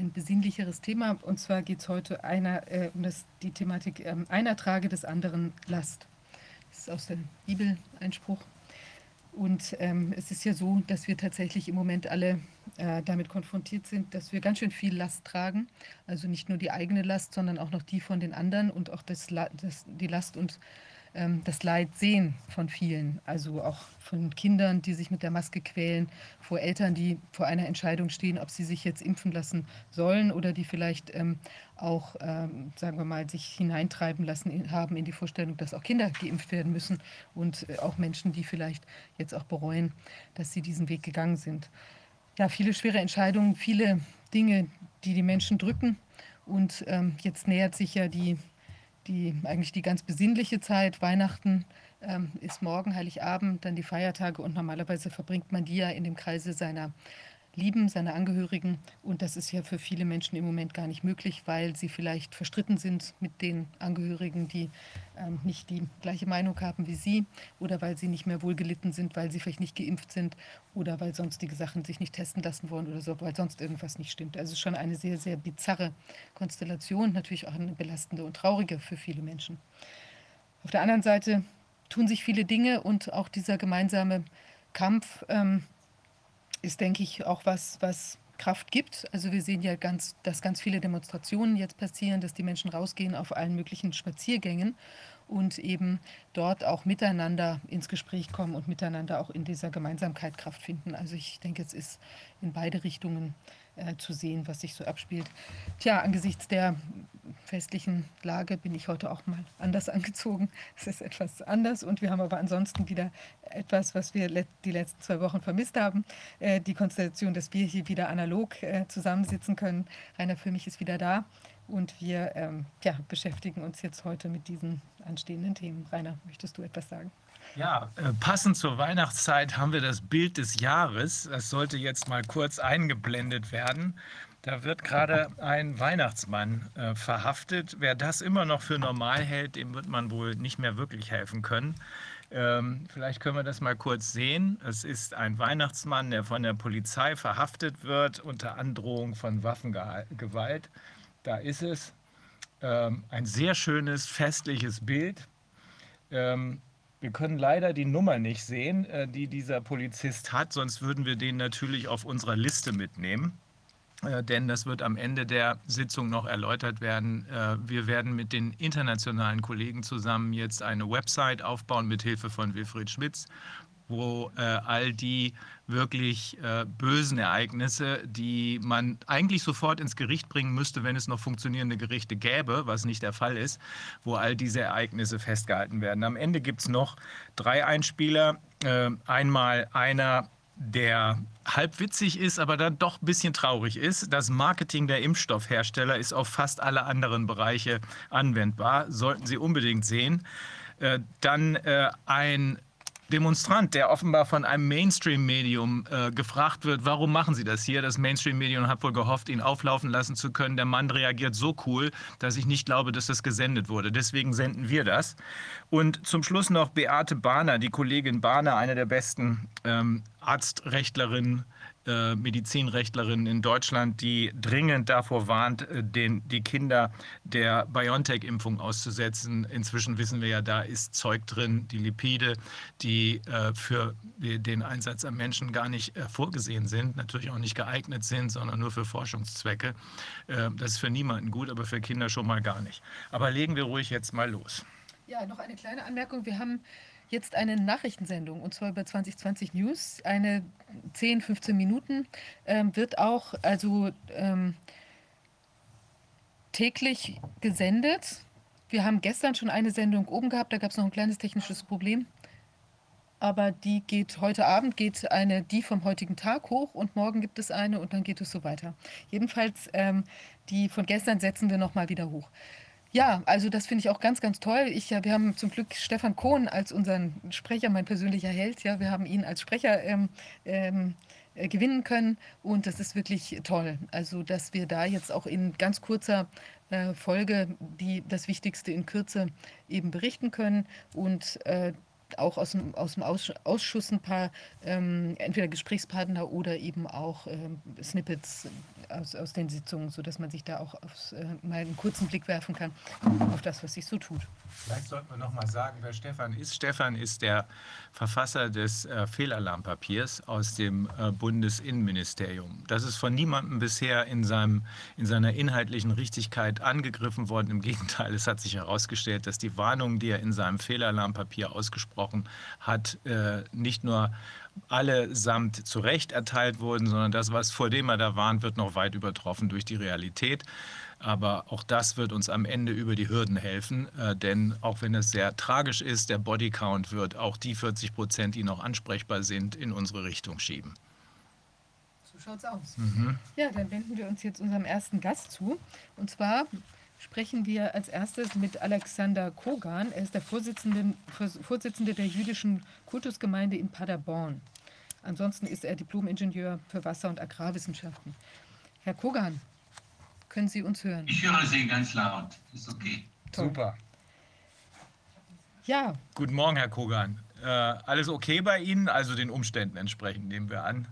ein besinnlicheres Thema. Und zwar geht es heute einer, äh, um das, die Thematik äh, einer trage des anderen Last. Das ist aus der Bibel ein Spruch. Und ähm, es ist ja so, dass wir tatsächlich im Moment alle äh, damit konfrontiert sind, dass wir ganz schön viel Last tragen. Also nicht nur die eigene Last, sondern auch noch die von den anderen und auch das, das, die Last und das Leid sehen von vielen, also auch von Kindern, die sich mit der Maske quälen, vor Eltern, die vor einer Entscheidung stehen, ob sie sich jetzt impfen lassen sollen oder die vielleicht ähm, auch, ähm, sagen wir mal, sich hineintreiben lassen haben in die Vorstellung, dass auch Kinder geimpft werden müssen und äh, auch Menschen, die vielleicht jetzt auch bereuen, dass sie diesen Weg gegangen sind. Ja, viele schwere Entscheidungen, viele Dinge, die die Menschen drücken. Und ähm, jetzt nähert sich ja die die, eigentlich die ganz besinnliche Zeit. Weihnachten ähm, ist morgen, Heiligabend, dann die Feiertage und normalerweise verbringt man die ja in dem Kreise seiner Lieben, seiner Angehörigen. Und das ist ja für viele Menschen im Moment gar nicht möglich, weil sie vielleicht verstritten sind mit den Angehörigen, die ähm, nicht die gleiche Meinung haben wie sie oder weil sie nicht mehr wohlgelitten sind, weil sie vielleicht nicht geimpft sind oder weil sonstige Sachen sich nicht testen lassen wollen oder so, weil sonst irgendwas nicht stimmt. Also schon eine sehr, sehr bizarre Konstellation, natürlich auch eine belastende und traurige für viele Menschen. Auf der anderen Seite tun sich viele Dinge und auch dieser gemeinsame Kampf ähm, ist, denke ich, auch was, was Kraft gibt. Also wir sehen ja ganz, dass ganz viele Demonstrationen jetzt passieren, dass die Menschen rausgehen auf allen möglichen Spaziergängen und eben dort auch miteinander ins Gespräch kommen und miteinander auch in dieser Gemeinsamkeit Kraft finden. Also ich denke, es ist in beide Richtungen äh, zu sehen, was sich so abspielt. Tja, angesichts der festlichen Lage bin ich heute auch mal anders angezogen. Es ist etwas anders und wir haben aber ansonsten wieder etwas, was wir let die letzten zwei Wochen vermisst haben. Äh, die Konstellation, dass wir hier wieder analog äh, zusammensitzen können. Rainer für mich ist wieder da und wir ähm, ja, beschäftigen uns jetzt heute mit diesen anstehenden Themen. Rainer, möchtest du etwas sagen? Ja, äh, passend zur Weihnachtszeit haben wir das Bild des Jahres. Das sollte jetzt mal kurz eingeblendet werden. Da wird gerade ein Weihnachtsmann äh, verhaftet. Wer das immer noch für normal hält, dem wird man wohl nicht mehr wirklich helfen können. Ähm, vielleicht können wir das mal kurz sehen. Es ist ein Weihnachtsmann, der von der Polizei verhaftet wird unter Androhung von Waffengewalt. Da ist es. Ähm, ein sehr schönes, festliches Bild. Ähm, wir können leider die Nummer nicht sehen, äh, die dieser Polizist hat, sonst würden wir den natürlich auf unserer Liste mitnehmen. Äh, denn das wird am Ende der Sitzung noch erläutert werden. Äh, wir werden mit den internationalen Kollegen zusammen jetzt eine Website aufbauen mit Hilfe von Wilfried Schmitz, wo äh, all die wirklich äh, bösen Ereignisse, die man eigentlich sofort ins Gericht bringen müsste, wenn es noch funktionierende Gerichte gäbe, was nicht der Fall ist, wo all diese Ereignisse festgehalten werden. Am Ende gibt es noch drei Einspieler. Äh, einmal einer der halb witzig ist, aber dann doch ein bisschen traurig ist. Das Marketing der Impfstoffhersteller ist auf fast alle anderen Bereiche anwendbar. Sollten Sie unbedingt sehen. Äh, dann äh, ein Demonstrant, der offenbar von einem Mainstream-Medium äh, gefragt wird, warum machen Sie das hier? Das Mainstream-Medium hat wohl gehofft, ihn auflaufen lassen zu können. Der Mann reagiert so cool, dass ich nicht glaube, dass das gesendet wurde. Deswegen senden wir das. Und zum Schluss noch Beate Bahner, die Kollegin Bahner, eine der besten ähm, Arztrechtlerinnen äh, Medizinrechtlerin in Deutschland, die dringend davor warnt, äh, den, die Kinder der BioNTech-Impfung auszusetzen. Inzwischen wissen wir ja, da ist Zeug drin, die Lipide, die äh, für den Einsatz am Menschen gar nicht äh, vorgesehen sind, natürlich auch nicht geeignet sind, sondern nur für Forschungszwecke. Äh, das ist für niemanden gut, aber für Kinder schon mal gar nicht. Aber legen wir ruhig jetzt mal los. Ja, noch eine kleine Anmerkung. Wir haben jetzt eine Nachrichtensendung und zwar über 2020 News. Eine 10, 15 Minuten ähm, wird auch also ähm, täglich gesendet. Wir haben gestern schon eine Sendung oben gehabt, da gab es noch ein kleines technisches Problem. Aber die geht heute Abend, geht eine, die vom heutigen Tag hoch und morgen gibt es eine und dann geht es so weiter. Jedenfalls, ähm, die von gestern setzen wir nochmal wieder hoch. Ja, also das finde ich auch ganz, ganz toll. Ich, ja, wir haben zum Glück Stefan Kohn als unseren Sprecher, mein persönlicher Held. Ja, wir haben ihn als Sprecher ähm, ähm, äh, gewinnen können und das ist wirklich toll. Also, dass wir da jetzt auch in ganz kurzer äh, Folge die, das Wichtigste in Kürze eben berichten können und äh, auch aus dem, aus dem Ausschuss ein paar ähm, entweder Gesprächspartner oder eben auch ähm, Snippets aus, aus den Sitzungen, sodass man sich da auch aufs, äh, mal einen kurzen Blick werfen kann auf das, was sich so tut. Vielleicht sollten wir noch mal sagen, wer Stefan ist. Stefan ist der Verfasser des äh, Fehlalarmpapiers aus dem äh, Bundesinnenministerium. Das ist von niemandem bisher in, seinem, in seiner inhaltlichen Richtigkeit angegriffen worden. Im Gegenteil, es hat sich herausgestellt, dass die Warnungen, die er in seinem Fehlalarmpapier ausgesprochen hat, äh, nicht nur allesamt zu Recht erteilt wurden, sondern das, was vor dem er da warnt, wird noch weit übertroffen durch die Realität. Aber auch das wird uns am Ende über die Hürden helfen, äh, denn auch wenn es sehr tragisch ist, der Bodycount wird auch die 40 Prozent, die noch ansprechbar sind, in unsere Richtung schieben. So schaut's aus. Mhm. Ja, dann wenden wir uns jetzt unserem ersten Gast zu. Und zwar sprechen wir als erstes mit Alexander Kogan. Er ist der Vorsitzende, Vorsitzende der jüdischen Kultusgemeinde in Paderborn. Ansonsten ist er Diplom-Ingenieur für Wasser- und Agrarwissenschaften. Herr Kogan, können Sie uns hören? Ich höre Sie ganz laut. Ist okay. Toll. Super. Ja. Guten Morgen, Herr Kogan. Äh, alles okay bei Ihnen? Also den Umständen entsprechend, nehmen wir an.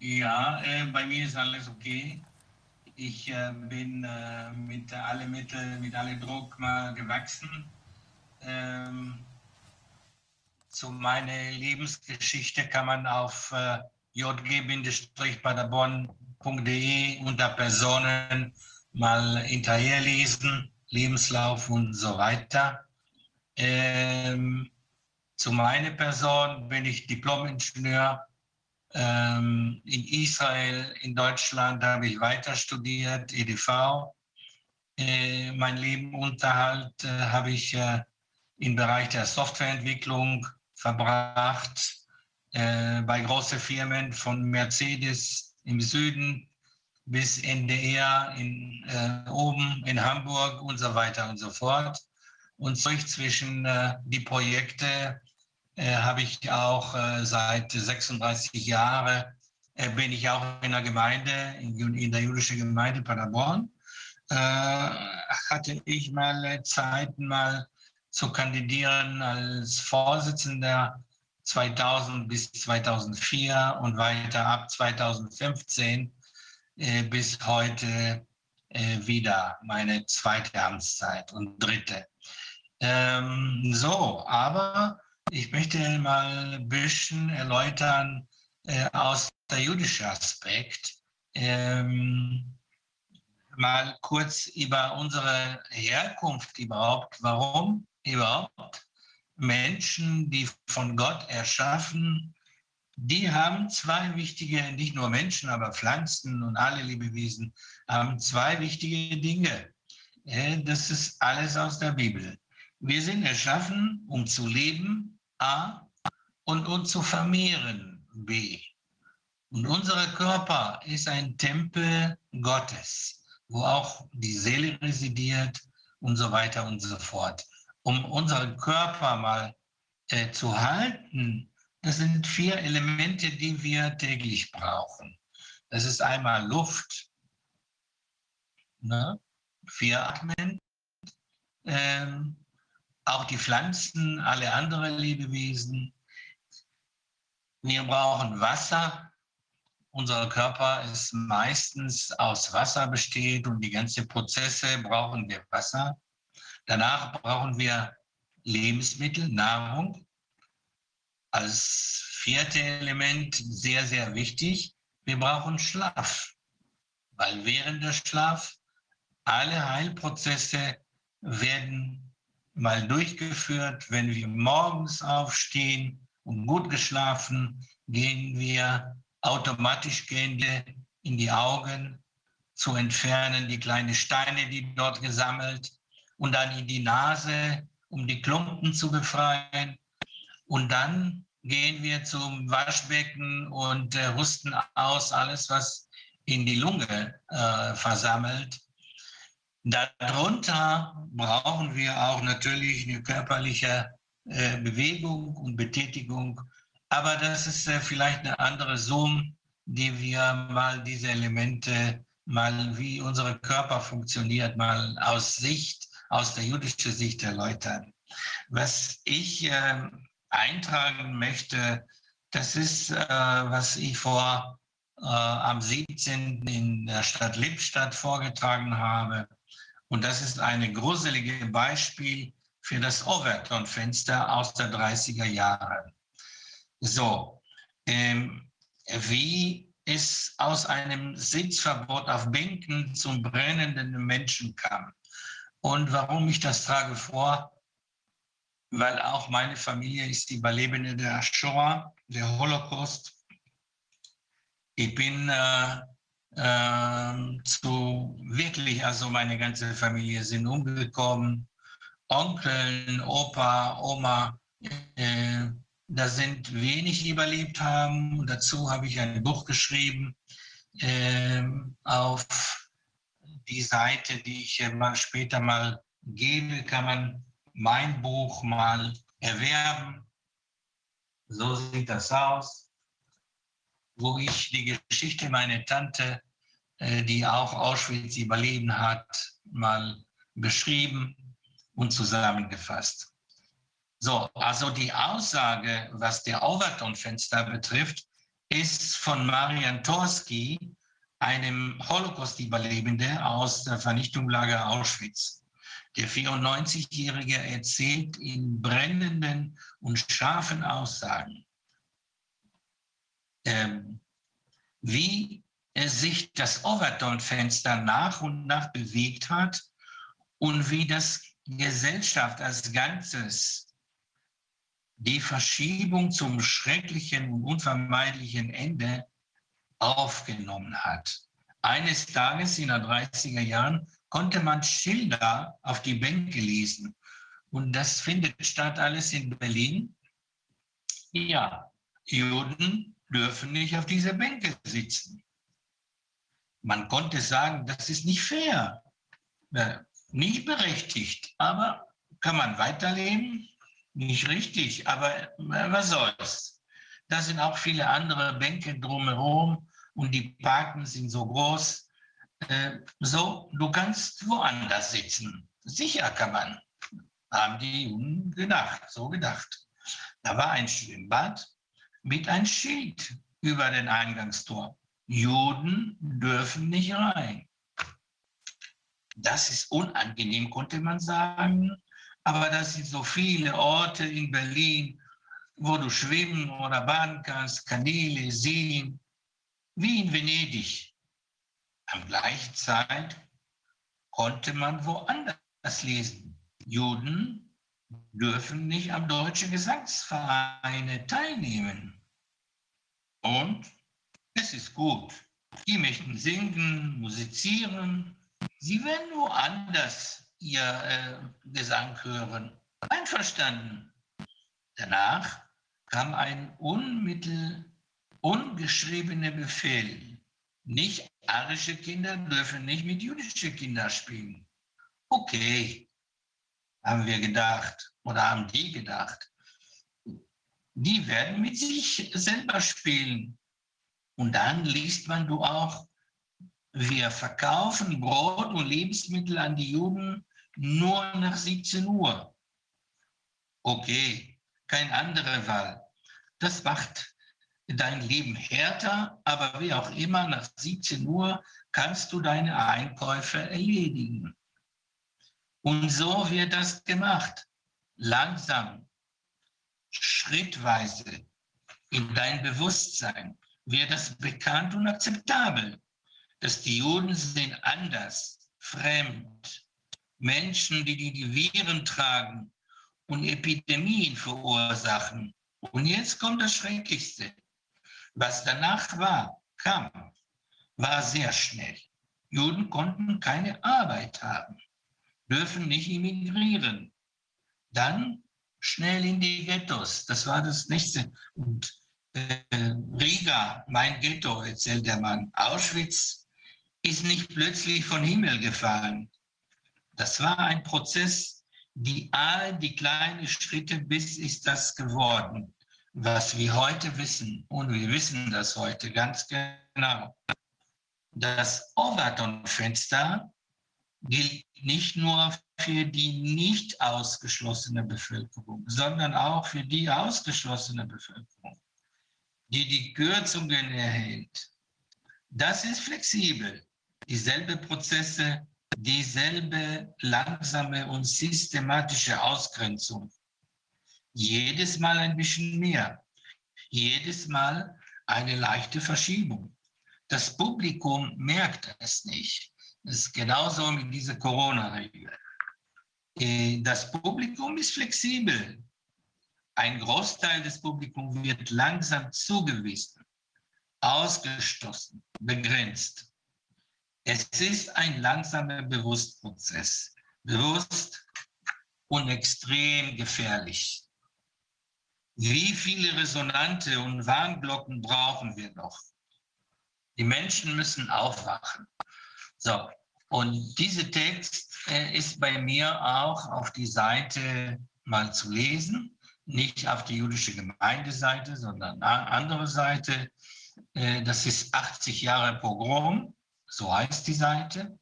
Ja, äh, bei mir ist alles okay. Ich äh, bin äh, mit allen Mitteln, mit allem Druck mal gewachsen. Ähm, zu meiner Lebensgeschichte kann man auf äh, jg-paderborn.de unter Personen mal hinterherlesen, Lebenslauf und so weiter. Ähm, zu meiner Person bin ich Diplom-Ingenieur ähm, in Israel, in Deutschland habe ich weiter studiert, EDV. Äh, mein Lebenunterhalt äh, habe ich äh, im Bereich der Softwareentwicklung verbracht, äh, bei großen Firmen von Mercedes im Süden bis NDR in, äh, oben in Hamburg und so weiter und so fort. Und durch zwischen äh, die Projekte äh, habe ich auch äh, seit 36 Jahren äh, bin ich auch in der Gemeinde, in, in der jüdischen Gemeinde Paderborn. Äh, hatte ich mal Zeiten mal zu kandidieren als Vorsitzender 2000 bis 2004 und weiter ab 2015 äh, bis heute äh, wieder meine zweite Amtszeit und dritte. Ähm, so, aber ich möchte mal ein bisschen erläutern äh, aus der jüdischen Aspekt. Ähm, mal kurz über unsere Herkunft überhaupt. Warum überhaupt Menschen, die von Gott erschaffen, die haben zwei wichtige, nicht nur Menschen, aber Pflanzen und alle Lebewesen haben zwei wichtige Dinge. Äh, das ist alles aus der Bibel. Wir sind erschaffen, um zu leben A und uns zu vermehren B. Und unser Körper ist ein Tempel Gottes, wo auch die Seele residiert und so weiter und so fort. Um unseren Körper mal äh, zu halten, das sind vier Elemente, die wir täglich brauchen. Das ist einmal Luft, ne? wir atmen, ähm, auch die Pflanzen, alle anderen Lebewesen. Wir brauchen Wasser. Unser Körper ist meistens aus Wasser besteht und die ganzen Prozesse brauchen wir Wasser. Danach brauchen wir Lebensmittel, Nahrung. Als vierte Element sehr, sehr wichtig, wir brauchen Schlaf, weil während der Schlaf alle Heilprozesse werden mal durchgeführt. Wenn wir morgens aufstehen und gut geschlafen, gehen wir automatisch gehen wir in die Augen zu entfernen, die kleinen Steine, die dort gesammelt und dann in die Nase, um die Klumpen zu befreien. Und dann gehen wir zum Waschbecken und äh, husten aus alles, was in die Lunge äh, versammelt Darunter brauchen wir auch natürlich eine körperliche äh, Bewegung und Betätigung. Aber das ist äh, vielleicht eine andere Zoom, die wir mal diese Elemente, mal wie unser Körper funktioniert, mal aus Sicht, aus der jüdischen Sicht erläutern. Was ich äh, eintragen möchte, das ist, äh, was ich vor äh, am 17. in der Stadt Lippstadt vorgetragen habe. Und das ist ein gruseliges Beispiel für das Overton-Fenster aus der 30er Jahre. So, ähm, wie es aus einem Sitzverbot auf Bänken zum brennenden Menschen kam. Und warum ich das trage vor? Weil auch meine Familie ist Überlebende der Shoah, der Holocaust. Ich bin äh, äh, zu wirklich, also meine ganze Familie sind umgekommen. Onkeln, Opa, Oma, äh, da sind wenig überlebt haben. Dazu habe ich ein Buch geschrieben äh, auf die Seite, die ich mal später mal gebe, kann man mein Buch mal erwerben. So sieht das aus, wo ich die Geschichte meiner Tante, äh, die auch Auschwitz überleben hat, mal beschrieben und zusammengefasst. So, also die Aussage, was der Overton-Fenster betrifft, ist von Marian Torski, einem Holocaust-Überlebende aus der Vernichtungslager Auschwitz. Der 94-Jährige erzählt in brennenden und scharfen Aussagen, ähm, wie sich das Overton-Fenster nach und nach bewegt hat und wie das Gesellschaft als Ganzes die Verschiebung zum schrecklichen und unvermeidlichen Ende aufgenommen hat. Eines Tages in den 30er Jahren konnte man Schilder auf die Bänke lesen. Und das findet statt alles in Berlin. Ja, Juden dürfen nicht auf diese Bänke sitzen. Man konnte sagen, das ist nicht fair, nicht berechtigt, aber kann man weiterleben? nicht richtig, aber äh, was soll's. Da sind auch viele andere Bänke drumherum und die Parken sind so groß. Äh, so, du kannst woanders sitzen. Sicher kann man, haben die Juden gedacht, so gedacht. Da war ein Schwimmbad mit einem Schild über den Eingangstor. Juden dürfen nicht rein. Das ist unangenehm, konnte man sagen. Aber das sind so viele Orte in Berlin, wo du schwimmen oder baden kannst, Kanäle, Seen, wie in Venedig. Am gleichen Zeit konnte man woanders lesen. Juden dürfen nicht am deutschen Gesangsvereine teilnehmen. Und es ist gut. Die möchten singen, musizieren. Sie werden woanders ihr äh, Gesang hören. Einverstanden. Danach kam ein unmittel, ungeschriebener Befehl. Nicht arische Kinder dürfen nicht mit jüdischen Kindern spielen. Okay, haben wir gedacht oder haben die gedacht. Die werden mit sich selber spielen. Und dann liest man du auch, wir verkaufen Brot und Lebensmittel an die Juden nur nach 17 Uhr. Okay, kein anderer Wahl. Das macht dein Leben härter, aber wie auch immer, nach 17 Uhr kannst du deine Einkäufe erledigen. Und so wird das gemacht. Langsam, schrittweise in dein Bewusstsein wird das bekannt und akzeptabel, dass die Juden sind anders, fremd, Menschen, die die Viren tragen und Epidemien verursachen. Und jetzt kommt das Schrecklichste. Was danach war, kam, war sehr schnell. Juden konnten keine Arbeit haben, dürfen nicht immigrieren. Dann schnell in die Ghettos. Das war das nächste. Und äh, Riga, mein Ghetto, erzählt der Mann. Auschwitz ist nicht plötzlich von Himmel gefallen. Das war ein Prozess, die all die kleinen Schritte, bis ist das geworden, was wir heute wissen. Und wir wissen das heute ganz genau. Das Overton-Fenster gilt nicht nur für die nicht ausgeschlossene Bevölkerung, sondern auch für die ausgeschlossene Bevölkerung, die die Kürzungen erhält. Das ist flexibel. Dieselbe Prozesse, dieselbe langsame und systematische Ausgrenzung. Jedes Mal ein bisschen mehr. Jedes Mal eine leichte Verschiebung. Das Publikum merkt es nicht. Das ist genauso mit dieser Corona-Regel. Äh, das Publikum ist flexibel. Ein Großteil des Publikums wird langsam zugewiesen, ausgestoßen, begrenzt. Es ist ein langsamer Bewusstprozess, bewusst und extrem gefährlich. Wie viele Resonante und Warnglocken brauchen wir noch? Die Menschen müssen aufwachen. So, und dieser Text äh, ist bei mir auch auf die Seite mal zu lesen, nicht auf die jüdische Gemeindeseite, sondern andere Seite. Äh, das ist 80 Jahre Pogrom, so heißt die Seite.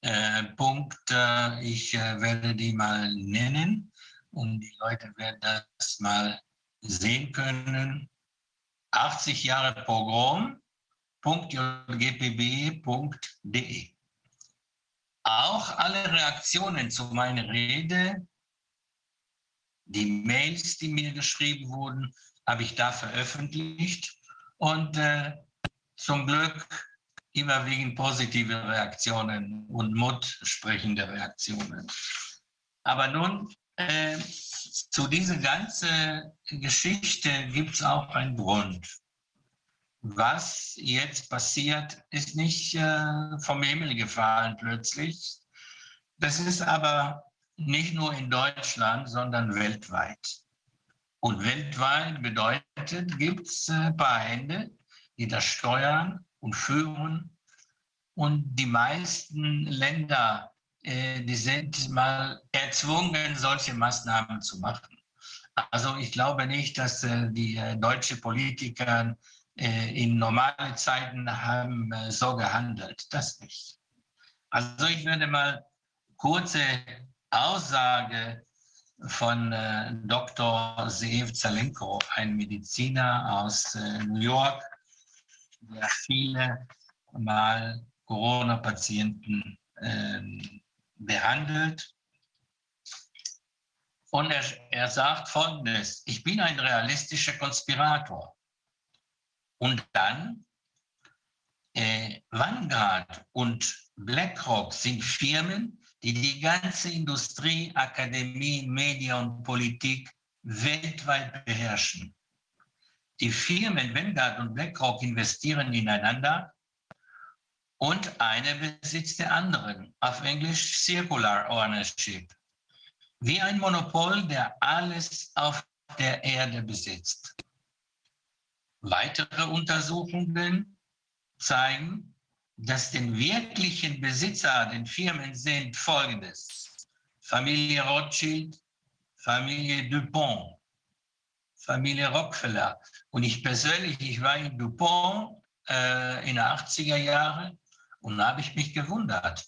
Äh, Punkt, äh, ich äh, werde die mal nennen und die Leute werden das mal sehen können. 80 Jahre Pogrom www.jgpb.de. Auch alle Reaktionen zu meiner Rede, die Mails, die mir geschrieben wurden, habe ich da veröffentlicht und äh, zum Glück überwiegend positive Reaktionen und mutsprechende Reaktionen. Aber nun äh, zu dieser ganzen Geschichte gibt es auch einen Grund was jetzt passiert, ist nicht äh, vom Himmel gefallen plötzlich. Das ist aber nicht nur in Deutschland, sondern weltweit. Und weltweit bedeutet, gibt es ein äh, paar Hände, die das steuern und führen. Und die meisten Länder, die sind mal erzwungen, solche Maßnahmen zu machen. Also ich glaube nicht, dass äh, die äh, deutsche Politiker äh, in normalen Zeiten haben äh, so gehandelt. Das nicht. Also ich würde mal kurze Aussage von äh, Dr. Zeev Zalenko, ein Mediziner aus New York, der viele Mal Corona-Patienten ähm, behandelt. Und er, er sagt Folgendes, ich bin ein realistischer Konspirator. Und dann äh, Vanguard und BlackRock sind Firmen, die die ganze Industrie, Akademie, Media und Politik weltweit beherrschen. Die Firmen Vanguard und BlackRock investieren ineinander und eine besitzt der anderen. Auf Englisch Circular Ownership. Wie ein Monopol, der alles auf der Erde besitzt. Weitere Untersuchungen zeigen, dass den wirklichen Besitzer den Firmen sind folgendes. Familie Rothschild, Familie Dupont, Familie Rockefeller. Und ich persönlich, ich war in Dupont äh, in den 80er Jahren und da habe ich mich gewundert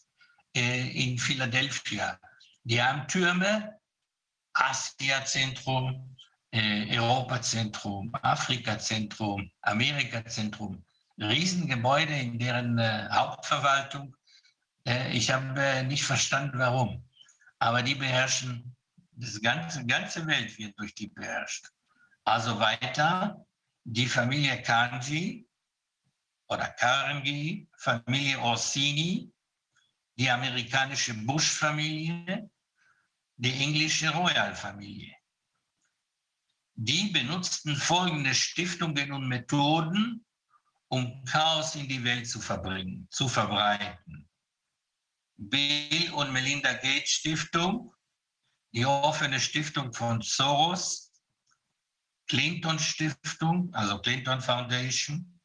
äh, in Philadelphia. Die haben Türme, Asia-Zentrum, äh, Europazentrum, Afrikazentrum, Amerikazentrum, Riesengebäude in deren äh, Hauptverwaltung. Äh, ich habe äh, nicht verstanden, warum. Aber die beherrschen, das ganze, ganze Welt wird durch die beherrscht. Also weiter, die Familie Kanji oder Karengi, Familie Orsini, die amerikanische Bush-Familie, die englische Royal-Familie. Die benutzten folgende Stiftungen und Methoden, um Chaos in die Welt zu, verbringen, zu verbreiten. Bill und Melinda Gates Stiftung, die offene Stiftung von Soros, Clinton Stiftung, also Clinton Foundation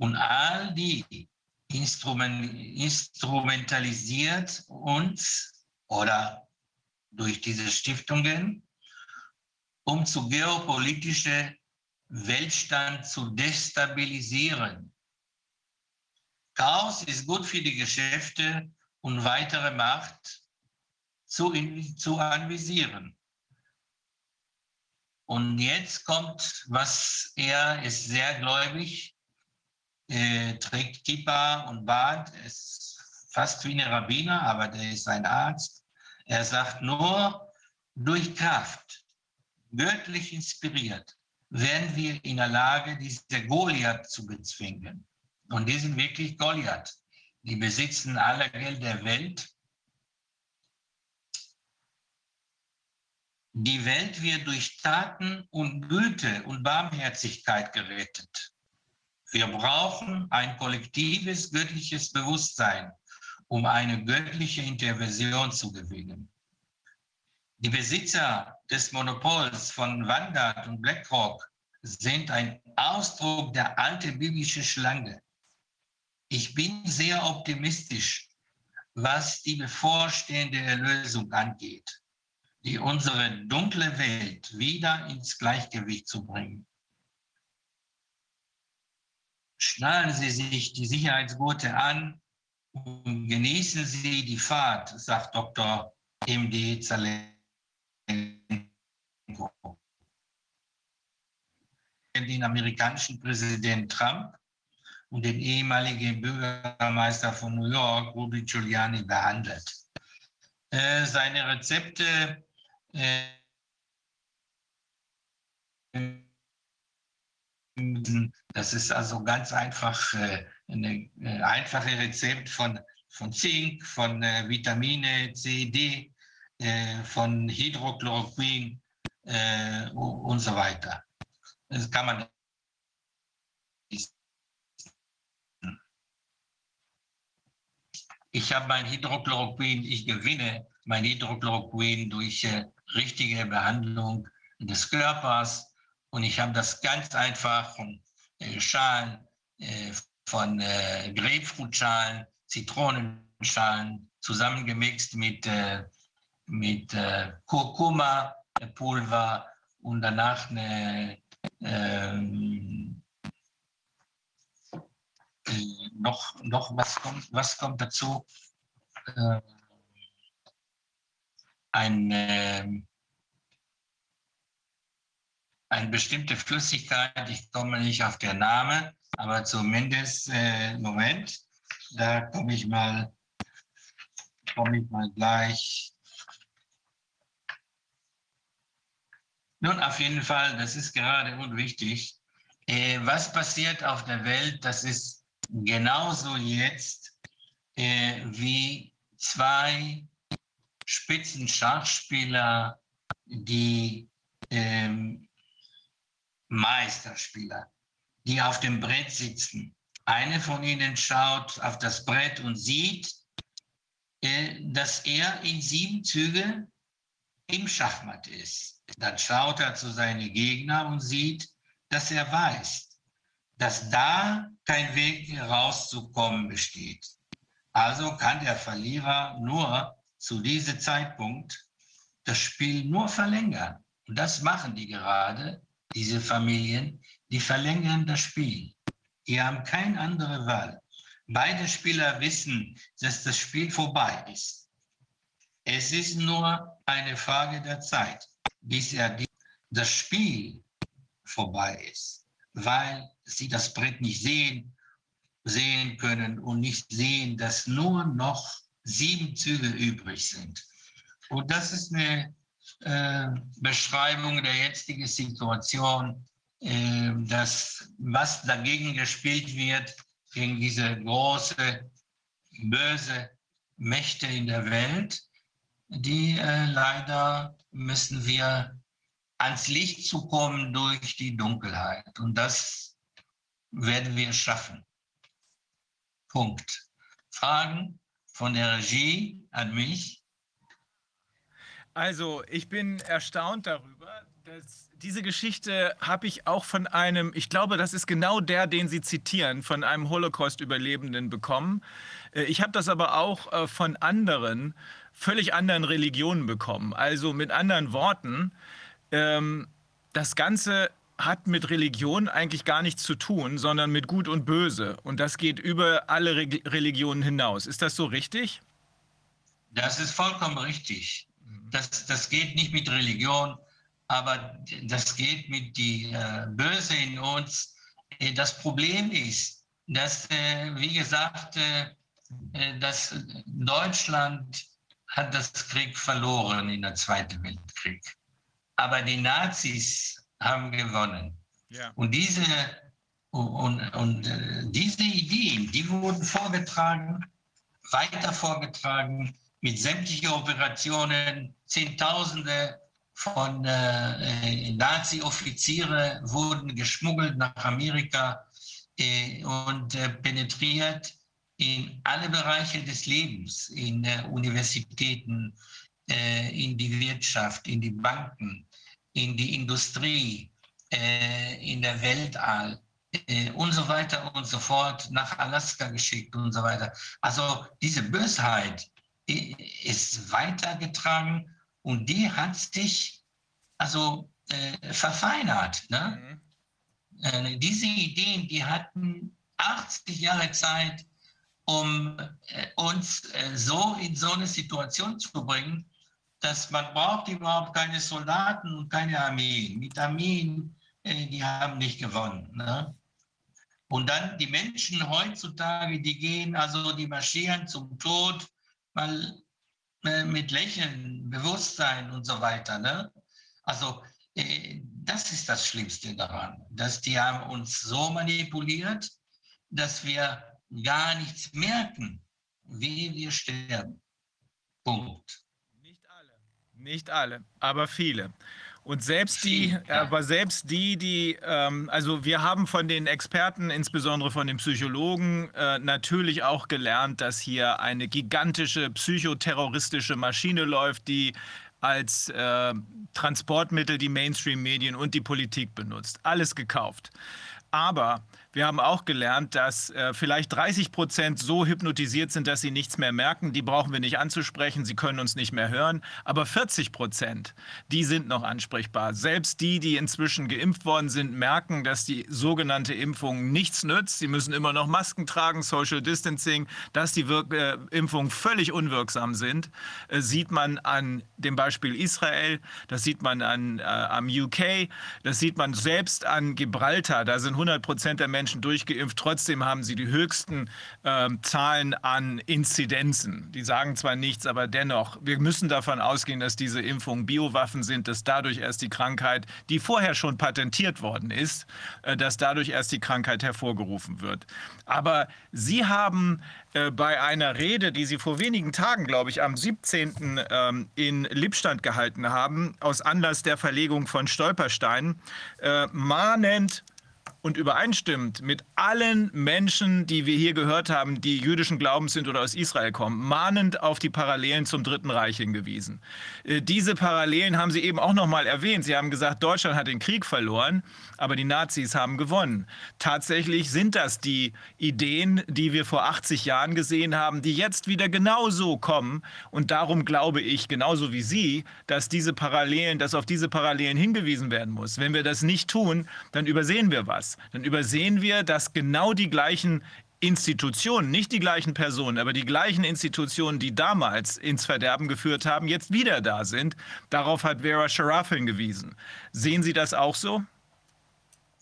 und all die Instrument, instrumentalisiert uns oder durch diese Stiftungen um zu geopolitische Weltstand zu destabilisieren. Chaos ist gut für die Geschäfte und weitere Macht zu, zu anvisieren. Und jetzt kommt, was er ist sehr gläubig, äh, trägt Kippa und Bart, ist fast wie ein Rabbiner, aber der ist ein Arzt. Er sagt nur, durch Kraft, göttlich inspiriert, werden wir in der Lage, diese Goliath zu bezwingen. Und die sind wirklich Goliath. Die besitzen alle Geld der Welt. Die Welt wird durch Taten und Güte und Barmherzigkeit gerettet. Wir brauchen ein kollektives göttliches Bewusstsein, um eine göttliche Intervention zu gewinnen. Die Besitzer des Monopols von Vanguard und BlackRock sind ein Ausdruck der alten biblischen Schlange. Ich bin sehr optimistisch, was die bevorstehende Erlösung angeht, die unsere dunkle Welt wieder ins Gleichgewicht zu bringen. Schnallen Sie sich die Sicherheitsgurte an und genießen Sie die Fahrt, sagt Dr. MD Zalenko. Den amerikanischen Präsident Trump und den ehemaligen Bürgermeister von New York, Rudy Giuliani, behandelt. Äh, seine Rezepte äh, das ist also ganz einfach äh, ein äh, einfache Rezept von, von Zink, von äh, Vitamine C, D, äh, von Hydrochloroquin äh, und so weiter. Das kann man ich habe mein Hydrochloroquin, ich gewinne mein Hydrochloroquin durch äh, richtige Behandlung des Körpers und ich habe das ganz einfach äh, Schalen, äh, von äh, Grapefruitschalen, Zitronenschalen zusammengemixt mit, äh, mit äh, Kurkuma-Pulver und danach eine ähm, äh, noch, noch was, kommt, was kommt dazu? Äh, ein, äh, eine bestimmte Flüssigkeit, ich komme nicht auf den Namen, aber zumindest, äh, Moment, da komme ich mal, ich mal gleich. Nun, auf jeden Fall, das ist gerade unwichtig. Äh, was passiert auf der Welt, das ist genauso jetzt äh, wie zwei Spitzenschachspieler, die ähm, Meisterspieler, die auf dem Brett sitzen. Eine von ihnen schaut auf das Brett und sieht, äh, dass er in sieben Züge im Schachmatt ist. Dann schaut er zu seinen Gegnern und sieht, dass er weiß, dass da kein Weg rauszukommen besteht. Also kann der Verlierer nur zu diesem Zeitpunkt das Spiel nur verlängern. Und das machen die gerade, diese Familien, die verlängern das Spiel. Die haben keine andere Wahl. Beide Spieler wissen, dass das Spiel vorbei ist. Es ist nur eine Frage der Zeit, bis er das Spiel vorbei ist, weil sie das Brett nicht sehen, sehen können und nicht sehen, dass nur noch sieben Züge übrig sind. Und das ist eine Beschreibung der jetzigen Situation, äh, dass was dagegen gespielt wird, gegen diese große, böse Mächte in der Welt, die äh, leider müssen wir ans Licht zu kommen durch die Dunkelheit. Und das werden wir schaffen. Punkt. Fragen von der Regie an mich? Also, ich bin erstaunt darüber, dass diese Geschichte habe ich auch von einem, ich glaube, das ist genau der, den Sie zitieren, von einem Holocaust-Überlebenden bekommen. Äh, ich habe das aber auch äh, von anderen, völlig anderen Religionen bekommen. Also mit anderen Worten, ähm, das Ganze hat mit Religion eigentlich gar nichts zu tun, sondern mit Gut und Böse. Und das geht über alle Re Religionen hinaus. Ist das so richtig? Das ist vollkommen richtig. Das, das geht nicht mit Religion, aber das geht mit die äh, Böse in uns. Äh, das Problem ist, dass, äh, wie gesagt, äh, äh, dass Deutschland hat das Krieg verloren in der Zweiten Weltkrieg. Aber die Nazis haben gewonnen. Ja. Und diese und, und äh, diese Ideen, die wurden vorgetragen, weiter vorgetragen, mit sämtlichen Operationen, Zehntausende von äh, Nazi-Offiziere wurden geschmuggelt nach Amerika äh, und äh, penetriert in alle Bereiche des Lebens, in äh, Universitäten, äh, in die Wirtschaft, in die Banken, in die Industrie, äh, in der Weltall äh, und so weiter und so fort, nach Alaska geschickt und so weiter. Also diese Bösheit äh, ist weitergetragen und die hat sich also äh, verfeinert. Ne? Mhm. Äh, diese Ideen, die hatten 80 Jahre Zeit, um äh, uns äh, so in so eine Situation zu bringen, dass man braucht überhaupt keine Soldaten und keine Armeen. Mit Armeen, die haben nicht gewonnen. Ne? Und dann die Menschen heutzutage, die gehen, also die marschieren zum Tod, weil äh, mit Lächeln, Bewusstsein und so weiter. Ne? Also äh, das ist das Schlimmste daran, dass die haben uns so manipuliert, dass wir gar nichts merken, wie wir sterben. Punkt. Nicht alle, nicht alle, aber viele. Und selbst die, aber selbst die, die, ähm, also wir haben von den Experten, insbesondere von den Psychologen, äh, natürlich auch gelernt, dass hier eine gigantische psychoterroristische Maschine läuft, die als äh, Transportmittel die Mainstream-Medien und die Politik benutzt. Alles gekauft. Aber wir haben auch gelernt, dass äh, vielleicht 30 Prozent so hypnotisiert sind, dass sie nichts mehr merken. Die brauchen wir nicht anzusprechen, sie können uns nicht mehr hören. Aber 40 Prozent, die sind noch ansprechbar. Selbst die, die inzwischen geimpft worden sind, merken, dass die sogenannte Impfung nichts nützt. Sie müssen immer noch Masken tragen, Social Distancing, dass die Wirk äh, Impfungen völlig unwirksam sind. Äh, sieht man an dem Beispiel Israel, das sieht man an, äh, am UK, das sieht man selbst an Gibraltar. Da sind 100 Prozent der Menschen Menschen durchgeimpft. Trotzdem haben sie die höchsten äh, Zahlen an Inzidenzen. Die sagen zwar nichts, aber dennoch, wir müssen davon ausgehen, dass diese Impfungen Biowaffen sind, dass dadurch erst die Krankheit, die vorher schon patentiert worden ist, äh, dass dadurch erst die Krankheit hervorgerufen wird. Aber Sie haben äh, bei einer Rede, die Sie vor wenigen Tagen, glaube ich, am 17. Ähm, in Lippstadt gehalten haben, aus Anlass der Verlegung von Stolpersteinen, äh, mahnend und übereinstimmt mit allen Menschen, die wir hier gehört haben, die jüdischen Glaubens sind oder aus Israel kommen, mahnend auf die Parallelen zum Dritten Reich hingewiesen. Äh, diese Parallelen haben Sie eben auch noch mal erwähnt. Sie haben gesagt, Deutschland hat den Krieg verloren, aber die Nazis haben gewonnen. Tatsächlich sind das die Ideen, die wir vor 80 Jahren gesehen haben, die jetzt wieder genauso kommen. Und darum glaube ich, genauso wie Sie, dass diese Parallelen, dass auf diese Parallelen hingewiesen werden muss. Wenn wir das nicht tun, dann übersehen wir was dann übersehen wir, dass genau die gleichen Institutionen, nicht die gleichen Personen, aber die gleichen Institutionen, die damals ins Verderben geführt haben, jetzt wieder da sind. Darauf hat Vera Sharaf hingewiesen. Sehen Sie das auch so?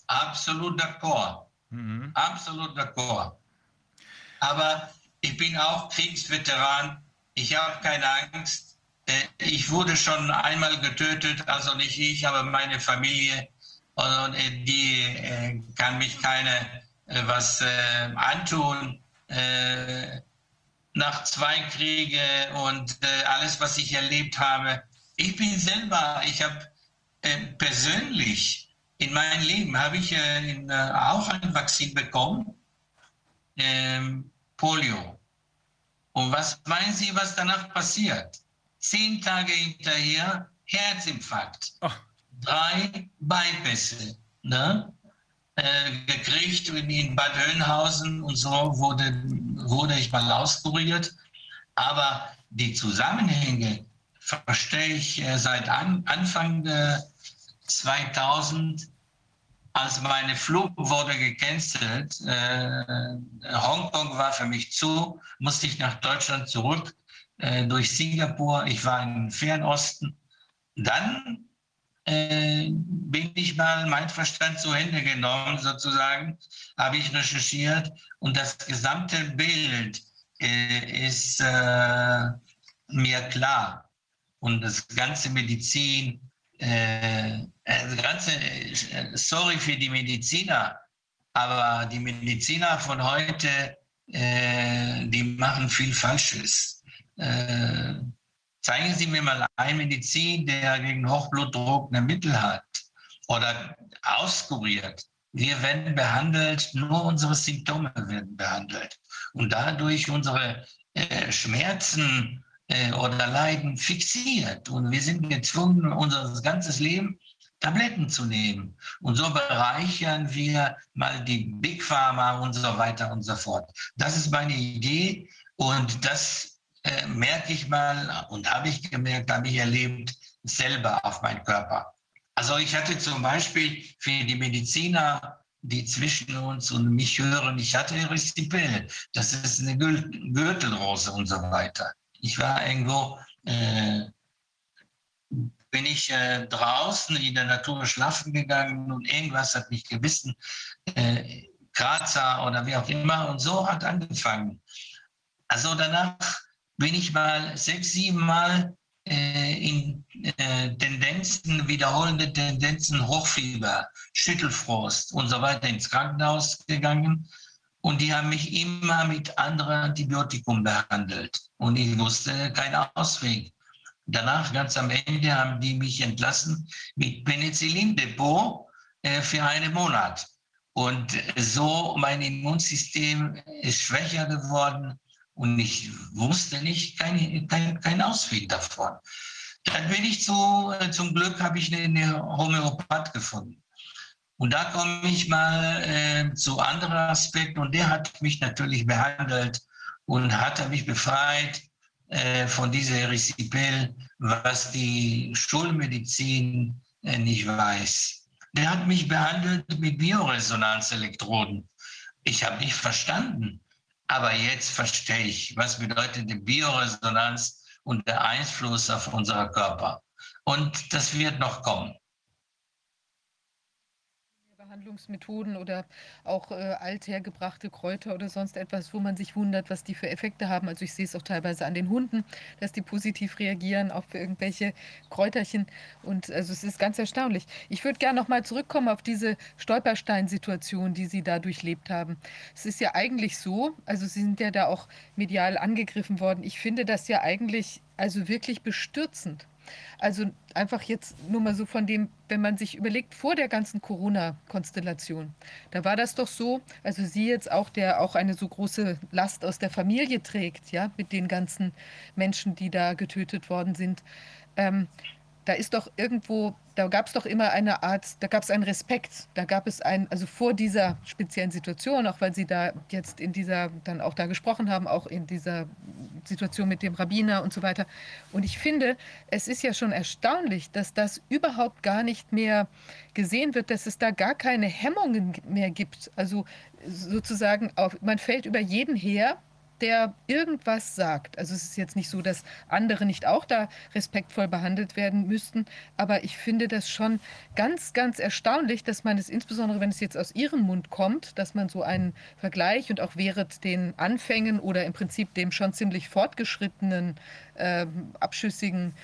Absolut d'accord. Mhm. Absolut d'accord. Aber ich bin auch Kriegsveteran. Ich habe keine Angst. Äh, ich wurde schon einmal getötet, also nicht ich, aber meine Familie und äh, die äh, kann mich keine äh, was antun. nach zwei Kriege und alles, was ich erlebt habe. Ich bin selber, ich habe persönlich in meinem Leben habe ich auch ein Vakzin bekommen, ähm, Polio. Und was meinen Sie, was danach passiert? Zehn Tage hinterher Herzinfarkt. Oh drei Bypässe ne, äh, gekriegt in Bad Oeynhausen und so wurde, wurde ich mal auskuriert. Aber die Zusammenhänge verstehe ich äh, seit an, Anfang äh, 2000, als meine Flug wurde gecancelt. Äh, Hongkong war für mich zu, musste ich nach Deutschland zurück äh, durch Singapur. Ich war im Fernosten. Dann bin ich mal mein Verstand zu Ende genommen, sozusagen, habe ich recherchiert und das gesamte Bild äh, ist äh, mir klar. Und das ganze Medizin, äh, das ganze, äh, sorry für die Mediziner, aber die Mediziner von heute, äh, die machen viel Falsches. Zeigen Sie mir mal einen Medizin, der gegen Hochblutdruck ein Mittel hat oder auskuriert. Wir werden behandelt, nur unsere Symptome werden behandelt. Und dadurch unsere äh, Schmerzen äh, oder Leiden fixiert. Und wir sind gezwungen, unser ganzes Leben Tabletten zu nehmen. Und so bereichern wir mal die Big Pharma und so weiter und so fort. Das ist meine Idee und das merke ich mal und habe ich gemerkt, habe ich erlebt, selber auf meinen Körper. Also ich hatte zum Beispiel für die Mediziner, die zwischen uns und mich hören, ich hatte Erythritol, das ist eine Gürtelrose und so weiter. Ich war irgendwo, äh, bin ich äh, draußen in der Natur schlafen gegangen und irgendwas hat mich gebissen, äh, Grazer oder wie auch immer und so hat angefangen. Also danach bin ich mal sechs, sieben Mal äh, in äh, Tendenzen, wiederholende Tendenzen, Hochfieber, Schüttelfrost und so weiter ins Krankenhaus gegangen. Und die haben mich immer mit anderen Antibiotikum behandelt. Und ich wusste keinen Ausweg. Danach, ganz am Ende, haben die mich entlassen mit Penicillin-Depot äh, für einen Monat. Und so mein Immunsystem ist schwächer geworden und ich wusste nicht, kein, kein, kein Ausweg davon. Dann bin ich zu, äh, zum Glück habe ich eine Homöopath gefunden. Und da komme ich mal äh, zu anderen Aspekten und der hat mich natürlich behandelt und hat mich befreit äh, von dieser Risipel, was die Schulmedizin äh, nicht weiß. Der hat mich behandelt mit Bioresonanzelektroden. Ich habe nicht verstanden. Aber jetzt verstehe ich, was bedeutet die Bioresonanz und der Einfluss auf unser Körper. Und das wird noch kommen. Behandlungsmethoden oder auch äh, althergebrachte Kräuter oder sonst etwas, wo man sich wundert, was die für Effekte haben. Also ich sehe es auch teilweise an den Hunden, dass die positiv reagieren auf irgendwelche Kräuterchen. Und also es ist ganz erstaunlich. Ich würde gerne noch mal zurückkommen auf diese Stolperstein-Situation, die Sie da durchlebt haben. Es ist ja eigentlich so, also Sie sind ja da auch medial angegriffen worden. Ich finde das ja eigentlich also wirklich bestürzend. Also einfach jetzt nur mal so von dem, wenn man sich überlegt, vor der ganzen Corona-Konstellation, da war das doch so, also Sie jetzt auch, der auch eine so große Last aus der Familie trägt, ja, mit den ganzen Menschen, die da getötet worden sind. Ähm, da ist doch irgendwo, da gab es doch immer eine Art, da gab es einen Respekt, da gab es ein, also vor dieser speziellen Situation, auch weil Sie da jetzt in dieser, dann auch da gesprochen haben, auch in dieser Situation mit dem Rabbiner und so weiter. Und ich finde, es ist ja schon erstaunlich, dass das überhaupt gar nicht mehr gesehen wird, dass es da gar keine Hemmungen mehr gibt. Also sozusagen, auf, man fällt über jeden her, der irgendwas sagt. Also es ist jetzt nicht so, dass andere nicht auch da respektvoll behandelt werden müssten, aber ich finde das schon ganz, ganz erstaunlich, dass man es insbesondere, wenn es jetzt aus Ihrem Mund kommt, dass man so einen Vergleich und auch während den Anfängen oder im Prinzip dem schon ziemlich fortgeschrittenen, äh, abschüssigen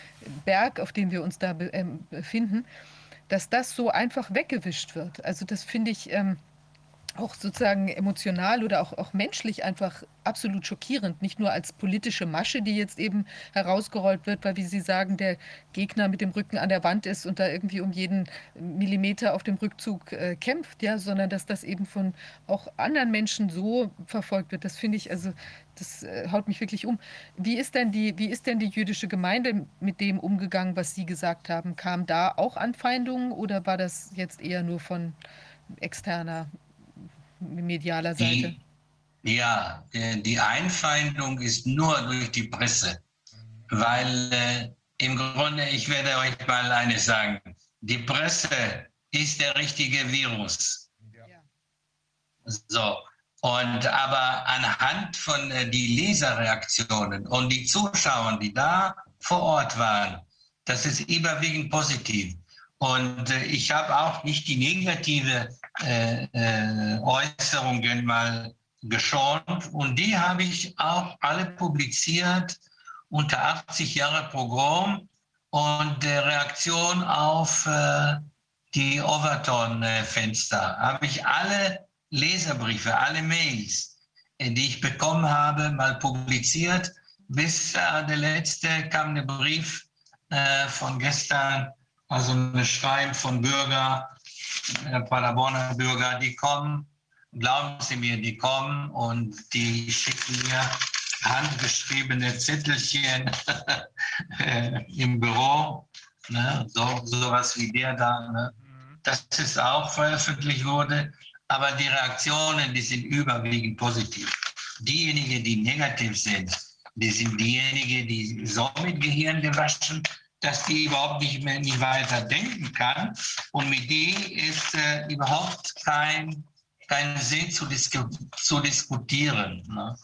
Berg, auf dem wir uns da äh, befinden, dass das so einfach weggewischt wird. Also das finde ich... Ähm, auch sozusagen emotional oder auch, auch menschlich einfach absolut schockierend. Nicht nur als politische Masche, die jetzt eben herausgerollt wird, weil, wie Sie sagen, der Gegner mit dem Rücken an der Wand ist und da irgendwie um jeden Millimeter auf dem Rückzug äh, kämpft, ja, sondern dass das eben von auch anderen Menschen so verfolgt wird. Das finde ich, also das äh, haut mich wirklich um. Wie ist denn die, wie ist denn die jüdische Gemeinde mit dem umgegangen, was Sie gesagt haben? Kam da auch Anfeindungen oder war das jetzt eher nur von externer medialer Seite? Die, ja, die Einfeindung ist nur durch die Presse, weil äh, im Grunde, ich werde euch mal eines sagen, die Presse ist der richtige Virus. Ja. So, und aber anhand von äh, die Leserreaktionen und die Zuschauer, die da vor Ort waren, das ist überwiegend positiv. Und äh, ich habe auch nicht die negative äh, äh, Äußerungen mal geschont und die habe ich auch alle publiziert unter 80 Jahre Programm und der Reaktion auf äh, die Overton-Fenster habe ich alle Leserbriefe, alle Mails, äh, die ich bekommen habe, mal publiziert. Bis äh, der letzte kam der Brief von gestern, also ein Schreiben von Bürger, Paderborner Bürger, die kommen, glauben Sie mir, die kommen und die schicken mir handgeschriebene Zettelchen im Büro, ne? so sowas wie der da. Ne? Mhm. Das ist auch veröffentlicht wurde, aber die Reaktionen, die sind überwiegend positiv. Diejenigen, die negativ sind, die sind diejenigen, die so mit Gehirn gewaschen, dass die überhaupt nicht mehr nicht weiter denken kann. Und mit denen ist äh, überhaupt kein, kein Sinn zu, disku zu diskutieren. Ne?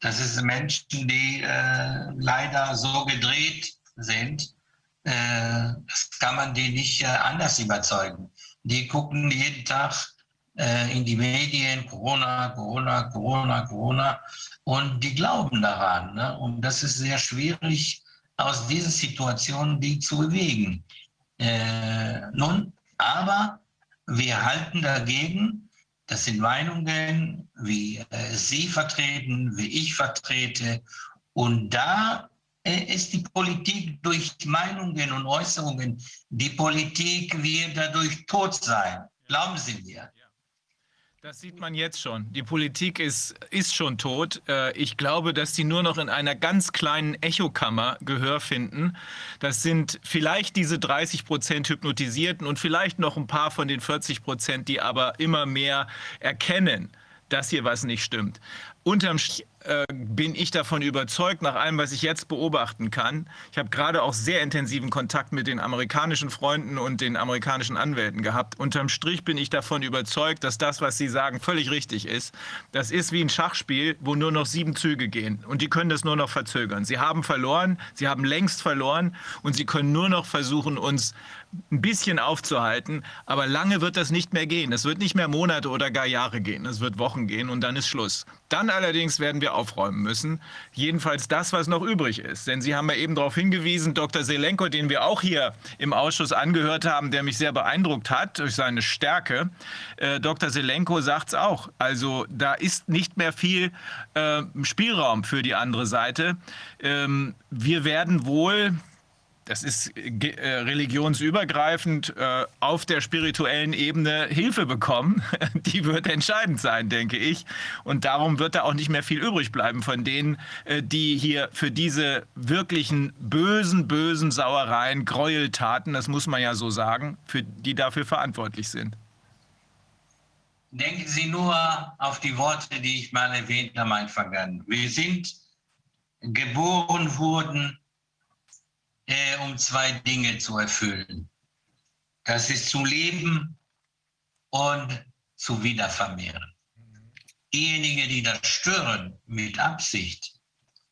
Das sind Menschen, die äh, leider so gedreht sind. Äh, das kann man die nicht äh, anders überzeugen. Die gucken jeden Tag äh, in die Medien, Corona, Corona, Corona, Corona, und die glauben daran. Ne? Und das ist sehr schwierig, aus dieser Situation die zu bewegen. Äh, nun, aber wir halten dagegen, das sind Meinungen, wie äh, Sie vertreten, wie ich vertrete. Und da äh, ist die Politik durch Meinungen und Äußerungen, die Politik wird dadurch tot sein. Glauben Sie mir. Das sieht man jetzt schon. Die Politik ist, ist schon tot. Äh, ich glaube, dass sie nur noch in einer ganz kleinen Echokammer Gehör finden. Das sind vielleicht diese 30 Prozent Hypnotisierten und vielleicht noch ein paar von den 40 Prozent, die aber immer mehr erkennen, dass hier was nicht stimmt. Unterm Strich äh, bin ich davon überzeugt, nach allem, was ich jetzt beobachten kann. Ich habe gerade auch sehr intensiven Kontakt mit den amerikanischen Freunden und den amerikanischen Anwälten gehabt. Unterm Strich bin ich davon überzeugt, dass das, was Sie sagen, völlig richtig ist. Das ist wie ein Schachspiel, wo nur noch sieben Züge gehen und die können das nur noch verzögern. Sie haben verloren, sie haben längst verloren und sie können nur noch versuchen, uns ein bisschen aufzuhalten, aber lange wird das nicht mehr gehen. Es wird nicht mehr Monate oder gar Jahre gehen. Es wird Wochen gehen und dann ist Schluss. Dann allerdings werden wir aufräumen müssen. Jedenfalls das, was noch übrig ist. Denn Sie haben ja eben darauf hingewiesen, Dr. Selenko, den wir auch hier im Ausschuss angehört haben, der mich sehr beeindruckt hat durch seine Stärke. Äh, Dr. Selenko sagt es auch. Also da ist nicht mehr viel äh, Spielraum für die andere Seite. Ähm, wir werden wohl das ist äh, religionsübergreifend äh, auf der spirituellen Ebene Hilfe bekommen. Die wird entscheidend sein, denke ich. Und darum wird da auch nicht mehr viel übrig bleiben von denen, äh, die hier für diese wirklichen bösen, bösen Sauereien, Gräueltaten, das muss man ja so sagen, für die dafür verantwortlich sind. Denken Sie nur auf die Worte, die ich mal erwähnt habe, mein Vergangen. Wir sind geboren worden äh, um zwei Dinge zu erfüllen. Das ist zu leben und zu wiedervermehren. Diejenigen, die das stören mit Absicht,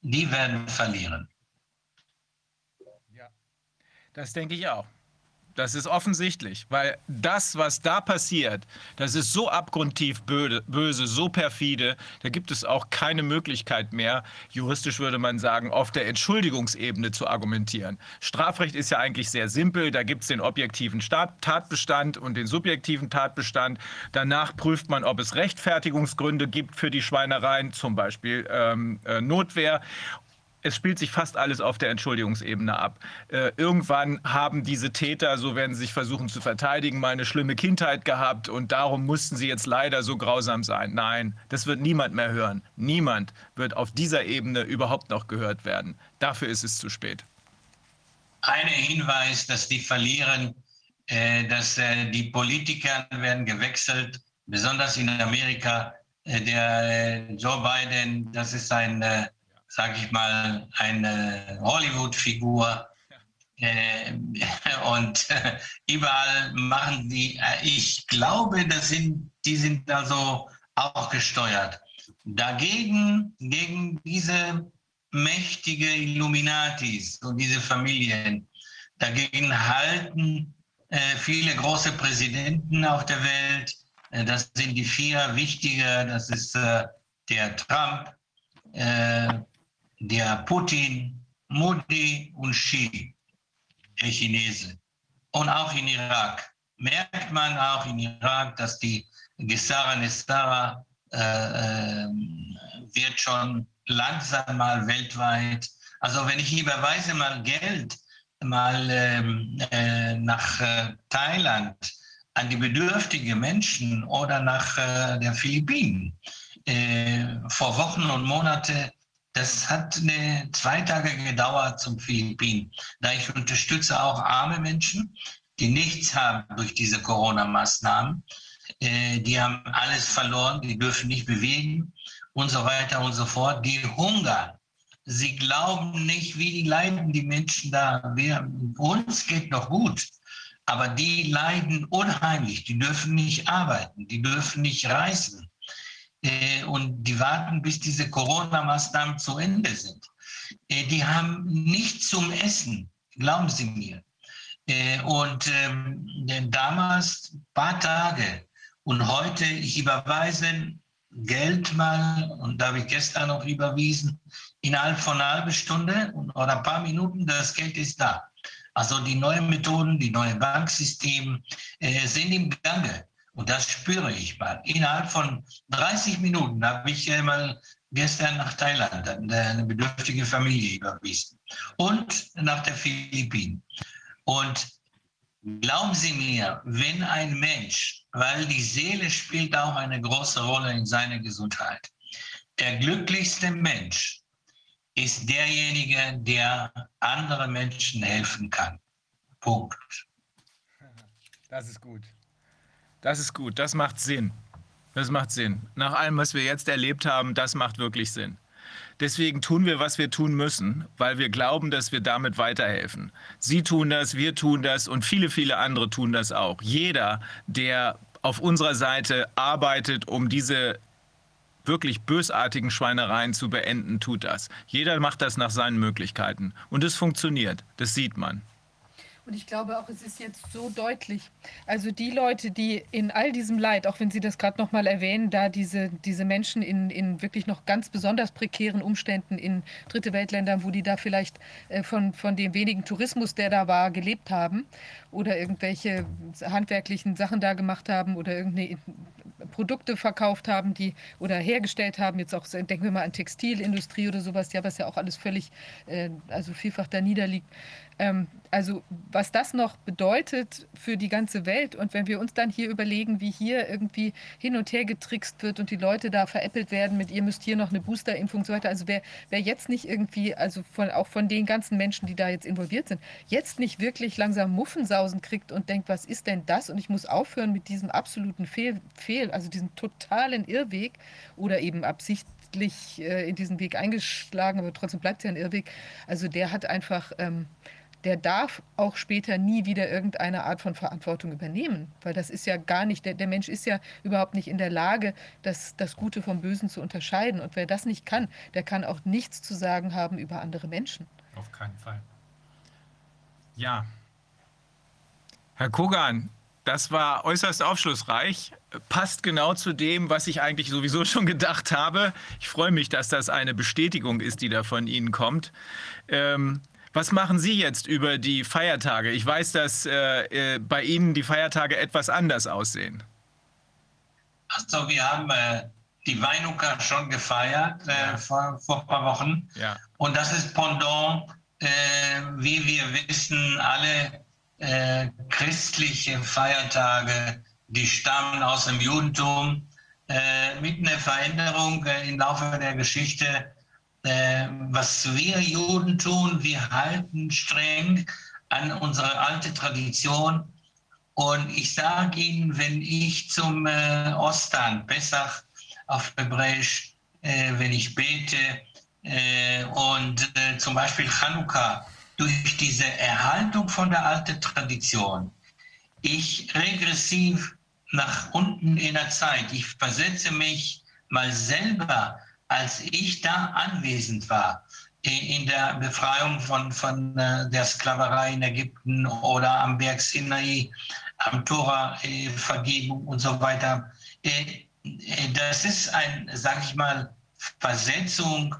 die werden verlieren. Ja, das denke ich auch. Das ist offensichtlich, weil das, was da passiert, das ist so abgrundtief böse, so perfide, da gibt es auch keine Möglichkeit mehr, juristisch würde man sagen, auf der Entschuldigungsebene zu argumentieren. Strafrecht ist ja eigentlich sehr simpel, da gibt es den objektiven Tatbestand und den subjektiven Tatbestand. Danach prüft man, ob es Rechtfertigungsgründe gibt für die Schweinereien, zum Beispiel ähm, äh, Notwehr es spielt sich fast alles auf der Entschuldigungsebene ab. Äh, irgendwann haben diese Täter, so werden sie sich versuchen zu verteidigen, mal eine schlimme Kindheit gehabt und darum mussten sie jetzt leider so grausam sein. Nein, das wird niemand mehr hören. Niemand wird auf dieser Ebene überhaupt noch gehört werden. Dafür ist es zu spät. Ein Hinweis, dass die verlieren, äh, dass äh, die Politiker werden gewechselt, besonders in Amerika. Äh, der äh, Joe Biden, das ist ein äh, sage ich mal, eine Hollywood-Figur. Äh, und äh, überall machen die, äh, ich glaube, das sind, die sind also auch gesteuert. Dagegen, gegen diese mächtige Illuminatis und diese Familien, dagegen halten viele große Präsidenten auf der Welt. Das sind die vier wichtige. Das ist der Trump, der Putin, Modi und Xi, der Chinese. Und auch in Irak merkt man auch in Irak, dass die Gesara Nestara äh, ähm, wird schon langsam mal weltweit. Also wenn ich überweise mal Geld mal ähm, äh, nach äh, Thailand an die bedürftigen Menschen oder nach äh, der Philippinen äh, vor Wochen und Monaten, das hat eine, zwei Tage gedauert zum Philippinen. Da ich unterstütze auch arme Menschen, die nichts haben durch diese Corona-Maßnahmen. Äh, die haben alles verloren, die dürfen nicht bewegen und so weiter und so fort. Die hungern. Sie glauben nicht, wie die leiden die Menschen da. Wir, uns geht noch gut, aber die leiden unheimlich. Die dürfen nicht arbeiten, die dürfen nicht reisen. Äh, und die warten, bis diese Corona-Maßnahmen zu Ende sind. Äh, die haben nichts zum Essen, glauben Sie mir. Äh, und ähm, damals ein paar Tage und heute, ich überweise Geld mal, und da habe ich gestern noch überwiesen, innerhalb von einer halben Stunde oder ein paar Minuten, das Geld ist da. Also die neuen Methoden, die neuen Banksysteme äh, sind im Gange. Und das spüre ich mal. Innerhalb von 30 Minuten habe ich äh, mal gestern nach Thailand eine bedürftige Familie überwiesen. Und nach der Philippinen. Und Glauben Sie mir, wenn ein Mensch, weil die Seele spielt auch eine große Rolle in seiner Gesundheit, der glücklichste Mensch ist derjenige, der anderen Menschen helfen kann. Punkt. Das ist gut. Das ist gut. Das macht Sinn. Das macht Sinn. Nach allem, was wir jetzt erlebt haben, das macht wirklich Sinn. Deswegen tun wir, was wir tun müssen, weil wir glauben, dass wir damit weiterhelfen. Sie tun das, wir tun das und viele, viele andere tun das auch. Jeder, der auf unserer Seite arbeitet, um diese wirklich bösartigen Schweinereien zu beenden, tut das. Jeder macht das nach seinen Möglichkeiten. Und es funktioniert. Das sieht man. Und ich glaube auch, es ist jetzt so deutlich. Also die Leute, die in all diesem Leid, auch wenn Sie das gerade nochmal erwähnen, da diese, diese Menschen in, in wirklich noch ganz besonders prekären Umständen in Dritte Weltländern, wo die da vielleicht äh, von, von dem wenigen Tourismus, der da war, gelebt haben oder irgendwelche handwerklichen Sachen da gemacht haben oder irgendeine Produkte verkauft haben, die oder hergestellt haben, jetzt auch, denken wir mal an Textilindustrie oder sowas, ja, was ja auch alles völlig, äh, also vielfach da niederliegt. Ähm, also was das noch bedeutet für die ganze Welt und wenn wir uns dann hier überlegen, wie hier irgendwie hin und her getrickst wird und die Leute da veräppelt werden mit, ihr müsst hier noch eine Boosterimpfung und so weiter. Also wer, wer jetzt nicht irgendwie, also von, auch von den ganzen Menschen, die da jetzt involviert sind, jetzt nicht wirklich langsam Muffensausen kriegt und denkt, was ist denn das? Und ich muss aufhören mit diesem absoluten Fehl, Fehl also diesem totalen Irrweg oder eben absichtlich äh, in diesen Weg eingeschlagen, aber trotzdem bleibt es ja ein Irrweg. Also der hat einfach... Ähm, der darf auch später nie wieder irgendeine Art von Verantwortung übernehmen. Weil das ist ja gar nicht, der, der Mensch ist ja überhaupt nicht in der Lage, das, das Gute vom Bösen zu unterscheiden. Und wer das nicht kann, der kann auch nichts zu sagen haben über andere Menschen. Auf keinen Fall. Ja. Herr Kogan, das war äußerst aufschlussreich. Passt genau zu dem, was ich eigentlich sowieso schon gedacht habe. Ich freue mich, dass das eine Bestätigung ist, die da von Ihnen kommt. Ähm, was machen Sie jetzt über die Feiertage? Ich weiß, dass äh, äh, bei Ihnen die Feiertage etwas anders aussehen. Also wir haben äh, die Weinuka schon gefeiert äh, ja. vor, vor ein paar Wochen. Ja. Und das ist Pendant, äh, wie wir wissen, alle äh, christliche Feiertage, die stammen aus dem Judentum, mit einer Veränderung im Laufe der Geschichte äh, was wir Juden tun, wir halten streng an unsere alte Tradition. Und ich sage Ihnen, wenn ich zum äh, Ostern, Pessach auf Hebräisch, äh, wenn ich bete äh, und äh, zum Beispiel Chanukka, durch diese Erhaltung von der alten Tradition, ich regressiv nach unten in der Zeit, ich versetze mich mal selber als ich da anwesend war, in der Befreiung von, von äh, der Sklaverei in Ägypten oder am Berg Sinai, am Tora-Vergebung und so weiter. Das ist ein, sag ich mal, Versetzung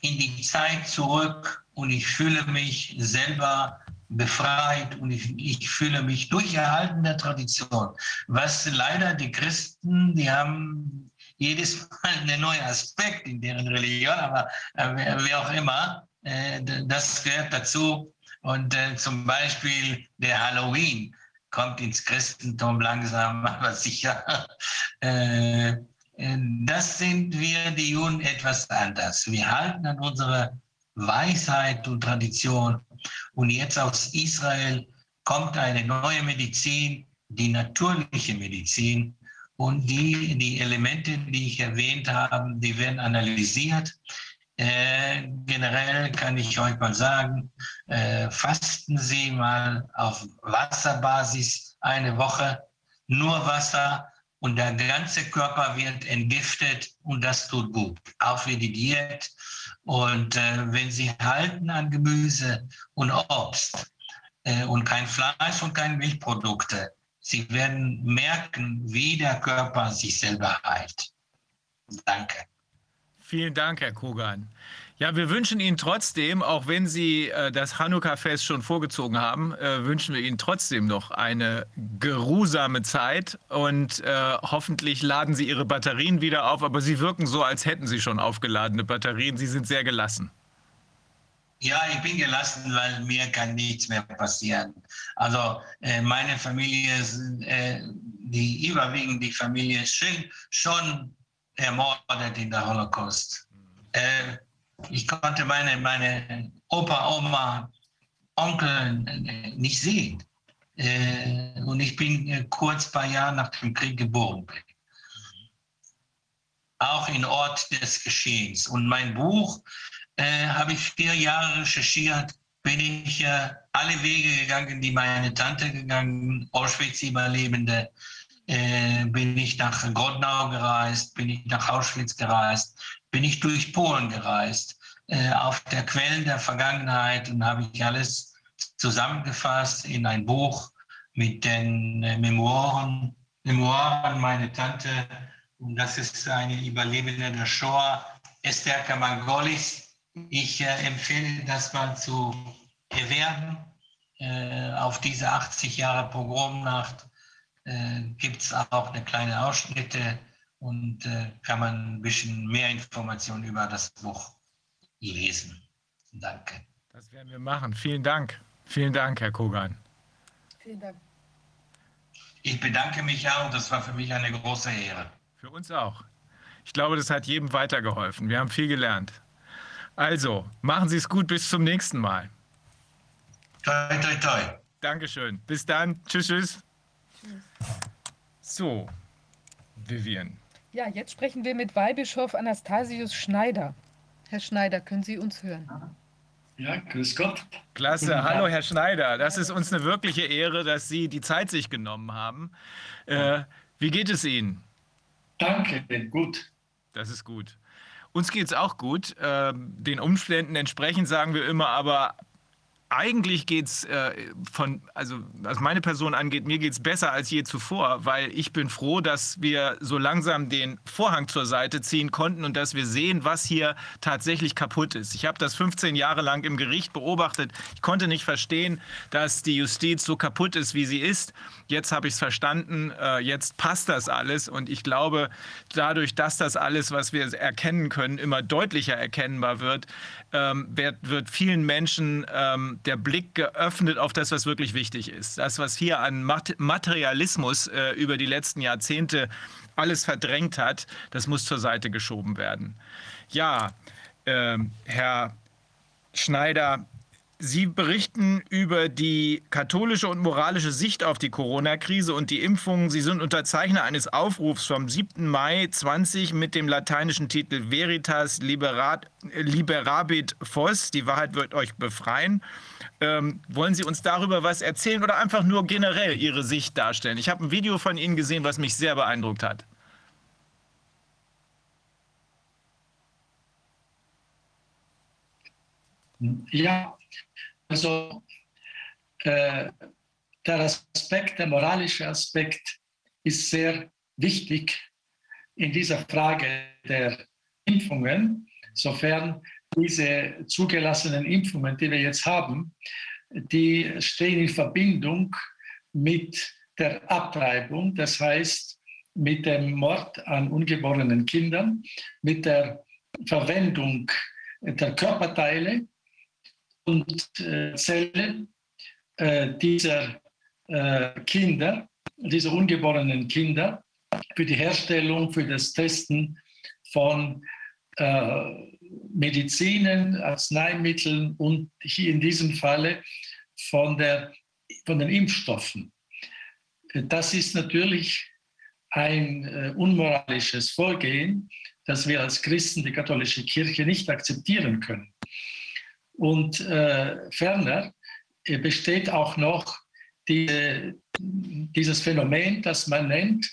in die Zeit zurück und ich fühle mich selber befreit und ich, ich fühle mich durch Erhalten der Tradition. Was leider die Christen, die haben jedes Mal einen neuen Aspekt in deren Religion, aber äh, wie auch immer, äh, das gehört dazu. Und äh, zum Beispiel der Halloween kommt ins Christentum langsam, aber sicher. Äh, äh, das sind wir, die Juden, etwas anders. Wir halten an unsere Weisheit und Tradition. Und jetzt aus Israel kommt eine neue Medizin, die natürliche Medizin. Und die, die Elemente, die ich erwähnt habe, die werden analysiert. Äh, generell kann ich euch mal sagen, äh, fasten Sie mal auf Wasserbasis eine Woche, nur Wasser und der ganze Körper wird entgiftet und das tut gut, auch für die Diät. Und äh, wenn Sie halten an Gemüse und Obst äh, und kein Fleisch und keine Milchprodukte, Sie werden merken, wie der Körper sich selber heilt. Danke. Vielen Dank, Herr Kogan. Ja, wir wünschen Ihnen trotzdem, auch wenn Sie äh, das Hanukkah-Fest schon vorgezogen haben, äh, wünschen wir Ihnen trotzdem noch eine geruhsame Zeit und äh, hoffentlich laden Sie Ihre Batterien wieder auf. Aber Sie wirken so, als hätten Sie schon aufgeladene Batterien. Sie sind sehr gelassen. Ja, ich bin gelassen, weil mir kann nichts mehr passieren. Also äh, meine Familie, äh, die überwiegend die Familie ist schon ermordet in der Holocaust. Äh, ich konnte meine, meine Opa, Oma, Onkel nicht sehen. Äh, und ich bin äh, kurz paar Jahre nach dem Krieg geboren. Auch in Ort des Geschehens. Und mein Buch äh, habe ich vier Jahre recherchiert, bin ich äh, alle Wege gegangen, die meine Tante gegangen, Auschwitz-Überlebende, äh, bin ich nach Grodnau gereist, bin ich nach Auschwitz gereist, bin ich durch Polen gereist, äh, auf der Quellen der Vergangenheit und habe ich alles zusammengefasst in ein Buch mit den äh, Memoiren, Memoiren meiner Tante. Und das ist eine Überlebende der Shoah, Esther Kamangolis. Ich äh, empfehle das mal zu erwerben. Äh, auf diese 80 Jahre Pogromnacht äh, gibt es auch eine kleine Ausschnitte und äh, kann man ein bisschen mehr Informationen über das Buch lesen. Danke. Das werden wir machen. Vielen Dank. Vielen Dank, Herr Kogan. Vielen Dank. Ich bedanke mich auch. Das war für mich eine große Ehre. Für uns auch. Ich glaube, das hat jedem weitergeholfen. Wir haben viel gelernt. Also, machen Sie es gut. Bis zum nächsten Mal. Toi, toi, toi. Dankeschön. Bis dann. Tschüss, tschüss. Tschüss. So, Vivian. Ja, jetzt sprechen wir mit Weihbischof Anastasius Schneider. Herr Schneider, können Sie uns hören? Ja, grüß Gott. Klasse. Hallo, Herr Schneider. Das ist uns eine wirkliche Ehre, dass Sie die Zeit sich genommen haben. Äh, wie geht es Ihnen? Danke, gut. Das ist gut. Uns geht es auch gut. Äh, den Umständen entsprechend sagen wir immer, aber eigentlich geht es äh, von, also was meine Person angeht, mir geht es besser als je zuvor, weil ich bin froh, dass wir so langsam den Vorhang zur Seite ziehen konnten und dass wir sehen, was hier tatsächlich kaputt ist. Ich habe das 15 Jahre lang im Gericht beobachtet. Ich konnte nicht verstehen, dass die Justiz so kaputt ist, wie sie ist. Jetzt habe ich es verstanden, äh, jetzt passt das alles und ich glaube, dadurch, dass das alles, was wir erkennen können, immer deutlicher erkennbar wird, ähm, wird, wird, vielen Menschen ähm, der Blick geöffnet auf das, was wirklich wichtig ist. Das, was hier an Materialismus äh, über die letzten Jahrzehnte alles verdrängt hat, das muss zur Seite geschoben werden. Ja, äh, Herr Schneider, Sie berichten über die katholische und moralische Sicht auf die Corona-Krise und die Impfungen. Sie sind Unterzeichner eines Aufrufs vom 7. Mai 20 mit dem lateinischen Titel Veritas Liberat, Liberabit Vos. Die Wahrheit wird euch befreien. Ähm, wollen Sie uns darüber was erzählen oder einfach nur generell Ihre Sicht darstellen? Ich habe ein Video von Ihnen gesehen, was mich sehr beeindruckt hat. Ja, also äh, der Aspekt, der moralische Aspekt ist sehr wichtig in dieser Frage der Impfungen, sofern diese zugelassenen Impfungen, die wir jetzt haben, die stehen in Verbindung mit der Abtreibung, das heißt mit dem Mord an ungeborenen Kindern, mit der Verwendung der Körperteile und äh, Zellen äh, dieser äh, Kinder, dieser ungeborenen Kinder, für die Herstellung, für das Testen von Medizinen, Arzneimitteln und hier in diesem Falle von, der, von den Impfstoffen. Das ist natürlich ein unmoralisches Vorgehen, das wir als Christen, die katholische Kirche, nicht akzeptieren können. Und äh, ferner äh, besteht auch noch die, dieses Phänomen, das man nennt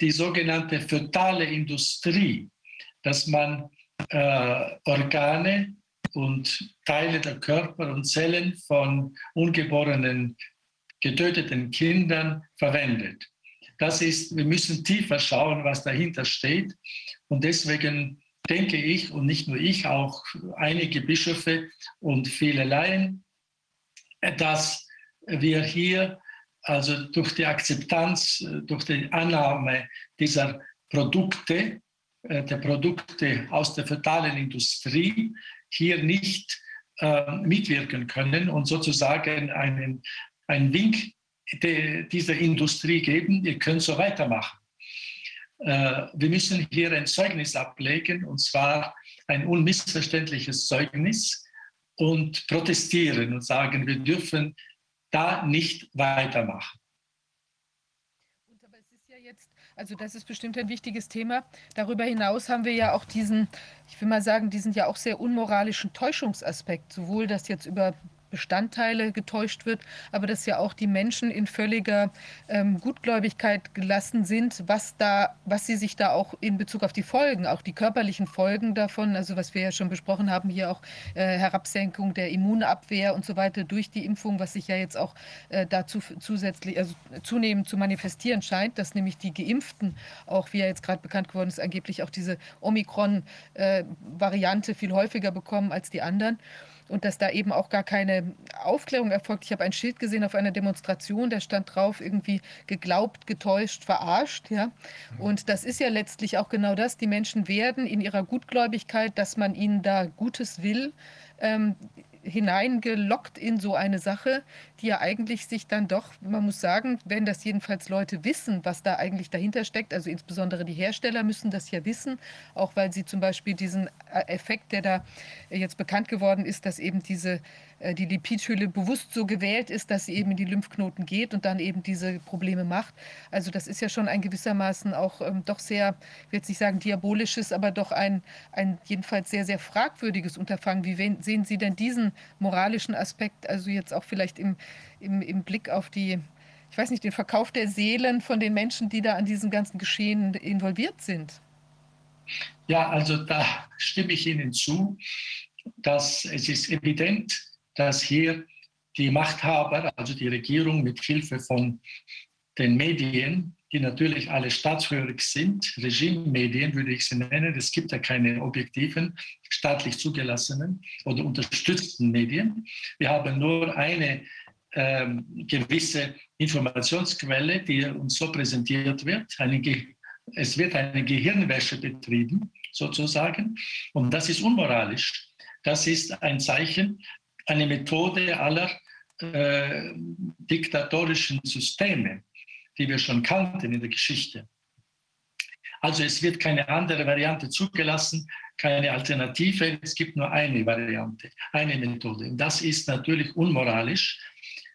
die sogenannte fötale Industrie, dass man äh, Organe und Teile der Körper und Zellen von ungeborenen, getöteten Kindern verwendet. Das ist, wir müssen tiefer schauen, was dahinter steht. Und deswegen denke ich, und nicht nur ich, auch einige Bischöfe und viele Laien, dass wir hier also durch die Akzeptanz, durch die Annahme dieser Produkte, äh, der Produkte aus der fetalen Industrie hier nicht äh, mitwirken können und sozusagen einen, einen Wink dieser Industrie geben, ihr könnt so weitermachen. Äh, wir müssen hier ein Zeugnis ablegen, und zwar ein unmissverständliches Zeugnis und protestieren und sagen, wir dürfen da nicht weitermachen. also das ist bestimmt ein wichtiges Thema. Darüber hinaus haben wir ja auch diesen, ich will mal sagen, diesen ja auch sehr unmoralischen Täuschungsaspekt, sowohl das jetzt über Bestandteile getäuscht wird, aber dass ja auch die Menschen in völliger ähm, Gutgläubigkeit gelassen sind, was da, was sie sich da auch in Bezug auf die Folgen, auch die körperlichen Folgen davon, also was wir ja schon besprochen haben, hier auch äh, Herabsenkung der Immunabwehr und so weiter durch die Impfung, was sich ja jetzt auch äh, dazu zusätzlich, also zunehmend zu manifestieren scheint, dass nämlich die Geimpften auch, wie ja jetzt gerade bekannt geworden ist, angeblich auch diese Omikron-Variante äh, viel häufiger bekommen als die anderen und dass da eben auch gar keine Aufklärung erfolgt. Ich habe ein Schild gesehen auf einer Demonstration, da stand drauf irgendwie geglaubt, getäuscht, verarscht. Ja? Und das ist ja letztlich auch genau das. Die Menschen werden in ihrer Gutgläubigkeit, dass man ihnen da Gutes will, ähm, hineingelockt in so eine Sache, die ja eigentlich sich dann doch, man muss sagen, wenn das jedenfalls Leute wissen, was da eigentlich dahinter steckt, also insbesondere die Hersteller müssen das ja wissen, auch weil sie zum Beispiel diesen äh, Effekt, der da jetzt bekannt geworden ist, dass eben diese äh, die Lipidhülle bewusst so gewählt ist, dass sie eben in die Lymphknoten geht und dann eben diese Probleme macht. Also das ist ja schon ein gewissermaßen auch ähm, doch sehr, ich will jetzt nicht sagen diabolisches, aber doch ein, ein jedenfalls sehr, sehr fragwürdiges Unterfangen. Wie sehen Sie denn diesen moralischen Aspekt, also jetzt auch vielleicht im, im, im Blick auf die, ich weiß nicht, den Verkauf der Seelen von den Menschen, die da an diesem ganzen Geschehen involviert sind? Ja, also da stimme ich Ihnen zu, dass es ist evident, dass hier die Machthaber, also die Regierung mit Hilfe von den Medien, die natürlich alle staatshörig sind, Regimemedien würde ich sie nennen, es gibt ja keine objektiven, staatlich zugelassenen oder unterstützten Medien. Wir haben nur eine ähm, gewisse Informationsquelle, die uns so präsentiert wird. es wird eine Gehirnwäsche betrieben, sozusagen, und das ist unmoralisch. Das ist ein Zeichen eine Methode aller äh, diktatorischen Systeme, die wir schon kannten in der Geschichte. Also es wird keine andere Variante zugelassen, keine Alternative. Es gibt nur eine Variante, eine Methode. Und das ist natürlich unmoralisch.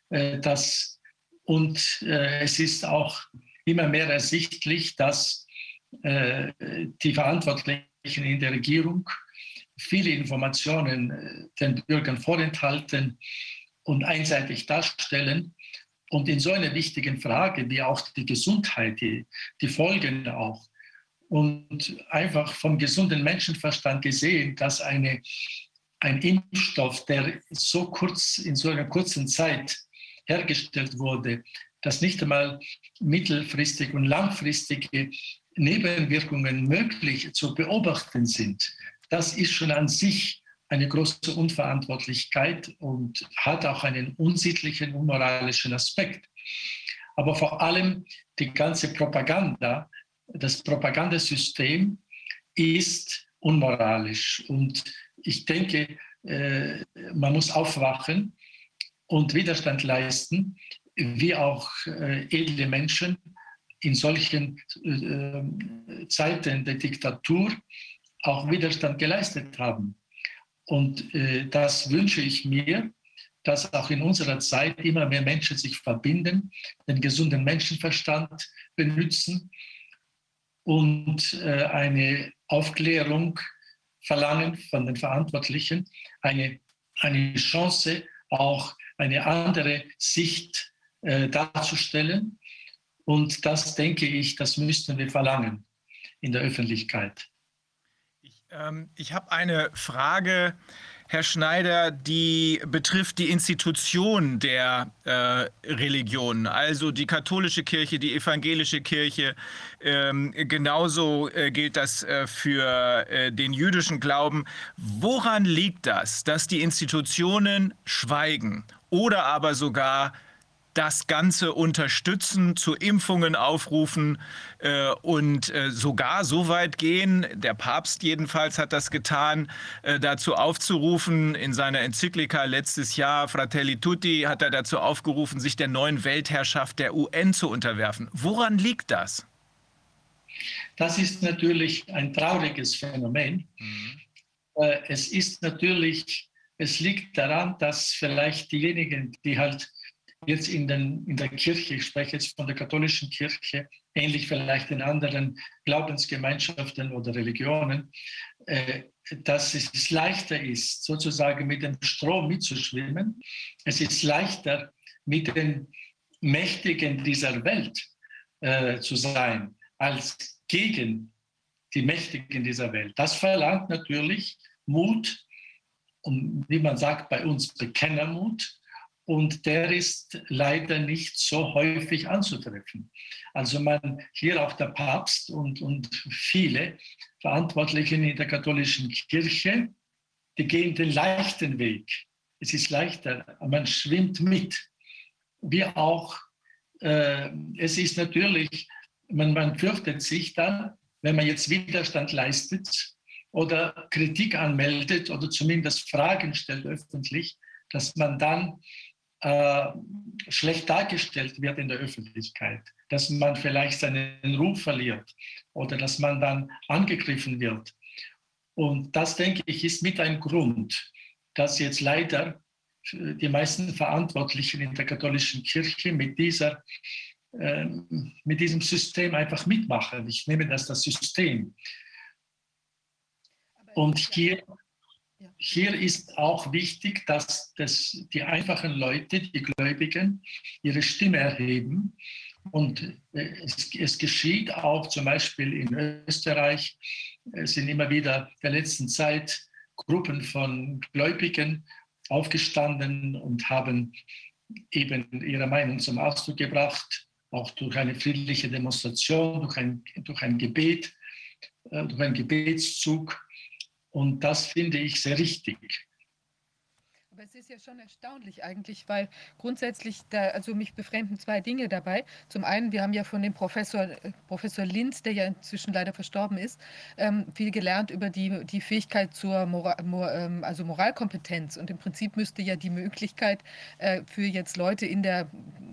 Äh, das, und äh, es ist auch immer mehr ersichtlich, dass äh, die Verantwortlichen in der Regierung viele Informationen den Bürgern vorenthalten und einseitig darstellen. Und in so einer wichtigen Frage wie auch die Gesundheit, die, die Folgen auch, und einfach vom gesunden Menschenverstand gesehen, dass eine ein Impfstoff, der so kurz, in so einer kurzen Zeit hergestellt wurde, dass nicht einmal mittelfristig und langfristige Nebenwirkungen möglich zu beobachten sind, das ist schon an sich eine große Unverantwortlichkeit und hat auch einen unsittlichen, unmoralischen Aspekt. Aber vor allem die ganze Propaganda, das Propagandasystem ist unmoralisch. Und ich denke, äh, man muss aufwachen und Widerstand leisten, wie auch äh, edle Menschen in solchen äh, Zeiten der Diktatur auch Widerstand geleistet haben. Und das wünsche ich mir, dass auch in unserer Zeit immer mehr Menschen sich verbinden, den gesunden Menschenverstand benutzen und eine Aufklärung verlangen von den Verantwortlichen, eine, eine Chance, auch eine andere Sicht äh, darzustellen. Und das denke ich, das müssten wir verlangen in der Öffentlichkeit. Ich, ähm, ich habe eine Frage Herr Schneider, die betrifft die Institution der äh, Religionen, also die katholische Kirche, die evangelische Kirche. Ähm, genauso äh, gilt das äh, für äh, den jüdischen Glauben. Woran liegt das, dass die Institutionen schweigen oder aber sogar das Ganze unterstützen, zu Impfungen aufrufen äh, und äh, sogar so weit gehen, der Papst jedenfalls hat das getan, äh, dazu aufzurufen, in seiner Enzyklika letztes Jahr, Fratelli Tutti, hat er dazu aufgerufen, sich der neuen Weltherrschaft der UN zu unterwerfen. Woran liegt das? Das ist natürlich ein trauriges Phänomen. Mhm. Äh, es ist natürlich, es liegt daran, dass vielleicht diejenigen, die halt jetzt in, in der Kirche, ich spreche jetzt von der katholischen Kirche, ähnlich vielleicht in anderen Glaubensgemeinschaften oder Religionen, äh, dass es leichter ist, sozusagen mit dem Strom mitzuschwimmen. Es ist leichter, mit den Mächtigen dieser Welt äh, zu sein, als gegen die Mächtigen dieser Welt. Das verlangt natürlich Mut und wie man sagt bei uns Bekennermut, und der ist leider nicht so häufig anzutreffen. Also man hier auch der Papst und, und viele Verantwortlichen in der katholischen Kirche, die gehen den leichten Weg. Es ist leichter, man schwimmt mit. Wie auch, äh, es ist natürlich, man, man fürchtet sich dann, wenn man jetzt Widerstand leistet oder Kritik anmeldet oder zumindest Fragen stellt öffentlich, dass man dann äh, schlecht dargestellt wird in der Öffentlichkeit, dass man vielleicht seinen Ruf verliert oder dass man dann angegriffen wird. Und das, denke ich, ist mit ein Grund, dass jetzt leider die meisten Verantwortlichen in der katholischen Kirche mit, dieser, äh, mit diesem System einfach mitmachen. Ich nehme das das System. Und hier hier ist auch wichtig, dass das, die einfachen Leute, die Gläubigen, ihre Stimme erheben. Und äh, es, es geschieht auch zum Beispiel in Österreich, es sind immer wieder der letzten Zeit Gruppen von Gläubigen aufgestanden und haben eben ihre Meinung zum Ausdruck gebracht, auch durch eine friedliche Demonstration, durch ein, durch ein Gebet, äh, durch einen Gebetszug. Und das finde ich sehr richtig. Aber es ist ja schon erstaunlich eigentlich, weil grundsätzlich, da, also mich befremden zwei Dinge dabei. Zum einen, wir haben ja von dem Professor, äh, Professor Linz, der ja inzwischen leider verstorben ist, ähm, viel gelernt über die, die Fähigkeit zur Moral, Mor, ähm, also Moralkompetenz. Und im Prinzip müsste ja die Möglichkeit äh, für jetzt Leute in der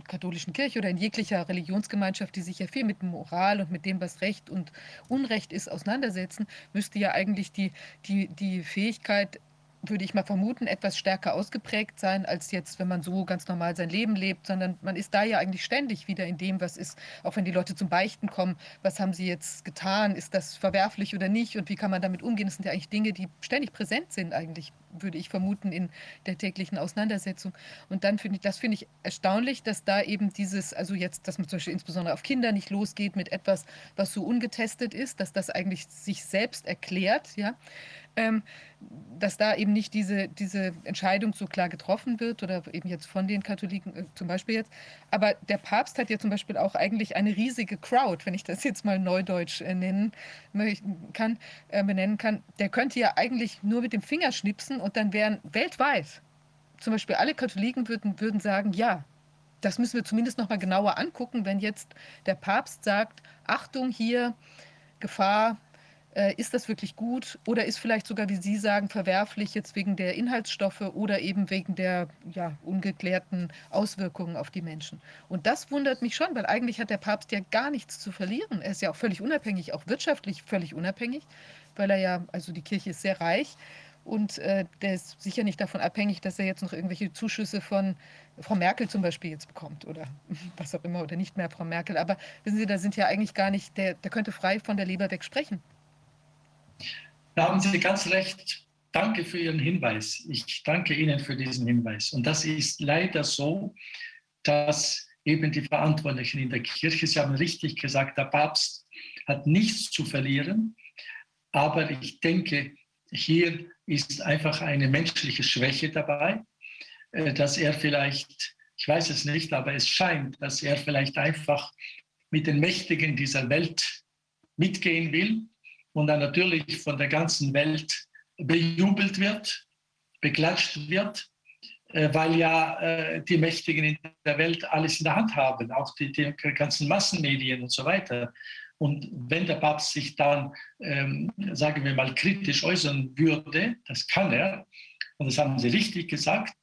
katholischen Kirche oder in jeglicher Religionsgemeinschaft, die sich ja viel mit Moral und mit dem, was Recht und Unrecht ist, auseinandersetzen, müsste ja eigentlich die, die, die Fähigkeit würde ich mal vermuten, etwas stärker ausgeprägt sein, als jetzt, wenn man so ganz normal sein Leben lebt, sondern man ist da ja eigentlich ständig wieder in dem, was ist, auch wenn die Leute zum Beichten kommen, was haben sie jetzt getan, ist das verwerflich oder nicht? Und wie kann man damit umgehen? Das sind ja eigentlich Dinge, die ständig präsent sind, eigentlich, würde ich vermuten, in der täglichen Auseinandersetzung. Und dann finde ich, das finde ich erstaunlich, dass da eben dieses, also jetzt, dass man zum Beispiel insbesondere auf Kinder nicht losgeht mit etwas, was so ungetestet ist, dass das eigentlich sich selbst erklärt, ja. ähm, dass da eben nicht diese, diese Entscheidung so klar getroffen wird oder eben jetzt von den Katholiken äh, zum Beispiel jetzt. Aber der Papst hat ja zum Beispiel auch eigentlich eine riesige Crowd, wenn ich das jetzt mal neudeutsch äh, nennen kann, äh, benennen kann. Der könnte ja eigentlich nur mit dem Finger schnipsen und dann wären weltweit zum Beispiel alle Katholiken würden, würden sagen, ja, das müssen wir zumindest noch mal genauer angucken, wenn jetzt der Papst sagt, Achtung hier, Gefahr, äh, ist das wirklich gut oder ist vielleicht sogar, wie Sie sagen, verwerflich jetzt wegen der Inhaltsstoffe oder eben wegen der ja, ungeklärten Auswirkungen auf die Menschen. Und das wundert mich schon, weil eigentlich hat der Papst ja gar nichts zu verlieren. Er ist ja auch völlig unabhängig, auch wirtschaftlich völlig unabhängig, weil er ja, also die Kirche ist sehr reich und äh, der ist sicher nicht davon abhängig, dass er jetzt noch irgendwelche Zuschüsse von Frau Merkel zum Beispiel jetzt bekommt oder was auch immer oder nicht mehr Frau Merkel. Aber wissen Sie, da sind ja eigentlich gar nicht, der, der könnte frei von der Leber weg sprechen. Da haben Sie ganz recht. Danke für Ihren Hinweis. Ich danke Ihnen für diesen Hinweis. Und das ist leider so, dass eben die Verantwortlichen in der Kirche, Sie haben richtig gesagt, der Papst hat nichts zu verlieren. Aber ich denke, hier ist einfach eine menschliche Schwäche dabei, äh, dass er vielleicht, ich weiß es nicht, aber es scheint, dass er vielleicht einfach mit den Mächtigen dieser Welt mitgehen will und dann natürlich von der ganzen Welt bejubelt wird, beklatscht wird, äh, weil ja äh, die Mächtigen in der Welt alles in der Hand haben, auch die, die ganzen Massenmedien und so weiter. Und wenn der Papst sich dann, ähm, sagen wir mal, kritisch äußern würde, das kann er, und das haben Sie richtig gesagt,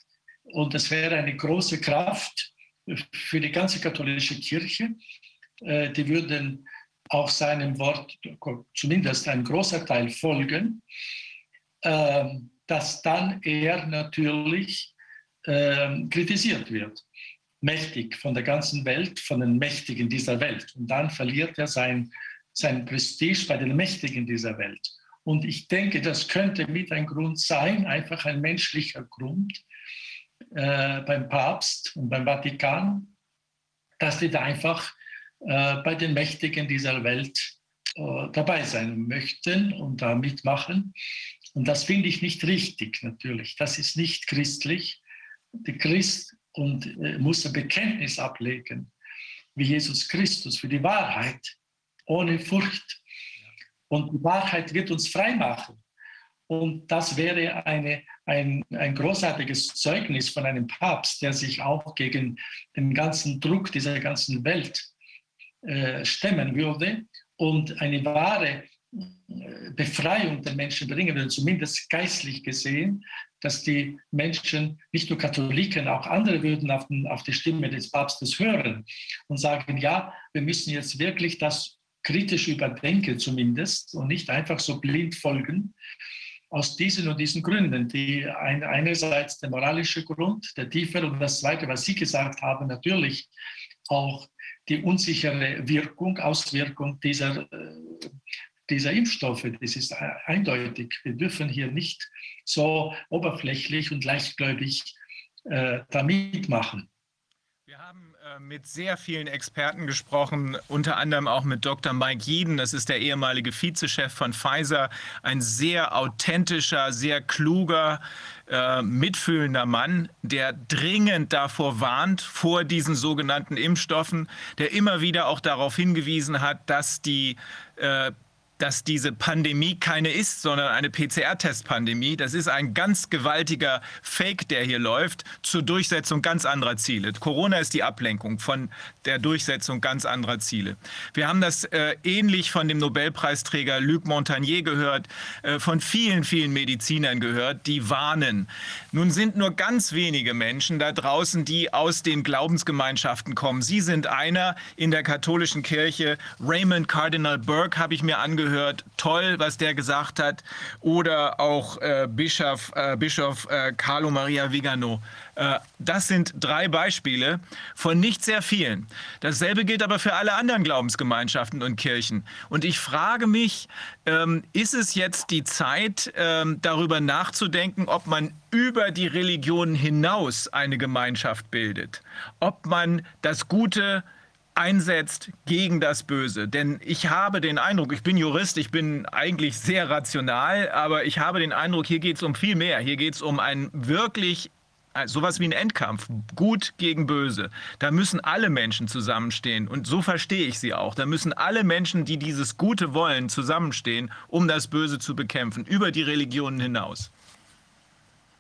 und das wäre eine große Kraft für die ganze katholische Kirche, äh, die würden auch seinem Wort zumindest ein großer Teil folgen, äh, dass dann er natürlich äh, kritisiert wird. Mächtig von der ganzen Welt, von den Mächtigen dieser Welt. Und dann verliert er sein, sein Prestige bei den Mächtigen dieser Welt. Und ich denke, das könnte mit ein Grund sein, einfach ein menschlicher Grund äh, beim Papst und beim Vatikan, dass die da einfach äh, bei den Mächtigen dieser Welt äh, dabei sein möchten und da mitmachen. Und das finde ich nicht richtig, natürlich. Das ist nicht christlich. Der Christ und, äh, muss ein Bekenntnis ablegen, wie Jesus Christus, für die Wahrheit, ohne Furcht. Und die Wahrheit wird uns frei machen. Und das wäre eine, ein, ein großartiges Zeugnis von einem Papst, der sich auch gegen den ganzen Druck dieser ganzen Welt äh, stemmen würde und eine wahre Befreiung der Menschen bringen würde, zumindest geistlich gesehen, dass die Menschen, nicht nur Katholiken, auch andere würden auf, den, auf die Stimme des Papstes hören und sagen, ja, wir müssen jetzt wirklich das kritisch überdenken zumindest und nicht einfach so blind folgen. Aus diesen und diesen Gründen, die ein, einerseits der moralische Grund, der tiefer und das zweite, was Sie gesagt haben, natürlich auch die unsichere Wirkung, Auswirkung dieser, äh, dieser Impfstoffe. Das ist eindeutig. Wir dürfen hier nicht so oberflächlich und leichtgläubig äh, da mitmachen. Wir haben äh, mit sehr vielen Experten gesprochen, unter anderem auch mit Dr. Mike Jeden, das ist der ehemalige Vizechef von Pfizer, ein sehr authentischer, sehr kluger, äh, mitfühlender Mann, der dringend davor warnt, vor diesen sogenannten Impfstoffen, der immer wieder auch darauf hingewiesen hat, dass die äh, dass diese Pandemie keine ist, sondern eine PCR-Test-Pandemie. Das ist ein ganz gewaltiger Fake, der hier läuft, zur Durchsetzung ganz anderer Ziele. Corona ist die Ablenkung von der Durchsetzung ganz anderer Ziele. Wir haben das äh, ähnlich von dem Nobelpreisträger Luc Montagnier gehört, äh, von vielen, vielen Medizinern gehört, die warnen. Nun sind nur ganz wenige Menschen da draußen, die aus den Glaubensgemeinschaften kommen. Sie sind einer in der katholischen Kirche. Raymond Cardinal Burke habe ich mir angehört gehört, toll, was der gesagt hat. Oder auch äh, Bischof, äh, Bischof äh, Carlo Maria Vigano. Äh, das sind drei Beispiele von nicht sehr vielen. Dasselbe gilt aber für alle anderen Glaubensgemeinschaften und Kirchen. Und ich frage mich, ähm, ist es jetzt die Zeit, ähm, darüber nachzudenken, ob man über die Religion hinaus eine Gemeinschaft bildet? Ob man das Gute einsetzt gegen das Böse. Denn ich habe den Eindruck, ich bin Jurist, ich bin eigentlich sehr rational, aber ich habe den Eindruck, hier geht es um viel mehr. Hier geht es um einen wirklich sowas wie ein Endkampf, gut gegen böse. Da müssen alle Menschen zusammenstehen und so verstehe ich sie auch. Da müssen alle Menschen, die dieses Gute wollen, zusammenstehen, um das Böse zu bekämpfen, über die Religionen hinaus.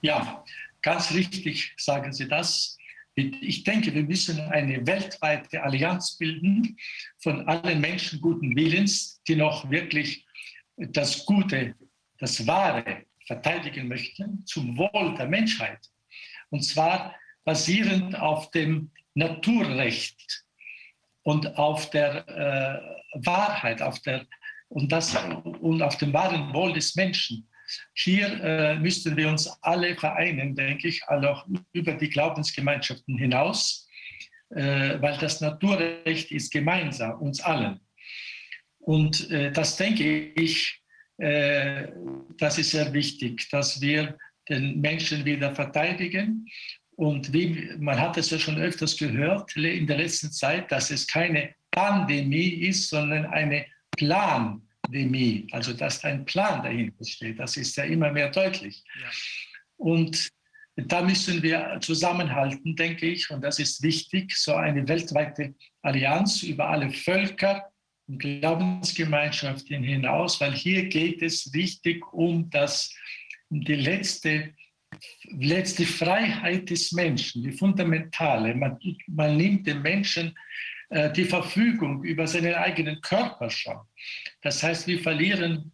Ja, ganz richtig sagen Sie das. Ich denke, wir müssen eine weltweite Allianz bilden von allen Menschen guten Willens, die noch wirklich das Gute, das Wahre verteidigen möchten, zum Wohl der Menschheit. Und zwar basierend auf dem Naturrecht und auf der äh, Wahrheit auf der, und, das, und auf dem wahren Wohl des Menschen. Hier äh, müssten wir uns alle vereinen, denke ich, auch über die Glaubensgemeinschaften hinaus, äh, weil das Naturrecht ist gemeinsam, uns allen. Und äh, das denke ich, äh, das ist sehr wichtig, dass wir den Menschen wieder verteidigen. Und wie, man hat es ja schon öfters gehört in der letzten Zeit, dass es keine Pandemie ist, sondern eine Plan. Pandemie, also dass ein Plan dahinter steht. Das ist ja immer mehr deutlich. Ja. Und da müssen wir zusammenhalten, denke ich, und das ist wichtig, so eine weltweite Allianz über alle Völker und Glaubensgemeinschaften hinaus, weil hier geht es wichtig um das, um die letzte, letzte Freiheit des Menschen, die fundamentale. Man, man nimmt den Menschen die Verfügung über seinen eigenen Körper schon. Das heißt, wir verlieren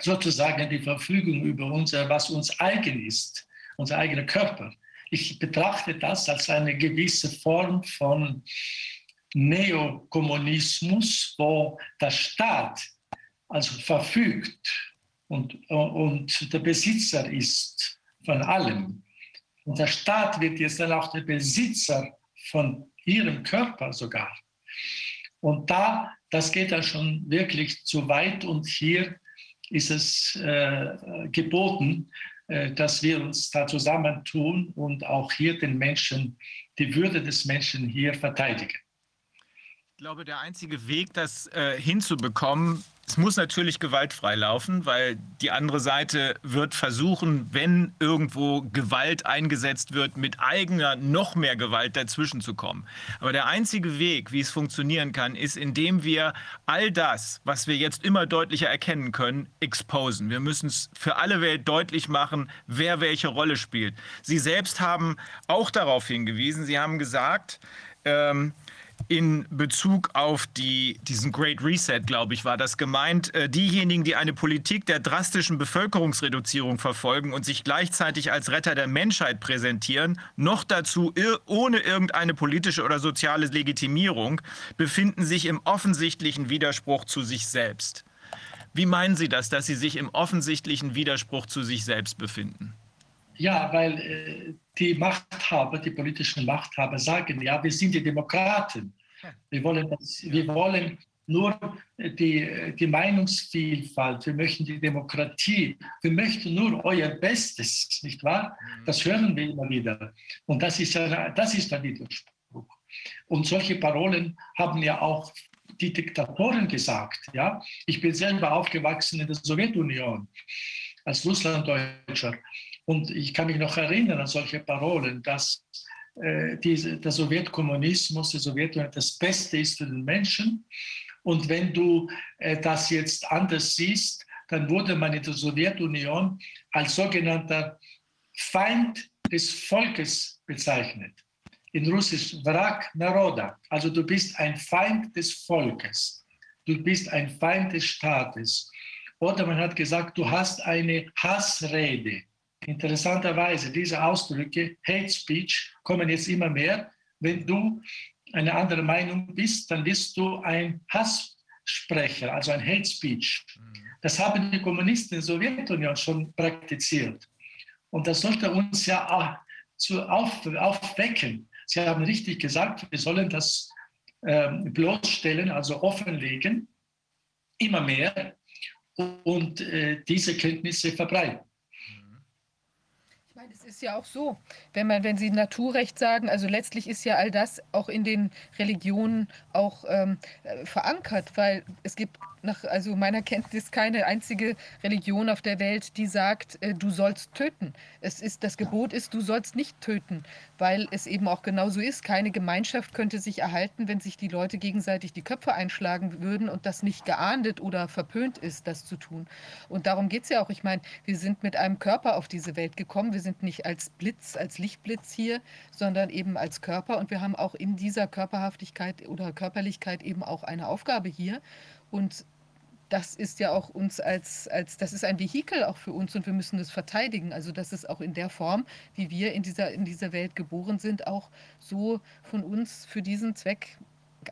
sozusagen die Verfügung über unser, was uns eigen ist, unser eigener Körper. Ich betrachte das als eine gewisse Form von Neokommunismus, wo der Staat also verfügt und, und der Besitzer ist von allem. Und der Staat wird jetzt dann auch der Besitzer von ihrem Körper sogar. Und da, das geht dann schon wirklich zu weit und hier ist es äh, geboten, äh, dass wir uns da zusammentun und auch hier den Menschen, die Würde des Menschen hier verteidigen. Ich glaube, der einzige Weg, das äh, hinzubekommen, es muss natürlich gewaltfrei laufen, weil die andere Seite wird versuchen, wenn irgendwo Gewalt eingesetzt wird, mit eigener noch mehr Gewalt dazwischen zu kommen. Aber der einzige Weg, wie es funktionieren kann, ist, indem wir all das, was wir jetzt immer deutlicher erkennen können, exposen. Wir müssen es für alle Welt deutlich machen, wer welche Rolle spielt. Sie selbst haben auch darauf hingewiesen. Sie haben gesagt, ähm, in Bezug auf die, diesen Great Reset, glaube ich, war das gemeint, äh, diejenigen, die eine Politik der drastischen Bevölkerungsreduzierung verfolgen und sich gleichzeitig als Retter der Menschheit präsentieren, noch dazu ohne irgendeine politische oder soziale Legitimierung, befinden sich im offensichtlichen Widerspruch zu sich selbst. Wie meinen Sie das, dass Sie sich im offensichtlichen Widerspruch zu sich selbst befinden? Ja, weil äh, die Machthaber, die politischen Machthaber sagen, ja, wir sind die Demokraten. Wir wollen, das, wir wollen nur die, die Meinungsvielfalt, wir möchten die Demokratie, wir möchten nur euer Bestes, nicht wahr? Mhm. Das hören wir immer wieder. Und das ist, das ist der Widerspruch. Und solche Parolen haben ja auch die Diktatoren gesagt. Ja? Ich bin selber aufgewachsen in der Sowjetunion als Russlanddeutscher. Und ich kann mich noch erinnern an solche Parolen, dass äh, diese, der Sowjetkommunismus, die Sowjetunion das Beste ist für den Menschen. Und wenn du äh, das jetzt anders siehst, dann wurde man in der Sowjetunion als sogenannter Feind des Volkes bezeichnet. In Russisch Vrak Naroda. Also du bist ein Feind des Volkes. Du bist ein Feind des Staates. Oder man hat gesagt, du hast eine Hassrede. Interessanterweise, diese Ausdrücke, Hate Speech, kommen jetzt immer mehr. Wenn du eine andere Meinung bist, dann bist du ein Hasssprecher, also ein Hate Speech. Mhm. Das haben die Kommunisten in der Sowjetunion schon praktiziert. Und das sollte uns ja auch zu auf, aufwecken. Sie haben richtig gesagt, wir sollen das äh, bloßstellen, also offenlegen, immer mehr und äh, diese Kenntnisse verbreiten. Ist ja auch so, wenn man, wenn Sie Naturrecht sagen, also letztlich ist ja all das auch in den Religionen auch ähm, äh, verankert, weil es gibt nach also meiner Kenntnis keine einzige Religion auf der Welt, die sagt, äh, du sollst töten. Es ist das Gebot ist, du sollst nicht töten, weil es eben auch genauso ist. Keine Gemeinschaft könnte sich erhalten, wenn sich die Leute gegenseitig die Köpfe einschlagen würden und das nicht geahndet oder verpönt ist, das zu tun. Und darum geht es ja auch. Ich meine, wir sind mit einem Körper auf diese Welt gekommen. Wir sind nicht als Blitz, als Lichtblitz hier, sondern eben als Körper. Und wir haben auch in dieser Körperhaftigkeit oder Körperlichkeit eben auch eine Aufgabe hier. Und das ist ja auch uns als, als, das ist ein Vehikel auch für uns und wir müssen es verteidigen. Also dass es auch in der Form, wie wir in dieser, in dieser Welt geboren sind, auch so von uns für diesen Zweck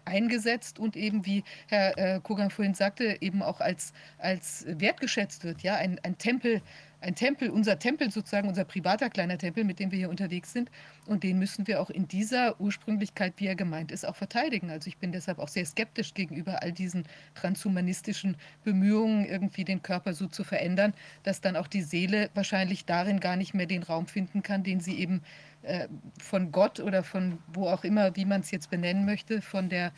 eingesetzt und eben, wie Herr äh, Kogan vorhin sagte, eben auch als, als wertgeschätzt wird. Ja, ein, ein Tempel, ein Tempel, unser Tempel sozusagen, unser privater kleiner Tempel, mit dem wir hier unterwegs sind. Und den müssen wir auch in dieser Ursprünglichkeit, wie er gemeint ist, auch verteidigen. Also ich bin deshalb auch sehr skeptisch gegenüber all diesen transhumanistischen Bemühungen, irgendwie den Körper so zu verändern, dass dann auch die Seele wahrscheinlich darin gar nicht mehr den Raum finden kann, den sie eben äh, von Gott oder von wo auch immer, wie man es jetzt benennen möchte, von der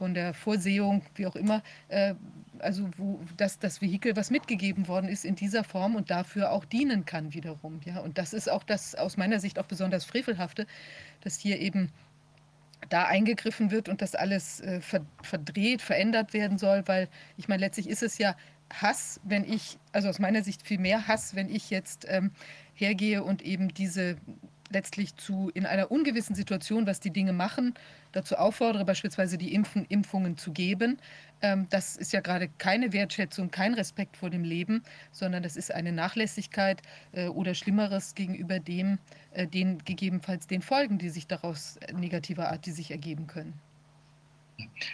von der Vorsehung, wie auch immer, äh, also wo das, das Vehikel, was mitgegeben worden ist in dieser Form und dafür auch dienen kann wiederum. Ja? Und das ist auch das aus meiner Sicht auch besonders Frevelhafte, dass hier eben da eingegriffen wird und das alles äh, verdreht, verändert werden soll, weil ich meine, letztlich ist es ja Hass, wenn ich, also aus meiner Sicht viel mehr Hass, wenn ich jetzt ähm, hergehe und eben diese letztlich zu in einer ungewissen Situation, was die Dinge machen, dazu auffordere, beispielsweise die Impfen, Impfungen zu geben. Ähm, das ist ja gerade keine Wertschätzung, kein Respekt vor dem Leben, sondern das ist eine Nachlässigkeit äh, oder Schlimmeres gegenüber dem, äh, den gegebenenfalls den Folgen, die sich daraus äh, negativer Art, die sich ergeben können.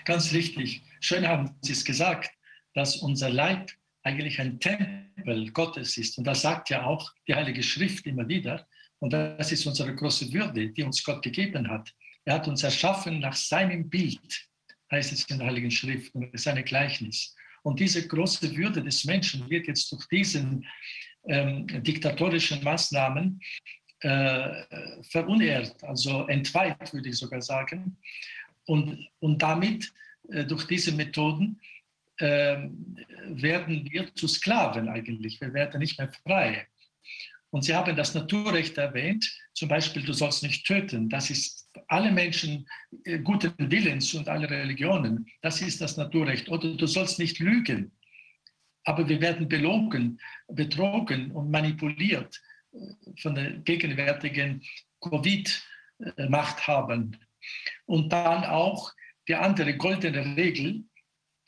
Ganz richtig. Schön haben Sie es gesagt, dass unser Leib eigentlich ein Tempel Gottes ist. Und das sagt ja auch die Heilige Schrift immer wieder. Und das ist unsere große Würde, die uns Gott gegeben hat. Er hat uns erschaffen nach seinem Bild, heißt es in der Heiligen Schrift, und seine Gleichnis. Und diese große Würde des Menschen wird jetzt durch diesen ähm, diktatorischen Maßnahmen äh, verunehrt, also entweiht, würde ich sogar sagen. Und, und damit, äh, durch diese Methoden, äh, werden wir zu Sklaven eigentlich. Wir werden nicht mehr frei. Und Sie haben das Naturrecht erwähnt, zum Beispiel, du sollst nicht töten. Das ist alle Menschen äh, guten Willens und alle Religionen. Das ist das Naturrecht. Oder du sollst nicht lügen. Aber wir werden belogen, betrogen und manipuliert äh, von der gegenwärtigen Covid-Machthabern. Und dann auch die andere goldene Regel,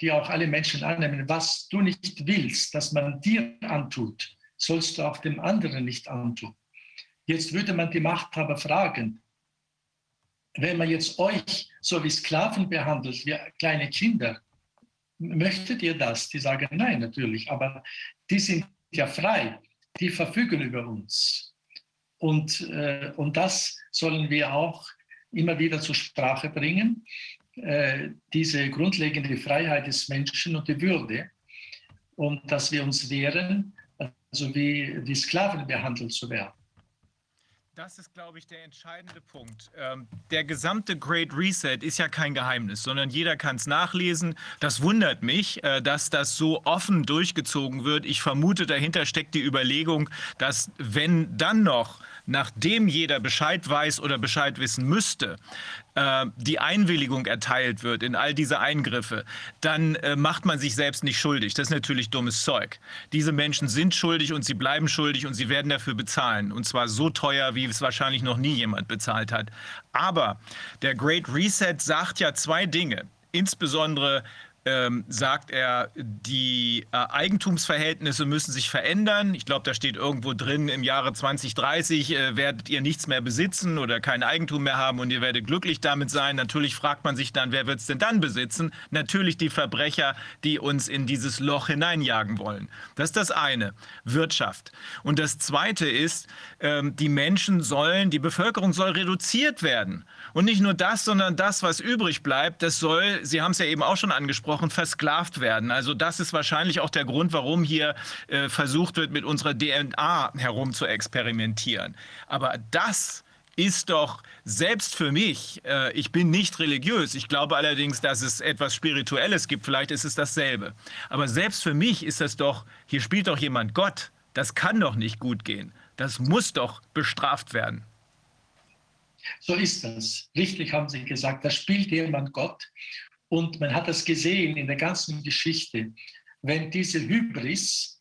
die auch alle Menschen annehmen, was du nicht willst, dass man dir antut, sollst du auch dem anderen nicht antun. Jetzt würde man die Machthaber fragen, wenn man jetzt euch so wie Sklaven behandelt, wie kleine Kinder, möchtet ihr das? Die sagen nein, natürlich, aber die sind ja frei, die verfügen über uns. Und, äh, und das sollen wir auch immer wieder zur Sprache bringen, äh, diese grundlegende Freiheit des Menschen und die Würde und dass wir uns wehren also wie, wie Sklaven behandelt zu werden. Das ist, glaube ich, der entscheidende Punkt. Ähm, der gesamte Great Reset ist ja kein Geheimnis, sondern jeder kann es nachlesen. Das wundert mich, äh, dass das so offen durchgezogen wird. Ich vermute, dahinter steckt die Überlegung, dass wenn dann noch nachdem jeder Bescheid weiß oder Bescheid wissen müsste, äh, die Einwilligung erteilt wird in all diese Eingriffe, dann äh, macht man sich selbst nicht schuldig. Das ist natürlich dummes Zeug. Diese Menschen sind schuldig und sie bleiben schuldig und sie werden dafür bezahlen. Und zwar so teuer, wie es wahrscheinlich noch nie jemand bezahlt hat. Aber der Great Reset sagt ja zwei Dinge. Insbesondere ähm, sagt er, die äh, Eigentumsverhältnisse müssen sich verändern. Ich glaube, da steht irgendwo drin, im Jahre 2030 äh, werdet ihr nichts mehr besitzen oder kein Eigentum mehr haben und ihr werdet glücklich damit sein. Natürlich fragt man sich dann, wer wird es denn dann besitzen? Natürlich die Verbrecher, die uns in dieses Loch hineinjagen wollen. Das ist das eine, Wirtschaft. Und das zweite ist, ähm, die Menschen sollen, die Bevölkerung soll reduziert werden. Und nicht nur das, sondern das, was übrig bleibt, das soll, Sie haben es ja eben auch schon angesprochen, versklavt werden. Also das ist wahrscheinlich auch der Grund, warum hier äh, versucht wird, mit unserer DNA herum zu experimentieren. Aber das ist doch selbst für mich, äh, ich bin nicht religiös, ich glaube allerdings, dass es etwas Spirituelles gibt, vielleicht ist es dasselbe. Aber selbst für mich ist das doch, hier spielt doch jemand Gott. Das kann doch nicht gut gehen. Das muss doch bestraft werden. So ist das. Richtig haben Sie gesagt, da spielt jemand Gott. Und man hat das gesehen in der ganzen Geschichte. Wenn diese Hybris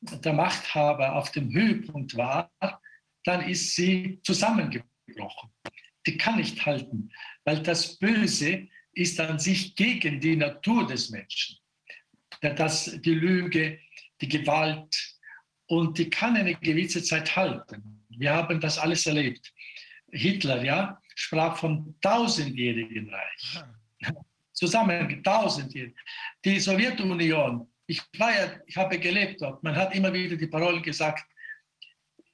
der Machthaber auf dem Höhepunkt war, dann ist sie zusammengebrochen. Die kann nicht halten, weil das Böse ist an sich gegen die Natur des Menschen. Das, die Lüge, die Gewalt, und die kann eine gewisse Zeit halten. Wir haben das alles erlebt. Hitler, ja, sprach vom tausendjährigen Reich. Zusammen tausendjährig. Die Sowjetunion, ich war ja, ich habe gelebt dort, man hat immer wieder die Parolen gesagt,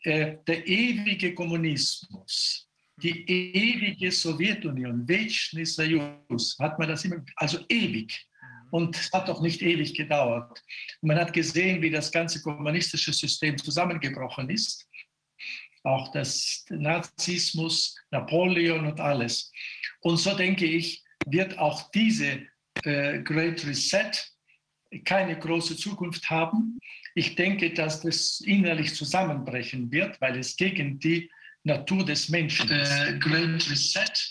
äh, der ewige Kommunismus, die ewige Sowjetunion, Вечный Союз, hat man das immer, also ewig. Und es hat auch nicht ewig gedauert. Und man hat gesehen, wie das ganze kommunistische System zusammengebrochen ist. Auch das Nazismus, Napoleon und alles. Und so denke ich, wird auch diese äh, Great Reset keine große Zukunft haben. Ich denke, dass das innerlich zusammenbrechen wird, weil es gegen die Natur des Menschen ist. Äh, Great Reset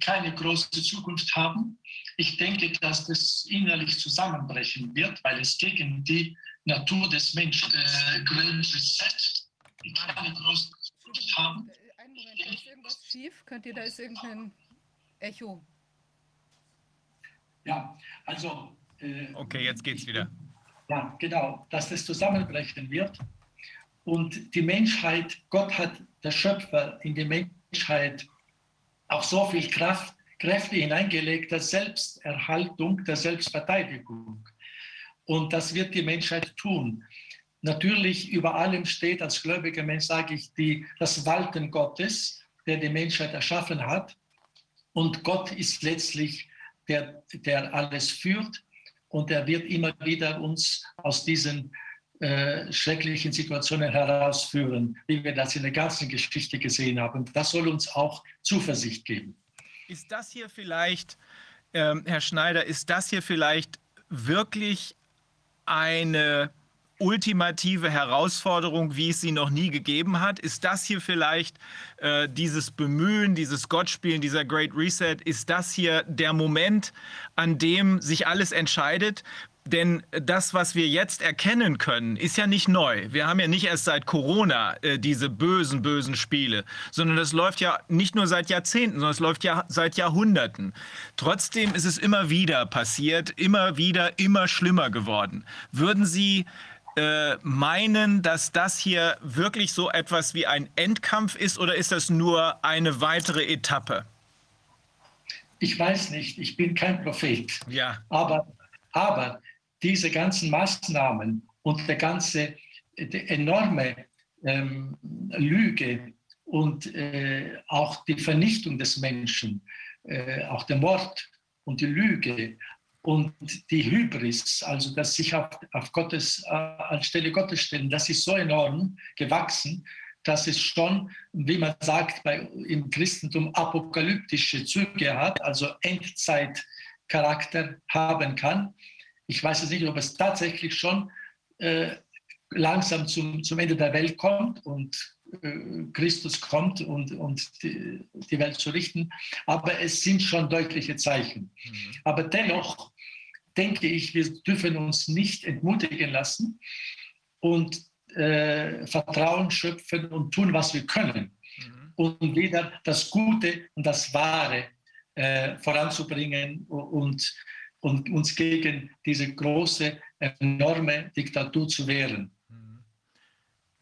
keine große Zukunft haben. Ich denke, dass das innerlich zusammenbrechen wird, weil es gegen die Natur des Menschen äh, Great Reset keine große Zukunft haben. Ein Moment, da ist irgendwas schief. Könnt ihr, da ist irgendein Echo. Ja, also. Äh, okay, jetzt geht's wieder. Ja, genau, dass das zusammenbrechen wird. Und die Menschheit, Gott hat, der Schöpfer, in die Menschheit auch so viel Kraft, Kräfte hineingelegt, der Selbsterhaltung, der Selbstverteidigung. Und das wird die Menschheit tun. Natürlich über allem steht als gläubiger Mensch, sage ich, die, das Walten Gottes, der die Menschheit erschaffen hat. Und Gott ist letztlich der, der alles führt. Und er wird immer wieder uns aus diesen äh, schrecklichen Situationen herausführen, wie wir das in der ganzen Geschichte gesehen haben. Das soll uns auch Zuversicht geben. Ist das hier vielleicht, ähm, Herr Schneider, ist das hier vielleicht wirklich eine ultimative Herausforderung, wie es sie noch nie gegeben hat? Ist das hier vielleicht äh, dieses Bemühen, dieses Gottspielen, dieser Great Reset, ist das hier der Moment, an dem sich alles entscheidet? Denn das, was wir jetzt erkennen können, ist ja nicht neu. Wir haben ja nicht erst seit Corona äh, diese bösen, bösen Spiele, sondern das läuft ja nicht nur seit Jahrzehnten, sondern es läuft ja seit Jahrhunderten. Trotzdem ist es immer wieder passiert, immer wieder, immer schlimmer geworden. Würden Sie äh, meinen, dass das hier wirklich so etwas wie ein Endkampf ist oder ist das nur eine weitere Etappe? Ich weiß nicht, ich bin kein Prophet. Ja. Aber, aber diese ganzen Maßnahmen und der ganze die enorme ähm, Lüge und äh, auch die Vernichtung des Menschen, äh, auch der Mord und die Lüge und die Hybris, also das sich auf, auf Gottes, äh, anstelle Gottes stellen, das ist so enorm gewachsen, dass es schon, wie man sagt, bei, im Christentum apokalyptische Züge hat, also Endzeitcharakter haben kann. Ich weiß jetzt nicht, ob es tatsächlich schon äh, langsam zum, zum Ende der Welt kommt und Christus kommt und, und die, die, Welt zu richten, aber es sind schon deutliche Zeichen. Mhm. Aber dennoch denke ich, wir dürfen uns nicht entmutigen lassen und äh, Vertrauen schöpfen und tun, was wir können, mhm. um wieder das Gute und das Wahre äh, voranzubringen und und uns gegen diese große, enorme Diktatur zu wehren.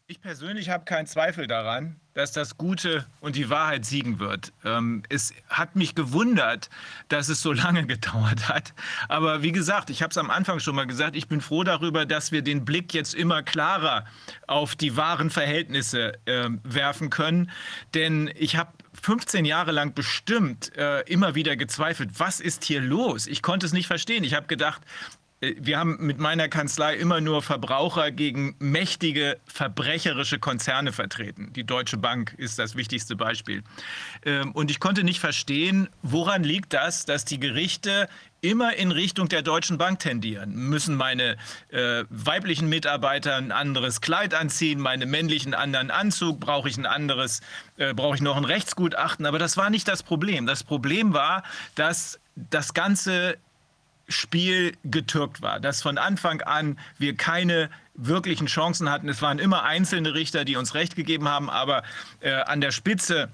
Ich persönlich habe keinen Zweifel daran, dass das Gute und die Wahrheit siegen wird. Ähm, es hat mich gewundert, dass es so lange gedauert hat. Aber wie gesagt, ich habe es am Anfang schon mal gesagt, ich bin froh darüber, dass wir den Blick jetzt immer klarer auf die wahren Verhältnisse äh, werfen können. Denn ich habe 15 Jahre lang bestimmt äh, immer wieder gezweifelt, was ist hier los? Ich konnte es nicht verstehen. Ich habe gedacht, wir haben mit meiner Kanzlei immer nur Verbraucher gegen mächtige verbrecherische Konzerne vertreten. Die Deutsche Bank ist das wichtigste Beispiel. Ähm, und ich konnte nicht verstehen, woran liegt das, dass die Gerichte immer in Richtung der Deutschen Bank tendieren. Müssen meine äh, weiblichen Mitarbeiter ein anderes Kleid anziehen, meine männlichen anderen Anzug, brauche ich ein anderes, äh, brauche ich noch ein Rechtsgutachten. Aber das war nicht das Problem. Das Problem war, dass das Ganze Spiel getürkt war, dass von Anfang an wir keine wirklichen Chancen hatten. Es waren immer einzelne Richter, die uns Recht gegeben haben, aber äh, an der Spitze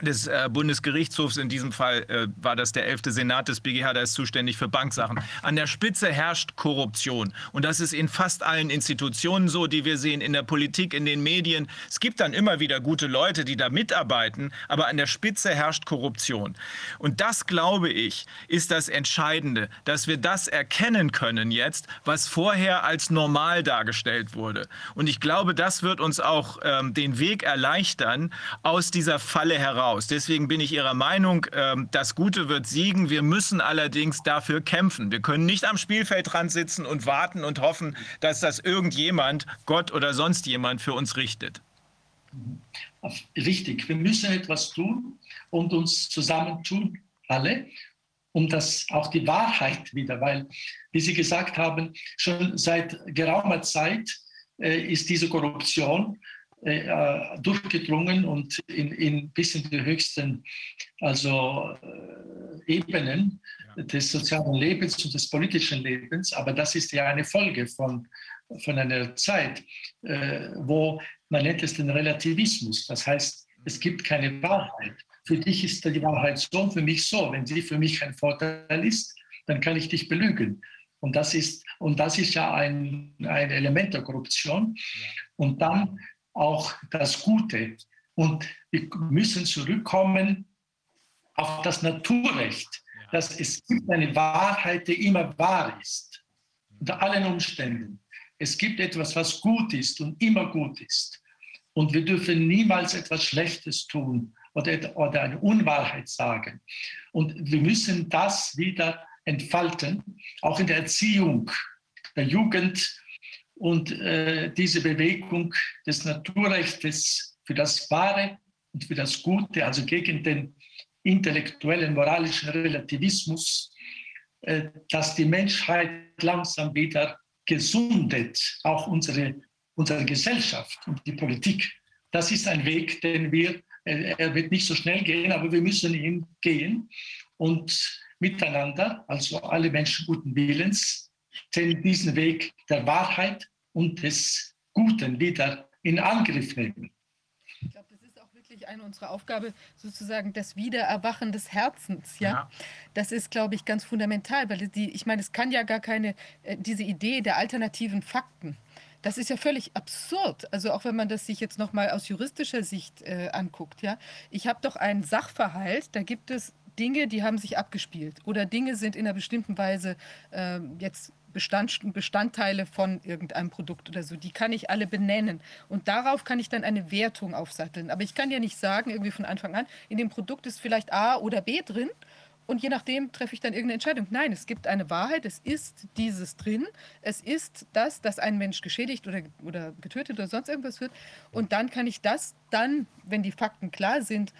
des äh, Bundesgerichtshofs, in diesem Fall äh, war das der 11. Senat des BGH, der ist zuständig für Banksachen. An der Spitze herrscht Korruption. Und das ist in fast allen Institutionen so, die wir sehen, in der Politik, in den Medien. Es gibt dann immer wieder gute Leute, die da mitarbeiten, aber an der Spitze herrscht Korruption. Und das, glaube ich, ist das Entscheidende, dass wir das erkennen können jetzt, was vorher als normal dargestellt wurde. Und ich glaube, das wird uns auch ähm, den Weg erleichtern, aus dieser Falle heraus raus. Deswegen bin ich Ihrer Meinung, ähm, das Gute wird siegen. Wir müssen allerdings dafür kämpfen. Wir können nicht am Spielfeldrand sitzen und warten und hoffen, dass das irgendjemand, Gott oder sonst jemand, für uns richtet. Richtig, wir müssen etwas tun und uns zusammentun, alle, um das auch die Wahrheit wieder, weil, wie Sie gesagt haben, schon seit geraumer Zeit äh, ist diese Korruption äh, durchgedrungen und in, in bis in die höchsten also, äh, Ebenen ja. des sozialen Lebens und des politischen Lebens. Aber das ist ja eine Folge von, von einer Zeit, äh, wo man nennt es den Relativismus. Das heißt, es gibt keine Wahrheit. Für dich ist die Wahrheit so, für mich so. Wenn sie für mich ein Vorteil ist, dann kann ich dich belügen. Und das ist, und das ist ja ein, ein Element der Korruption. Und dann auch das Gute. Und wir müssen zurückkommen auf das Naturrecht, dass es gibt eine Wahrheit, die immer wahr ist, unter allen Umständen. Es gibt etwas, was gut ist und immer gut ist. Und wir dürfen niemals etwas Schlechtes tun oder, oder eine Unwahrheit sagen. Und wir müssen das wieder entfalten, auch in der Erziehung der Jugend und äh, diese Bewegung des Naturrechts für das Wahre und für das Gute, also gegen den intellektuellen, moralischen Relativismus, äh, dass die Menschheit langsam wieder gesundet, auch unsere, unsere Gesellschaft und die Politik. Das ist ein Weg, den wir, äh, er wird nicht so schnell gehen, aber wir müssen ihn gehen und miteinander, also alle Menschen guten Willens, diesen Weg der Wahrheit und des Guten wieder in Angriff nehmen. Ich glaube, das ist auch wirklich eine unserer Aufgaben, sozusagen das Wiedererwachen des Herzens. Ja, ja. das ist, glaube ich, ganz fundamental, weil die, ich meine, es kann ja gar keine äh, diese Idee der alternativen Fakten. Das ist ja völlig absurd. Also auch wenn man das sich jetzt noch mal aus juristischer Sicht äh, anguckt, ja. Ich habe doch einen Sachverhalt, da gibt es Dinge, die haben sich abgespielt oder Dinge sind in einer bestimmten Weise äh, jetzt Bestand, Bestandteile von irgendeinem Produkt oder so. Die kann ich alle benennen. Und darauf kann ich dann eine Wertung aufsatteln. Aber ich kann ja nicht sagen, irgendwie von Anfang an, in dem Produkt ist vielleicht A oder B drin. Und je nachdem treffe ich dann irgendeine Entscheidung. Nein, es gibt eine Wahrheit, es ist dieses drin. Es ist das, dass ein Mensch geschädigt oder, oder getötet oder sonst irgendwas wird. Und dann kann ich das dann, wenn die Fakten klar sind,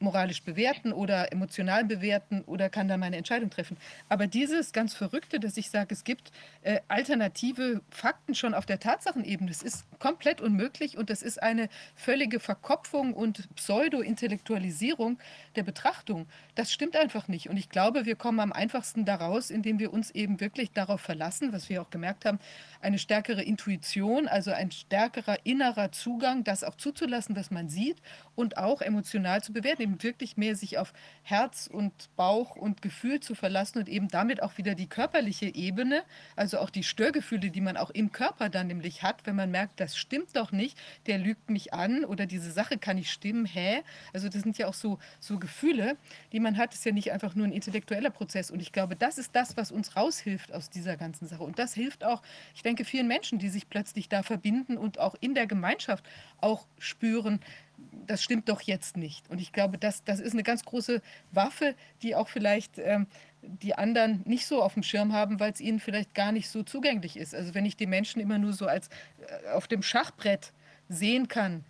moralisch bewerten oder emotional bewerten oder kann da meine Entscheidung treffen. Aber dieses ganz Verrückte, dass ich sage, es gibt äh, alternative Fakten schon auf der Tatsachenebene, das ist komplett unmöglich und das ist eine völlige Verkopfung und Pseudo-Intellektualisierung der Betrachtung. Das stimmt einfach nicht. Und ich glaube, wir kommen am einfachsten daraus, indem wir uns eben wirklich darauf verlassen, was wir auch gemerkt haben, eine stärkere Intuition, also ein stärkerer innerer Zugang, das auch zuzulassen, was man sieht und auch emotional zu bewerten eben wirklich mehr sich auf Herz und Bauch und Gefühl zu verlassen und eben damit auch wieder die körperliche Ebene, also auch die Störgefühle, die man auch im Körper dann nämlich hat, wenn man merkt, das stimmt doch nicht, der lügt mich an oder diese Sache kann nicht stimmen, hä? Also das sind ja auch so, so Gefühle, die man hat, das ist ja nicht einfach nur ein intellektueller Prozess und ich glaube, das ist das, was uns raushilft aus dieser ganzen Sache und das hilft auch, ich denke, vielen Menschen, die sich plötzlich da verbinden und auch in der Gemeinschaft auch spüren, das stimmt doch jetzt nicht. Und ich glaube, das, das ist eine ganz große Waffe, die auch vielleicht ähm, die anderen nicht so auf dem Schirm haben, weil es ihnen vielleicht gar nicht so zugänglich ist. Also wenn ich die Menschen immer nur so als äh, auf dem Schachbrett sehen kann,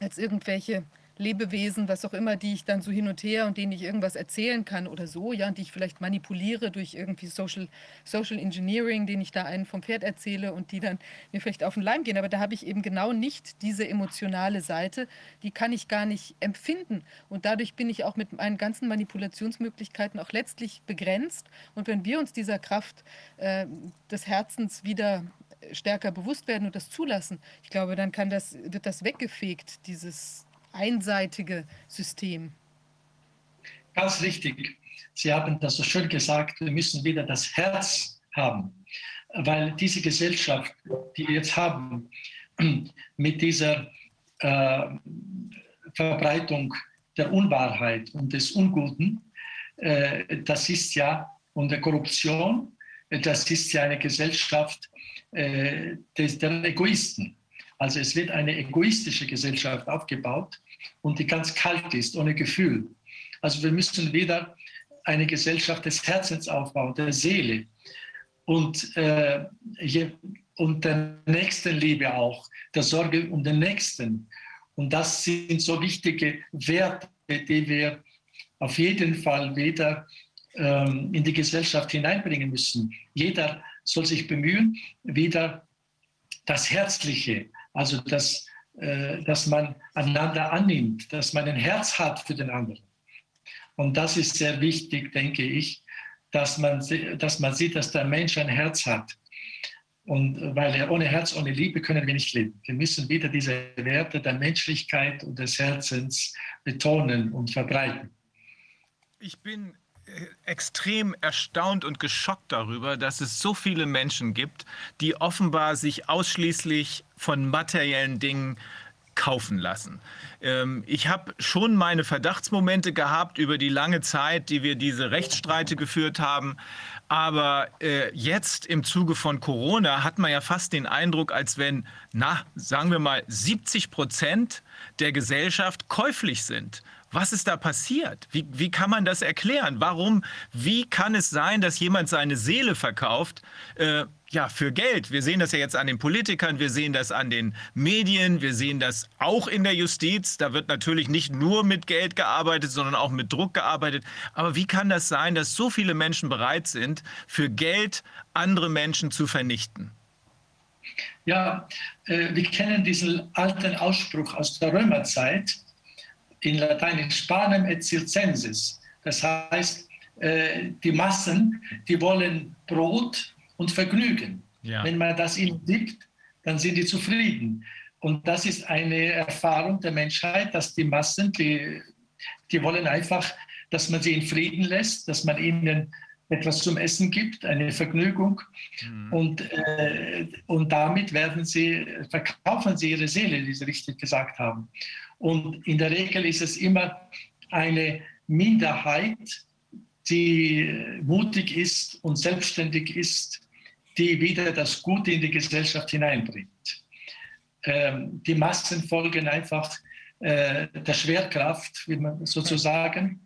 als irgendwelche Lebewesen, was auch immer, die ich dann so hin und her und denen ich irgendwas erzählen kann oder so, ja, die ich vielleicht manipuliere durch irgendwie Social, Social Engineering, den ich da einen vom Pferd erzähle und die dann mir vielleicht auf den Leim gehen. Aber da habe ich eben genau nicht diese emotionale Seite, die kann ich gar nicht empfinden. Und dadurch bin ich auch mit meinen ganzen Manipulationsmöglichkeiten auch letztlich begrenzt. Und wenn wir uns dieser Kraft äh, des Herzens wieder stärker bewusst werden und das zulassen, ich glaube, dann kann das, wird das weggefegt, dieses einseitige System. Ganz richtig. Sie haben das so schön gesagt, wir müssen wieder das Herz haben, weil diese Gesellschaft, die wir jetzt haben, mit dieser äh, Verbreitung der Unwahrheit und des Unguten, äh, das ist ja, und der Korruption, das ist ja eine Gesellschaft äh, des, der Egoisten. Also es wird eine egoistische Gesellschaft aufgebaut und die ganz kalt ist, ohne Gefühl. Also wir müssen wieder eine Gesellschaft des Herzens aufbauen, der Seele und, äh, je, und der Nächstenliebe auch, der Sorge um den Nächsten. Und das sind so wichtige Werte, die wir auf jeden Fall wieder ähm, in die Gesellschaft hineinbringen müssen. Jeder soll sich bemühen, wieder das Herzliche, also das, äh, dass man einander annimmt, dass man ein Herz hat für den anderen. Und das ist sehr wichtig, denke ich, dass man, dass man sieht, dass der Mensch ein Herz hat. Und weil er ohne Herz, ohne Liebe können wir nicht leben. Wir müssen wieder diese Werte der Menschlichkeit und des Herzens betonen und verbreiten. Ich bin extrem erstaunt und geschockt darüber, dass es so viele Menschen gibt, die offenbar sich ausschließlich von materiellen Dingen kaufen lassen. Ähm, ich habe schon meine Verdachtsmomente gehabt über die lange Zeit, die wir diese Rechtsstreite geführt haben. Aber äh, jetzt im Zuge von Corona hat man ja fast den Eindruck, als wenn, na, sagen wir mal, 70 Prozent der Gesellschaft käuflich sind. Was ist da passiert? Wie, wie kann man das erklären? Warum, wie kann es sein, dass jemand seine Seele verkauft? Äh, ja, für Geld. Wir sehen das ja jetzt an den Politikern, wir sehen das an den Medien, wir sehen das auch in der Justiz. Da wird natürlich nicht nur mit Geld gearbeitet, sondern auch mit Druck gearbeitet. Aber wie kann das sein, dass so viele Menschen bereit sind, für Geld andere Menschen zu vernichten? Ja, äh, wir kennen diesen alten Ausspruch aus der Römerzeit in Lateinisch panem et circenses. Das heißt, äh, die Massen, die wollen Brot und Vergnügen. Ja. Wenn man das ihnen gibt, dann sind die zufrieden. Und das ist eine Erfahrung der Menschheit, dass die Massen, die, die wollen einfach, dass man sie in Frieden lässt, dass man ihnen etwas zum Essen gibt, eine Vergnügung. Mhm. Und, äh, und damit werden sie, verkaufen sie ihre Seele, wie Sie richtig gesagt haben. Und in der Regel ist es immer eine Minderheit, die mutig ist und selbstständig ist, die wieder das Gute in die Gesellschaft hineinbringt. Ähm, die Massen folgen einfach äh, der Schwerkraft, wie man sozusagen.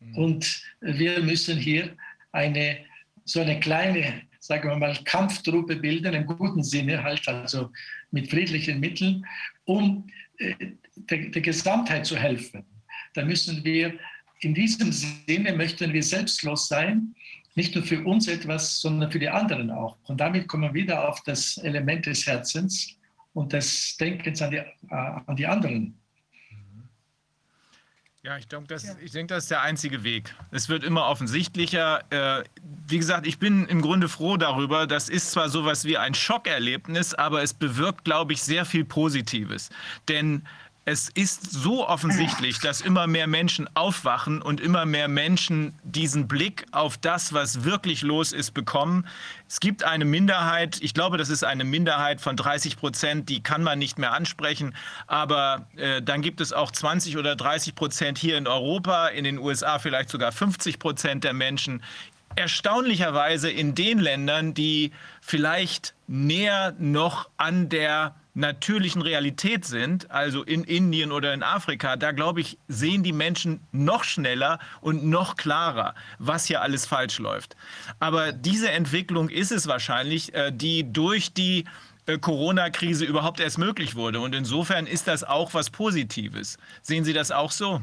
Mhm. Und wir müssen hier eine so eine kleine, sagen wir mal, Kampftruppe bilden, im guten Sinne halt, also mit friedlichen Mitteln, um äh, der, der Gesamtheit zu helfen. Da müssen wir, in diesem Sinne möchten wir selbstlos sein, nicht nur für uns etwas, sondern für die anderen auch. Und damit kommen wir wieder auf das Element des Herzens und des Denkens an die, äh, an die anderen. Ja, ich denke, das, ja. ich denke, das ist der einzige Weg. Es wird immer offensichtlicher. Äh, wie gesagt, ich bin im Grunde froh darüber. Das ist zwar sowas wie ein Schockerlebnis, aber es bewirkt, glaube ich, sehr viel Positives. Denn es ist so offensichtlich, dass immer mehr Menschen aufwachen und immer mehr Menschen diesen Blick auf das, was wirklich los ist, bekommen. Es gibt eine Minderheit, ich glaube, das ist eine Minderheit von 30 Prozent, die kann man nicht mehr ansprechen. Aber äh, dann gibt es auch 20 oder 30 Prozent hier in Europa, in den USA vielleicht sogar 50 Prozent der Menschen. Erstaunlicherweise in den Ländern, die vielleicht näher noch an der natürlichen Realität sind, also in Indien oder in Afrika, da glaube ich, sehen die Menschen noch schneller und noch klarer, was hier alles falsch läuft. Aber diese Entwicklung ist es wahrscheinlich, äh, die durch die äh, Corona-Krise überhaupt erst möglich wurde. Und insofern ist das auch was Positives. Sehen Sie das auch so?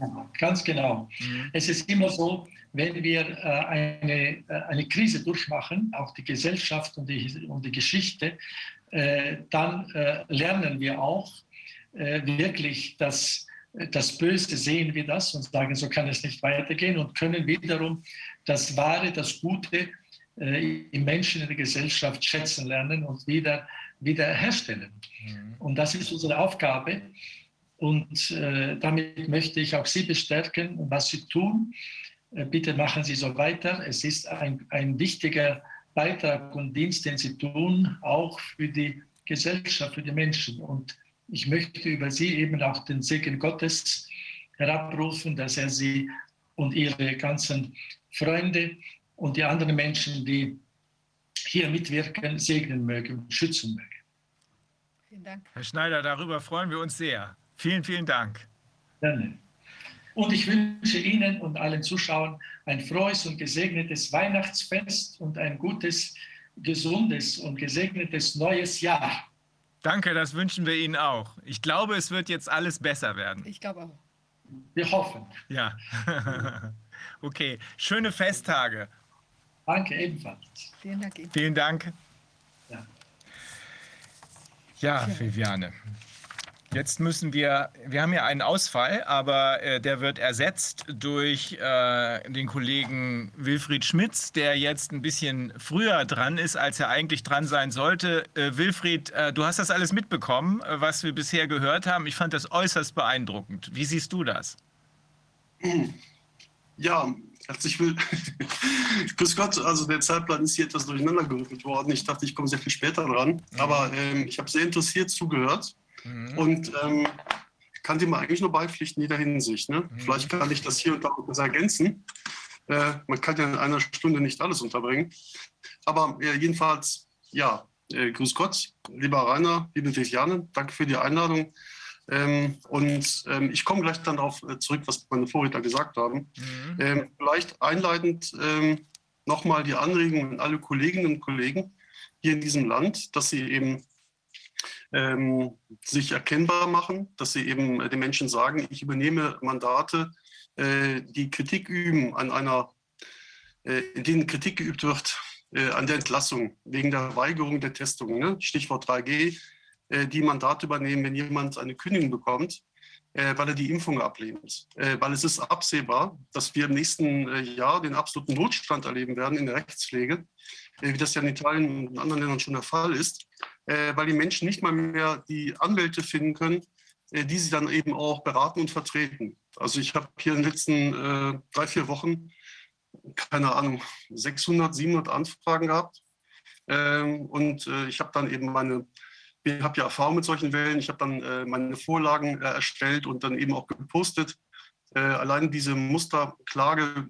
Ja, ganz genau. Mhm. Es ist immer so, wenn wir äh, eine, eine Krise durchmachen, auch die Gesellschaft und die, und die Geschichte, dann äh, lernen wir auch äh, wirklich, dass das Böse sehen wir das und sagen, so kann es nicht weitergehen und können wiederum das Wahre, das Gute im Menschen, in der Gesellschaft schätzen lernen und wieder, wieder herstellen. Mhm. Und das ist unsere Aufgabe. Und äh, damit möchte ich auch Sie bestärken, was Sie tun. Äh, bitte machen Sie so weiter. Es ist ein, ein wichtiger Beitrag und Dienst, den sie tun, auch für die Gesellschaft, für die Menschen. Und ich möchte über sie eben auch den Segen Gottes herabrufen, dass er sie und ihre ganzen Freunde und die anderen Menschen, die hier mitwirken, segnen möge schützen möge. Vielen Dank. Herr Schneider, darüber freuen wir uns sehr. Vielen, vielen Dank. Gerne. Und ich wünsche Ihnen und allen Zuschauern ein frohes und gesegnetes Weihnachtsfest und ein gutes, gesundes und gesegnetes neues Jahr. Danke, das wünschen wir Ihnen auch. Ich glaube, es wird jetzt alles besser werden. Ich glaube auch. Wir hoffen. Ja. okay, schöne Festtage. Danke ebenfalls. Vielen Dank. Vielen Dank. Ja, ja Viviane. Jetzt müssen wir, wir haben ja einen Ausfall, aber äh, der wird ersetzt durch äh, den Kollegen Wilfried Schmitz, der jetzt ein bisschen früher dran ist, als er eigentlich dran sein sollte. Äh, Wilfried, äh, du hast das alles mitbekommen, äh, was wir bisher gehört haben. Ich fand das äußerst beeindruckend. Wie siehst du das? Ja, herzlich will. Grüß Gott, also der Zeitplan ist hier etwas durcheinander gerückt worden. Ich dachte, ich komme sehr viel später dran, mhm. aber ähm, ich habe sehr interessiert zugehört. Mhm. Und ähm, kann dem eigentlich nur beipflichten in jeder Hinsicht. Ne? Mhm. Vielleicht kann ich das hier und da etwas ergänzen. Äh, man kann ja in einer Stunde nicht alles unterbringen. Aber äh, jedenfalls, ja, äh, grüß Gott, lieber Rainer, liebe Viviane, danke für die Einladung. Ähm, und ähm, ich komme gleich dann darauf äh, zurück, was meine Vorredner gesagt haben. Mhm. Ähm, vielleicht einleitend ähm, nochmal die Anregung an alle Kolleginnen und Kollegen hier in diesem Land, dass sie eben ähm, sich erkennbar machen, dass sie eben den Menschen sagen, ich übernehme Mandate, äh, die Kritik üben an einer, äh, in denen Kritik geübt wird äh, an der Entlassung wegen der Weigerung der Testung. Ne? Stichwort 3G, äh, die Mandate übernehmen, wenn jemand eine Kündigung bekommt, äh, weil er die Impfung ablehnt. Äh, weil es ist absehbar, dass wir im nächsten Jahr den absoluten Notstand erleben werden in der Rechtspflege, wie das ja in Italien und in anderen Ländern schon der Fall ist äh, weil die Menschen nicht mal mehr die Anwälte finden können, äh, die sie dann eben auch beraten und vertreten. Also ich habe hier in den letzten äh, drei, vier Wochen, keine Ahnung, 600, 700 Anfragen gehabt. Ähm, und äh, ich habe dann eben meine, ich habe ja Erfahrung mit solchen Wellen, ich habe dann äh, meine Vorlagen äh, erstellt und dann eben auch gepostet. allein diese Musterklage,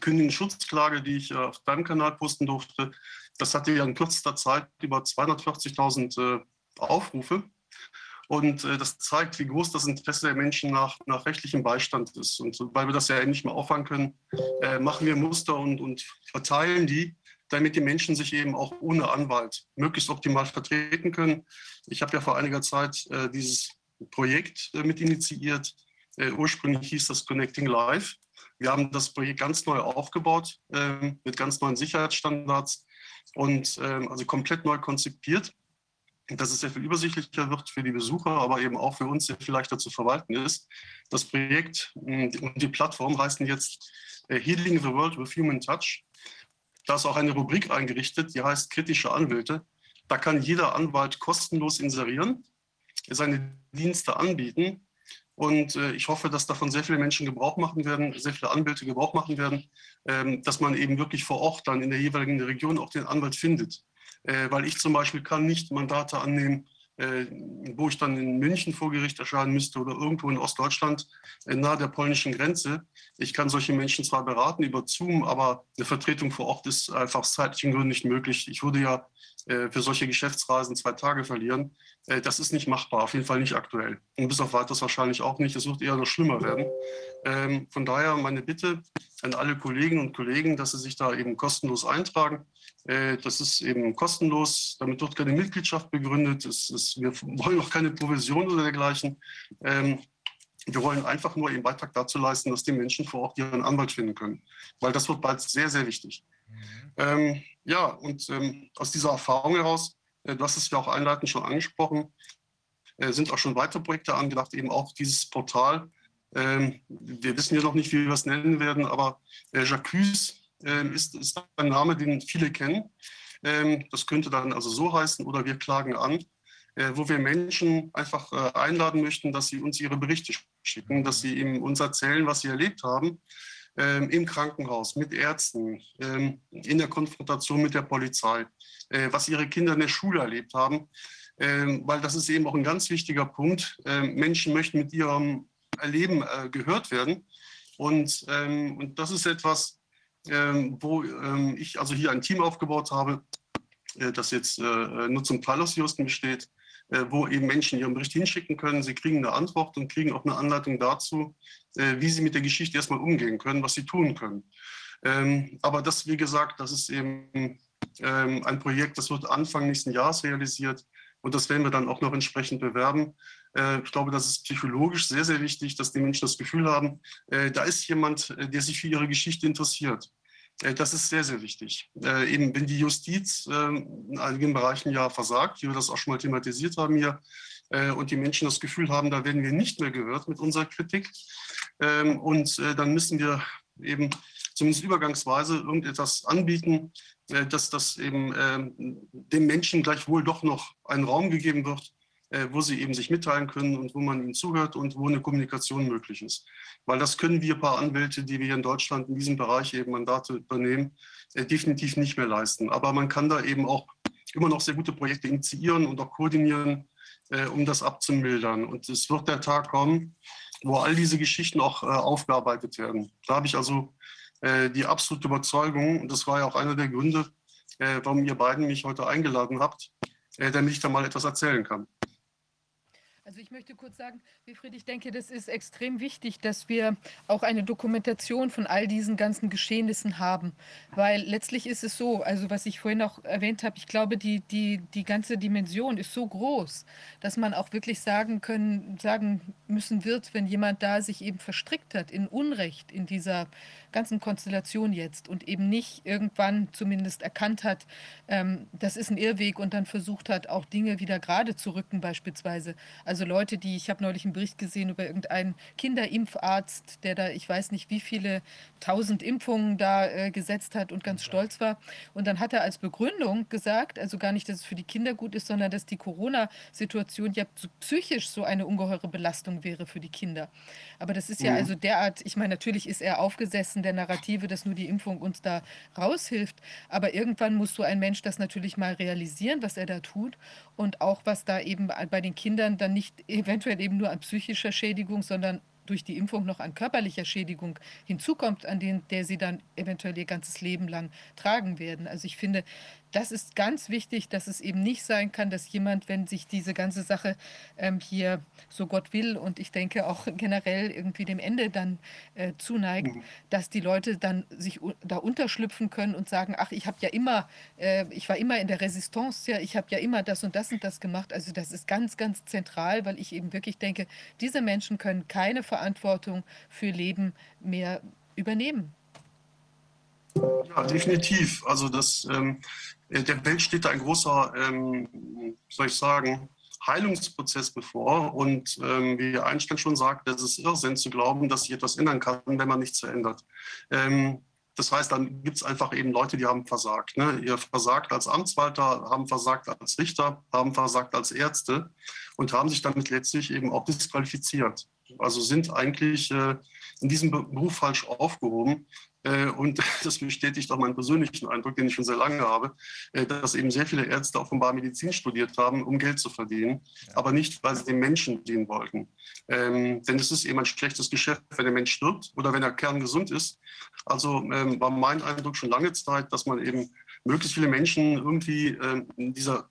Kündigen Schutzklage, die ich auf deinem Kanal posten durfte, das hatte ja in kürzester Zeit über 240.000 äh, Aufrufe. Und äh, das zeigt, wie groß das Interesse der Menschen nach, nach rechtlichem Beistand ist. Und weil wir das ja nicht mehr auffangen können, äh, machen wir Muster und, und verteilen die, damit die Menschen sich eben auch ohne Anwalt möglichst optimal vertreten können. Ich habe ja vor einiger Zeit äh, dieses Projekt äh, mit initiiert. Äh, ursprünglich hieß das Connecting Life. Wir haben das Projekt ganz neu aufgebaut ähm, mit ganz neuen Sicherheitsstandards und ähm, also komplett neu konzipiert, dass es sehr viel übersichtlicher wird für die Besucher, aber eben auch für uns sehr viel leichter zu verwalten ist. Das Projekt hm, und die Plattform heißen jetzt äh, Healing the World with Human Touch. Da ist auch eine Rubrik eingerichtet, die heißt kritische Anwälte. Da kann jeder Anwalt kostenlos inserieren. seine Dienste anbieten. Und äh, ich hoffe, dass davon sehr viele Menschen Gebrauch machen werden, sehr viele Anwälte Gebrauch machen werden, ähm, dass man eben wirklich vor Ort dann in der jeweiligen Region auch den Anwalt findet. Äh, weil ich zum Beispiel kann nicht Mandate annehmen, wo ich dann in München vor Gericht erscheinen müsste oder irgendwo in Ostdeutschland äh, nahe der polnischen Grenze. Ich kann solche Menschen zwar beraten über Zoom, aber eine Vertretung vor Ort ist einfach aus zeitlichen Gründen nicht möglich. Ich würde ja äh, für solche Geschäftsreisen zwei Tage verlieren. Äh, das ist nicht machbar, auf jeden Fall nicht aktuell. Und bis auf weiteres wahrscheinlich auch nicht. Es wird eher noch schlimmer werden. Ähm, von daher meine Bitte an alle Kolleginnen und Kollegen, dass sie sich da eben kostenlos eintragen. Äh, das ist eben kostenlos, damit wird keine Mitgliedschaft begründet. Ist, wir wollen auch keine Provision oder dergleichen. Ähm, wir wollen einfach nur ihren Beitrag dazu leisten, dass die Menschen vor Ort ihren Anwalt finden können, weil das wird bald sehr, sehr wichtig. Mhm. Ähm, ja, und ähm, aus dieser Erfahrung heraus, äh, du hast es ja auch einleitend schon angesprochen, äh, sind auch schon weitere Projekte angedacht, eben auch dieses Portal. Ähm, wir wissen ja noch nicht, wie wir es nennen werden, aber äh, Jacques äh, ist, ist ein Name, den viele kennen. Ähm, das könnte dann also so heißen oder wir klagen an, äh, wo wir Menschen einfach äh, einladen möchten, dass sie uns ihre Berichte schicken, dass sie eben uns erzählen, was sie erlebt haben ähm, im Krankenhaus, mit Ärzten, ähm, in der Konfrontation mit der Polizei, äh, was ihre Kinder in der Schule erlebt haben. Ähm, weil das ist eben auch ein ganz wichtiger Punkt. Ähm, Menschen möchten mit ihrem Erleben äh, gehört werden. Und, ähm, und das ist etwas, ähm, wo ich also hier ein Team aufgebaut habe, äh, das jetzt äh, nur zum Teil aus Juristen besteht, äh, wo eben Menschen ihren Bericht hinschicken können. Sie kriegen eine Antwort und kriegen auch eine Anleitung dazu, äh, wie sie mit der Geschichte erstmal umgehen können, was sie tun können. Ähm, aber das, wie gesagt, das ist eben ähm, ein Projekt, das wird Anfang nächsten Jahres realisiert und das werden wir dann auch noch entsprechend bewerben. Äh, ich glaube, das ist psychologisch sehr, sehr wichtig, dass die Menschen das Gefühl haben, da ist jemand, der sich für ihre Geschichte interessiert. Äh, das ist sehr, sehr wichtig. Äh, eben, wenn die Justiz äh, in einigen Bereichen ja versagt, wie wir das auch schon mal thematisiert haben hier, äh, und die Menschen das Gefühl haben, da werden wir nicht mehr gehört mit unserer Kritik. Ähm, und äh, dann müssen wir eben zumindest übergangsweise irgendetwas anbieten, äh, dass das eben ähm, den Menschen gleichwohl doch noch einen Raum gegeben wird, äh, wo sie eben sich mitteilen können und wo man ihnen zuhört und wo eine Kommunikation möglich ist. Weil das können wir ein paar Anwälte, die wir hier in Deutschland in diesem Bereich eben Mandate übernehmen, äh, definitiv nicht mehr leisten. Aber man kann da eben auch immer noch sehr gute Projekte initiieren und auch koordinieren, äh, um das abzumildern. Und es wird der Tag kommen, wo all diese Geschichten auch aufgearbeitet werden. Da habe ich also die absolute Überzeugung, und das war ja auch einer der Gründe, warum ihr beiden mich heute eingeladen habt, damit ich da mal etwas erzählen kann. Also ich möchte kurz sagen, Wilfried, ich denke, das ist extrem wichtig, dass wir auch eine Dokumentation von all diesen ganzen Geschehnissen haben. Weil letztlich ist es so, also was ich vorhin auch erwähnt habe, ich glaube, die, die, die ganze Dimension ist so groß, dass man auch wirklich sagen können, sagen müssen wird, wenn jemand da sich eben verstrickt hat in Unrecht in dieser ganzen Konstellation jetzt und eben nicht irgendwann zumindest erkannt hat, ähm, das ist ein Irrweg und dann versucht hat, auch Dinge wieder gerade zu rücken beispielsweise. Also Leute, die, ich habe neulich einen Bericht gesehen über irgendeinen Kinderimpfarzt, der da, ich weiß nicht wie viele tausend Impfungen da äh, gesetzt hat und ganz stolz war. Und dann hat er als Begründung gesagt, also gar nicht, dass es für die Kinder gut ist, sondern dass die Corona-Situation ja psychisch so eine ungeheure Belastung wäre für die Kinder. Aber das ist ja mhm. also derart, ich meine, natürlich ist er aufgesessen der Narrative, dass nur die Impfung uns da raushilft. Aber irgendwann muss so ein Mensch das natürlich mal realisieren, was er da tut. Und auch was da eben bei den Kindern dann nicht eventuell eben nur an psychischer Schädigung, sondern durch die Impfung noch an körperlicher Schädigung hinzukommt, an den, der sie dann eventuell ihr ganzes Leben lang tragen werden. Also ich finde, das ist ganz wichtig, dass es eben nicht sein kann, dass jemand, wenn sich diese ganze Sache ähm, hier so Gott will und ich denke auch generell irgendwie dem Ende dann äh, zuneigt, mhm. dass die Leute dann sich da unterschlüpfen können und sagen, ach, ich habe ja immer, äh, ich war immer in der Resistance, ja, ich habe ja immer das und das und das gemacht. Also das ist ganz, ganz zentral, weil ich eben wirklich denke, diese Menschen können keine Verantwortung für Leben mehr übernehmen. Ja, definitiv. Also das, ähm, äh, der Welt steht da ein großer, ähm, soll ich sagen, Heilungsprozess bevor. Und ähm, wie Einstein schon sagt, es ist Irrsinn zu glauben, dass sich etwas ändern kann, wenn man nichts verändert. Ähm, das heißt, dann gibt es einfach eben Leute, die haben versagt. Ne? Ihr versagt als Amtswalter, haben versagt als Richter, haben versagt als Ärzte und haben sich damit letztlich eben auch disqualifiziert. Also sind eigentlich äh, in diesem Beruf falsch aufgehoben. Äh, und das bestätigt auch meinen persönlichen Eindruck, den ich schon sehr lange habe, äh, dass eben sehr viele Ärzte offenbar Medizin studiert haben, um Geld zu verdienen, aber nicht, weil sie den Menschen dienen wollten. Ähm, denn es ist eben ein schlechtes Geschäft, wenn der Mensch stirbt oder wenn er kerngesund ist. Also ähm, war mein Eindruck schon lange Zeit, dass man eben möglichst viele Menschen irgendwie ähm, in dieser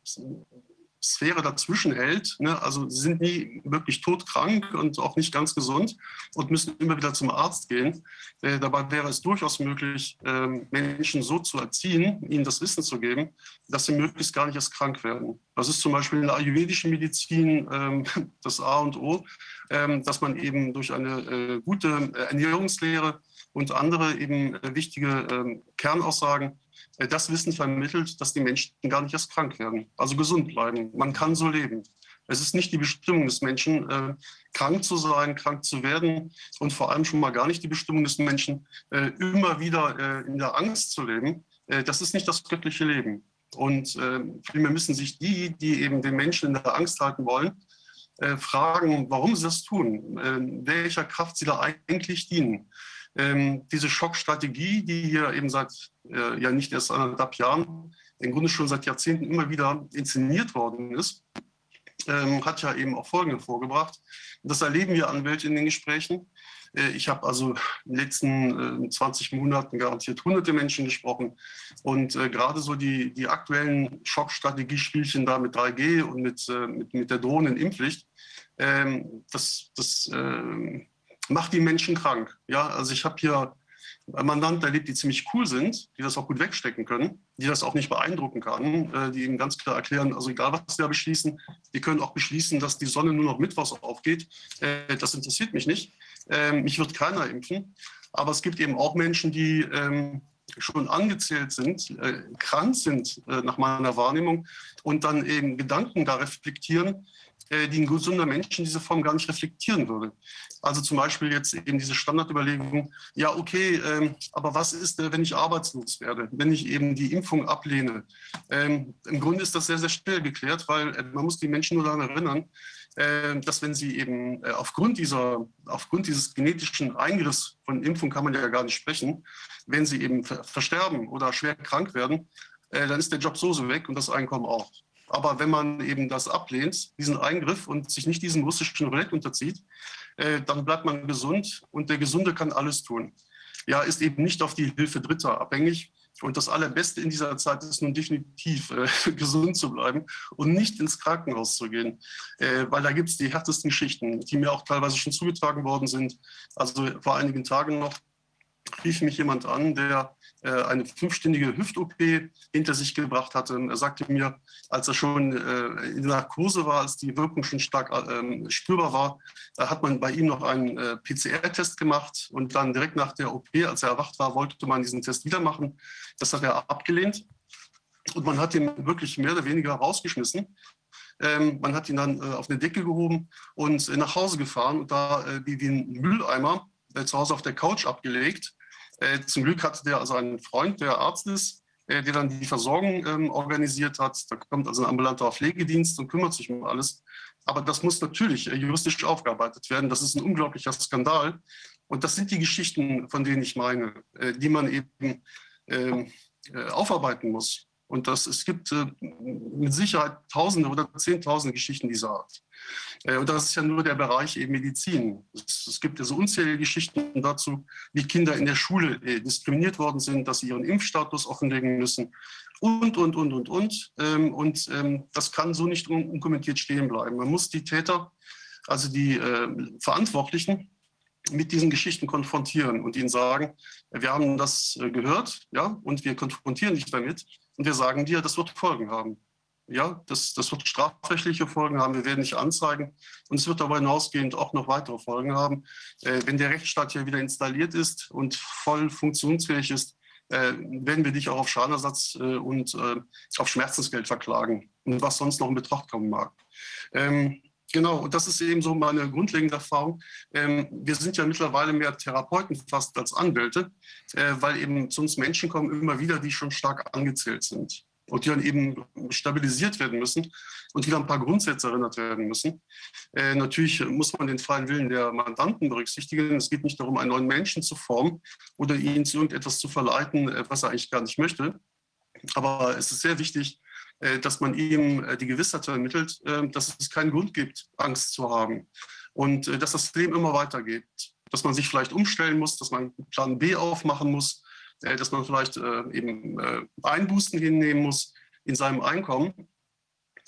Sphäre dazwischen hält. Ne? Also sie sind nie wirklich todkrank und auch nicht ganz gesund und müssen immer wieder zum Arzt gehen. Äh, dabei wäre es durchaus möglich, äh, Menschen so zu erziehen, ihnen das Wissen zu geben, dass sie möglichst gar nicht erst krank werden. Das ist zum Beispiel in der ayurvedischen Medizin äh, das A und O, ähm, dass man eben durch eine äh, gute Ernährungslehre und andere eben äh, wichtige ähm, Kernaussagen äh, das Wissen vermittelt, dass die Menschen gar nicht erst krank werden, also gesund bleiben. Man kann so leben. Es ist nicht die Bestimmung des Menschen, äh, krank zu sein, krank zu werden und vor allem schon mal gar nicht die Bestimmung des Menschen, äh, immer wieder äh, in der Angst zu leben. Äh, das ist nicht das göttliche Leben. Und äh, vielmehr müssen sich die, die eben den Menschen in der Angst halten wollen, fragen, warum sie das tun, welcher Kraft sie da eigentlich dienen. Ähm, diese Schockstrategie, die hier eben seit äh, ja nicht erst anderthalb Jahren, im Grunde schon seit Jahrzehnten immer wieder inszeniert worden ist, ähm, hat ja eben auch Folgen hervorgebracht. Das erleben wir Anwälte in den Gesprächen. Äh, ich habe also in den letzten äh, 20 Monaten garantiert hunderte Menschen gesprochen. Und äh, gerade so die, die aktuellen Schockstrategiespielchen da mit 3G und mit, äh, mit, mit der drohenden Impfpflicht, ähm, das, das ähm, macht die Menschen krank. Ja, also ich habe hier Mandanten erlebt, die ziemlich cool sind, die das auch gut wegstecken können, die das auch nicht beeindrucken kann, äh, die ihnen ganz klar erklären, also egal was sie da beschließen, die können auch beschließen, dass die Sonne nur noch mittwochs aufgeht. Äh, das interessiert mich nicht. Ähm, mich wird keiner impfen. Aber es gibt eben auch Menschen, die ähm, schon angezählt sind, äh, krank sind nach meiner Wahrnehmung und dann eben Gedanken da reflektieren, die ein gesunder Mensch in dieser Form gar nicht reflektieren würde. Also zum Beispiel jetzt eben diese Standardüberlegung, ja okay, ähm, aber was ist, äh, wenn ich arbeitslos werde, wenn ich eben die Impfung ablehne? Ähm, Im Grunde ist das sehr, sehr schnell geklärt, weil äh, man muss die Menschen nur daran erinnern, äh, dass wenn sie eben äh, aufgrund, dieser, aufgrund dieses genetischen Eingriffs von Impfung kann man ja gar nicht sprechen, wenn sie eben versterben oder schwer krank werden, äh, dann ist der Job so, so weg und das Einkommen auch. Aber wenn man eben das ablehnt, diesen Eingriff und sich nicht diesem russischen Roulette unterzieht, äh, dann bleibt man gesund und der Gesunde kann alles tun. Ja, ist eben nicht auf die Hilfe Dritter abhängig. Und das Allerbeste in dieser Zeit ist nun definitiv äh, gesund zu bleiben und nicht ins Krankenhaus zu gehen, äh, weil da gibt es die härtesten Geschichten, die mir auch teilweise schon zugetragen worden sind. Also vor einigen Tagen noch rief mich jemand an, der eine fünfstündige Hüft-OP hinter sich gebracht hatte. Er sagte mir, als er schon äh, in der Narkose war, als die Wirkung schon stark ähm, spürbar war, da hat man bei ihm noch einen äh, PCR-Test gemacht und dann direkt nach der OP, als er erwacht war, wollte man diesen Test wieder machen. Das hat er abgelehnt und man hat ihn wirklich mehr oder weniger rausgeschmissen. Ähm, man hat ihn dann äh, auf eine Decke gehoben und äh, nach Hause gefahren und da äh, wie, wie ein Mülleimer zu Hause auf der Couch abgelegt äh, zum Glück hatte der also einen Freund, der Arzt ist, äh, der dann die Versorgung ähm, organisiert hat. Da kommt also ein ambulanter Pflegedienst und kümmert sich um alles. Aber das muss natürlich äh, juristisch aufgearbeitet werden. Das ist ein unglaublicher Skandal. Und das sind die Geschichten, von denen ich meine, äh, die man eben ähm, äh, aufarbeiten muss. Und das, es gibt äh, mit Sicherheit Tausende oder Zehntausende Geschichten dieser Art. Äh, und das ist ja nur der Bereich eben Medizin. Es, es gibt ja so unzählige Geschichten dazu, wie Kinder in der Schule äh, diskriminiert worden sind, dass sie ihren Impfstatus offenlegen müssen und, und, und, und, und. Ähm, und ähm, das kann so nicht unkommentiert stehen bleiben. Man muss die Täter, also die äh, Verantwortlichen, mit diesen Geschichten konfrontieren und ihnen sagen, wir haben das gehört, ja, und wir konfrontieren dich damit und wir sagen dir, das wird Folgen haben. Ja, das, das wird strafrechtliche Folgen haben. Wir werden nicht anzeigen. Und es wird darüber hinausgehend auch noch weitere Folgen haben. Äh, wenn der Rechtsstaat hier wieder installiert ist und voll funktionsfähig ist, äh, werden wir dich auch auf Schadenersatz äh, und äh, auf Schmerzensgeld verklagen und was sonst noch in Betracht kommen mag. Ähm, Genau, und das ist eben so meine grundlegende Erfahrung. Ähm, wir sind ja mittlerweile mehr Therapeuten fast als Anwälte, äh, weil eben zu uns Menschen kommen immer wieder, die schon stark angezählt sind und die dann eben stabilisiert werden müssen und wieder ein paar Grundsätze erinnert werden müssen. Äh, natürlich muss man den freien Willen der Mandanten berücksichtigen. Es geht nicht darum, einen neuen Menschen zu formen oder ihn zu irgendetwas zu verleiten, äh, was er eigentlich gar nicht möchte. Aber es ist sehr wichtig, dass man ihm äh, die Gewissheit vermittelt, äh, dass es keinen Grund gibt, Angst zu haben und dass das Leben immer weitergeht. Dass man sich vielleicht umstellen muss, dass man Plan B aufmachen muss, dass man vielleicht eben Einbußen hinnehmen muss in seinem Einkommen.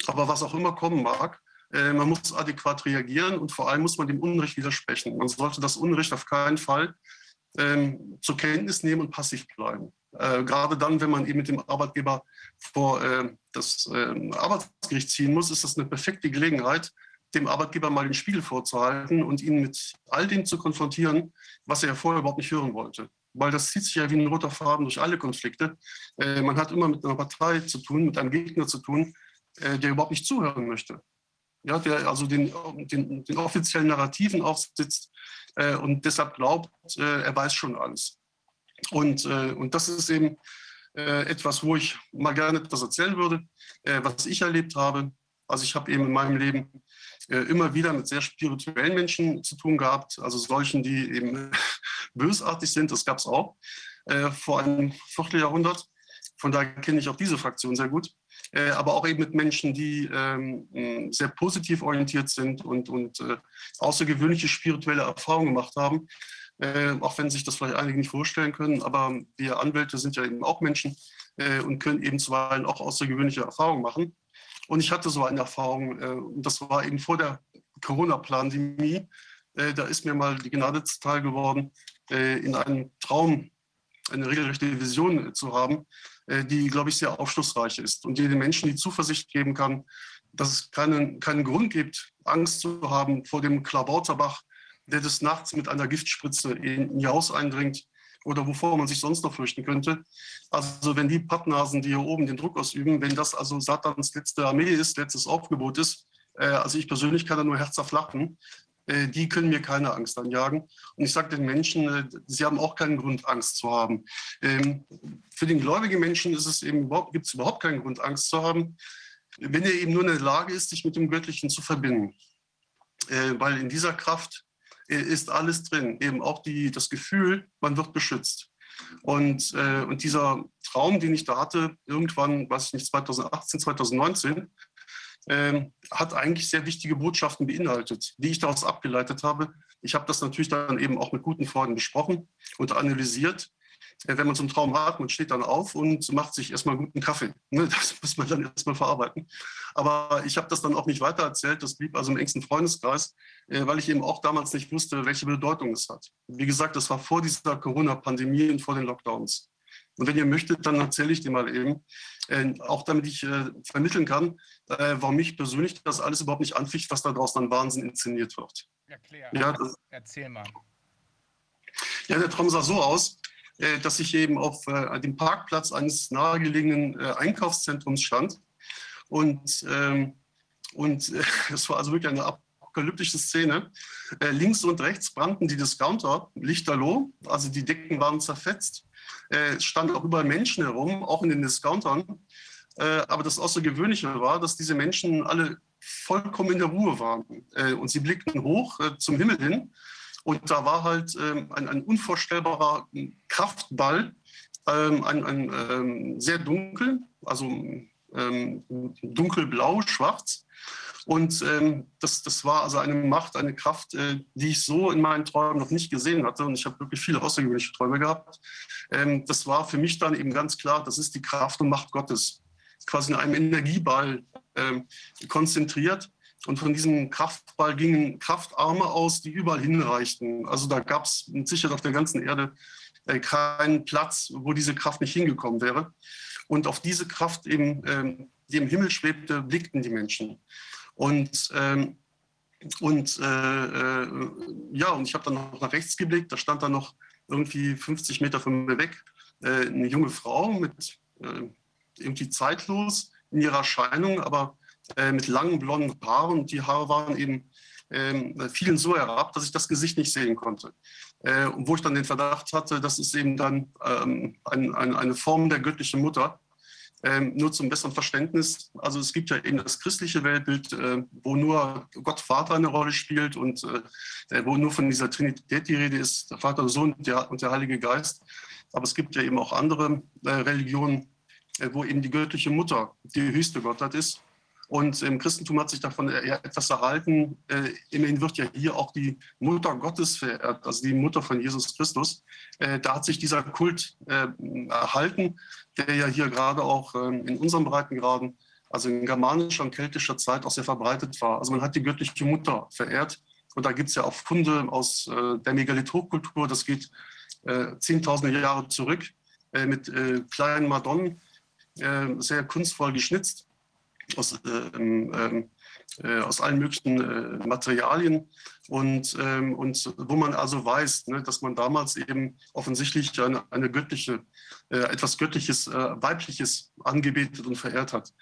Aber was auch immer kommen mag, man muss adäquat reagieren und vor allem muss man dem Unrecht widersprechen. Man sollte das Unrecht auf keinen Fall ähm, zur Kenntnis nehmen und passiv bleiben. Äh, gerade dann, wenn man eben mit dem Arbeitgeber vor äh, das äh, Arbeitsgericht ziehen muss, ist das eine perfekte Gelegenheit, dem Arbeitgeber mal den Spiegel vorzuhalten und ihn mit all dem zu konfrontieren, was er ja vorher überhaupt nicht hören wollte. Weil das zieht sich ja wie ein roter Faden durch alle Konflikte. Äh, man hat immer mit einer Partei zu tun, mit einem Gegner zu tun, äh, der überhaupt nicht zuhören möchte. Ja, der also den, den, den offiziellen Narrativen aufsitzt und deshalb glaubt, er weiß schon alles. Und, äh, und das ist eben äh, etwas, wo ich mal gerne etwas erzählen würde, äh, was ich erlebt habe. Also ich habe eben in meinem Leben äh, immer wieder mit sehr spirituellen Menschen zu tun gehabt, also solchen, die eben bösartig sind, das gab es auch äh, vor einem Vierteljahrhundert. Von daher kenne ich auch diese Fraktion sehr gut. Äh, aber auch eben mit Menschen, die ähm, sehr positiv orientiert sind und, und außergewöhnliche spirituelle Erfahrungen gemacht haben äh, auch wenn sich das vielleicht einige nicht vorstellen können. Aber wir Anwälte sind ja eben auch Menschen äh, und können eben zuweilen auch außergewöhnliche Erfahrungen machen. Und ich hatte so eine Erfahrung, äh, und das war eben vor der Corona-Pandemie. Äh, da ist mir mal die Gnade zuteil geworden, äh, in einem Traum eine regelrechte Vision zu haben, äh, die, glaube ich, sehr aufschlussreich ist und die den Menschen die Zuversicht geben kann, dass es keinen, keinen Grund gibt, Angst zu haben vor dem Klabauterbach, der des Nachts mit einer Giftspritze in ihr Haus eindringt oder wovor man sich sonst noch fürchten könnte. Also wenn die Pappnasen, die hier oben den Druck ausüben, wenn das also Satans letzte Armee ist, letztes Aufgebot ist, äh, also ich persönlich kann da nur herzhaft lachen, äh, die können mir keine Angst anjagen. Und ich sage den Menschen, äh, sie haben auch keinen Grund, Angst zu haben. Ähm, für den gläubigen Menschen ist es eben gibt es überhaupt keinen Grund, Angst zu haben, wenn er eben nur in der Lage ist, sich mit dem Göttlichen zu verbinden. Äh, weil in dieser Kraft ist alles drin. Eben auch die, das Gefühl, man wird beschützt. Und, äh, und dieser Traum, den ich da hatte, irgendwann, weiß ich nicht, 2018, 2019, äh, hat eigentlich sehr wichtige Botschaften beinhaltet, die ich daraus abgeleitet habe. Ich habe das natürlich dann eben auch mit guten Freunden besprochen und analysiert wenn man so einen Traum hat, man steht dann auf und macht sich erstmal guten Kaffee. Ne? Das muss man dann erstmal verarbeiten. Aber ich habe das dann auch nicht weiter erzählt. Das blieb also im engsten Freundeskreis, äh, weil ich eben auch damals nicht wusste, welche Bedeutung es hat. Wie gesagt, das war vor dieser Corona-Pandemie und vor den Lockdowns. Und wenn ihr möchtet, dann erzähle ich dir mal eben, äh, auch damit ich äh, vermitteln kann, warum mich persönlich das alles überhaupt nicht anficht, was da draußen an Wahnsinn inszeniert wird. Erklär. Ja, das, Erzähl mal. Ja, der Traum sah so aus. Äh, dass ich eben auf äh, dem Parkplatz eines nahegelegenen äh, Einkaufszentrums stand. Und, ähm, und es war also wirklich eine apokalyptische Szene. links und rechts brannten die Discounter lichterloh, also die Decken waren zerfetzt. es standen auch überall Menschen herum, auch in den Discountern. aber das Außergewöhnliche war, dass diese Menschen alle vollkommen in der Ruhe waren. und sie blickten hoch zum Himmel hin und da war halt ähm, ein, ein, unvorstellbarer Kraftball, ähm, ein, ein ähm, sehr dunkel, also ähm, dunkelblau, schwarz. Und ähm, das, das war also eine Macht, eine Kraft, äh, die ich so in meinen Träumen noch nicht gesehen hatte. Und ich habe wirklich viele außergewöhnliche Träume gehabt. Das war für mich dann eben ganz klar, das ist die Kraft und Macht Gottes. Quasi in einem Energieball konzentriert. Und von diesem Kraftball gingen Kraftarme aus, die überall hinreichten. Also da gab es sicher auf der ganzen Erde äh, keinen Platz, wo diese Kraft nicht hingekommen wäre. Und auf diese Kraft, eben, ähm, die im Himmel schwebte, blickten die Menschen. Und, ähm, und äh, äh, ja, und ich habe dann noch nach rechts geblickt, da stand dann noch irgendwie 50 Meter von mir weg äh, eine junge Frau mit äh, irgendwie zeitlos in ihrer Erscheinung, aber äh, mit langen blonden Haaren. Die Haare waren eben ähm, fielen so herab, dass ich das Gesicht nicht sehen konnte. Äh, wo ich dann den Verdacht hatte, das ist eben dann ähm, ein, ein, eine Form der göttlichen Mutter. Ähm, nur zum besseren Verständnis, also es gibt ja eben das christliche Weltbild, äh, wo nur Gott Vater eine Rolle spielt und äh, wo nur von dieser Trinität die Rede ist, der Vater, Sohn und der, und der Heilige Geist. Aber es gibt ja eben auch andere äh, Religionen, äh, wo eben die göttliche Mutter die höchste Gottheit ist. Und im Christentum hat sich davon etwas erhalten. Äh, immerhin wird ja hier auch die Mutter Gottes verehrt, also die Mutter von Jesus Christus. Äh, da hat sich dieser Kult äh, erhalten, der ja hier gerade auch ähm, in unseren Breitengraden, also in germanischer und keltischer Zeit auch sehr verbreitet war. Also man hat die göttliche Mutter verehrt. Und da gibt es ja auch Funde aus äh, der Megalithotkultur, das geht äh, zehntausende Jahre zurück, äh, mit kleinen Madonnen, sehr kunstvoll geschnitzt aus, ähm, äh, aus allen möglichen äh, Materialien und, ähm, und wo man also weiß, ne, dass man damals eben offensichtlich eine, eine göttliche, äh, etwas Göttliches, äh, Weibliches angebetet und verehrt hat.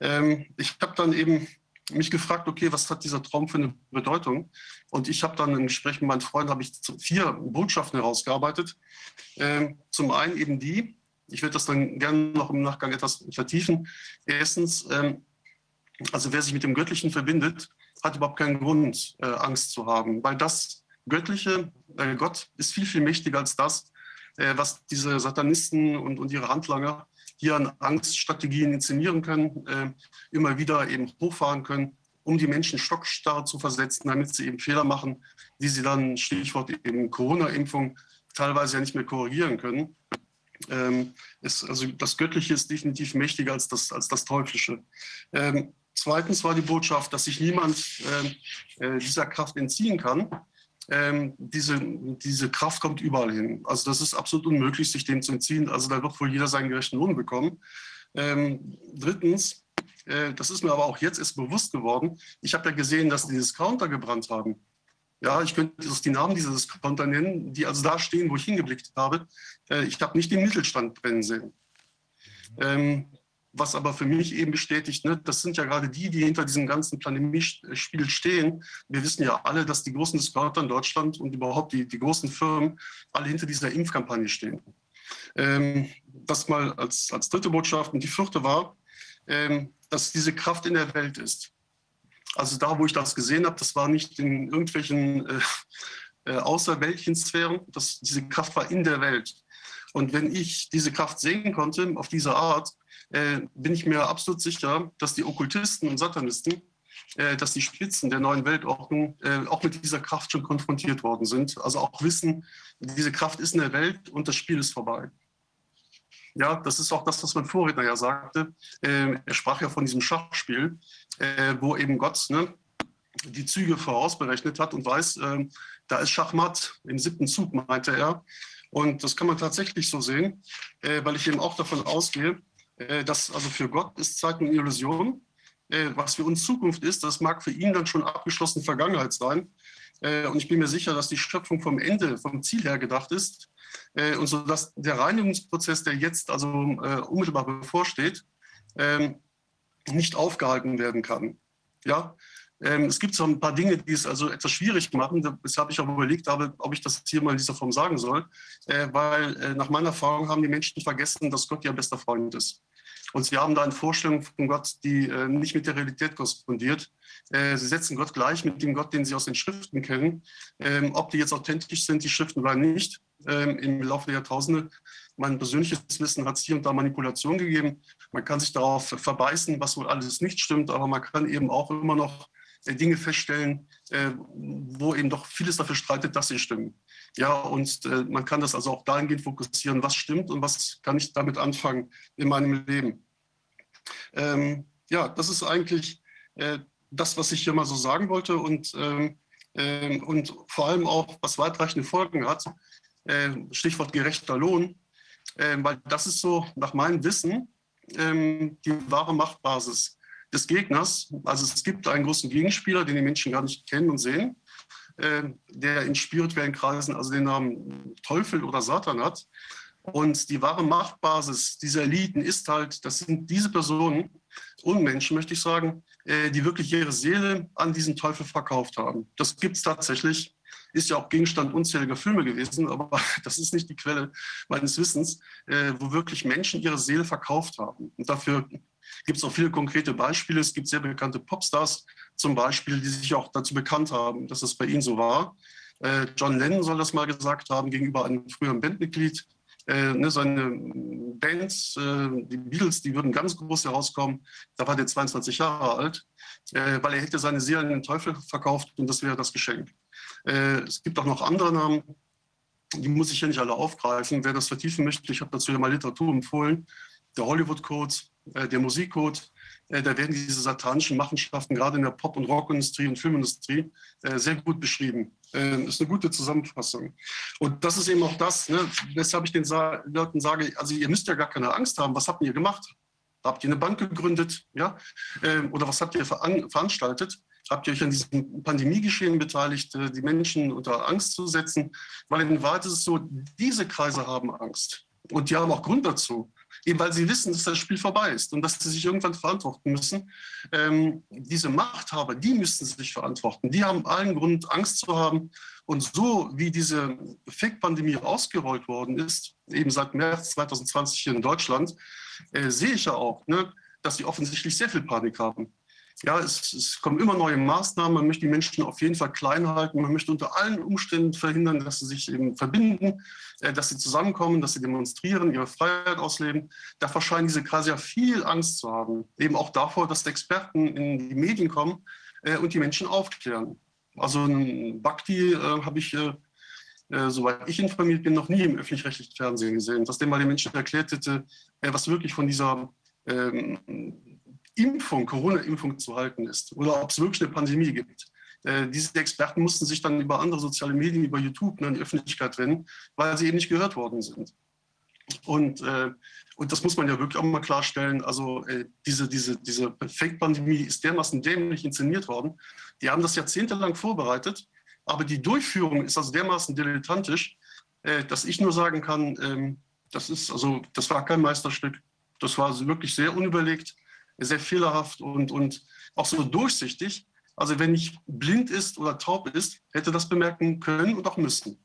Ähm, ich habe dann eben mich gefragt, okay, was hat dieser Traum für eine Bedeutung? Und ich habe dann Gespräch mit meinen Freunden ich vier Botschaften herausgearbeitet. Zum einen eben die, ich werde das dann gerne noch im Nachgang etwas vertiefen. Erstens, also wer sich mit dem Göttlichen verbindet, hat überhaupt keinen Grund, äh, Angst zu haben, weil das Göttliche, äh, Gott ist viel, viel mächtiger als das, äh, was diese Satanisten und, und ihre Handlanger hier an Angststrategien inszenieren können, äh, immer wieder eben hochfahren können, um die Menschen stockstarr zu versetzen, damit sie eben Fehler machen, die sie dann, Stichwort eben Corona-Impfung, teilweise ja nicht mehr korrigieren können. Ähm, ist, also das Göttliche ist definitiv mächtiger als das, als das Teuflische. Ähm, Zweitens war die Botschaft, dass sich niemand äh, äh, dieser Kraft entziehen kann. Ähm, diese, diese Kraft kommt überall hin. Also das ist absolut unmöglich, sich dem zu entziehen. Also da wird wohl jeder seinen gerechten Lohn bekommen. Ähm, drittens, äh, das ist mir aber auch jetzt erst bewusst geworden, ich habe ja gesehen, dass die Discounter gebrannt haben. Ja, ich könnte die Namen dieser Discounter nennen, die also da stehen, wo ich hingeblickt habe. Äh, ich habe nicht den Mittelstand brennen sehen. Ähm, was aber für mich eben bestätigt, ne, das sind ja gerade die, die hinter diesem ganzen Pandemie-Spiel stehen. Wir wissen ja alle, dass die großen Discounter in Deutschland und überhaupt die, die großen Firmen alle hinter dieser Impfkampagne stehen. Ähm, das mal als, als dritte Botschaft. Und die vierte war, ähm, dass diese Kraft in der Welt ist. Also da, wo ich das gesehen habe, das war nicht in irgendwelchen äh, äh, außerweltlichen Sphären, das, diese Kraft war in der Welt. Und wenn ich diese Kraft sehen konnte auf diese Art, äh, bin ich mir absolut sicher, dass die Okkultisten und Satanisten, äh, dass die Spitzen der neuen Weltordnung äh, auch mit dieser Kraft schon konfrontiert worden sind. Also auch wissen, diese Kraft ist in der Welt und das Spiel ist vorbei. Ja, das ist auch das, was mein Vorredner ja sagte. Äh, er sprach ja von diesem Schachspiel, äh, wo eben Gott ne, die Züge vorausberechnet hat und weiß, äh, da ist Schachmatt im siebten Zug, meinte er. Und das kann man tatsächlich so sehen, weil ich eben auch davon ausgehe, äh, das also für Gott ist Zeit eine Illusion. Äh, was für uns Zukunft ist, das mag für ihn dann schon abgeschlossene Vergangenheit sein. Äh, und ich bin mir sicher, dass die Schöpfung vom Ende, vom Ziel her gedacht ist. Und so dass der Reinigungsprozess, der jetzt also unmittelbar bevorsteht, ähm, nicht aufgehalten werden kann. Ja, es gibt so ein paar Dinge, die es also etwas schwierig machen. Deshalb habe ich auch überlegt, ob ich das hier mal in dieser Form sagen soll. Weil nach meiner Erfahrung haben die Menschen vergessen, dass Gott ihr bester Freund ist. Und sie haben da eine Vorstellung von Gott, die äh, nicht mit der Realität korrespondiert. Äh, sie setzen Gott gleich mit dem Gott, den sie aus den Schriften kennen. Ähm, ob die jetzt authentisch sind, die Schriften oder nicht, ähm, im Laufe der Jahrtausende. Mein persönliches Wissen hat es hier und da Manipulation gegeben. Man kann sich darauf verbeißen, was wohl alles nicht stimmt, aber man kann eben auch immer noch äh, Dinge feststellen, äh, wo eben doch vieles dafür streitet, dass sie stimmen. Ja, und äh, man kann das also auch dahingehend fokussieren, was stimmt und was kann ich damit anfangen in meinem Leben. Ähm, ja, das ist eigentlich äh, das, was ich hier mal so sagen wollte und, ähm, äh, und vor allem auch, was weitreichende Folgen hat. Äh, Stichwort gerechter Lohn, ähm, weil das ist so nach meinem Wissen ähm, die wahre Machtbasis des Gegners. Also es gibt einen großen Gegenspieler, den die Menschen gar nicht kennen und sehen. Ähm, der in spirituellen Kreisen also den Namen Teufel oder Satan hat. Und die wahre Machtbasis dieser Eliten ist halt, das sind diese Personen, Unmenschen, möchte ich sagen, äh, die wirklich ihre Seele an diesen Teufel verkauft haben. Das gibt es tatsächlich, ist ja auch Gegenstand unzähliger Filme gewesen, aber das ist nicht die Quelle meines Wissens, äh, wo wirklich Menschen ihre Seele verkauft haben. Und dafür gibt es auch viele konkrete Beispiele. Es gibt sehr bekannte Popstars zum Beispiel, die sich auch dazu bekannt haben, dass es bei ihnen so war. Äh, John Lennon soll das mal gesagt haben gegenüber einem früheren Bandmitglied. Äh, ne, seine Bands, äh, die Beatles, die würden ganz groß herauskommen. Da war der 22 Jahre alt, äh, weil er hätte seine Seele an den Teufel verkauft und das wäre das Geschenk. Äh, es gibt auch noch andere Namen, die muss ich hier nicht alle aufgreifen. Wer das vertiefen möchte, ich habe dazu ja mal Literatur empfohlen. Der Hollywood Code, der Musikcode, äh, da werden diese satanischen Machenschaften gerade in der Pop- und Rockindustrie und Filmindustrie äh, sehr gut beschrieben. Das ist eine gute Zusammenfassung. Und das ist eben auch das, ne, weshalb ich den Leuten sage, also ihr müsst ja gar keine Angst haben. Was habt ihr gemacht? Habt ihr eine Bank gegründet? Ja? Ähm, oder was habt ihr veranstaltet? Habt ihr euch an diesem Pandemiegeschehen beteiligt, die Menschen unter Angst zu setzen? Weil in Wahrheit ist es so, diese Kreise haben Angst. Und die haben auch Grund dazu eben weil sie wissen, dass das Spiel vorbei ist und dass sie sich irgendwann verantworten müssen. Ähm, diese Machthaber, die müssen sich verantworten. Die haben allen Grund, Angst zu haben. Und so wie diese Fake-Pandemie ausgerollt worden ist, eben seit März 2020 hier in Deutschland, äh, sehe ich ja auch, ne, dass sie offensichtlich sehr viel Panik haben. Ja, es, es, kommen immer neue Maßnahmen. Man möchte die Menschen auf jeden Fall klein halten. Man möchte unter allen Umständen verhindern, dass sie sich eben verbinden, äh, dass sie zusammenkommen, dass sie demonstrieren, ihre Freiheit ausleben. Da scheinen diese Kreise ja viel Angst zu haben. Eben auch davor, dass Experten in die Medien kommen äh, und die Menschen aufklären. Also ein Bhakti äh, habe ich, äh, äh, soweit ich informiert bin, noch nie im öffentlich-rechtlichen Fernsehen gesehen, dass der mal den Menschen erklärt hätte, äh, was wirklich von dieser ähm, Impfung, Corona-Impfung zu halten ist oder ob es wirklich eine Pandemie gibt. Äh, diese Experten mussten sich dann über andere soziale Medien, über YouTube ne, in die Öffentlichkeit wenden, weil sie eben nicht gehört worden sind. Und, äh, und das muss man ja wirklich auch mal klarstellen. Also äh, diese, diese, diese Fake-Pandemie ist dermaßen dämlich inszeniert worden. Die haben das jahrzehntelang vorbereitet, aber die Durchführung ist also dermaßen dilettantisch, äh, dass ich nur sagen kann, ähm, das ist also, das war kein Meisterstück. Das war wirklich sehr unüberlegt sehr fehlerhaft und, und auch so durchsichtig. Also wenn nicht blind ist oder taub ist, hätte das bemerken können und auch müssen.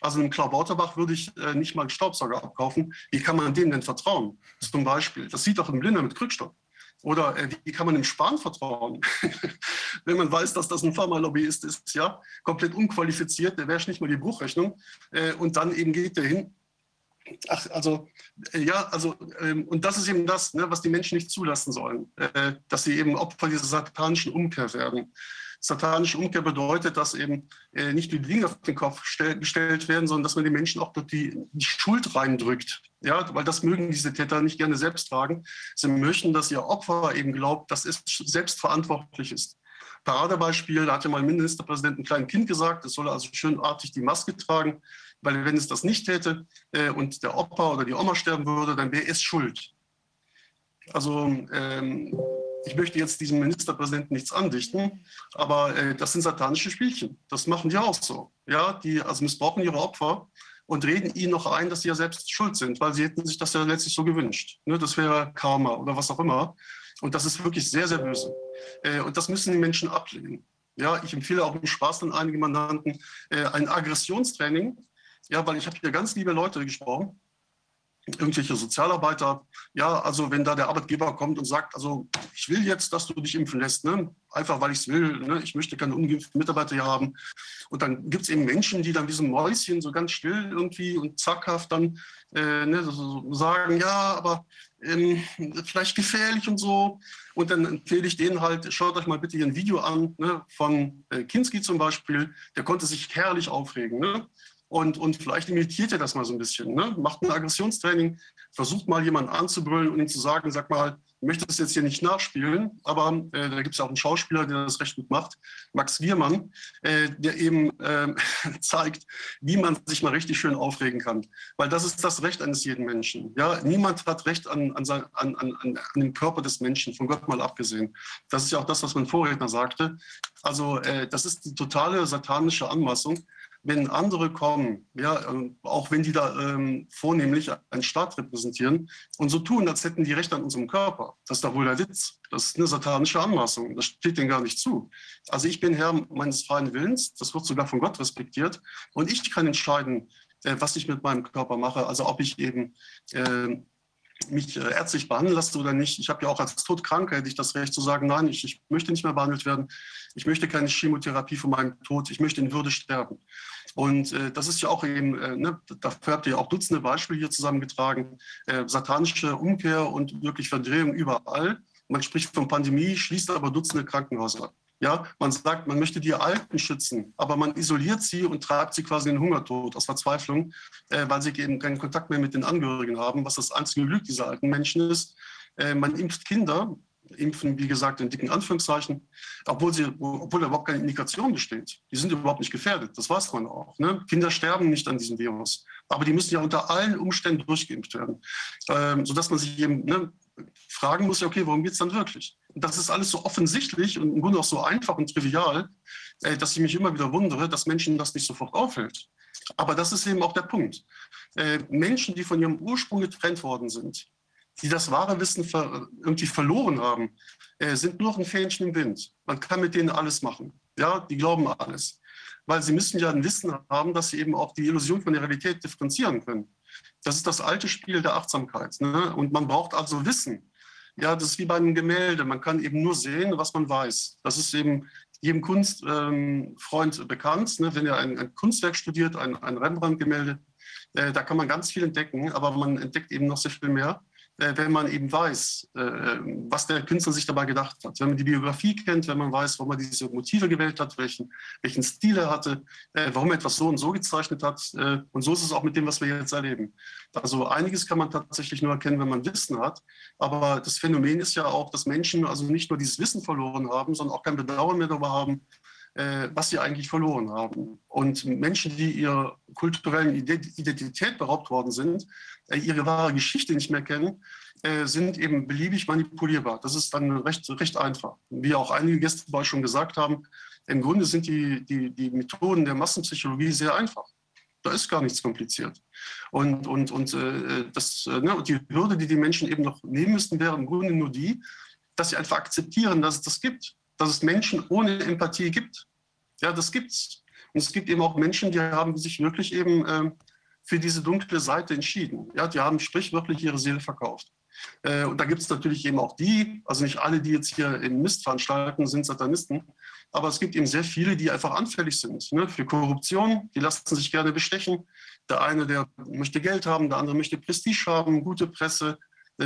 Also einem Klau Lauterbach würde ich äh, nicht mal einen Staubsauger abkaufen. Wie kann man dem denn vertrauen? Zum Beispiel. Das sieht doch ein Blinder mit Krückstock. Oder äh, wie kann man dem Spahn vertrauen? Wenn man weiß, dass das ein Pharmalobbyist ist, ja, komplett unqualifiziert, der wäre nicht mal die Bruchrechnung. Äh, und dann eben geht der hin Ach, also, äh, ja, also, ähm, und das ist eben das, ne, was die Menschen nicht zulassen sollen, äh, dass sie eben Opfer dieser satanischen Umkehr werden. Satanische Umkehr bedeutet, dass eben äh, nicht die Dinge auf den Kopf stell, gestellt werden, sondern dass man den Menschen auch die, die Schuld reindrückt. Ja, weil das mögen diese Täter nicht gerne selbst tragen. Sie möchten, dass ihr Opfer eben glaubt, dass es selbstverantwortlich ist. Paradebeispiel, da hat ja mal ein Ministerpräsident einem kleinen Kind gesagt, es solle also schönartig die Maske tragen weil wenn es das nicht hätte äh, und der Opa oder die Oma sterben würde, dann wäre es schuld. Also ähm, ich möchte jetzt diesem Ministerpräsidenten nichts andichten, aber äh, das sind satanische Spielchen. Das machen die auch so. Ja, die also missbrauchen ihre Opfer und reden ihnen noch ein, dass sie ja selbst schuld sind, weil sie hätten sich das ja letztlich so gewünscht. Ne, das wäre Karma oder was auch immer. Und das ist wirklich sehr, sehr böse. Äh, und das müssen die Menschen ablehnen. Ja, ich empfehle auch im Spaß an einige Mandanten äh, ein Aggressionstraining, ja, weil ich habe hier ganz liebe Leute gesprochen, irgendwelche Sozialarbeiter. Ja, also wenn da der Arbeitgeber kommt und sagt, also ich will jetzt, dass du dich impfen lässt, ne? einfach weil ich es will, ne? ich möchte keine ungeimpften Mitarbeiter hier haben. Und dann gibt es eben Menschen, die dann wie so ein Mäuschen so ganz still irgendwie und zackhaft dann äh, ne, so sagen, ja, aber ähm, vielleicht gefährlich und so. Und dann empfehle ich denen halt, schaut euch mal bitte hier ein Video an ne, von äh, Kinski zum Beispiel. Der konnte sich herrlich aufregen. Ne? Und, und vielleicht imitiert ihr das mal so ein bisschen. Ne? Macht ein Aggressionstraining, versucht mal jemanden anzubrüllen und ihm zu sagen, sag mal, ich möchte das jetzt hier nicht nachspielen, aber äh, da gibt es ja auch einen Schauspieler, der das recht gut macht, Max Giermann, äh, der eben äh, zeigt, wie man sich mal richtig schön aufregen kann. Weil das ist das Recht eines jeden Menschen. Ja? Niemand hat Recht an, an, sein, an, an, an dem Körper des Menschen, von Gott mal abgesehen. Das ist ja auch das, was mein Vorredner sagte. Also äh, das ist die totale satanische Anmaßung. Wenn andere kommen, ja, auch wenn die da ähm, vornehmlich einen Staat repräsentieren und so tun, als hätten die Recht an unserem Körper. Das ist doch wohl der Witz. Das ist eine satanische Anmaßung. Das steht denen gar nicht zu. Also ich bin Herr meines freien Willens. Das wird sogar von Gott respektiert. Und ich kann entscheiden, äh, was ich mit meinem Körper mache. Also ob ich eben äh, mich ärztlich behandeln lasse oder nicht. Ich habe ja auch als Todkranker hätte ich das Recht zu sagen, nein, ich, ich möchte nicht mehr behandelt werden. Ich möchte keine Chemotherapie von meinem Tod. Ich möchte in Würde sterben. Und äh, das ist ja auch eben, äh, ne, dafür habt ihr auch Dutzende Beispiele hier zusammengetragen, äh, satanische Umkehr und wirklich Verdrehung überall. Man spricht von Pandemie, schließt aber Dutzende Krankenhäuser. Ja, man sagt, man möchte die Alten schützen, aber man isoliert sie und treibt sie quasi in den Hungertod aus Verzweiflung, äh, weil sie eben keinen Kontakt mehr mit den Angehörigen haben, was das einzige Glück dieser alten Menschen ist. Äh, man impft Kinder, impfen, wie gesagt, in dicken Anführungszeichen, obwohl, sie, obwohl da überhaupt keine Indikation besteht. Die sind überhaupt nicht gefährdet, das weiß man auch. Ne? Kinder sterben nicht an diesem Virus, aber die müssen ja unter allen Umständen durchgeimpft werden, ähm, sodass man sich eben ne, fragen muss, okay, worum geht es dann wirklich? Und das ist alles so offensichtlich und im Grunde auch so einfach und trivial, äh, dass ich mich immer wieder wundere, dass Menschen das nicht sofort auffällt. Aber das ist eben auch der Punkt. Äh, Menschen, die von ihrem Ursprung getrennt worden sind, die das wahre Wissen irgendwie verloren haben, äh, sind nur ein Fähnchen im Wind. Man kann mit denen alles machen. Ja, die glauben alles. Weil sie müssen ja ein Wissen haben, dass sie eben auch die Illusion von der Realität differenzieren können. Das ist das alte Spiel der Achtsamkeit. Ne? Und man braucht also Wissen. Ja, das ist wie bei einem Gemälde. Man kann eben nur sehen, was man weiß. Das ist eben jedem Kunstfreund ähm, bekannt. Ne? Wenn er ein, ein, Kunstwerk studiert, ein, ein Rembrandt-Gemälde, äh, da kann man ganz viel entdecken, aber man entdeckt eben noch sehr viel mehr. Äh, wenn man eben weiß, äh, was der Künstler sich dabei gedacht hat. Wenn man die Biografie kennt, wenn man weiß, warum er diese Motive gewählt hat, welchen, welchen Stil er hatte, äh, warum er etwas so und so gezeichnet hat. Und so ist es auch mit dem, was wir jetzt erleben. Also einiges kann man tatsächlich nur erkennen, wenn man Wissen hat. Aber das Phänomen ist ja auch, dass Menschen also nicht nur dieses Wissen verloren haben, sondern auch kein Bedauern mehr darüber haben, was sie eigentlich verloren haben. Und Menschen, die ihrer kulturellen Identität beraubt worden sind, ihre wahre Geschichte nicht mehr kennen, äh, sind eben beliebig manipulierbar. Das ist dann recht, recht einfach. Wie auch einige Gäste bei schon gesagt haben, im Grunde sind die, die, die Methoden der Massenpsychologie sehr einfach. Da ist gar nichts kompliziert. Und, und, und, äh, das, äh, ne, und die Hürde, die die Menschen eben noch nehmen müssten, wäre im Grunde nur die, dass sie einfach akzeptieren, dass es das gibt. Dass es Menschen ohne Empathie gibt. Ja, das gibt's. Und es gibt eben auch Menschen, die haben sich wirklich eben äh, für diese dunkle Seite entschieden. Ja, die haben sprichwörtlich ihre Seele verkauft. Äh, und da gibt es natürlich eben auch die, also nicht alle, die jetzt hier in Mist veranstalten, sind Satanisten, aber es gibt eben sehr viele, die einfach anfällig sind ne, für Korruption, die lassen sich gerne bestechen. Der eine, der möchte Geld haben, der andere möchte Prestige haben, gute Presse,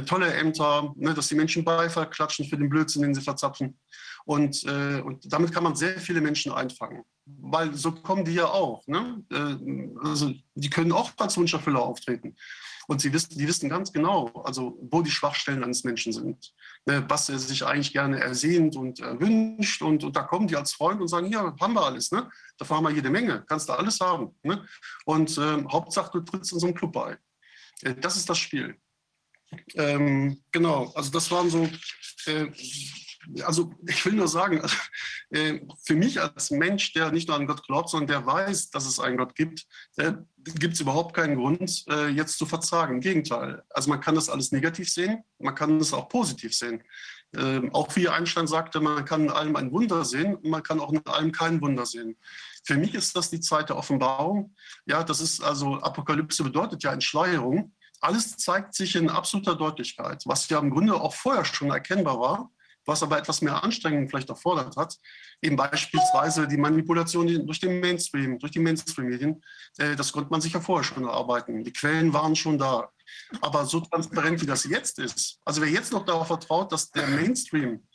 tolle Ämter, ne, dass die Menschen Beifall klatschen für den Blödsinn, den sie verzapfen. Und, äh, und damit kann man sehr viele Menschen einfangen weil so kommen die ja auch. Ne? Äh, also die können auch als Wunscherfüller auftreten. Und sie wissen, die wissen ganz genau, also wo die Schwachstellen eines Menschen sind, ne? was er sich eigentlich gerne ersehnt und wünscht. Und, und da kommen die als Freund und sagen, ja, haben wir alles. Ne? Davon haben wir jede Menge, kannst du alles haben. Ne? Und äh, Hauptsache, du trittst in so einen Club bei. Äh, das ist das Spiel. Ähm, genau, also das waren so äh, also ich will nur sagen, äh, für mich als Mensch, der nicht nur an Gott glaubt, sondern der weiß, dass es einen Gott gibt, äh, gibt es überhaupt keinen Grund, äh, jetzt zu verzagen. Im Gegenteil. Also man kann das alles negativ sehen, man kann es auch positiv sehen. Ähm, auch wie Einstein sagte, man kann in allem ein Wunder sehen man kann auch in allem kein Wunder sehen. Für mich ist das die Zeit der Offenbarung. Ja, das ist also Apokalypse bedeutet ja Entschleierung. Alles zeigt sich in absoluter Deutlichkeit, was ja im Grunde auch vorher schon erkennbar war was aber etwas mehr Anstrengung vielleicht erfordert hat. Eben beispielsweise die Manipulation durch den Mainstream, durch die Mainstream-Medien. Äh, das konnte man sich ja vorher schon erarbeiten. Die Quellen waren schon da. Aber so transparent, wie das jetzt ist, also wer jetzt noch darauf vertraut, dass der Mainstream,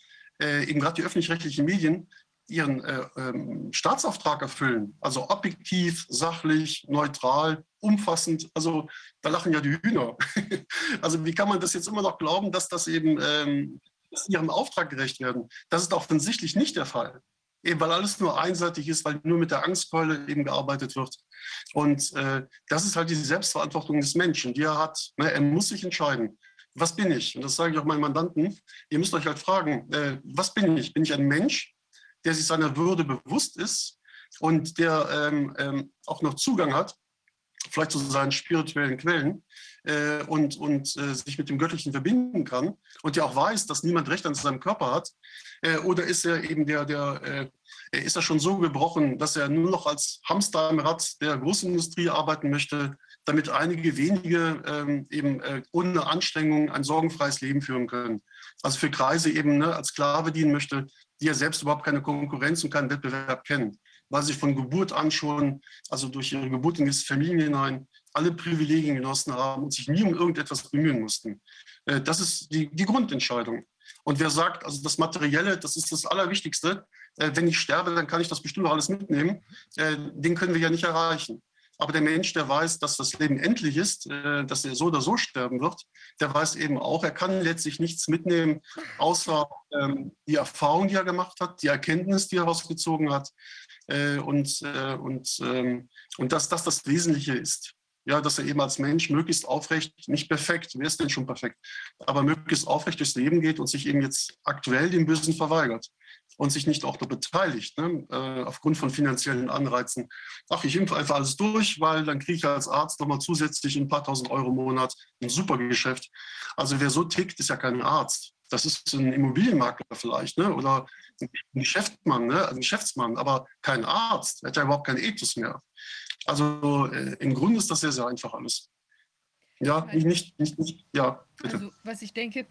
äh, eben gerade die öffentlich-rechtlichen Medien, ihren äh, ähm, Staatsauftrag erfüllen, also objektiv, sachlich, neutral, umfassend, also da lachen ja die Hühner. also wie kann man das jetzt immer noch glauben, dass das eben ähm, ihrem Auftrag gerecht werden. Das ist offensichtlich nicht der Fall. Eben weil alles nur einseitig ist, weil nur mit der Angstkeule eben gearbeitet wird. Und äh, das ist halt die Selbstverantwortung des Menschen, die er hat. Ne? Er muss sich entscheiden. Was bin ich? Und das sage ich auch meinen Mandanten. Ihr müsst euch halt fragen, äh, was bin ich? Bin ich ein Mensch, der sich seiner Würde bewusst ist, und der ähm, ähm, auch noch Zugang hat, vielleicht zu seinen spirituellen Quellen äh, und, und äh, sich mit dem Göttlichen verbinden kann und der auch weiß, dass niemand Recht an seinem Körper hat, äh, oder ist er eben der, der äh, ist er schon so gebrochen, dass er nur noch als Hamster im Rad der Großindustrie arbeiten möchte, damit einige wenige ähm, eben äh, ohne Anstrengung ein sorgenfreies Leben führen können. Also für Kreise eben ne, als Sklave dienen möchte, die ja selbst überhaupt keine Konkurrenz und keinen Wettbewerb kennen, weil sie von Geburt an schon, also durch ihre Geburt in diese Familie hinein, alle Privilegien genossen haben und sich nie um irgendetwas bemühen mussten. Äh, das ist die, die Grundentscheidung. Und wer sagt, also das Materielle, das ist das Allerwichtigste, äh, wenn ich sterbe, dann kann ich das bestimmt alles mitnehmen, äh, den können wir ja nicht erreichen. Aber der Mensch, der weiß, dass das Leben endlich ist, dass er so oder so sterben wird, der weiß eben auch, er kann letztlich nichts mitnehmen, außer ähm, die Erfahrung, die er gemacht hat, die Erkenntnis, die er rausgezogen hat und, äh, und, ähm, und dass das das Wesentliche ist. Ja, dass er eben als Mensch möglichst aufrecht, nicht perfekt, wer ist denn schon perfekt, aber möglichst aufrecht durchs Leben geht und sich eben jetzt aktuell dem Bösen verweigert und sich nicht auch noch beteiligt, ne, äh, aufgrund von finanziellen Anreizen. Ach, ich impfe einfach alles durch, weil dann kriege ich als Arzt nochmal zusätzlich ein paar tausend Euro im Monat ein super Geschäft. Also wer so tickt, ist ja kein Arzt. Das ist ein Immobilienmakler vielleicht ne, oder ein Geschäftsmann, ne, ein Geschäftsmann, aber kein Arzt. Hat ja überhaupt keinen Ethos mehr. Also äh, im Grunde ist das sehr, sehr einfach alles. Ja, nicht, nicht, nicht, ja, bitte. Also was ich denke,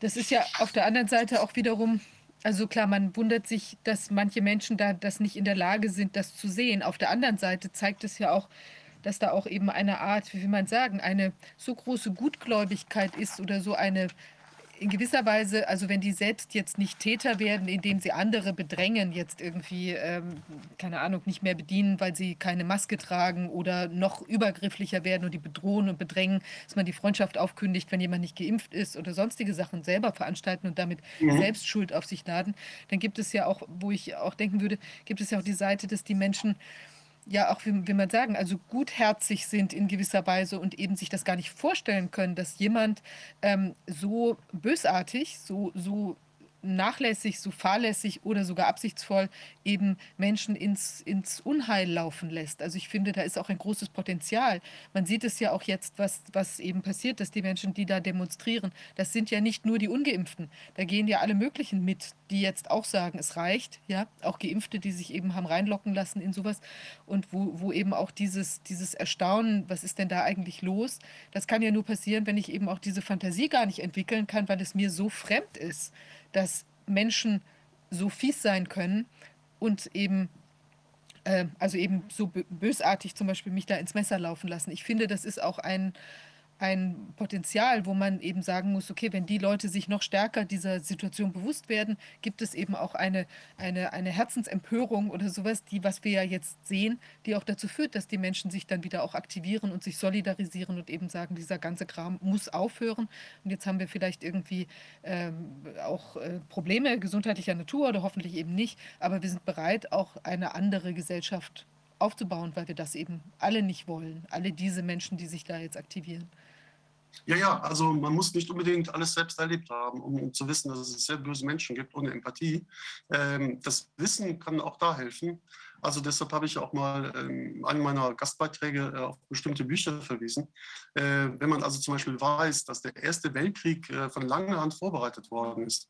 das ist ja auf der anderen Seite auch wiederum also klar, man wundert sich, dass manche Menschen da das nicht in der Lage sind, das zu sehen. Auf der anderen Seite zeigt es ja auch, dass da auch eben eine Art, wie will man sagen, eine so große Gutgläubigkeit ist oder so eine in gewisser Weise, also wenn die selbst jetzt nicht Täter werden, indem sie andere bedrängen, jetzt irgendwie, ähm, keine Ahnung, nicht mehr bedienen, weil sie keine Maske tragen oder noch übergrifflicher werden und die bedrohen und bedrängen, dass man die Freundschaft aufkündigt, wenn jemand nicht geimpft ist oder sonstige Sachen selber veranstalten und damit mhm. selbst Schuld auf sich laden, dann gibt es ja auch, wo ich auch denken würde, gibt es ja auch die Seite, dass die Menschen ja auch, wie, wie man sagen, also gutherzig sind in gewisser Weise und eben sich das gar nicht vorstellen können, dass jemand ähm, so bösartig, so, so nachlässig, so fahrlässig oder sogar absichtsvoll eben Menschen ins, ins Unheil laufen lässt. Also ich finde, da ist auch ein großes Potenzial. Man sieht es ja auch jetzt, was, was eben passiert, dass die Menschen, die da demonstrieren, das sind ja nicht nur die Ungeimpften. Da gehen ja alle möglichen mit, die jetzt auch sagen, es reicht. Ja, auch Geimpfte, die sich eben haben reinlocken lassen in sowas. Und wo, wo eben auch dieses, dieses Erstaunen, was ist denn da eigentlich los? Das kann ja nur passieren, wenn ich eben auch diese Fantasie gar nicht entwickeln kann, weil es mir so fremd ist dass Menschen so fies sein können und eben, äh, also eben so bösartig zum Beispiel mich da ins Messer laufen lassen. Ich finde, das ist auch ein, ein Potenzial, wo man eben sagen muss, okay, wenn die Leute sich noch stärker dieser Situation bewusst werden, gibt es eben auch eine, eine, eine Herzensempörung oder sowas, die, was wir ja jetzt sehen, die auch dazu führt, dass die Menschen sich dann wieder auch aktivieren und sich solidarisieren und eben sagen, dieser ganze Kram muss aufhören. Und jetzt haben wir vielleicht irgendwie ähm, auch äh, Probleme gesundheitlicher Natur oder hoffentlich eben nicht, aber wir sind bereit, auch eine andere Gesellschaft aufzubauen, weil wir das eben alle nicht wollen. Alle diese Menschen, die sich da jetzt aktivieren. Ja, ja, also man muss nicht unbedingt alles selbst erlebt haben, um, um zu wissen, dass es sehr böse Menschen gibt ohne Empathie. Ähm, das Wissen kann auch da helfen. Also deshalb habe ich auch mal ähm, einen meiner Gastbeiträge äh, auf bestimmte Bücher verwiesen. Äh, wenn man also zum Beispiel weiß, dass der Erste Weltkrieg äh, von langer Hand vorbereitet worden ist,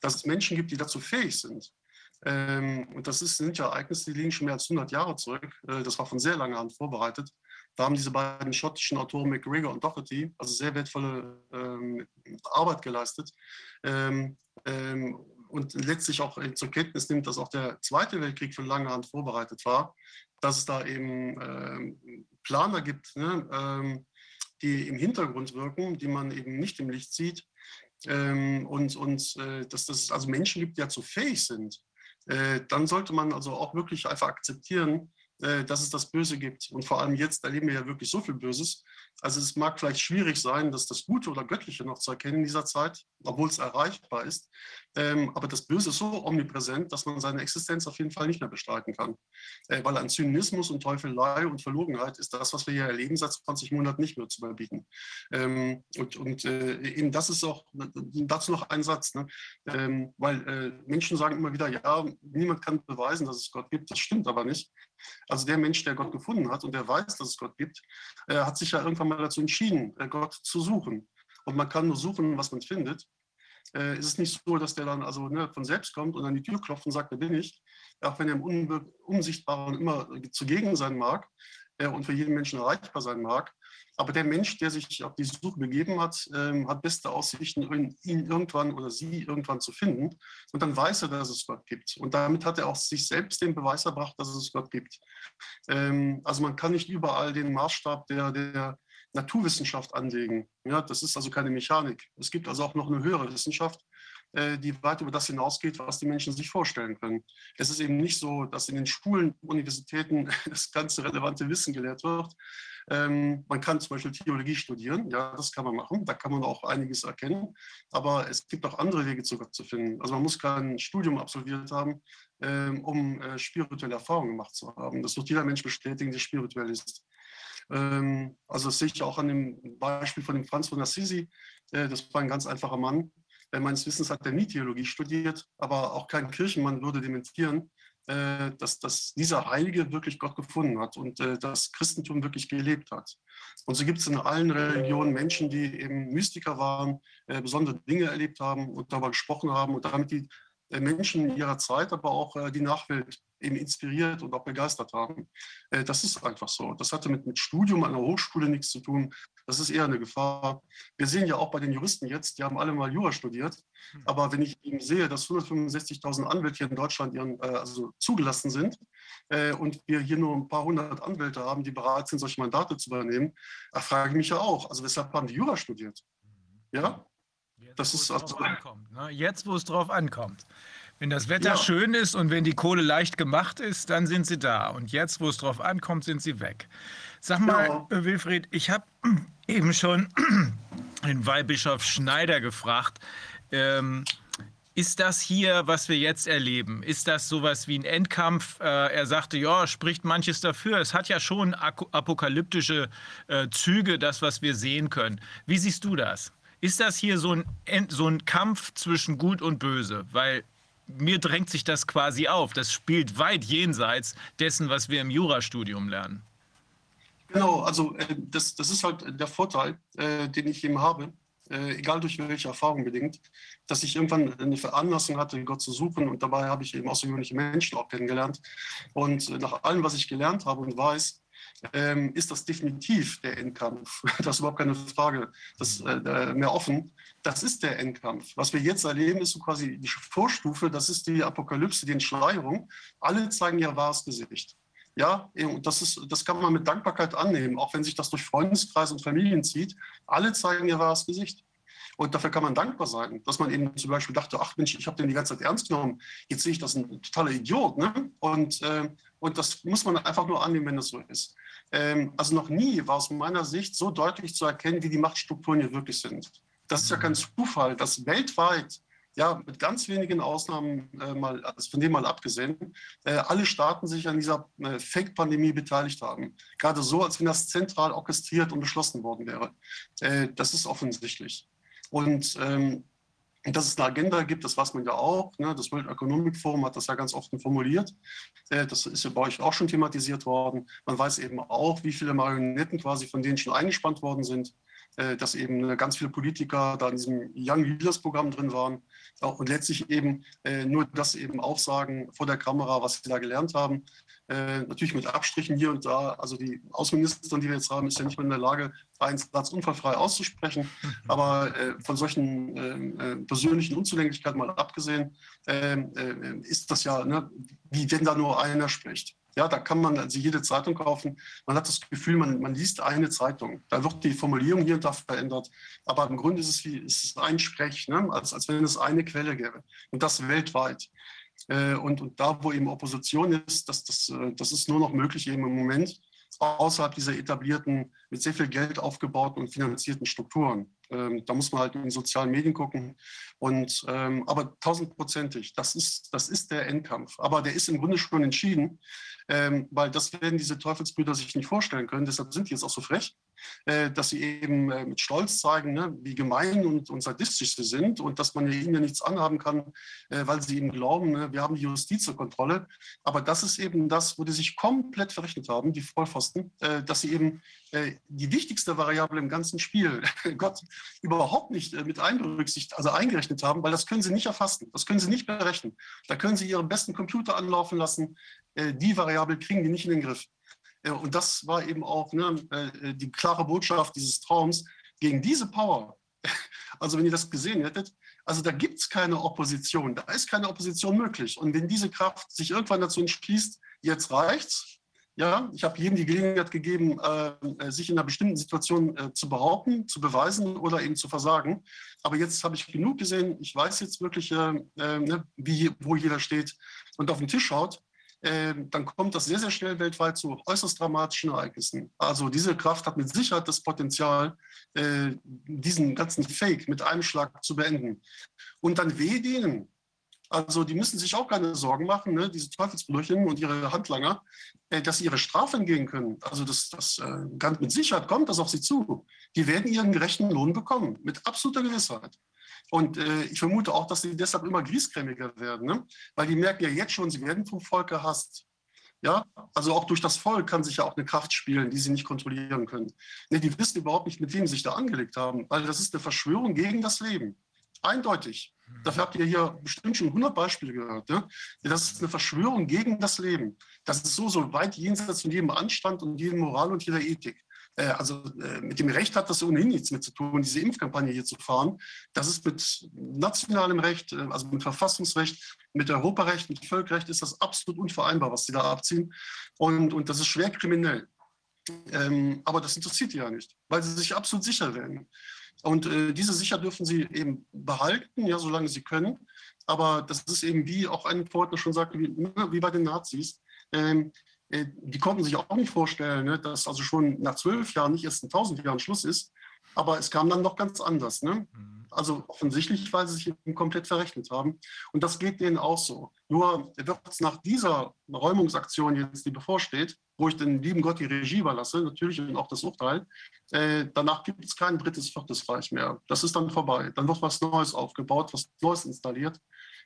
dass es Menschen gibt, die dazu fähig sind. Ähm, und das ist, sind ja Ereignisse, die liegen schon mehr als 100 Jahre zurück. Äh, das war von sehr langer Hand vorbereitet. Da haben diese beiden schottischen Autoren McGregor und Doherty also sehr wertvolle ähm, Arbeit geleistet ähm, ähm, und letztlich auch zur Kenntnis nimmt, dass auch der Zweite Weltkrieg von langer Hand vorbereitet war, dass es da eben ähm, Planer gibt, ne, ähm, die im Hintergrund wirken, die man eben nicht im Licht sieht. Ähm, und und äh, dass es also Menschen gibt, die dazu fähig sind, äh, dann sollte man also auch wirklich einfach akzeptieren, äh, dass es das Böse gibt. Und vor allem jetzt erleben wir ja wirklich so viel Böses. Also es mag vielleicht schwierig sein, dass das Gute oder Göttliche noch zu erkennen in dieser Zeit, obwohl es erreichbar ist. Ähm, aber das Böse ist so omnipräsent, dass man seine Existenz auf jeden Fall nicht mehr bestreiten kann. Äh, weil an Zynismus und Teufelei und Verlogenheit ist das, was wir hier erleben, seit 20 Monaten nicht mehr zu überbieten. Ähm, und und äh, eben das ist auch, dazu noch ein Satz, ne? ähm, weil äh, Menschen sagen immer wieder, ja, niemand kann beweisen, dass es Gott gibt. Das stimmt aber nicht. Also der Mensch, der Gott gefunden hat und der weiß, dass es Gott gibt, äh, hat sich ja irgendwann mal dazu entschieden, äh, Gott zu suchen. Und man kann nur suchen, was man findet. Äh, ist es nicht so, dass der dann also ne, von selbst kommt und an die Tür klopft und sagt, wer bin ich? Auch wenn er im Un Unsichtbaren immer zugegen sein mag äh, und für jeden Menschen erreichbar sein mag. Aber der Mensch, der sich auf die Suche begeben hat, ähm, hat beste Aussichten, ihn irgendwann oder sie irgendwann zu finden. Und dann weiß er, dass es Gott gibt. Und damit hat er auch sich selbst den Beweis erbracht, dass es Gott gibt. Ähm, also man kann nicht überall den Maßstab der, der Naturwissenschaft anlegen. Ja, das ist also keine Mechanik. Es gibt also auch noch eine höhere Wissenschaft, äh, die weit über das hinausgeht, was die Menschen sich vorstellen können. Es ist eben nicht so, dass in den Schulen, Universitäten das ganze relevante Wissen gelehrt wird. Ähm, man kann zum Beispiel Theologie studieren, ja, das kann man machen, da kann man auch einiges erkennen, aber es gibt auch andere Wege zu Gott zu finden. Also man muss kein Studium absolviert haben, ähm, um äh, spirituelle Erfahrungen gemacht zu haben. Das wird jeder Mensch bestätigen, der spirituell ist. Ähm, also das sehe ich auch an dem Beispiel von dem Franz von Assisi. Äh, das war ein ganz einfacher Mann. Meines Wissens hat er nie Theologie studiert, aber auch kein Kirchenmann würde dementieren, dass, dass dieser Heilige wirklich Gott gefunden hat und das Christentum wirklich gelebt hat. Und so gibt es in allen Religionen Menschen, die eben Mystiker waren, besondere Dinge erlebt haben und darüber gesprochen haben und damit die Menschen ihrer Zeit, aber auch die Nachwelt eben inspiriert und auch begeistert haben. Äh, das ist einfach so. Das hatte mit, mit Studium an der Hochschule nichts zu tun. Das ist eher eine Gefahr. Wir sehen ja auch bei den Juristen jetzt, die haben alle mal Jura studiert. Hm. Aber wenn ich eben sehe, dass 165.000 Anwälte hier in Deutschland ihren, äh, also zugelassen sind äh, und wir hier nur ein paar hundert Anwälte haben, die bereit sind, solche Mandate zu übernehmen, da frage ich mich ja auch, also weshalb haben die Jura studiert? Ja? Jetzt, das ist also, ankommt, ne? Jetzt, wo es drauf ankommt. Wenn das Wetter ja. schön ist und wenn die Kohle leicht gemacht ist, dann sind sie da. Und jetzt, wo es drauf ankommt, sind sie weg. Sag mal, ja. Äh, Wilfried, ich habe eben schon den Weihbischof Schneider gefragt. Ähm, ist das hier, was wir jetzt erleben, ist das sowas wie ein Endkampf? Äh, er sagte, ja, spricht manches dafür. Es hat ja schon apokalyptische äh, Züge, das, was wir sehen können. Wie siehst du das? Ist das hier so ein, so ein Kampf zwischen Gut und Böse? Weil mir drängt sich das quasi auf. Das spielt weit jenseits dessen, was wir im Jurastudium lernen. Genau, also äh, das, das ist halt der Vorteil, äh, den ich eben habe, äh, egal durch welche Erfahrung bedingt, dass ich irgendwann eine Veranlassung hatte, Gott zu suchen und dabei habe ich eben außergewöhnliche Menschen auch kennengelernt. Und nach allem, was ich gelernt habe und weiß, ähm, ist das definitiv der Endkampf. Das ist überhaupt keine Frage. Das äh, mehr offen. Das ist der Endkampf. Was wir jetzt erleben, ist so quasi die Vorstufe. Das ist die Apokalypse, die Entschleierung. Alle zeigen ihr wahres Gesicht. Ja, und das, ist, das kann man mit Dankbarkeit annehmen, auch wenn sich das durch Freundeskreis und Familien zieht. Alle zeigen ihr wahres Gesicht. Und dafür kann man dankbar sein, dass man eben zum Beispiel dachte, ach Mensch, ich habe den die ganze Zeit ernst genommen. Jetzt sehe ich, das ein totaler Idiot. Ne? Und, äh, und das muss man einfach nur annehmen, wenn es so ist. Ähm, also noch nie war aus meiner Sicht so deutlich zu erkennen, wie die Machtstrukturen hier wirklich sind. Das ist ja kein Zufall, dass weltweit ja, mit ganz wenigen Ausnahmen äh, mal, also von dem mal abgesehen, äh, alle Staaten sich an dieser äh, Fake-Pandemie beteiligt haben. Gerade so, als wenn das zentral orchestriert und beschlossen worden wäre. Äh, das ist offensichtlich. Und ähm, dass es eine Agenda gibt, das weiß man ja auch. Ne? Das World Economic Forum hat das ja ganz oft formuliert. Äh, das ist ja bei euch auch schon thematisiert worden. Man weiß eben auch, wie viele Marionetten quasi von denen schon eingespannt worden sind. Äh, dass eben äh, ganz viele Politiker da in diesem Young Leaders Programm drin waren und letztlich eben nur das eben aufsagen vor der Kamera, was sie da gelernt haben. Natürlich mit Abstrichen hier und da. Also die Außenministerin, die wir jetzt haben, ist ja nicht mehr in der Lage, einen Satz unfallfrei auszusprechen. Mhm. Aber von solchen persönlichen Unzulänglichkeiten mal abgesehen, ist das ja, ne, wie wenn da nur einer spricht. Ja, da kann man also jede Zeitung kaufen. Man hat das Gefühl, man, man liest eine Zeitung. Da wird die Formulierung hier und da verändert. Aber im Grunde ist es wie ist es ein Sprech, ne? als, als wenn es eine Quelle gäbe. Und das weltweit. Äh, und, und da, wo eben Opposition ist, das, das, äh, das ist nur noch möglich eben im Moment außerhalb dieser etablierten, mit sehr viel Geld aufgebauten und finanzierten Strukturen. Ähm, da muss man halt in sozialen Medien gucken. Und, ähm, aber tausendprozentig, das ist, das ist der Endkampf. Aber der ist im Grunde schon entschieden, ähm, weil das werden diese Teufelsbrüder sich nicht vorstellen können. Deshalb sind die jetzt auch so frech, äh, dass sie eben äh, mit Stolz zeigen, ne, wie gemein und, und, sadistisch sie sind und dass man ihnen ja nichts anhaben kann, äh, weil sie eben glauben, ne, wir haben die Justiz zur Kontrolle. Aber das ist eben das, wo die sich komplett verrechnet haben, die Vollpfosten, äh, dass sie eben äh, die wichtigste Variable im ganzen Spiel, Gott, überhaupt nicht äh, mit einberücksichtigt, also eingerechnet haben, weil das können sie nicht erfassen, das können sie nicht berechnen. Da können sie ihren besten Computer anlaufen lassen, die Variable kriegen die nicht in den Griff. Und das war eben auch ne, die klare Botschaft dieses Traums gegen diese Power. Also wenn ihr das gesehen hättet, also da gibt es keine Opposition, da ist keine Opposition möglich. Und wenn diese Kraft sich irgendwann dazu entschließt, jetzt reicht's, ja, ich habe jedem die Gelegenheit gegeben, äh, sich in einer bestimmten Situation äh, zu behaupten, zu beweisen oder eben zu versagen. Aber jetzt habe ich genug gesehen. Ich weiß jetzt wirklich, äh, äh ne, wie, wo jeder steht und auf den Tisch schaut. Ähm, dann kommt das sehr, sehr schnell weltweit zu äußerst dramatischen Ereignissen. Also diese Kraft hat mit Sicherheit das Potenzial, äh, diesen ganzen Fake mit einem Schlag zu beenden. Und dann weh denen, also die müssen sich auch keine Sorgen machen, ne, diese Teufelsbrüchen und ihre Handlanger, äh, dass sie ihre Strafe entgehen können. Also das, das äh, ganz mit Sicherheit kommt das auf sie zu. Die werden ihren gerechten Lohn bekommen, mit absoluter Gewissheit. Und äh, ich vermute auch, dass sie deshalb immer griesgrämiger werden, ne? weil die merken ja jetzt schon, sie werden vom Volk gehasst. Ja, also auch durch das Volk kann sich ja auch eine Kraft spielen, die sie nicht kontrollieren können. Nee, die wissen überhaupt nicht, mit wem sie sich da angelegt haben, weil das ist eine Verschwörung gegen das Leben. Eindeutig. Dafür habt ihr hier bestimmt schon 100 Beispiele gehört. Ne? Das ist eine Verschwörung gegen das Leben. Das ist so, so weit jenseits von jedem Anstand und jedem Moral und jeder Ethik. Äh, also äh, mit dem Recht hat das ohnehin nichts mit zu tun, diese Impfkampagne hier zu fahren. Das ist mit nationalem Recht, äh, also mit Verfassungsrecht, mit Europarecht, mit Völkerrecht ist das absolut unvereinbar, was sie da abziehen. Und, und das ist schwer kriminell. Ähm, aber das interessiert die ja nicht, weil sie sich absolut sicher werden. Und äh, diese sicher dürfen sie eben behalten, ja, solange sie können. Aber das ist eben, wie auch ein Vorredner schon sagte, wie, ne, wie bei den Nazis. Ähm, äh, die konnten sich auch nicht vorstellen, ne, dass also schon nach zwölf Jahren nicht erst in tausend Jahren Schluss ist. Aber es kam dann noch ganz anders. Ne? Mhm. Also offensichtlich, weil sie sich eben komplett verrechnet haben. Und das geht denen auch so. Nur wird es nach dieser Räumungsaktion jetzt, die bevorsteht, wo ich den lieben Gott die Regie überlasse, natürlich und auch das Urteil, äh, danach gibt es kein drittes, viertes Reich mehr. Das ist dann vorbei. Dann wird was Neues aufgebaut, was Neues installiert,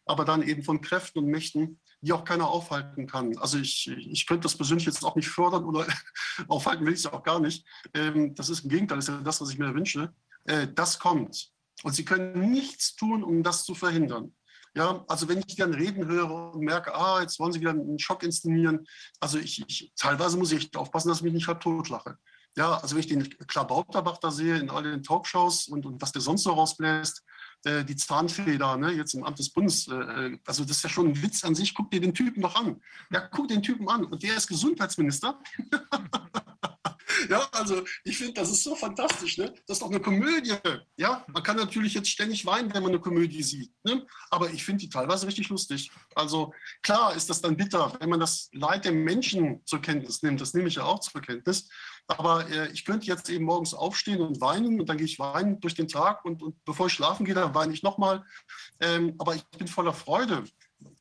aber dann eben von Kräften und Mächten, die auch keiner aufhalten kann. Also ich, ich könnte das persönlich jetzt auch nicht fördern oder aufhalten will ich es auch gar nicht. Ähm, das ist im Gegenteil, das ist ja das, was ich mir wünsche. Äh, das kommt. Und sie können nichts tun, um das zu verhindern. Ja, also wenn ich dann reden höre und merke, ah, jetzt wollen sie wieder einen Schock inszenieren, also ich, ich teilweise muss ich aufpassen, dass ich mich nicht halb totlache. Ja, also wenn ich den Klabauterbach da sehe in all den Talkshows und, und was der sonst so rausbläst, äh, die Zahnfeder, ne, jetzt im Amt des Bundes, äh, äh, also das ist ja schon ein Witz an sich. Guck dir den Typen doch an. Ja, guck den Typen an. Und der ist Gesundheitsminister. Ja, also ich finde, das ist so fantastisch. Ne? Das ist doch eine Komödie. Ja, man kann natürlich jetzt ständig weinen, wenn man eine Komödie sieht. Ne? Aber ich finde die teilweise richtig lustig. Also klar ist das dann bitter, wenn man das Leid der Menschen zur Kenntnis nimmt. Das nehme ich ja auch zur Kenntnis. Aber äh, ich könnte jetzt eben morgens aufstehen und weinen und dann gehe ich weinen durch den Tag und, und bevor ich schlafen gehe, dann weine ich nochmal. Ähm, aber ich bin voller Freude,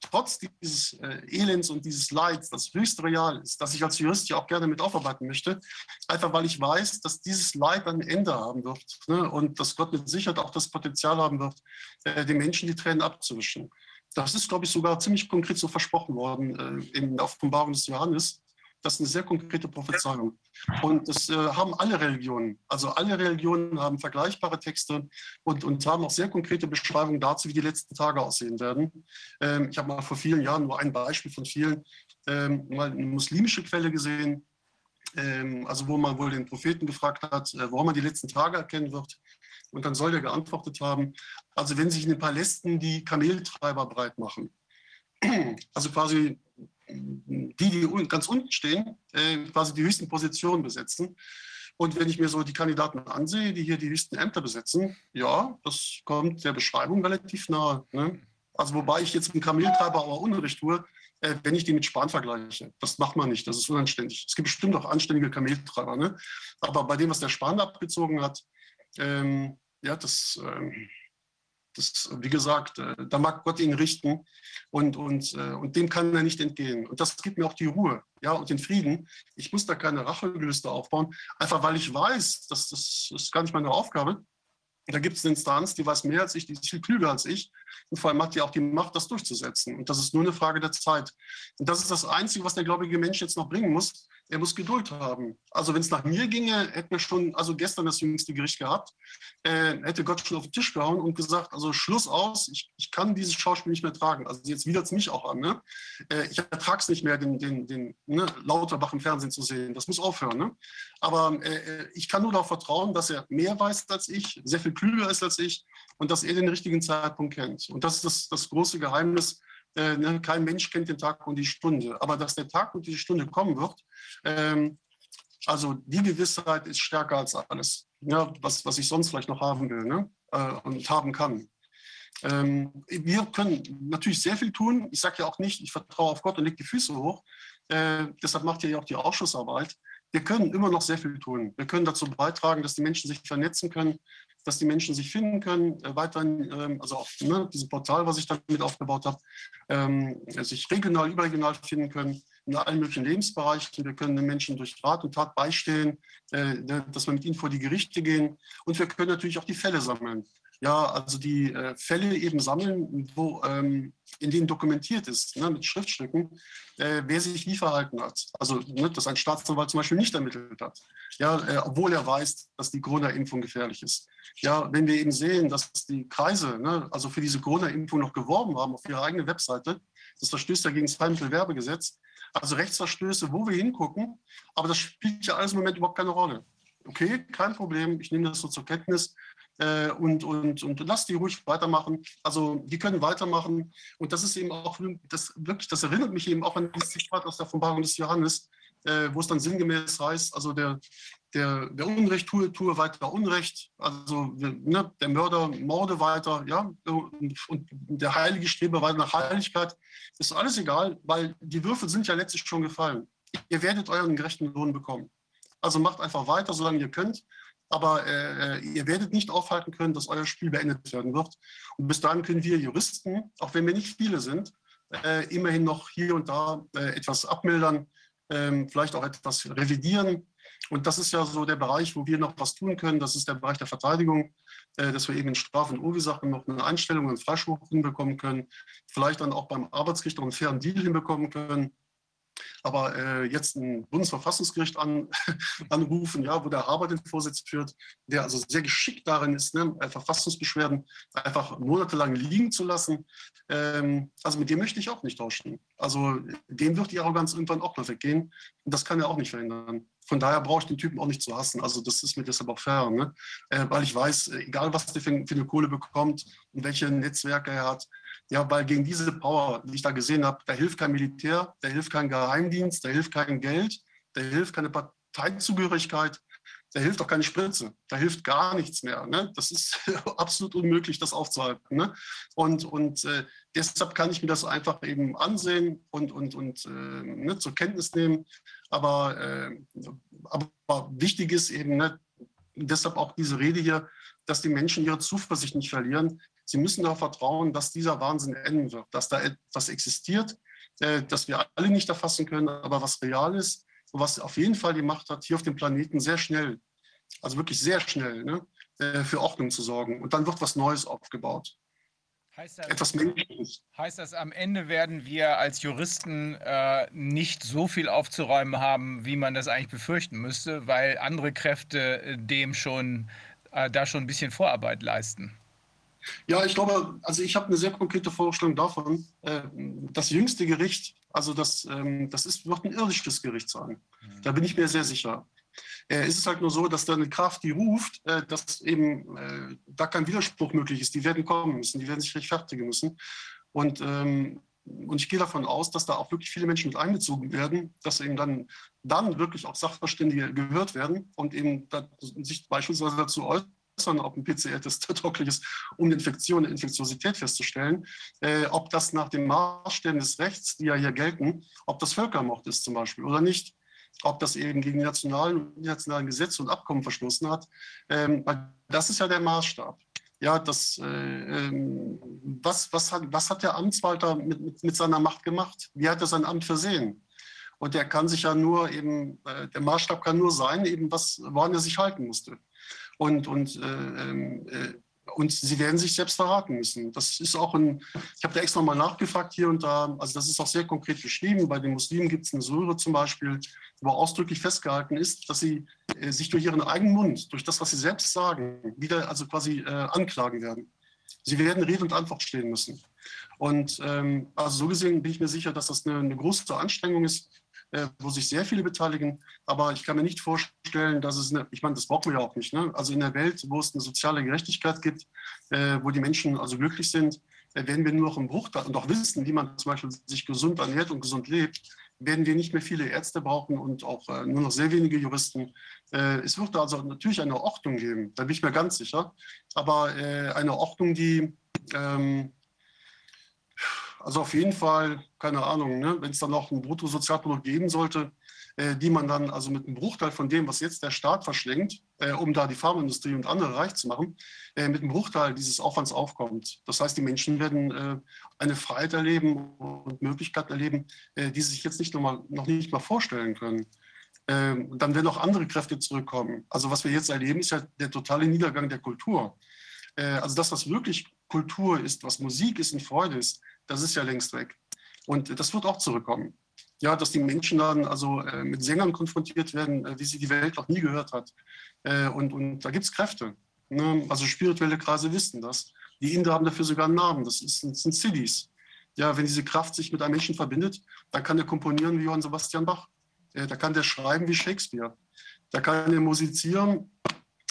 trotz dieses äh, Elends und dieses Leids, das höchst real ist, das ich als Jurist ja auch gerne mit aufarbeiten möchte, einfach weil ich weiß, dass dieses Leid ein Ende haben wird ne, und dass Gott mit Sicherheit auch das Potenzial haben wird, äh, den Menschen die Tränen abzuwischen. Das ist, glaube ich, sogar ziemlich konkret so versprochen worden äh, in der Offenbarung des Johannes. Das ist eine sehr konkrete Prophezeiung. Und das äh, haben alle Religionen. Also alle Religionen haben vergleichbare Texte und, und haben auch sehr konkrete Beschreibungen dazu, wie die letzten Tage aussehen werden. Ähm, ich habe mal vor vielen Jahren nur ein Beispiel von vielen, ähm, mal eine muslimische Quelle gesehen, ähm, also wo man wohl den Propheten gefragt hat, äh, woran man die letzten Tage erkennen wird. Und dann soll der geantwortet haben, also wenn sich in den Palästen die Kameltreiber breit machen, also quasi die, die ganz unten stehen, äh, quasi die höchsten Positionen besetzen. Und wenn ich mir so die Kandidaten ansehe, die hier die höchsten Ämter besetzen, ja, das kommt der Beschreibung relativ nahe. Ne? Also wobei ich jetzt einen Kameltreiber aber Unrecht tue, äh, wenn ich die mit Spahn vergleiche. Das macht man nicht, das ist unanständig. Es gibt bestimmt auch anständige Kameltreiber. Ne? Aber bei dem, was der Spahn abgezogen hat, ähm, ja, das, ähm, das, wie gesagt, äh, da mag Gott ihn richten und, und, äh, und dem kann er nicht entgehen. Und das gibt mir auch die Ruhe ja, und den Frieden. Ich muss da keine Rachegelüste aufbauen, einfach weil ich weiß, dass das ist gar nicht meine Aufgabe. Da gibt es eine Instanz, die weiß mehr als ich, die ist viel klüger als ich und vor allem hat die auch die Macht, das durchzusetzen. Und das ist nur eine Frage der Zeit. Und das ist das Einzige, was der gläubige Mensch jetzt noch bringen muss. Er muss Geduld haben. Also wenn es nach mir ginge, hätten wir schon, also gestern das jüngste Gericht gehabt, äh, hätte Gott schon auf den Tisch gehauen und gesagt, also Schluss aus, ich, ich kann dieses Schauspiel nicht mehr tragen. Also jetzt widert es mich auch an. Ne? Äh, ich ertrage es nicht mehr, den, den, den ne, Lauterbach im Fernsehen zu sehen. Das muss aufhören. Ne? Aber äh, äh, ich kann nur darauf vertrauen, dass er mehr weiß als ich, sehr viel klüger ist als ich und dass er den richtigen Zeitpunkt kennt. Und das ist das, das große Geheimnis. Äh, ne? Kein Mensch kennt den Tag und die Stunde. Aber dass der Tag und die Stunde kommen wird, ähm, also die Gewissheit ist stärker als alles, ja, was, was ich sonst vielleicht noch haben will ne? äh, und haben kann. Ähm, wir können natürlich sehr viel tun. Ich sage ja auch nicht, ich vertraue auf Gott und lege die Füße hoch. Äh, deshalb macht ihr ja auch die Ausschussarbeit. Wir können immer noch sehr viel tun. Wir können dazu beitragen, dass die Menschen sich vernetzen können, dass die Menschen sich finden können, äh, weiterhin, ähm, also auch ne, diesem Portal, was ich damit aufgebaut habe, ähm, sich regional, überregional finden können in allen möglichen Lebensbereichen. Wir können den Menschen durch Rat und Tat beistehen, äh, dass wir mit ihnen vor die Gerichte gehen. Und wir können natürlich auch die Fälle sammeln. Ja, also die äh, Fälle eben sammeln, wo, ähm, in denen dokumentiert ist, ne, mit Schriftstücken, äh, wer sich wie verhalten hat. Also, ne, dass ein Staatsanwalt zum Beispiel nicht ermittelt hat, ja, äh, obwohl er weiß, dass die Corona-Impfung gefährlich ist. Ja, wenn wir eben sehen, dass die Kreise, ne, also für diese Corona-Impfung noch geworben haben auf ihrer eigenen Webseite, das verstößt ja gegen das Heilmittelwerbegesetz, also Rechtsverstöße, wo wir hingucken, aber das spielt ja alles im Moment überhaupt keine Rolle. Okay, kein Problem, ich nehme das so zur Kenntnis äh, und, und, und lass die ruhig weitermachen. Also die können weitermachen und das ist eben auch, das wirklich, das erinnert mich eben auch an das Zitat aus der Offenbarung des Johannes, äh, wo es dann sinngemäß heißt, also der, der, der Unrecht tue, tue weiter Unrecht, also ne, der Mörder morde weiter, ja, und, und der Heilige strebe weiter nach Heiligkeit. Ist alles egal, weil die Würfel sind ja letztlich schon gefallen. Ihr werdet euren gerechten Lohn bekommen. Also macht einfach weiter, solange ihr könnt. Aber äh, ihr werdet nicht aufhalten können, dass euer Spiel beendet werden wird. Und bis dahin können wir Juristen, auch wenn wir nicht viele sind, äh, immerhin noch hier und da äh, etwas abmildern, ähm, vielleicht auch etwas revidieren. Und das ist ja so der Bereich, wo wir noch was tun können. Das ist der Bereich der Verteidigung, äh, dass wir eben in Straf- und Ursachen noch eine Einstellung, einen Freispruch hinbekommen können, vielleicht dann auch beim Arbeitsgericht noch einen fairen Deal hinbekommen können. Aber äh, jetzt ein Bundesverfassungsgericht an, anrufen, ja, wo der Haber den Vorsitz führt, der also sehr geschickt darin ist, ne, Verfassungsbeschwerden einfach monatelang liegen zu lassen, ähm, also mit dem möchte ich auch nicht tauschen. Also dem wird die Arroganz irgendwann auch mal weggehen. Und das kann er auch nicht verhindern. Von daher brauche ich den Typen auch nicht zu hassen. Also das ist mir deshalb auch fair, ne? Äh, weil ich weiß, äh, egal was der für, für eine Kohle bekommt und welche Netzwerke er hat, ja, weil gegen diese Power, die ich da gesehen habe, da hilft kein Militär, da hilft kein Geheimdienst, da hilft kein Geld, da hilft keine Parteizugehörigkeit, da hilft auch keine Spritze, da hilft gar nichts mehr. Ne? Das ist absolut unmöglich, das aufzuhalten. Ne? Und, und äh, deshalb kann ich mir das einfach eben ansehen und, und, und äh, ne, zur Kenntnis nehmen. Aber, äh, aber wichtig ist eben, ne, deshalb auch diese Rede hier, dass die Menschen ihre Zuversicht nicht verlieren. Sie müssen darauf vertrauen, dass dieser Wahnsinn enden wird, dass da etwas existiert, äh, das wir alle nicht erfassen können, aber was real ist und was auf jeden Fall die Macht hat, hier auf dem Planeten sehr schnell, also wirklich sehr schnell, ne, äh, für Ordnung zu sorgen. Und dann wird was Neues aufgebaut. Heißt das, Etwas Menschliches. Heißt das, am Ende werden wir als Juristen äh, nicht so viel aufzuräumen haben, wie man das eigentlich befürchten müsste, weil andere Kräfte äh, dem schon, äh, da schon ein bisschen Vorarbeit leisten? Ja, ich glaube, also ich habe eine sehr konkrete Vorstellung davon. Äh, das jüngste Gericht, also das, ähm, das ist, wird ein irdisches Gericht sein. Da bin ich mir sehr sicher. Äh, ist es halt nur so, dass da eine Kraft, die ruft, äh, dass eben äh, da kein Widerspruch möglich ist. Die werden kommen müssen, die werden sich rechtfertigen müssen. Und, ähm, und ich gehe davon aus, dass da auch wirklich viele Menschen mit einbezogen werden, dass eben dann, dann wirklich auch Sachverständige gehört werden und eben sich beispielsweise dazu äußern äußern, ob ein PCR-Test tauglich ist, um eine Infektion, eine Infektiosität festzustellen, äh, ob das nach den Maßstäben des Rechts, die ja hier gelten, ob das Völkermord ist zum Beispiel oder nicht ob das eben gegen die nationalen und internationalen Gesetze und Abkommen verstoßen hat. Ähm, das ist ja der Maßstab. Ja, das, äh, ähm, was, was, hat, was hat der Amtswalter mit, mit, mit seiner Macht gemacht? Wie hat er sein Amt versehen? Und der kann sich ja nur eben, äh, der Maßstab kann nur sein, eben was, woran er sich halten musste. Und, und, äh, ähm, äh, und sie werden sich selbst verraten müssen. Das ist auch ein, ich habe da extra mal nachgefragt hier und da, also das ist auch sehr konkret beschrieben. Bei den Muslimen gibt es eine Sure zum Beispiel, wo ausdrücklich festgehalten ist, dass sie äh, sich durch ihren eigenen Mund, durch das, was sie selbst sagen, wieder also quasi äh, anklagen werden. Sie werden Rede und Antwort stehen müssen. Und ähm, also so gesehen bin ich mir sicher, dass das eine, eine große Anstrengung ist, äh, wo sich sehr viele beteiligen. Aber ich kann mir nicht vorstellen, dass es, eine, ich meine, das brauchen wir ja auch nicht. Ne? Also in der Welt, wo es eine soziale Gerechtigkeit gibt, äh, wo die Menschen also glücklich sind, äh, werden wir nur noch im Bruchteil und auch wissen, wie man zum Beispiel sich gesund ernährt und gesund lebt, werden wir nicht mehr viele Ärzte brauchen und auch äh, nur noch sehr wenige Juristen. Äh, es wird also natürlich eine Ordnung geben, da bin ich mir ganz sicher. Aber eine Ordnung, die ähm, also auf jeden Fall, keine Ahnung, ne, wenn es dann noch ein Bruttosozialprodukt geben sollte, äh, die man dann also mit einem Bruchteil von dem, was jetzt der Staat verschlingt, äh, um da die Pharmaindustrie und andere reich zu machen, äh, mit einem Bruchteil dieses Aufwands aufkommt. Das heißt, die Menschen werden äh, eine Freiheit erleben und Möglichkeiten erleben, äh, die sie sich jetzt nicht noch, mal, noch nicht mal vorstellen können. Ähm, dann werden auch andere Kräfte zurückkommen. Also was wir jetzt erleben, ist ja der totale Niedergang der Kultur. Äh, also das, was wirklich Kultur ist, was Musik ist und Freude ist, das ist ja längst weg. Und das wird auch zurückkommen. Ja, dass die Menschen dann also äh, mit Sängern konfrontiert werden, äh, wie sie die Welt noch nie gehört hat. Äh, und, und da gibt es Kräfte. Ne? Also spirituelle Kreise wissen das. Die Inder haben dafür sogar einen Namen. Das, ist, das sind Cities. Ja, wenn diese Kraft sich mit einem Menschen verbindet, dann kann er komponieren wie Johann Sebastian Bach. Äh, da kann der schreiben wie Shakespeare. Da kann er musizieren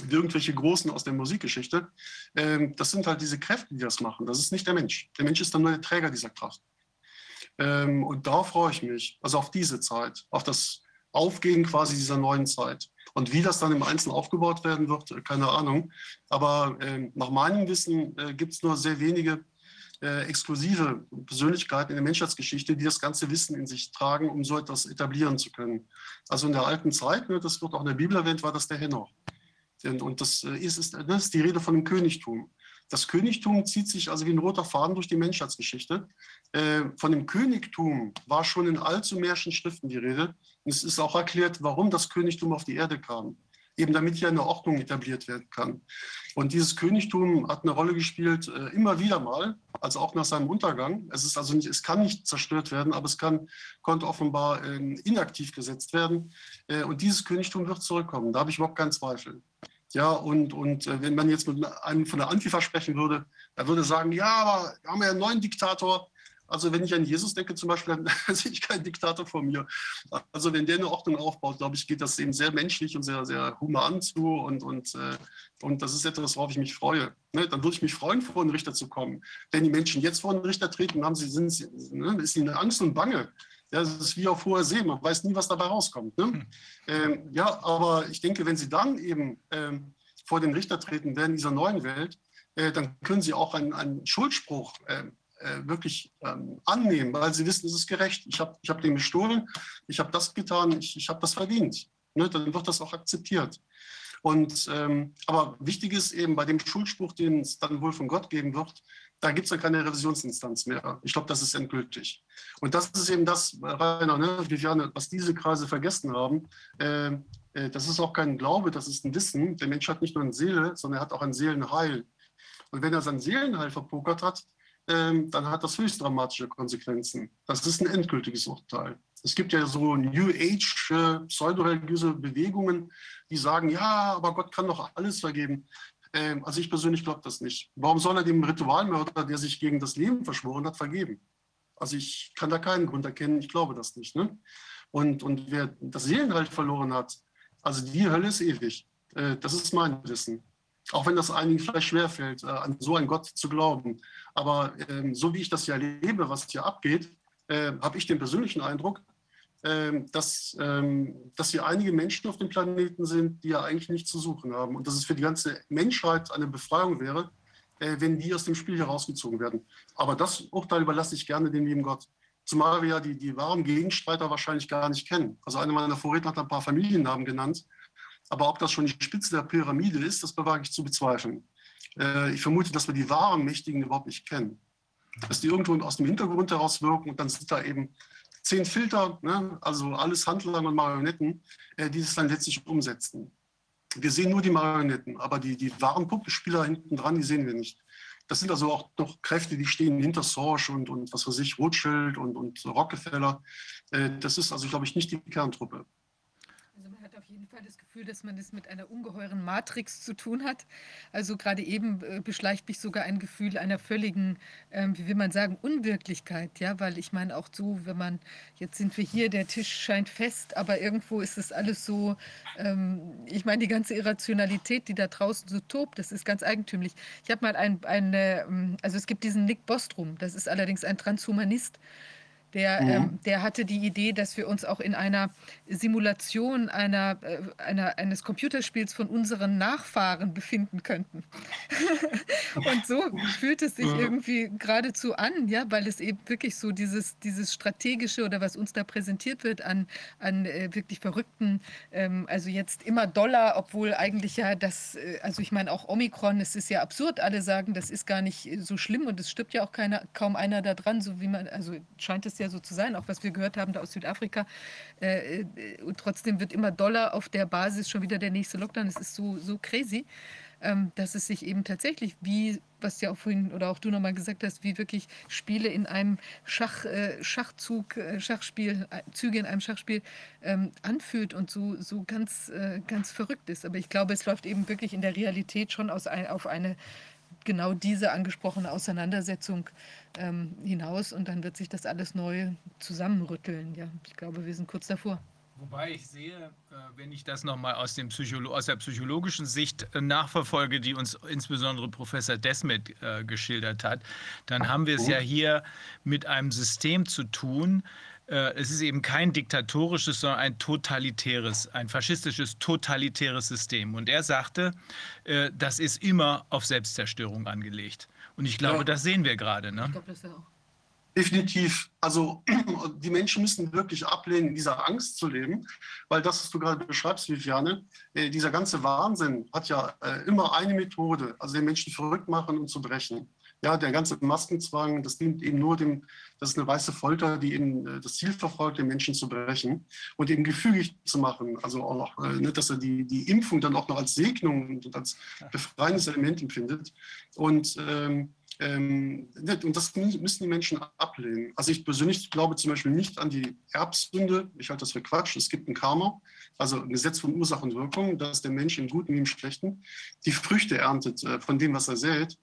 wie irgendwelche Großen aus der Musikgeschichte. Ähm, das sind halt diese Kräfte, die das machen. Das ist nicht der Mensch. Der Mensch ist dann nur der Träger dieser Kraft. Ähm, und darauf freue ich mich, also auf diese Zeit, auf das Aufgehen quasi dieser neuen Zeit. Und wie das dann im Einzelnen aufgebaut werden wird, äh, keine Ahnung. Aber ähm, nach meinem Wissen äh, gibt es nur sehr wenige äh, exklusive Persönlichkeiten in der Menschheitsgeschichte, die das ganze Wissen in sich tragen, um so etwas etablieren zu können. Also in der alten Zeit, ne, das wird auch in der Bibel erwähnt, war das der Henoch. Und das äh, ist, ist, das ist die Rede von dem Königtum. Das Königtum zieht sich also wie ein roter Faden durch die Menschheitsgeschichte. Äh, von dem Königtum war schon in allzumehrischen Schriften die Rede. Und es ist auch erklärt, warum das Königtum auf die Erde kam. Eben damit hier eine Ordnung etabliert werden kann. Und dieses Königtum hat eine Rolle gespielt, äh, immer wieder mal, also auch nach seinem Untergang. Es, ist also nicht, es kann nicht zerstört werden, aber es kann, konnte offenbar ähm, inaktiv gesetzt werden. und dieses Königtum wird zurückkommen. Da habe ich überhaupt keinen Zweifel. Ja, und, und äh, wenn man jetzt mit einem von der Antifa sprechen würde, er würde sagen, ja, aber wir haben ja einen neuen Diktator. Also wenn ich an Jesus denke zum Beispiel, dann sehe ich keinen Diktator vor mir. Also wenn der eine Ordnung aufbaut, glaube ich, geht das eben sehr menschlich und sehr, sehr human zu. Und, und, äh, und das ist etwas, worauf ich mich freue. Ne? Dann würde ich mich freuen, vor einen Richter zu kommen. Wenn die Menschen jetzt vor einen Richter treten, haben sie, sind, ne, ist ihnen Angst und Bange. Ja, das ist wie auf hoher See, man weiß nie, was dabei rauskommt. Ne? Hm. Ähm, ja, aber ich denke, wenn Sie dann eben ähm, vor den Richter treten werden in dieser neuen Welt, äh, dann können Sie auch einen, einen Schuldspruch äh, äh, wirklich ähm, annehmen, weil Sie wissen, es ist gerecht. Ich habe ich hab den gestohlen, ich habe das getan, ich, ich habe das verdient. Ne? Dann wird das auch akzeptiert. Und, ähm, aber wichtig ist eben bei dem Schuldspruch, den es dann wohl von Gott geben wird, da gibt es dann keine Revisionsinstanz mehr. Ich glaube, das ist endgültig. Und das ist eben das, Rainer, ne, Viviane, was diese Kreise vergessen haben. Äh, äh, das ist auch kein Glaube, das ist ein Wissen. Der Mensch hat nicht nur eine Seele, sondern er hat auch ein Seelenheil. Und wenn er sein Seelenheil verpokert hat, äh, dann hat das höchst dramatische Konsequenzen. Das ist ein endgültiges Urteil. Es gibt ja so New Age äh, pseudoreligiöse Bewegungen, die sagen, ja, aber Gott kann doch alles vergeben. Ähm, also ich persönlich glaube das nicht. Warum soll er dem Ritualmörder, der sich gegen das Leben verschworen hat, vergeben? Also ich kann da keinen Grund erkennen, ich glaube das nicht. Ne? Und, und wer das Seelenhalt verloren hat, also die Hölle ist ewig. Äh, das ist mein Wissen. Auch wenn das einigen vielleicht schwerfällt, äh, an so einen Gott zu glauben. Aber ähm, so wie ich das ja erlebe, was hier abgeht, äh, habe ich den persönlichen Eindruck, dass, ähm, dass hier einige Menschen auf dem Planeten sind, die ja eigentlich nichts zu suchen haben und dass es für die ganze Menschheit eine Befreiung wäre, äh, wenn die aus dem Spiel herausgezogen werden. Aber das Urteil überlasse ich gerne dem lieben Gott. Zumal wir ja die, die wahren Gegenstreiter wahrscheinlich gar nicht kennen. Also einer meiner Vorredner hat ein paar Familiennamen genannt. Aber ob das schon die Spitze der Pyramide ist, das bewage ich zu bezweifeln. Äh, ich vermute, dass wir die wahren Mächtigen überhaupt nicht kennen. Dass die irgendwo aus dem Hintergrund heraus wirken und dann sind da eben zehn Filter, ne, also alles Handlanger und Marionetten, äh, die es dann letztlich umsetzen. Wir sehen nur die Marionetten, aber die, die wahren Puppenspieler hinten dran, die sehen wir nicht. Das sind also auch noch Kräfte, die stehen hinter Sorge und, und was weiß ich, Rothschild und, und Rockefeller. Äh, das ist also, glaube ich, nicht die Kerntruppe jeden Fall das Gefühl, dass man es mit einer ungeheuren Matrix zu tun hat. Also gerade eben äh, beschleicht mich sogar ein Gefühl einer völligen, ähm, wie will man sagen, Unwirklichkeit. Ja, weil ich meine auch so, wenn man, jetzt sind wir hier, der Tisch scheint fest, aber irgendwo ist es alles so, ähm, ich meine, die ganze Irrationalität, die da draußen so tobt, das ist ganz eigentümlich. Ich habe mal ein, eine, ähm, also es gibt diesen Nick Bostrom, das ist allerdings ein Transhumanist. Der, mhm. ähm, der hatte die Idee, dass wir uns auch in einer Simulation einer, äh, einer, eines Computerspiels von unseren Nachfahren befinden könnten. und so fühlt es sich mhm. irgendwie geradezu an, ja, weil es eben wirklich so dieses, dieses strategische oder was uns da präsentiert wird an, an äh, wirklich verrückten, ähm, also jetzt immer Dollar, obwohl eigentlich ja das, äh, also ich meine auch Omikron, es ist ja absurd, alle sagen, das ist gar nicht so schlimm und es stirbt ja auch keiner, kaum einer da dran, so wie man, also scheint es ja ja so zu sein, auch was wir gehört haben da aus Südafrika. Äh, äh, und trotzdem wird immer Dollar auf der Basis schon wieder der nächste Lockdown. Es ist so, so crazy, ähm, dass es sich eben tatsächlich, wie was ja auch vorhin oder auch du nochmal gesagt hast, wie wirklich Spiele in einem Schach, äh, Schachzug, äh, Schachspiel, äh, Züge in einem Schachspiel ähm, anfühlt und so, so ganz, äh, ganz verrückt ist. Aber ich glaube, es läuft eben wirklich in der Realität schon aus ein, auf eine genau diese angesprochene Auseinandersetzung ähm, hinaus und dann wird sich das alles neu zusammenrütteln. Ja, ich glaube, wir sind kurz davor. Wobei ich sehe, äh, wenn ich das nochmal aus, aus der psychologischen Sicht äh, nachverfolge, die uns insbesondere Professor Desmet äh, geschildert hat, dann haben wir es ja hier mit einem System zu tun, äh, es ist eben kein diktatorisches, sondern ein totalitäres, ein faschistisches totalitäres System. Und er sagte, äh, das ist immer auf Selbstzerstörung angelegt. Und ich glaube, ja. das sehen wir gerade. Ne? Ich glaube, das auch. Definitiv. Also die Menschen müssen wirklich ablehnen, in dieser Angst zu leben, weil das, was du gerade beschreibst, Viviane, äh, dieser ganze Wahnsinn hat ja immer eine Methode, also den Menschen verrückt machen und zu brechen. Ja, der ganze Maskenzwang, das dient eben nur dem, das ist eine weiße Folter, die eben äh, das Ziel verfolgt, den Menschen zu brechen und eben gefügig zu machen. Also auch noch, äh, ne, dass er die, die Impfung dann auch noch als Segnung und als befreiendes Element empfindet. Und ähm, ähm, ne, und das müssen die Menschen ablehnen. Also ich persönlich glaube zum Beispiel nicht an die Erbsünde. Ich halte das für Quatsch. Es gibt ein Karma, also ein Gesetz von Ursache und Wirkung, dass der Mensch im Guten wie im Schlechten die Früchte erntet äh, von dem, was er sät.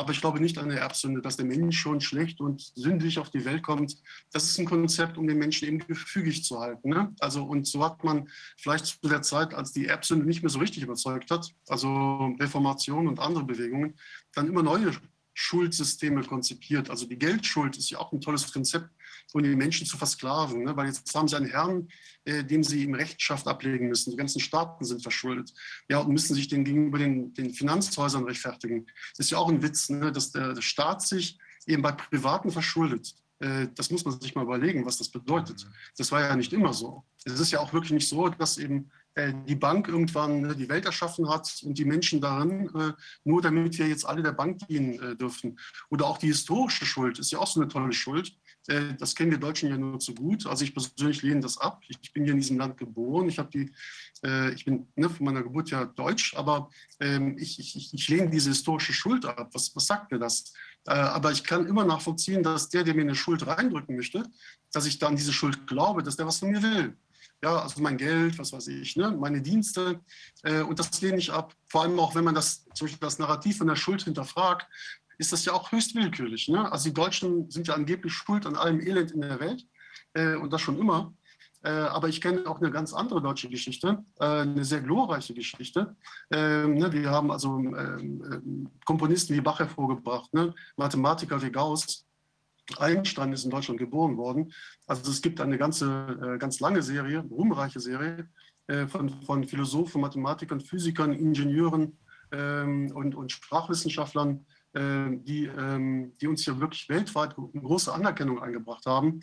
Aber ich glaube nicht an eine Erbsünde, dass der Mensch schon schlecht und sündig auf die Welt kommt. Das ist ein Konzept, um den Menschen eben gefügig zu halten. Ne? Also, und so hat man vielleicht zu der Zeit, als die Erbsünde nicht mehr so richtig überzeugt hat, also Reformation und andere Bewegungen, dann immer neue Schuldsysteme konzipiert. Also die Geldschuld ist ja auch ein tolles Konzept, um die Menschen zu versklaven. Ne? Weil jetzt haben sie einen Herrn, äh, dem sie ihm Rechenschaft ablegen müssen. Die ganzen Staaten sind verschuldet. Ja, und müssen sich den gegenüber den, den Finanzhäusern rechtfertigen. Das ist ja auch ein Witz, ne? dass der, der Staat sich eben bei Privaten verschuldet. Äh, das muss man sich mal überlegen, was das bedeutet. Das war ja nicht immer so. Es ist ja auch wirklich nicht so, dass eben äh, die Bank irgendwann ne, die Welt erschaffen hat und die Menschen darin, äh, nur damit wir jetzt alle der Bank dienen dürfen. Oder auch die historische Schuld ist ja auch so eine tolle Schuld. Das kennen wir Deutschen ja nur zu gut. Also ich persönlich lehne das ab. Ich bin hier in diesem Land geboren. Ich, die, ich bin ne, von meiner Geburt ja deutsch, aber ähm, ich, ich, ich lehne diese historische Schuld ab. Was, was sagt mir das? Aber ich kann immer nachvollziehen, dass der, der mir eine Schuld reindrücken möchte, dass ich dann diese Schuld glaube, dass der was von mir will ja, also mein Geld, was weiß ich, ne, meine Dienste. Äh, und das lehne ich ab. Vor allem auch, wenn man das, zum Beispiel das Narrativ von der Schuld hinterfragt, ist das ja auch höchst willkürlich. Ne? Also die Deutschen sind ja angeblich schuld an allem Elend in der Welt äh, und das schon immer. Äh, aber ich kenne auch eine ganz andere deutsche Geschichte, äh, eine sehr glorreiche Geschichte. Ähm, ne, wir haben also ähm, ähm, Komponisten wie Bach hervorgebracht, ne? Mathematiker wie Gauss, Einstein ist in Deutschland geboren worden. Also es gibt eine ganze, äh, ganz lange Serie, ruhmreiche Serie äh, von, von Philosophen, Mathematikern, Physikern, Ingenieuren ähm, und, und Sprachwissenschaftlern, die, ähm, die uns hier wirklich weltweit große Anerkennung eingebracht haben.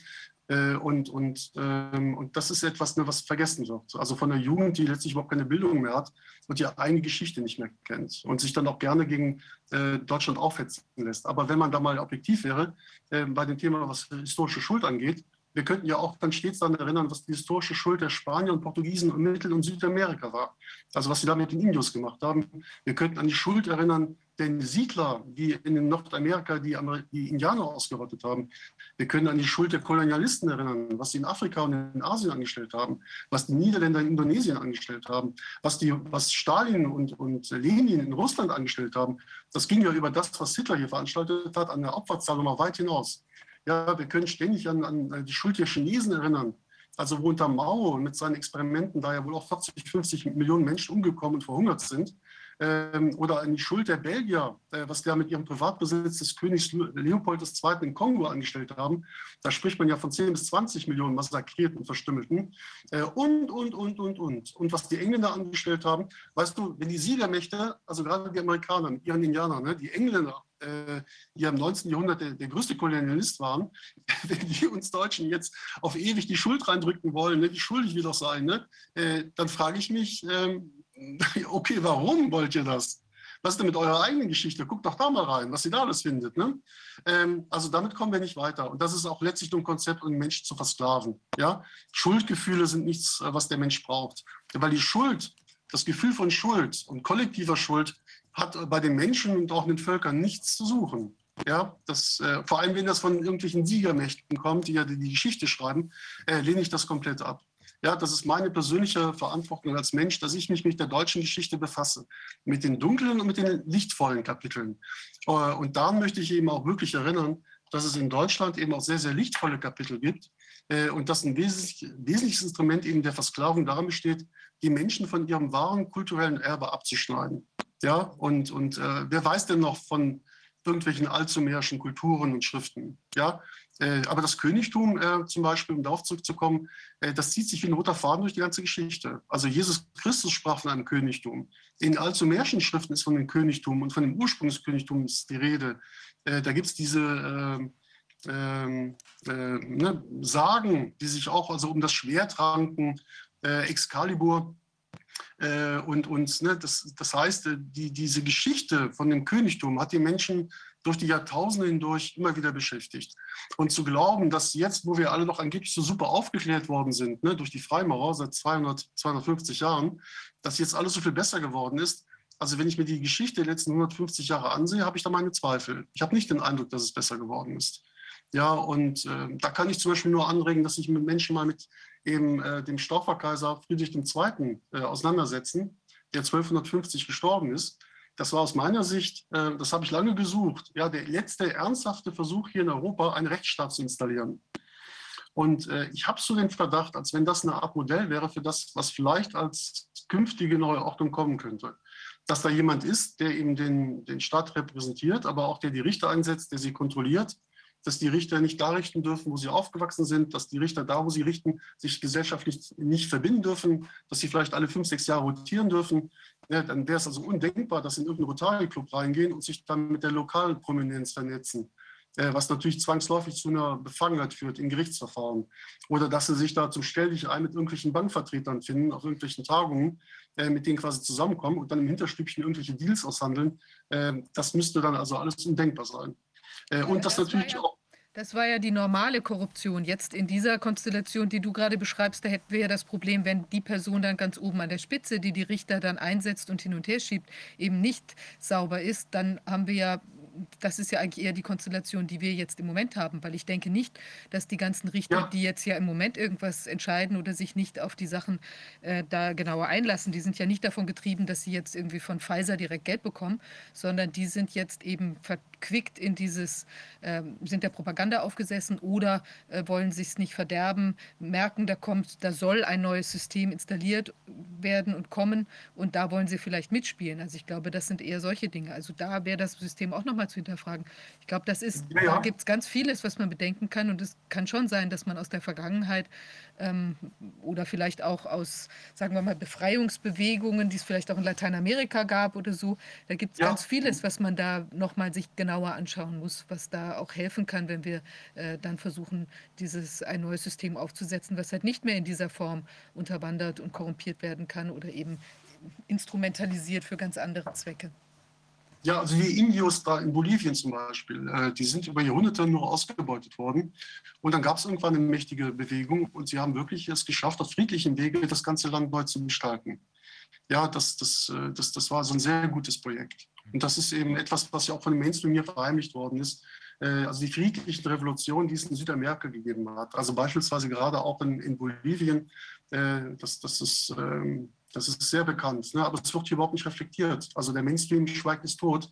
Äh, und, und, ähm, und das ist etwas, ne, was vergessen wird. Also von der Jugend, die letztlich überhaupt keine Bildung mehr hat und die eigene Geschichte nicht mehr kennt und sich dann auch gerne gegen äh, Deutschland aufhetzen lässt. Aber wenn man da mal objektiv wäre, äh, bei dem Thema, was historische Schuld angeht, wir könnten ja auch dann stets daran erinnern, was die historische Schuld der Spanier und Portugiesen in Mittel- und Südamerika war. Also was sie da mit den Indios gemacht haben. Wir könnten an die Schuld erinnern, den Siedler, die in Nordamerika die, Amer die Indianer ausgerottet haben. Wir können an die Schuld der Kolonialisten erinnern, was sie in Afrika und in Asien angestellt haben, was die Niederländer in Indonesien angestellt haben, was, die, was Stalin und, und Lenin in Russland angestellt haben. Das ging ja über das, was Hitler hier veranstaltet hat, an der Opferzahl mal weit hinaus. Ja, wir können ständig an, an die Schuld der Chinesen erinnern. Also wo unter Mao mit seinen Experimenten da ja wohl auch 40, 50 Millionen Menschen umgekommen und verhungert sind. Ähm, oder an die Schuld der Belgier, äh, was der mit ihrem Privatbesitz des Königs Leopold II. in Kongo angestellt haben. Da spricht man ja von 10 bis 20 Millionen Massakrierten Verstümmelten. Äh, und, und, und, und, und. Und was die Engländer angestellt haben, weißt du, wenn die Siegermächte, also gerade die Amerikaner mit ihren Indianern, ne, die Engländer äh, die im 19. Jahrhundert der, der, größte Kolonialist waren, wenn die uns Deutschen jetzt auf ewig die Schuld reindrücken wollen, ne, wie schuldig wir doch sein, ne, äh, dann frage ich mich, ähm, okay, warum wollt ihr das? Was ist denn mit eurer eigenen Geschichte? Guckt doch da mal rein, was ihr da alles findet. Ne? Ähm, also damit kommen wir nicht weiter. Und das ist auch letztlich nur ein Konzept, um den Menschen zu versklaven. Ja? Schuldgefühle sind nichts, äh, was der Mensch braucht. Weil die Schuld, das Gefühl von Schuld und kollektiver Schuld hat bei den Menschen und auch den Völkern nichts zu suchen. Ja, das, äh, vor allem wenn das von irgendwelchen Siegermächten kommt, die ja die, die Geschichte schreiben, äh, lehne ich das komplett ab. Ja, das ist meine persönliche Verantwortung als Mensch, dass ich mich mit der deutschen Geschichte befasse, mit den dunklen und mit den lichtvollen Kapiteln. Äh, und daran möchte ich eben auch wirklich erinnern, dass es in Deutschland eben auch sehr, sehr lichtvolle Kapitel gibt äh, und dass ein wesentliches Instrument eben der Versklavung darin besteht, die Menschen von ihrem wahren kulturellen Erbe abzuschneiden. Ja, und, und äh, wer weiß denn noch von irgendwelchen allzumehrischen Kulturen und Schriften? Ja, aber das Königtum äh, zum Beispiel, um darauf zurückzukommen, äh, das zieht sich wie ein roter Faden durch die ganze Geschichte. Also Jesus Christus sprach von einem Königtum. In allzumehrischen Schriften ist von dem Königtum und von dem Ursprung des Königtums die Rede. Äh, da gibt es diese ähm, ähm, äh, ne, Sagen, die sich auch also um das Schwert ranken, äh, Excalibur. Äh, und und ne, das, das heißt, äh, die, diese Geschichte von dem Königtum hat die Menschen durch die Jahrtausende hindurch immer wieder beschäftigt. Und zu glauben, dass jetzt, wo wir alle noch angeblich so super aufgeklärt worden sind, ne, durch die Freimaurer seit 200, 250 Jahren, dass jetzt alles so viel besser geworden ist, also wenn ich mir die Geschichte der letzten 150 Jahre ansehe, habe ich da meine Zweifel. Ich habe nicht den Eindruck, dass es besser geworden ist. Ja, und äh, da kann ich zum Beispiel nur anregen, dass sich Menschen mal mit eben äh, dem Stauferkaiser Friedrich II. Äh, auseinandersetzen, der 1250 gestorben ist. Das war aus meiner Sicht, äh, das habe ich lange gesucht, ja, der letzte ernsthafte Versuch hier in Europa, einen Rechtsstaat zu installieren. Und äh, ich habe so den Verdacht, als wenn das eine Art Modell wäre für das, was vielleicht als künftige neue Ordnung kommen könnte. Dass da jemand ist, der eben den, den Staat repräsentiert, aber auch der die Richter einsetzt, der sie kontrolliert dass die Richter nicht da richten dürfen, wo sie aufgewachsen sind, dass die Richter da, wo sie richten, sich gesellschaftlich nicht verbinden dürfen, dass sie vielleicht alle fünf, sechs Jahre rotieren dürfen. Ja, dann wäre es also undenkbar, dass sie in irgendeinen Rotary-Club reingehen und sich dann mit der Lokalprominenz vernetzen äh, was natürlich zwangsläufig zu einer Befangenheit führt in Gerichtsverfahren. Oder dass sie sich da zum Stelldichein mit irgendwelchen Bankvertretern finden, auf irgendwelchen Tagungen, äh, mit denen quasi zusammenkommen und dann im Hinterstübchen irgendwelche Deals aushandeln. Äh, das müsste dann also alles undenkbar sein. und das, natürlich auch das war ja die normale Korruption. Jetzt in dieser Konstellation, die du gerade beschreibst, da hätten wir ja das Problem, wenn die Person dann ganz oben an der Spitze, die die Richter dann einsetzt und hin und her schiebt, eben nicht sauber ist, dann haben wir ja das ist ja eigentlich eher die Konstellation, die wir jetzt im Moment haben, weil ich denke nicht, dass die ganzen Richter, ja. die jetzt ja im Moment irgendwas entscheiden oder sich nicht auf die Sachen äh, da genauer einlassen, die sind ja nicht davon getrieben, dass sie jetzt irgendwie von Pfizer direkt Geld bekommen, sondern die sind jetzt eben verquickt in dieses, äh, sind der Propaganda aufgesessen oder äh, wollen sich es nicht verderben, merken, da kommt, da soll ein neues System installiert werden und kommen und da wollen sie vielleicht mitspielen. Also ich glaube, das sind eher solche Dinge. Also da wäre das System auch nochmal zu hinterfragen. Ich glaube, das ist, ja, ja. da gibt es ganz vieles, was man bedenken kann und es kann schon sein, dass man aus der Vergangenheit ähm, oder vielleicht auch aus, sagen wir mal, Befreiungsbewegungen, die es vielleicht auch in Lateinamerika gab oder so. Da gibt es ja. ganz vieles, was man da nochmal sich genauer anschauen muss, was da auch helfen kann, wenn wir äh, dann versuchen, dieses ein neues System aufzusetzen, was halt nicht mehr in dieser Form unterwandert und korrumpiert werden kann oder eben instrumentalisiert für ganz andere Zwecke. Ja, also die Indios da in Bolivien zum Beispiel, äh, die sind über Jahrhunderte nur ausgebeutet worden. Und dann gab es irgendwann eine mächtige Bewegung und sie haben wirklich es geschafft, auf friedlichem Wege das ganze Land neu zu gestalten. Ja, das, das, äh, das, das war so ein sehr gutes Projekt. Und das ist eben etwas, was ja auch von dem Mainstream hier verheimlicht worden ist. Äh, also die friedlichen Revolutionen, die es in Südamerika gegeben hat. Also beispielsweise gerade auch in, in Bolivien. Äh, das, das ist ähm, das ist sehr bekannt, ne? aber es wird hier überhaupt nicht reflektiert. Also der Mainstream schweigt es tot,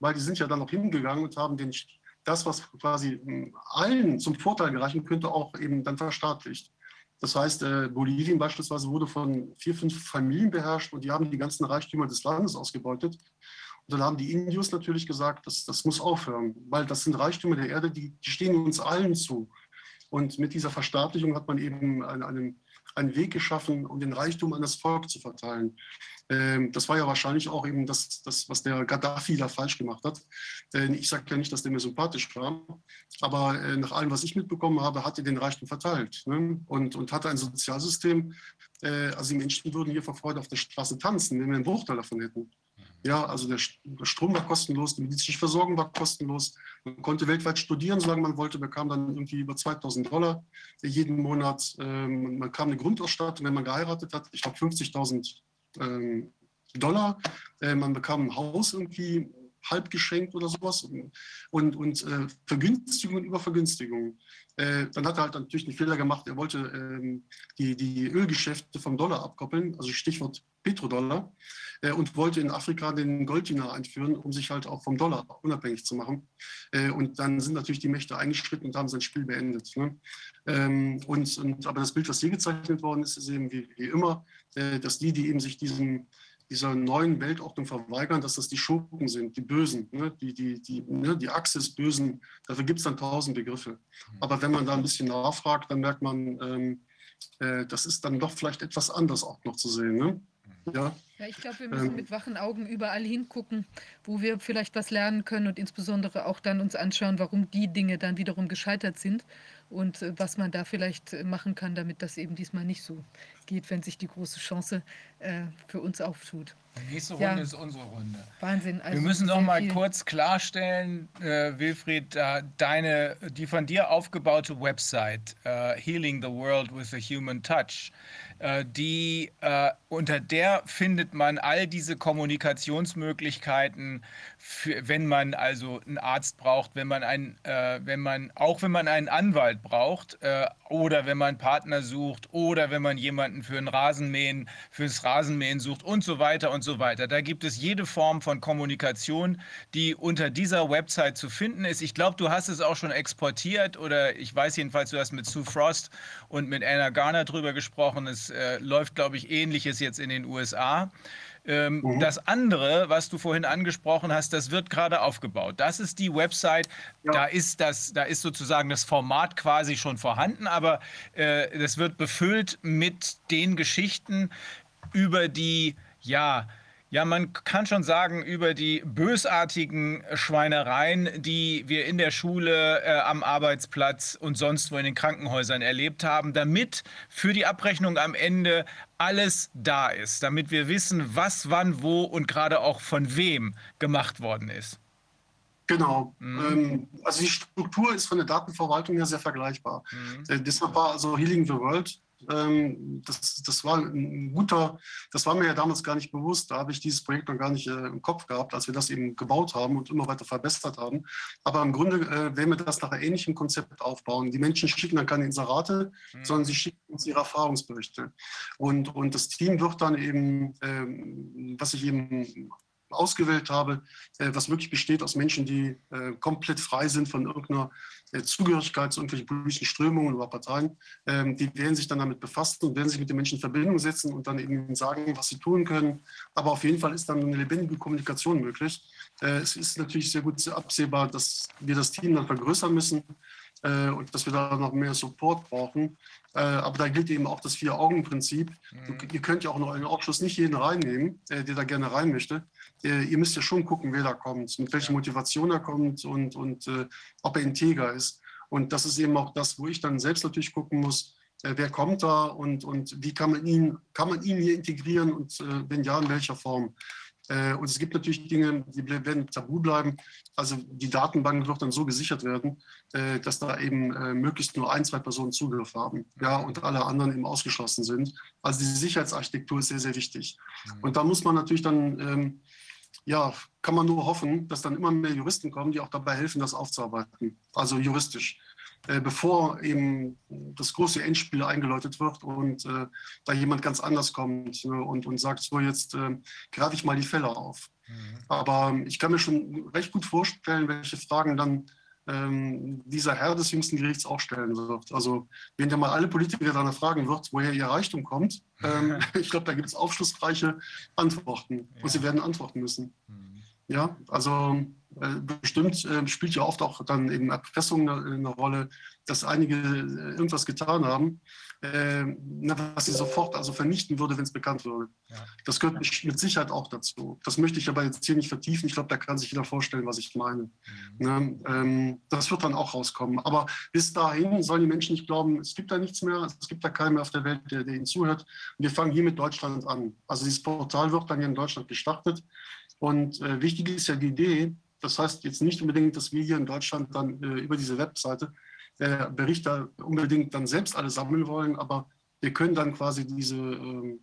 weil die sind ja dann noch hingegangen und haben den, das, was quasi hm, allen zum Vorteil gereichen könnte, auch eben dann verstaatlicht. Das heißt, äh, Bolivien beispielsweise wurde von vier, fünf Familien beherrscht und die haben die ganzen Reichtümer des Landes ausgebeutet. Und dann haben die Indios natürlich gesagt, das, das muss aufhören, weil das sind Reichtümer der Erde, die, die stehen uns allen zu. Und mit dieser Verstaatlichung hat man eben einen, einen einen Weg geschaffen, um den Reichtum an das Volk zu verteilen. Ähm, das war ja wahrscheinlich auch eben das, das, was der Gaddafi da falsch gemacht hat. Denn ich sage ja nicht, dass der mir sympathisch war, aber äh, nach allem, was ich mitbekommen habe, hat er den Reichtum verteilt ne? und, und hatte ein Sozialsystem. Äh, also die Menschen würden hier vor Freude auf der Straße tanzen, wenn wir einen Bruchteil davon hätten. Ja, also der, Strom war kostenlos, die medizinische Versorgung war kostenlos. Man konnte weltweit studieren, solange man wollte, bekam dann irgendwie über 2000 Dollar jeden Monat. Ähm, man bekam eine Grundausstattung, wenn man geheiratet hat, ich glaube 50.000 ähm, Dollar. Äh, man bekam ein Haus irgendwie halb geschenkt oder sowas und, und äh, Vergünstigungen über Vergünstigungen. Äh, dann hat er halt natürlich einen Fehler gemacht, er wollte ähm, die, die Ölgeschäfte vom Dollar abkoppeln, also Stichwort Petrodollar, äh, und wollte in Afrika den Golddinar einführen, um sich halt auch vom Dollar unabhängig zu machen. Äh, und dann sind natürlich die Mächte eingeschritten und haben sein Spiel beendet. Ne? Ähm, und, und, aber das Bild, was hier gezeichnet worden ist, ist eben wie, wie immer, äh, dass die, die eben sich diesem dieser neuen Weltordnung verweigern, dass das die Schurken sind, die Bösen, ne? die, die, die, ne? die Achse des Bösen. Dafür gibt es dann tausend Begriffe. Mhm. Aber wenn man da ein bisschen nachfragt, dann merkt man, ähm, äh, das ist dann doch vielleicht etwas anders auch noch zu sehen. Ne? Ja. ja, ich glaube, wir müssen ähm, mit wachen Augen überall hingucken, wo wir vielleicht was lernen können und insbesondere auch dann uns anschauen, warum die Dinge dann wiederum gescheitert sind und äh, was man da vielleicht äh, machen kann, damit das eben diesmal nicht so geht, wenn sich die große Chance äh, für uns auftut. Die nächste Runde ja. ist unsere Runde. Wahnsinn. Also Wir müssen noch mal viel. kurz klarstellen, äh, Wilfried, äh, deine, die von dir aufgebaute Website äh, Healing the World with a Human Touch die äh, unter der findet man all diese Kommunikationsmöglichkeiten, für, wenn man also einen Arzt braucht, wenn man ein, äh, wenn man auch wenn man einen Anwalt braucht äh, oder wenn man Partner sucht oder wenn man jemanden für ein Rasenmähen fürs Rasenmähen sucht und so weiter und so weiter. Da gibt es jede Form von Kommunikation, die unter dieser Website zu finden ist. Ich glaube, du hast es auch schon exportiert oder ich weiß jedenfalls, du hast mit Sue Frost und mit Anna Garner drüber gesprochen. Es äh, läuft, glaube ich, ähnliches jetzt in den USA. Ähm, mhm. Das andere, was du vorhin angesprochen hast, das wird gerade aufgebaut. Das ist die Website. Ja. Da ist das, da ist sozusagen das Format quasi schon vorhanden, aber äh, das wird befüllt mit den Geschichten über die, ja, ja, man kann schon sagen, über die bösartigen Schweinereien, die wir in der Schule, äh, am Arbeitsplatz und sonst wo in den Krankenhäusern erlebt haben, damit für die Abrechnung am Ende alles da ist, damit wir wissen, was, wann, wo und gerade auch von wem gemacht worden ist. Genau. Mhm. Ähm, also die Struktur ist von der Datenverwaltung her sehr vergleichbar. Mhm. Äh, deshalb war also Healing the World das, das war ein guter, das war mir ja damals gar nicht bewusst. Da habe ich dieses Projekt noch gar nicht äh, im Kopf gehabt, als wir das eben gebaut haben und immer weiter verbessert haben. Aber im Grunde äh, werden wir das nach einem ähnlichen Konzept aufbauen. Die Menschen schicken dann keine Inserate, mhm. sondern sie schicken uns ihre Erfahrungsberichte. Und, und das Team wird dann eben, ähm, was ich eben ausgewählt habe, äh, was wirklich besteht aus Menschen, die äh, komplett frei sind von irgendeiner äh, Zugehörigkeit zu irgendwelchen politischen Strömungen oder Parteien. Ähm, die werden sich dann damit befassen und werden sich mit den Menschen in Verbindung setzen und dann eben sagen, was sie tun können. Aber auf jeden Fall ist dann eine lebendige Kommunikation möglich. Es ist natürlich sehr gut absehbar, dass wir das Team dann vergrößern müssen und dass wir da noch mehr Support brauchen. Aber da gilt eben auch das Vier-Augen-Prinzip. Mhm. Ihr könnt ja auch noch einen Ausschuss nicht jeden reinnehmen, der da gerne rein möchte. Ihr müsst ja schon gucken, wer da kommt, mit welcher Motivation er kommt und, und äh, ob er integer ist. Und das ist eben auch das, wo ich dann selbst natürlich gucken muss, äh, wer kommt da und, und wie kann man ihn, kann man ihn hier integrieren und wenn ja, in welcher Form. Äh, und es gibt natürlich Dinge, die werden tabu bleiben. Also die Datenbank wird dann so gesichert werden, äh, dass da eben äh, möglichst nur ein, zwei Personen Zugriff haben ja, und alle anderen eben ausgeschlossen sind. Also diese Sicherheitsarchitektur ist sehr, sehr wichtig. Mhm. Und da muss man natürlich dann, ähm, ja, kann man nur hoffen, dass dann immer mehr Juristen kommen, die auch dabei helfen, das aufzuarbeiten, also juristisch. Äh, bevor eben das große Endspiel eingeläutet wird und äh, da jemand ganz anders kommt ne, und, und sagt, so jetzt äh, greife ich mal die Fälle auf. Mhm. Aber ich kann mir schon recht gut vorstellen, welche Fragen dann ähm, dieser Herr des jüngsten Gerichts auch stellen wird. Also wenn der mal alle Politiker danach fragen wird, woher ihr Reichtum kommt, ähm, ich glaube, da gibt es aufschlussreiche Antworten ja. und sie werden antworten müssen. Mhm. Ja, also bestimmt äh, spielt ja oft auch dann eben Erpressung eine, eine Rolle, dass einige äh, irgendwas getan haben, was sie sofort also vernichten würde, wenn es bekannt würde. Ja. Das gehört mit Sicherheit auch dazu. Das möchte ich aber jetzt hier nicht vertiefen. Ich glaube, da kann sich jeder vorstellen, was ich meine. Mhm. Ne? Ähm, das wird dann auch rauskommen. Aber bis dahin sollen die Menschen nicht glauben, es gibt da nichts mehr, es gibt da keinen mehr auf der Welt, der, der ihnen zuhört. Und wir fangen hier mit Deutschland an. Also dieses Portal wird dann hier in Deutschland gestartet. Und äh, wichtig ist ja die Idee, das heißt jetzt nicht unbedingt, dass wir hier in Deutschland dann äh, über diese Webseite äh, Berichte unbedingt dann selbst alle sammeln wollen, aber wir können dann quasi diese, äh,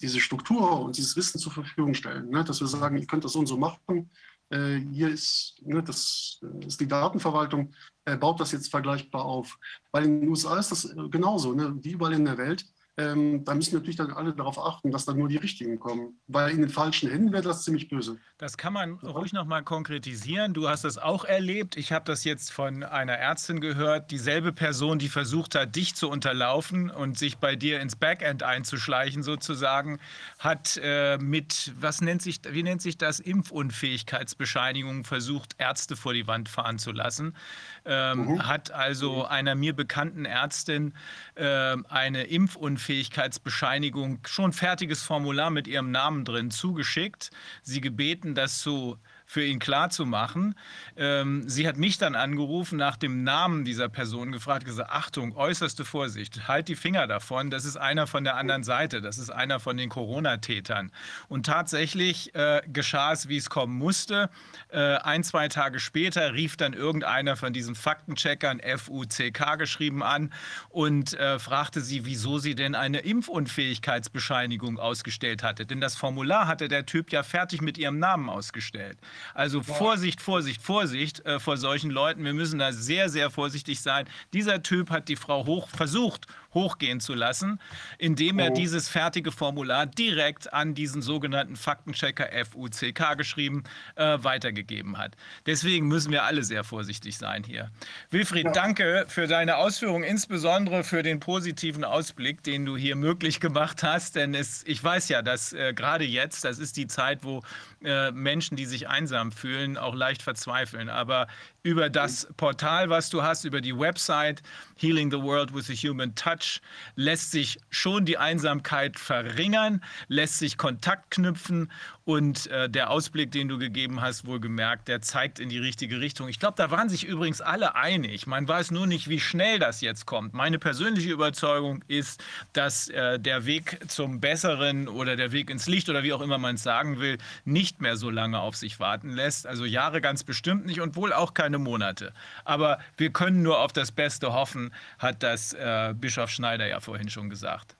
diese Struktur und dieses Wissen zur Verfügung stellen. Ne? Dass wir sagen, ihr könnt das so und so machen. Äh, hier ist, ne, das ist die Datenverwaltung, äh, baut das jetzt vergleichbar auf. Weil in den USA ist das äh, genauso, ne? wie überall in der Welt ähm, da müssen natürlich dann alle darauf achten, dass dann nur die richtigen kommen. Weil in den falschen Händen wäre das ziemlich böse. Das kann man ruhig nochmal konkretisieren. Du hast das auch erlebt. Ich habe das jetzt von einer Ärztin gehört, dieselbe Person, die versucht hat, dich zu unterlaufen und sich bei dir ins Backend einzuschleichen, sozusagen, hat äh, mit, was nennt sich, wie nennt sich das, Impfunfähigkeitsbescheinigung versucht, Ärzte vor die Wand fahren zu lassen. Ähm, mhm. Hat also einer mir bekannten Ärztin äh, eine Impfunfähigkeit Unfähigkeitsbescheinigung, schon fertiges Formular mit ihrem Namen drin zugeschickt, sie gebeten, das zu für ihn klarzumachen. Ähm, sie hat mich dann angerufen, nach dem Namen dieser Person gefragt, gesagt, Achtung, äußerste Vorsicht, halt die Finger davon, das ist einer von der anderen Seite, das ist einer von den Corona-Tätern. Und tatsächlich äh, geschah es, wie es kommen musste. Äh, ein, zwei Tage später rief dann irgendeiner von diesen Faktencheckern, FUCK geschrieben, an und äh, fragte sie, wieso sie denn eine Impfunfähigkeitsbescheinigung ausgestellt hatte. Denn das Formular hatte der Typ ja fertig mit ihrem Namen ausgestellt. Also Vorsicht, Vorsicht, Vorsicht äh, vor solchen Leuten. Wir müssen da sehr, sehr vorsichtig sein. Dieser Typ hat die Frau hoch versucht, hochgehen zu lassen, indem er oh. dieses fertige Formular direkt an diesen sogenannten Faktenchecker FUCK geschrieben äh, weitergegeben hat. Deswegen müssen wir alle sehr vorsichtig sein hier. Wilfried, ja. danke für deine Ausführungen, insbesondere für den positiven Ausblick, den du hier möglich gemacht hast. Denn es, ich weiß ja, dass äh, gerade jetzt, das ist die Zeit, wo äh, Menschen, die sich einsam fühlen, auch leicht verzweifeln. Aber über das Portal, was du hast, über die Website. Healing the World with a Human Touch, lässt sich schon die Einsamkeit verringern, lässt sich Kontakt knüpfen und äh, der Ausblick, den du gegeben hast, wohlgemerkt, der zeigt in die richtige Richtung. Ich glaube, da waren sich übrigens alle einig. Man weiß nur nicht, wie schnell das jetzt kommt. Meine persönliche Überzeugung ist, dass äh, der Weg zum Besseren oder der Weg ins Licht oder wie auch immer man es sagen will, nicht mehr so lange auf sich warten lässt. Also Jahre ganz bestimmt nicht und wohl auch keine Monate. Aber wir können nur auf das Beste hoffen, hat das äh, Bischof Schneider ja vorhin schon gesagt.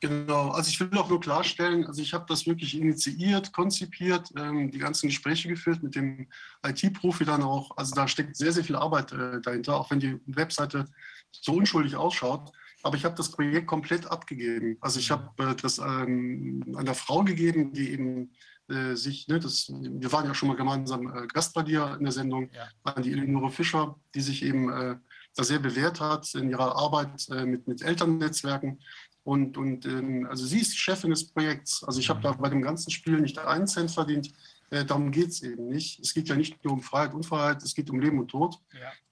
Genau, also ich will auch nur klarstellen, also ich habe das wirklich initiiert, konzipiert, ähm, die ganzen Gespräche geführt mit dem IT-Profi dann auch. Also da steckt sehr, sehr viel Arbeit äh, dahinter, auch wenn die Webseite so unschuldig ausschaut. Aber ich habe das Projekt komplett abgegeben. Also ich habe äh, das ähm, einer Frau gegeben, die eben äh, sich, ne, das, wir waren ja schon mal gemeinsam äh, Gast bei dir in der Sendung, Ja. an die Eleonore Fischer, die sich eben äh, da sehr bewährt hat in ihrer Arbeit äh, mit, mit Elternnetzwerken. Und, und ähm, also sie ist Chefin des Projekts. Also ich habe da bei dem ganzen Spiel nicht einen Cent verdient. Äh, darum geht es eben nicht. Es geht ja nicht nur um Freiheit, Unfreiheit, es geht um Leben und Tod.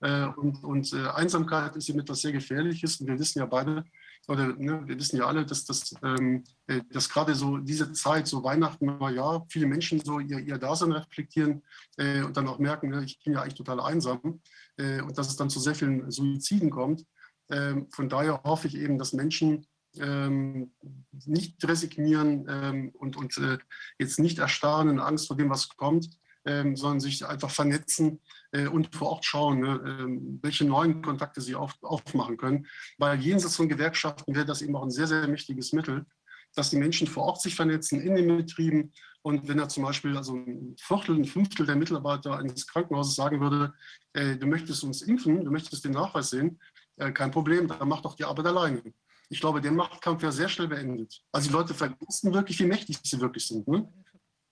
Ja. Äh, und und äh, Einsamkeit ist eben etwas sehr Gefährliches. Und wir wissen ja beide, oder ne, wir wissen ja alle, dass, das, ähm, äh, dass gerade so diese Zeit, so Weihnachten, Neujahr, viele Menschen so ihr, ihr Dasein reflektieren äh, und dann auch merken, ne, ich bin ja eigentlich total einsam äh, und dass es dann zu sehr vielen Suiziden kommt. Ähm, von daher hoffe ich eben, dass Menschen ähm, nicht resignieren ähm, und, und äh, jetzt nicht erstarren in Angst vor dem, was kommt, ähm, sondern sich einfach vernetzen äh, und vor Ort schauen, ne, ähm, welche neuen Kontakte sie auf, aufmachen können. Weil jenseits von Gewerkschaften wäre das eben auch ein sehr, sehr mächtiges Mittel, dass die Menschen vor Ort sich vernetzen in den Betrieben. Und wenn er zum Beispiel also ein Viertel, ein Fünftel der Mitarbeiter eines Krankenhauses sagen würde, äh, du möchtest uns impfen, du möchtest den Nachweis sehen, äh, kein Problem, dann mach doch die Arbeit alleine. Ich glaube, der Machtkampf wäre sehr schnell beendet. Also die Leute vergessen wirklich, wie mächtig sie wirklich sind. Ne?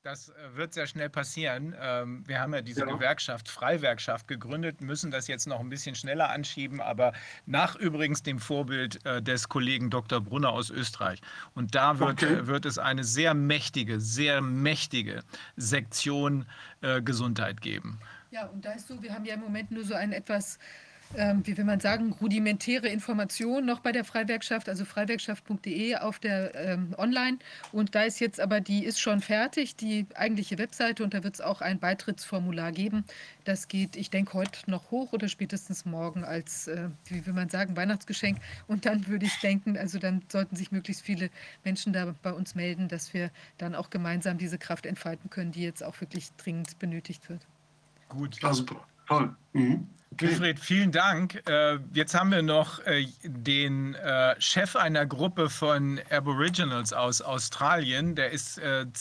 Das äh, wird sehr schnell passieren. Ähm, Wir haben ja diese Ja. Gewerkschaft, Freiwerkschaft gegründet, müssen das jetzt noch ein bisschen schneller anschieben, aber nach übrigens dem Vorbild äh, des Kollegen Dr. Brunner aus Österreich. Und da wird, Okay. äh, wird es eine sehr mächtige, sehr mächtige Sektion Gesundheit geben. Ja, und da ist so, wir haben ja im Moment nur so ein etwas, ähm, wie will man sagen, rudimentäre Information noch bei der Freiwerkschaft, also freiwerkschaft.de auf der ähm, Online. Und da ist jetzt aber, die ist schon fertig, die eigentliche Webseite, und da wird es auch ein Beitrittsformular geben. Das geht, ich denke, heute noch hoch oder spätestens morgen als, äh, wie will man sagen, Weihnachtsgeschenk. Und dann würde ich denken, also dann sollten sich möglichst viele Menschen da bei uns melden, dass wir dann auch gemeinsam diese Kraft entfalten können, die jetzt auch wirklich dringend benötigt wird. Gut. Super. Toll. Mhm. Wilfried, vielen Dank. Äh, Jetzt haben wir noch äh, den äh, Chef einer Gruppe von Aboriginals aus Australien. Der ist,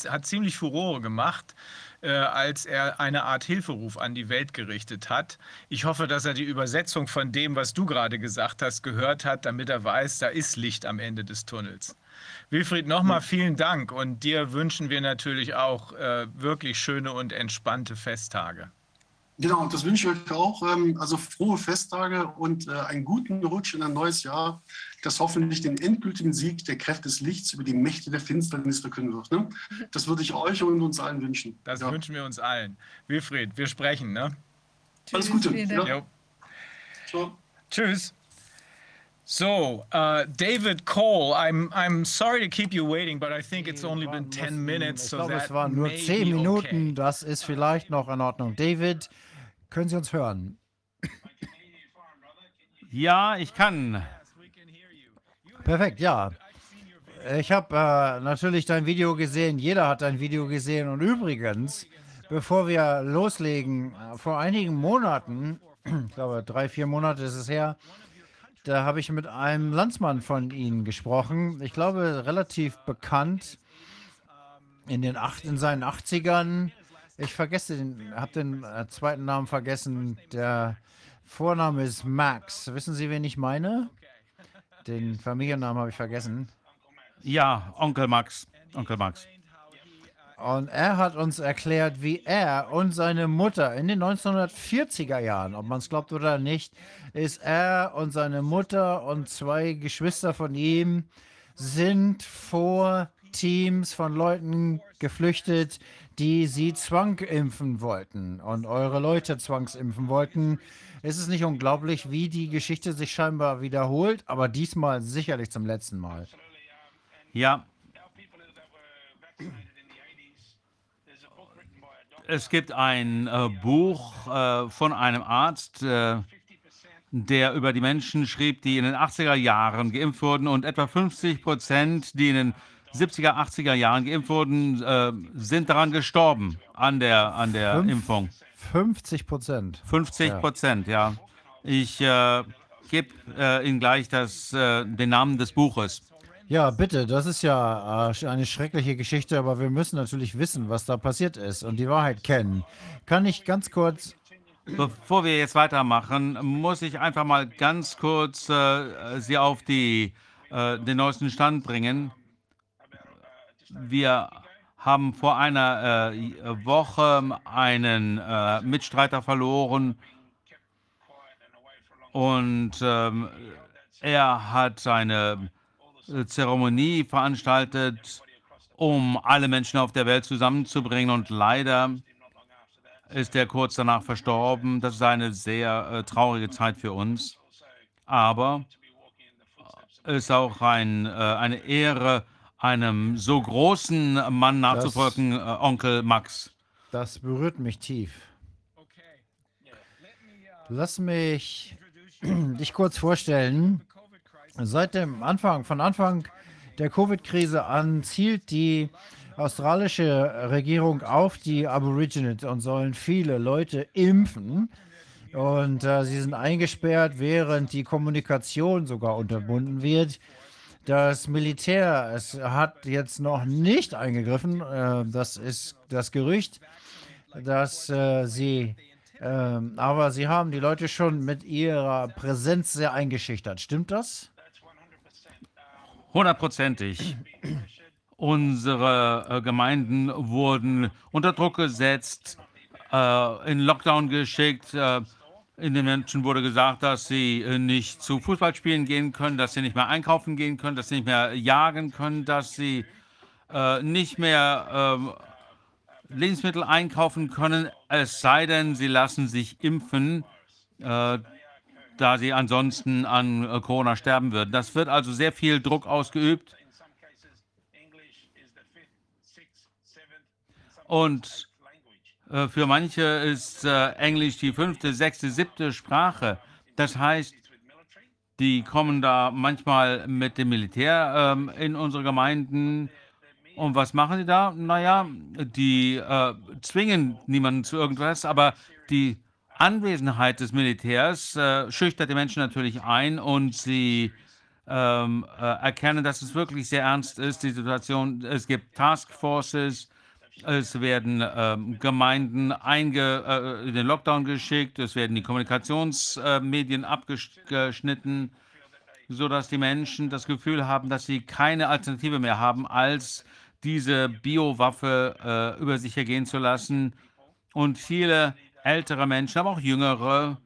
hat ziemlich Furore gemacht, als er eine Art Hilferuf an die Welt gerichtet hat. Ich hoffe, dass er die Übersetzung von dem, was du gerade gesagt hast, gehört hat, damit er weiß, da ist Licht am Ende des Tunnels. Wilfried, nochmal vielen Dank und dir wünschen wir natürlich auch wirklich schöne und entspannte Festtage. Genau, und das wünsche ich euch auch. Ähm, Also frohe Festtage und äh, einen guten Rutsch in ein neues Jahr, das hoffentlich den endgültigen Sieg der Kräfte des Lichts über die Mächte der Finsternis verkünden wird. Ne? Das würde ich euch und uns allen wünschen. Das ja. wünschen wir uns allen. Wilfried, wir sprechen, ne? Alles Tschüss, Gute. vielen Dank. Ja. Tschüss. So, uh, David Cole, I'm I'm sorry to keep you waiting, but I think it's only been 10 minutes, Ich so glaube, es waren nur may zehn be Minuten. okay. Das ist vielleicht noch in Ordnung. David, können Sie uns hören? Ja, ich kann. Perfekt, ja. Ich habe äh, natürlich dein Video gesehen. Jeder hat dein Video gesehen. Und übrigens, bevor wir loslegen, äh, vor einigen Monaten, ich glaube drei, vier Monate ist es her, da habe ich mit einem Landsmann von Ihnen gesprochen. Ich glaube, relativ bekannt in den acht, in seinen 80ern. Ich vergesse den, habe den äh, zweiten Namen vergessen. Der Vorname ist Max. Wissen Sie, wen ich meine? Den Familiennamen habe ich vergessen. Ja, Onkel Max. Onkel Max. Und er hat uns erklärt, wie er und seine Mutter in den 1940er Jahren, ob man es glaubt oder nicht, ist er und seine Mutter und zwei Geschwister von ihm sind vor Teams von Leuten geflüchtet, die sie zwangimpfen wollten und eure Leute zwangsimpfen wollten. Es ist nicht unglaublich, wie die Geschichte sich scheinbar wiederholt, aber diesmal sicherlich zum letzten Mal. Ja. Es gibt ein äh, Buch äh, von einem Arzt, äh, der über die Menschen schrieb, die in den 80er Jahren geimpft wurden und etwa 50 Prozent, die in den 70er, 80er Jahren geimpft wurden, äh, sind daran gestorben an der, an der Fünf- Impfung. 50 Prozent. 50 Ja. Prozent, ja. Ich äh, gebe äh, Ihnen gleich das, den Namen des Buches. Ja, bitte, das ist ja äh, eine schreckliche Geschichte, aber wir müssen natürlich wissen, was da passiert ist und die Wahrheit kennen. Kann ich ganz kurz. Bevor wir jetzt weitermachen, muss ich einfach mal ganz kurz äh, Sie auf die, äh, den neuesten Stand bringen. Wir haben vor einer äh, Woche einen äh, Mitstreiter verloren und ähm, er hat seine Zeremonie veranstaltet, um alle Menschen auf der Welt zusammenzubringen und leider ist er kurz danach verstorben. Das ist eine sehr äh, traurige Zeit für uns, aber es ist auch ein, äh, eine Ehre, einem so großen Mann nachzufolgen, äh, Onkel Max. Das berührt mich tief. Lass mich dich kurz vorstellen. Seit dem Anfang, von Anfang der Covid-Krise an zielt die australische Regierung auf die Aborigines und sollen viele Leute impfen. Und äh, sie sind eingesperrt, während die Kommunikation sogar unterbunden wird. Das Militär es hat jetzt noch nicht eingegriffen. Äh, das ist das Gerücht, dass äh, sie, ähm, aber sie haben die Leute schon mit ihrer Präsenz sehr eingeschüchtert. Stimmt das? Hundertprozentig. Unsere äh, Gemeinden wurden unter Druck gesetzt, äh, in Lockdown geschickt. Äh, in den Menschen wurde gesagt, dass sie nicht zu Fußballspielen gehen können, dass sie nicht mehr einkaufen gehen können, dass sie nicht mehr jagen können, dass sie nicht mehr ähm, Lebensmittel einkaufen können, es sei denn, sie lassen sich impfen, da sie ansonsten an äh, Corona sterben würden. Das wird also sehr viel Druck ausgeübt. Und äh, für manche ist äh, Englisch die fünfte, sechste, siebte Sprache. Das heißt, die kommen da manchmal mit dem Militär ähm, in unsere Gemeinden. Und was machen die da? Naja, die zwingen niemanden zu irgendwas, aber die Anwesenheit des Militärs äh, schüchtert die Menschen natürlich ein und sie ähm, äh, erkennen, dass es wirklich sehr ernst ist, die Situation. Es gibt Taskforces, es werden ähm, Gemeinden einge, äh, in den Lockdown geschickt, es werden die Kommunikationsmedien abgeschnitten, sodass die Menschen das Gefühl haben, dass sie keine Alternative mehr haben, als diese Biowaffe äh, über sich ergehen zu lassen. Und viele ältere Menschen, aber auch jüngere,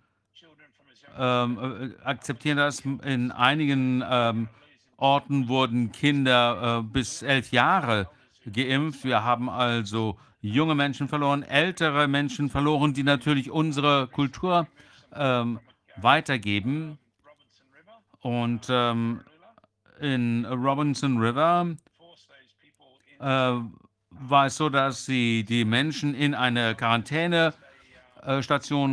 ähm, äh, akzeptieren das. In einigen ähm, Orten wurden Kinder äh, bis elf Jahre geimpft. Wir haben also junge Menschen verloren, ältere Menschen verloren, die natürlich unsere Kultur ähm, weitergeben. Und ähm, in Robinson River äh, war es so, dass sie die Menschen in eine Quarantänestation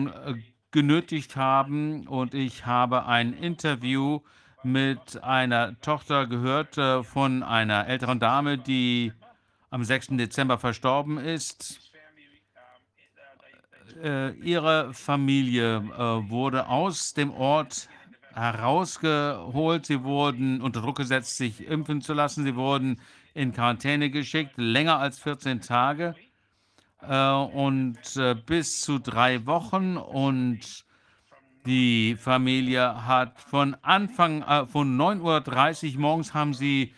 äh, genötigt haben. Und ich habe ein Interview mit einer Tochter gehört äh, von einer älteren Dame, die am 6. Dezember verstorben ist. Äh, ihre Familie äh, wurde aus dem Ort herausgeholt. Sie wurden unter Druck gesetzt, sich impfen zu lassen. Sie wurden in Quarantäne geschickt, länger als 14 Tage äh, und äh, bis zu drei Wochen. Und die Familie hat von Anfang, äh, von 9.30 Uhr morgens haben sie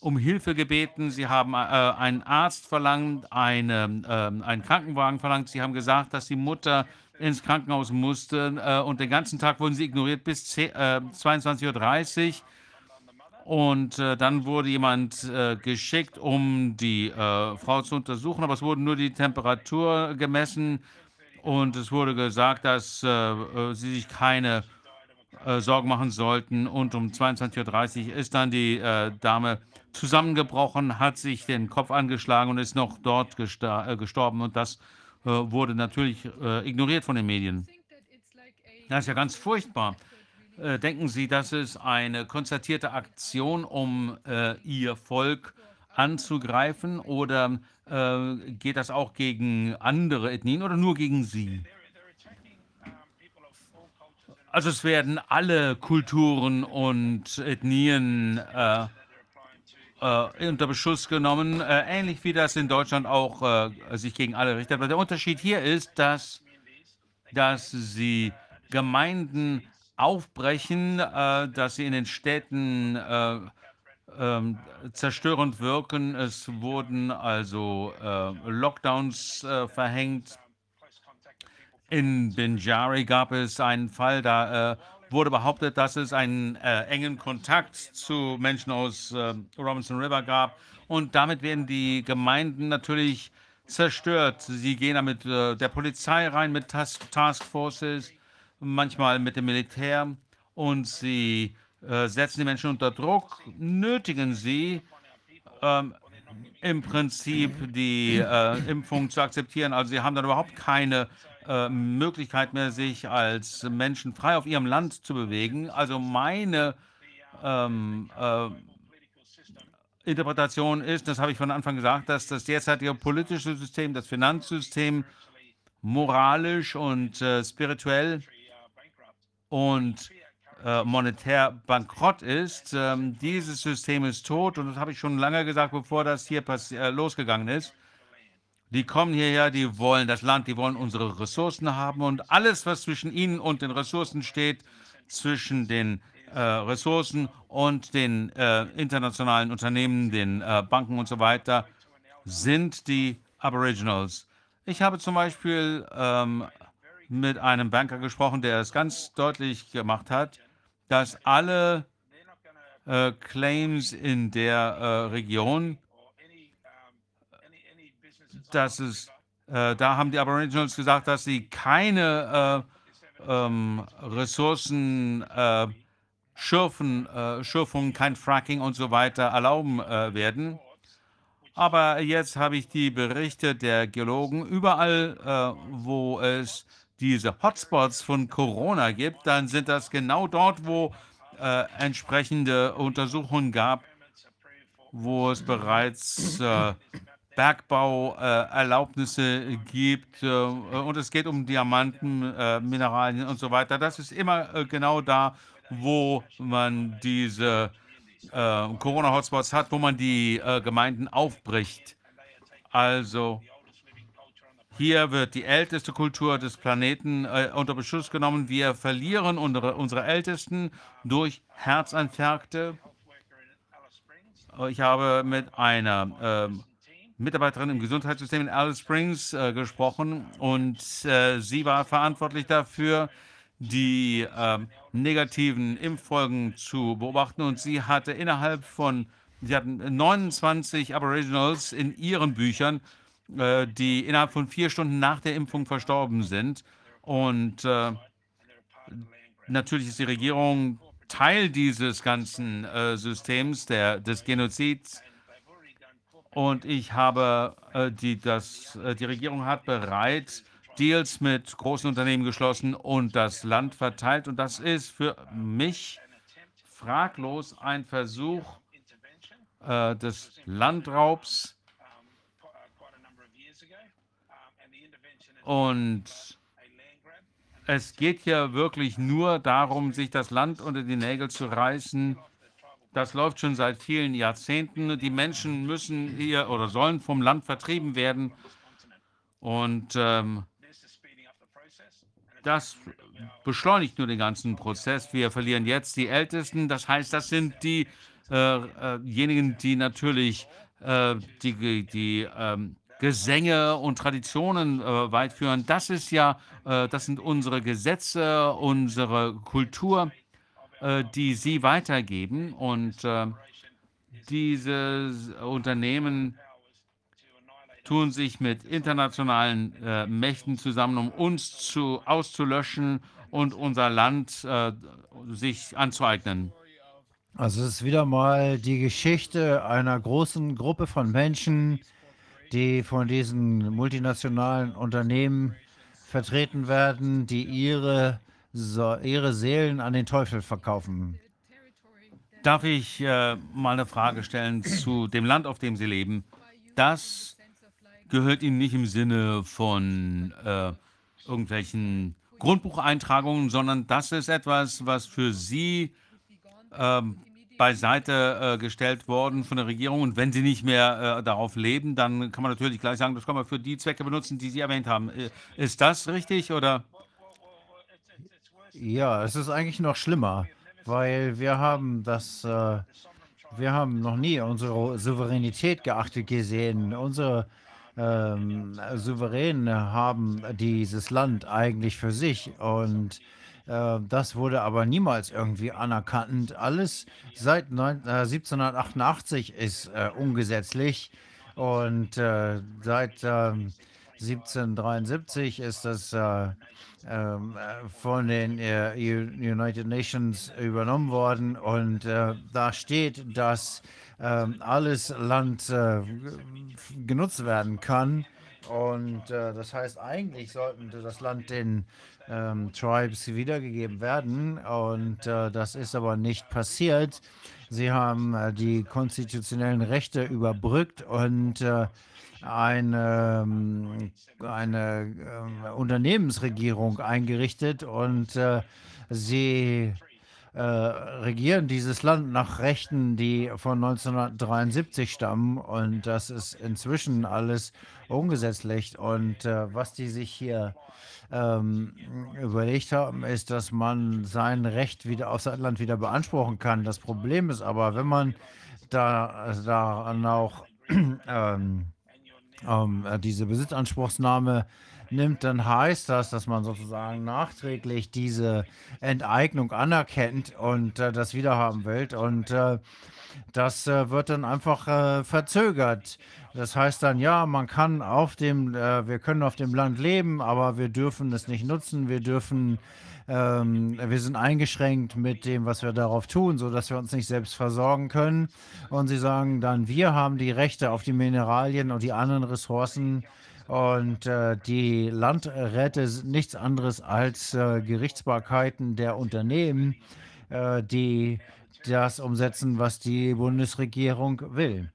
um Hilfe gebeten. Sie haben äh, einen Arzt verlangt, eine, äh, einen Krankenwagen verlangt. Sie haben gesagt, dass die Mutter ins Krankenhaus musste äh, und den ganzen Tag wurden sie ignoriert bis 22.30 Uhr. Und äh, dann wurde jemand äh, geschickt, um die äh, Frau zu untersuchen, aber es wurde nur die Temperatur gemessen und es wurde gesagt, dass sie sich keine Sorgen machen sollten. Und um 22.30 Uhr ist dann die Dame zusammengebrochen, hat sich den Kopf angeschlagen und ist noch dort gestorben. Und das wurde natürlich ignoriert von den Medien. Das ist ja ganz furchtbar. Äh, denken Sie, das ist eine konzertierte Aktion, um äh, Ihr Volk anzugreifen oder äh, geht das auch gegen andere Ethnien oder nur gegen Sie? Also es werden alle Kulturen und Ethnien äh, äh, unter Beschuss genommen, äh, ähnlich wie das in Deutschland auch sich gegen alle richtet. Aber der Unterschied hier ist, dass, dass sie Gemeinden aufbrechen, äh, dass sie in den Städten äh, ähm, zerstörend wirken. Es wurden also äh, Lockdowns äh, verhängt. In Binjari gab es einen Fall, da äh, wurde behauptet, dass es einen äh, engen Kontakt zu Menschen aus äh, Robinson River gab. Und damit werden die Gemeinden natürlich zerstört. Sie gehen da mit äh, der Polizei rein, mit Task, Task Forces, manchmal mit dem Militär und sie äh, setzen die Menschen unter Druck, nötigen sie ähm, im Prinzip die äh, Impfung zu akzeptieren. Also sie haben dann überhaupt keine äh, Möglichkeit mehr, sich als Menschen frei auf ihrem Land zu bewegen. Also meine ähm, äh, Interpretation ist, das habe ich von Anfang gesagt, dass das derzeitige politische System, das Finanzsystem moralisch und äh, spirituell und äh, monetär bankrott ist. Ähm, dieses System ist tot und das habe ich schon lange gesagt, bevor das hier äh, losgegangen ist. Die kommen hierher, die wollen das Land, die wollen unsere Ressourcen haben und alles, was zwischen ihnen und den Ressourcen steht, zwischen den äh, Ressourcen und den äh, internationalen Unternehmen, den äh, Banken und so weiter, sind die Aboriginals. Ich habe zum Beispiel ähm, mit einem Banker gesprochen, der es ganz deutlich gemacht hat, dass alle äh, Claims in der äh, Region, dass es, äh, da haben die Aboriginals gesagt, dass sie keine äh, ähm, Ressourcen, äh, Schürfen, äh, Schürfungen, kein Fracking und so weiter erlauben werden. Aber jetzt habe ich die Berichte der Geologen. Überall, wo es diese Hotspots von Corona gibt, dann sind das genau dort, wo äh, entsprechende Untersuchungen gab, wo es bereits äh, Bergbauerlaubnisse gibt äh, und es geht um Diamanten, äh, Mineralien und so weiter. Das ist immer äh, genau da, wo man diese Corona-Hotspots hat, wo man die Gemeinden aufbricht. Also hier wird die älteste Kultur des Planeten äh, unter Beschuss genommen. Wir verlieren unsere, unsere Ältesten durch Herzinfarkte. Ich habe mit einer äh, Mitarbeiterin im Gesundheitssystem in Alice Springs äh, gesprochen und äh, sie war verantwortlich dafür, die ähm, negativen Impffolgen zu beobachten und sie hatte innerhalb von, sie hatten 29 Aboriginals in ihren Büchern äh, die innerhalb von vier Stunden nach der Impfung verstorben sind. Und äh, natürlich ist die Regierung Teil dieses ganzen äh, Systems der, des Genozids. Und ich habe die, das, die Regierung hat bereits Deals mit großen Unternehmen geschlossen und das Land verteilt. Und das ist für mich fraglos ein Versuch äh, des Landraubs Und es geht hier wirklich nur darum, sich das Land unter die Nägel zu reißen. Das läuft schon seit vielen Jahrzehnten. Die Menschen müssen hier oder sollen vom Land vertrieben werden. Und ähm, das beschleunigt nur den ganzen Prozess. Wir verlieren jetzt die Ältesten. Das heißt, das sind diejenigen, äh, äh die natürlich äh, die, die ähm, Gesänge und Traditionen äh, weit führen. Das ist ja, äh, das sind unsere Gesetze, unsere Kultur, äh, die sie weitergeben. Und äh, diese Unternehmen tun sich mit internationalen äh, Mächten zusammen, um uns zu, auszulöschen und unser Land äh, sich anzueignen. Also es ist wieder mal die Geschichte einer großen Gruppe von Menschen, die von diesen multinationalen Unternehmen vertreten werden, die ihre, ihre Seelen an den Teufel verkaufen. Darf ich äh, mal eine Frage stellen zu dem Land, auf dem Sie leben? Das gehört Ihnen nicht im Sinne von äh, irgendwelchen Grundbucheintragungen, sondern das ist etwas, was für Sie ähm, beiseite äh, gestellt worden von der Regierung. Und wenn sie nicht mehr äh, darauf leben, dann kann man natürlich gleich sagen, das kann man für die Zwecke benutzen, die Sie erwähnt haben. Äh, ist das richtig oder? Ja, es ist eigentlich noch schlimmer, weil wir haben das, äh, Wir haben noch nie unsere Souveränität geachtet gesehen. Unsere ähm, Souveräne haben dieses Land eigentlich für sich und äh, das wurde aber niemals irgendwie anerkannt. Alles seit 9, äh, 1788 ist äh, ungesetzlich und äh, seit ähm, 1773 ist das äh, ähm, äh, von den United Nations übernommen worden und da steht, dass ähm, alles Land genutzt werden kann. Und äh, das heißt, eigentlich sollten das Land den ähm, Tribes wiedergegeben werden. Und äh, das ist aber nicht passiert. Sie haben äh, die konstitutionellen Rechte überbrückt und äh, eine, ähm, eine äh, Unternehmensregierung eingerichtet und äh, sie äh, regieren dieses Land nach Rechten, die von 1973 stammen und das ist inzwischen alles ungesetzlich und äh, was die sich hier ähm, überlegt haben, ist, dass man sein Recht wieder auf sein Land wieder beanspruchen kann. Das Problem ist aber, wenn man da daran auch ähm, ähm, diese Besitzanspruchsnahme nimmt, dann heißt das, dass man sozusagen nachträglich diese Enteignung anerkennt und äh, das wiederhaben will. Und äh, das äh, wird dann einfach äh, verzögert. Das heißt dann, ja, man kann auf dem, äh, wir können auf dem Land leben, aber wir dürfen es nicht nutzen. Wir dürfen, ähm, wir sind eingeschränkt mit dem, was wir darauf tun, sodass wir uns nicht selbst versorgen können. Und sie sagen dann, wir haben die Rechte auf die Mineralien und die anderen Ressourcen. Und äh, die Landräte sind nichts anderes als äh, Gerichtsbarkeiten der Unternehmen, äh, die das umsetzen, was die Bundesregierung will.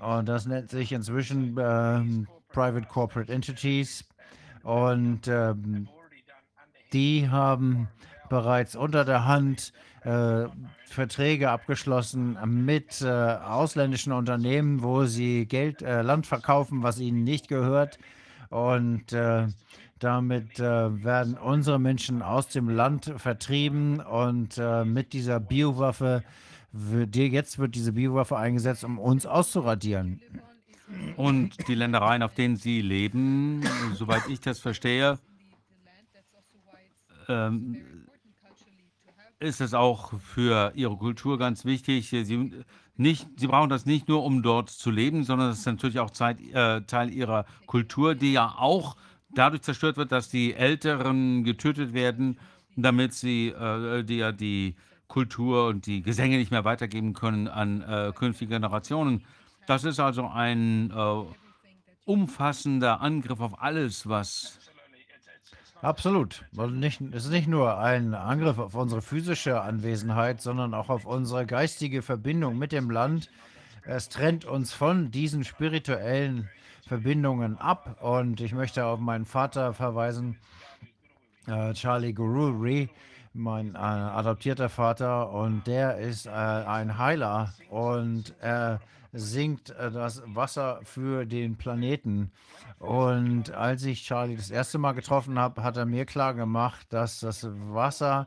Und das nennt sich inzwischen ähm, Private Corporate Entities. Und ähm, die haben bereits unter der Hand äh, Verträge abgeschlossen mit äh, ausländischen Unternehmen, wo sie Geld, äh, Land verkaufen, was ihnen nicht gehört. Und äh, damit äh, werden unsere Menschen aus dem Land vertrieben und äh, mit dieser Biowaffe jetzt wird diese Biowaffe eingesetzt, um uns auszuradieren. Und die Ländereien, auf denen Sie leben, soweit ich das verstehe, ähm, ist es auch für Ihre Kultur ganz wichtig. Sie, nicht, Sie brauchen das nicht nur, um dort zu leben, sondern es ist natürlich auch Zeit, äh, Teil Ihrer Kultur, die ja auch dadurch zerstört wird, dass die Älteren getötet werden, damit sie äh, die, ja die Kultur und die Gesänge nicht mehr weitergeben können an äh, künftige Generationen. Das ist also ein äh, umfassender Angriff auf alles, was Absolut. Und nicht, es ist nicht nur ein Angriff auf unsere physische Anwesenheit, sondern auch auf unsere geistige Verbindung mit dem Land. Es trennt uns von diesen spirituellen Verbindungen ab. Und ich möchte auf meinen Vater verweisen, äh, Charlie Gururi, mein äh, adoptierter Vater. Und der ist äh, ein Heiler und er singt äh, das Wasser für den Planeten. Und als ich Charlie das erste Mal getroffen habe, hat er mir klar gemacht, dass das Wasser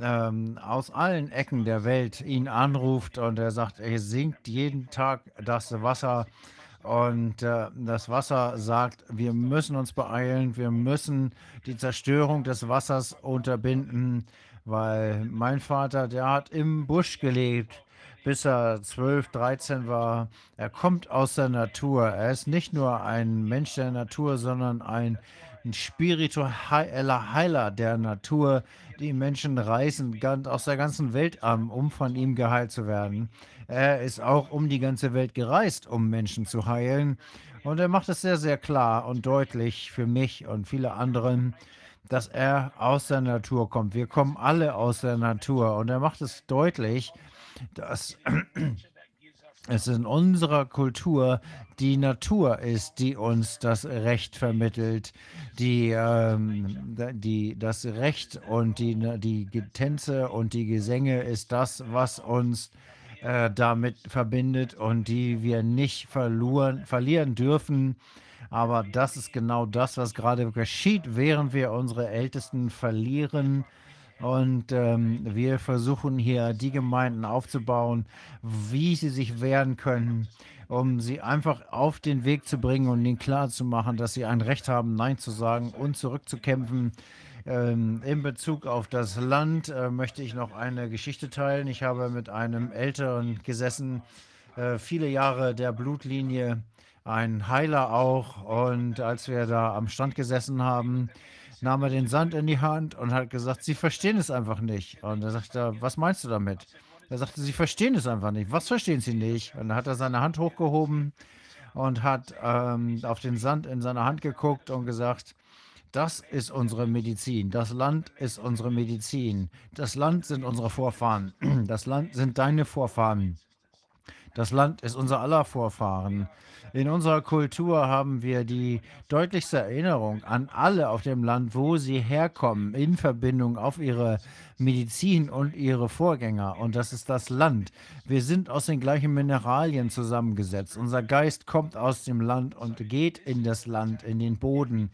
ähm, aus allen Ecken der Welt ihn anruft und er sagt, er singt jeden Tag das Wasser. Und äh, das Wasser sagt, wir müssen uns beeilen, wir müssen die Zerstörung des Wassers unterbinden, weil mein Vater, der hat im Busch gelebt, bis er 12, 13 war. Er kommt aus der Natur. Er ist nicht nur ein Mensch der Natur, sondern ein, ein spiritueller Heiler der Natur. Die Menschen reisen aus der ganzen Welt an, um von ihm geheilt zu werden. Er ist auch um die ganze Welt gereist, um Menschen zu heilen. Und er macht es sehr, sehr klar und deutlich für mich und viele anderen, dass er aus der Natur kommt. Wir kommen alle aus der Natur. Und er macht es deutlich, dass es in unserer Kultur die Natur ist, die uns das Recht vermittelt, die, ähm, die das Recht und die, die Tänze und die Gesänge ist das, was uns äh, damit verbindet und die wir nicht verloren, verlieren dürfen. Aber das ist genau das, was gerade geschieht, während wir unsere Ältesten verlieren. Und ähm, wir versuchen hier die Gemeinden aufzubauen, wie sie sich wehren können, um sie einfach auf den Weg zu bringen und ihnen klarzumachen, dass sie ein Recht haben, Nein zu sagen und zurückzukämpfen. Ähm, in Bezug auf das Land äh, möchte ich noch eine Geschichte teilen. Ich habe mit einem Älteren gesessen, äh, viele Jahre der Blutlinie, ein Heiler auch. Und als wir da am Strand gesessen haben, nahm er den Sand in die Hand und hat gesagt, Sie verstehen es einfach nicht. Und er sagte, was meinst du damit? Er sagte, Sie verstehen es einfach nicht. Was verstehen Sie nicht? Und dann hat er seine Hand hochgehoben und hat ähm, auf den Sand in seiner Hand geguckt und gesagt, das ist unsere Medizin. Das Land ist unsere Medizin. Das Land sind unsere Vorfahren. Das Land sind deine Vorfahren. Das Land ist unser aller Vorfahren. In unserer Kultur haben wir die deutlichste Erinnerung an alle auf dem Land, wo sie herkommen, in Verbindung auf ihre Medizin und ihre Vorgänger. Und das ist das Land. Wir sind aus den gleichen Mineralien zusammengesetzt. Unser Geist kommt aus dem Land und geht in das Land, in den Boden.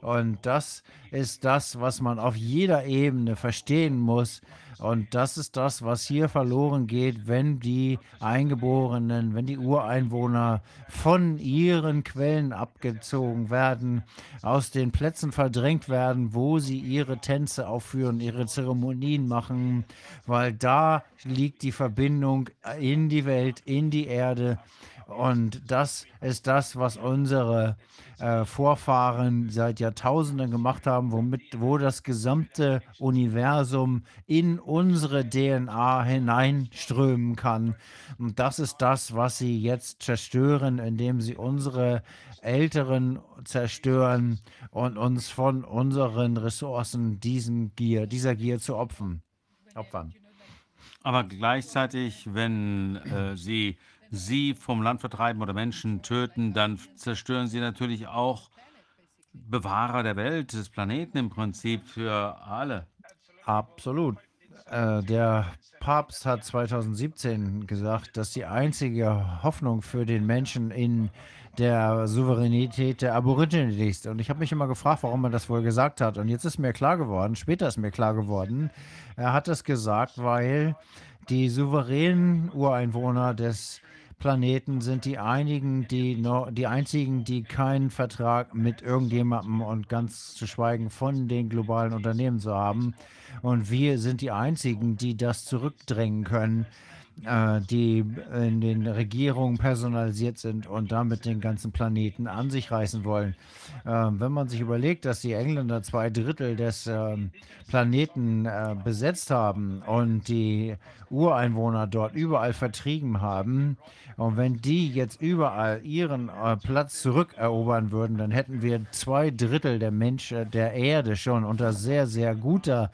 Und das ist das, was man auf jeder Ebene verstehen muss. Und das ist das, was hier verloren geht, wenn die Eingeborenen, wenn die Ureinwohner von ihren Quellen abgezogen werden, aus den Plätzen verdrängt werden, wo sie ihre Tänze aufführen, ihre Zeremonien machen, weil da liegt die Verbindung in die Welt, in die Erde. Und das ist das, was unsere äh, Vorfahren seit Jahrtausenden gemacht haben, womit, wo das gesamte Universum in unsere DNA hineinströmen kann. Und das ist das, was sie jetzt zerstören, indem sie unsere Älteren zerstören und uns von unseren Ressourcen diesen Gier, dieser Gier zu opfern. opfern. Aber gleichzeitig, wenn äh, sie sie vom Land vertreiben oder Menschen töten, dann zerstören sie natürlich auch Bewahrer der Welt, des Planeten im Prinzip für alle. Absolut. Äh, der Papst hat 2017 gesagt, dass die einzige Hoffnung für den Menschen in der Souveränität der Aborigine liegt. Und ich habe mich immer gefragt, warum er das wohl gesagt hat. Und jetzt ist mir klar geworden, später ist mir klar geworden, er hat es gesagt, weil die souveränen Ureinwohner des Planeten sind die einigen, die noch, die einzigen, die keinen Vertrag mit irgendjemandem und ganz zu schweigen von den globalen Unternehmen zu haben. Und wir sind die einzigen, die das zurückdrängen können, äh, die in den Regierungen personalisiert sind und damit den ganzen Planeten an sich reißen wollen. Ähm, wenn man sich überlegt, dass die Engländer zwei Drittel des ähm, Planeten äh, besetzt haben und die Ureinwohner dort überall vertrieben haben, und wenn die jetzt überall ihren äh, Platz zurückerobern würden, dann hätten wir zwei Drittel der Menschen der Erde schon unter sehr, sehr guter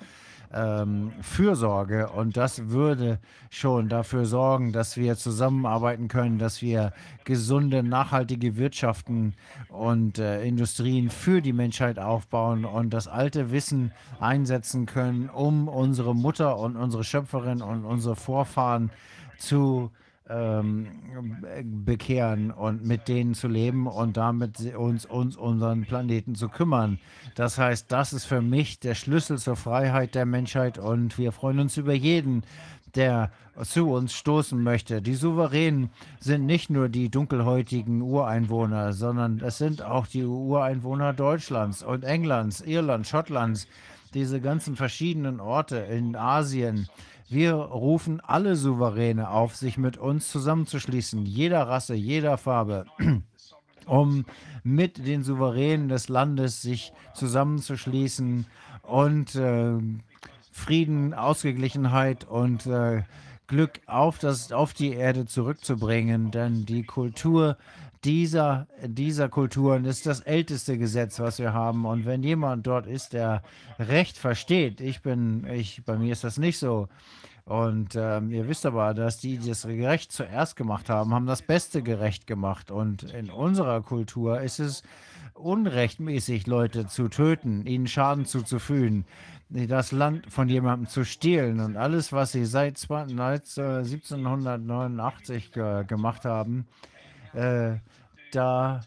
ähm, Fürsorge. Und das würde schon dafür sorgen, dass wir zusammenarbeiten können, dass wir gesunde, nachhaltige Wirtschaften und äh, Industrien für die Menschheit aufbauen und das alte Wissen einsetzen können, um unsere Mutter und unsere Schöpferin und unsere Vorfahren zu ähm, bekehren und mit denen zu leben und damit uns, uns unseren Planeten zu kümmern. Das heißt, das ist für mich der Schlüssel zur Freiheit der Menschheit und wir freuen uns über jeden, der zu uns stoßen möchte. Die Souveränen sind nicht nur die dunkelhäutigen Ureinwohner, sondern es sind auch die Ureinwohner Deutschlands und Englands, Irland, Schottlands, diese ganzen verschiedenen Orte in Asien wir rufen alle Souveräne auf, sich mit uns zusammenzuschließen, jeder Rasse, jeder Farbe, um mit den Souveränen des Landes sich zusammenzuschließen und äh, Frieden, Ausgeglichenheit und äh, Glück auf, das, auf die Erde zurückzubringen. Denn die Kultur dieser, dieser Kulturen ist das älteste Gesetz, was wir haben. Und wenn jemand dort ist, der Recht versteht, ich bin, ich, bei mir ist das nicht so. Und ähm, ihr wisst aber, dass die, die das Gerecht zuerst gemacht haben, haben das Beste gerecht gemacht. Und in unserer Kultur ist es unrechtmäßig, Leute zu töten, ihnen Schaden zuzufügen, das Land von jemandem zu stehlen und alles, was sie seit 1789 gemacht haben, äh, da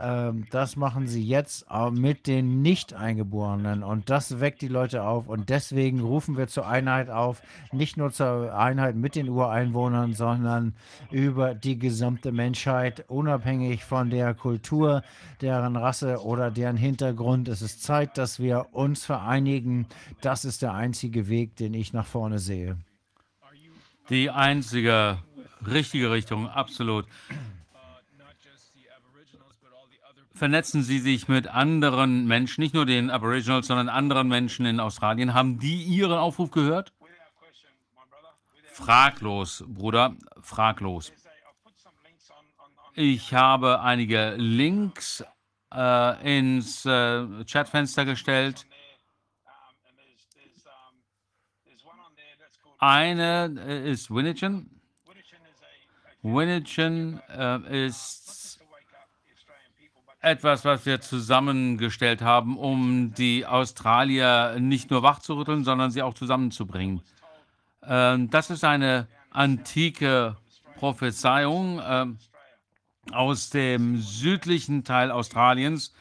Ähm, das machen sie jetzt äh, mit den Nicht-Eingeborenen und das weckt die Leute auf und deswegen rufen wir zur Einheit auf, nicht nur zur Einheit mit den Ureinwohnern, sondern über die gesamte Menschheit, unabhängig von der Kultur, deren Rasse oder deren Hintergrund. Es ist Zeit, dass wir uns vereinigen. Das ist der einzige Weg, den ich nach vorne sehe. Die einzige richtige Richtung, absolut. Vernetzen Sie sich mit anderen Menschen, nicht nur den Aboriginals, sondern anderen Menschen in Australien. Haben die Ihren Aufruf gehört? Fraglos, Bruder, fraglos. Ich habe einige Links äh, ins äh, Chatfenster gestellt. Eine äh, ist Winnetchen. Winnetchen äh, ist etwas, was wir zusammengestellt haben, um die Australier nicht nur wachzurütteln, sondern sie auch zusammenzubringen. Ähm, das ist eine antike Prophezeiung äh, aus dem südlichen Teil Australiens.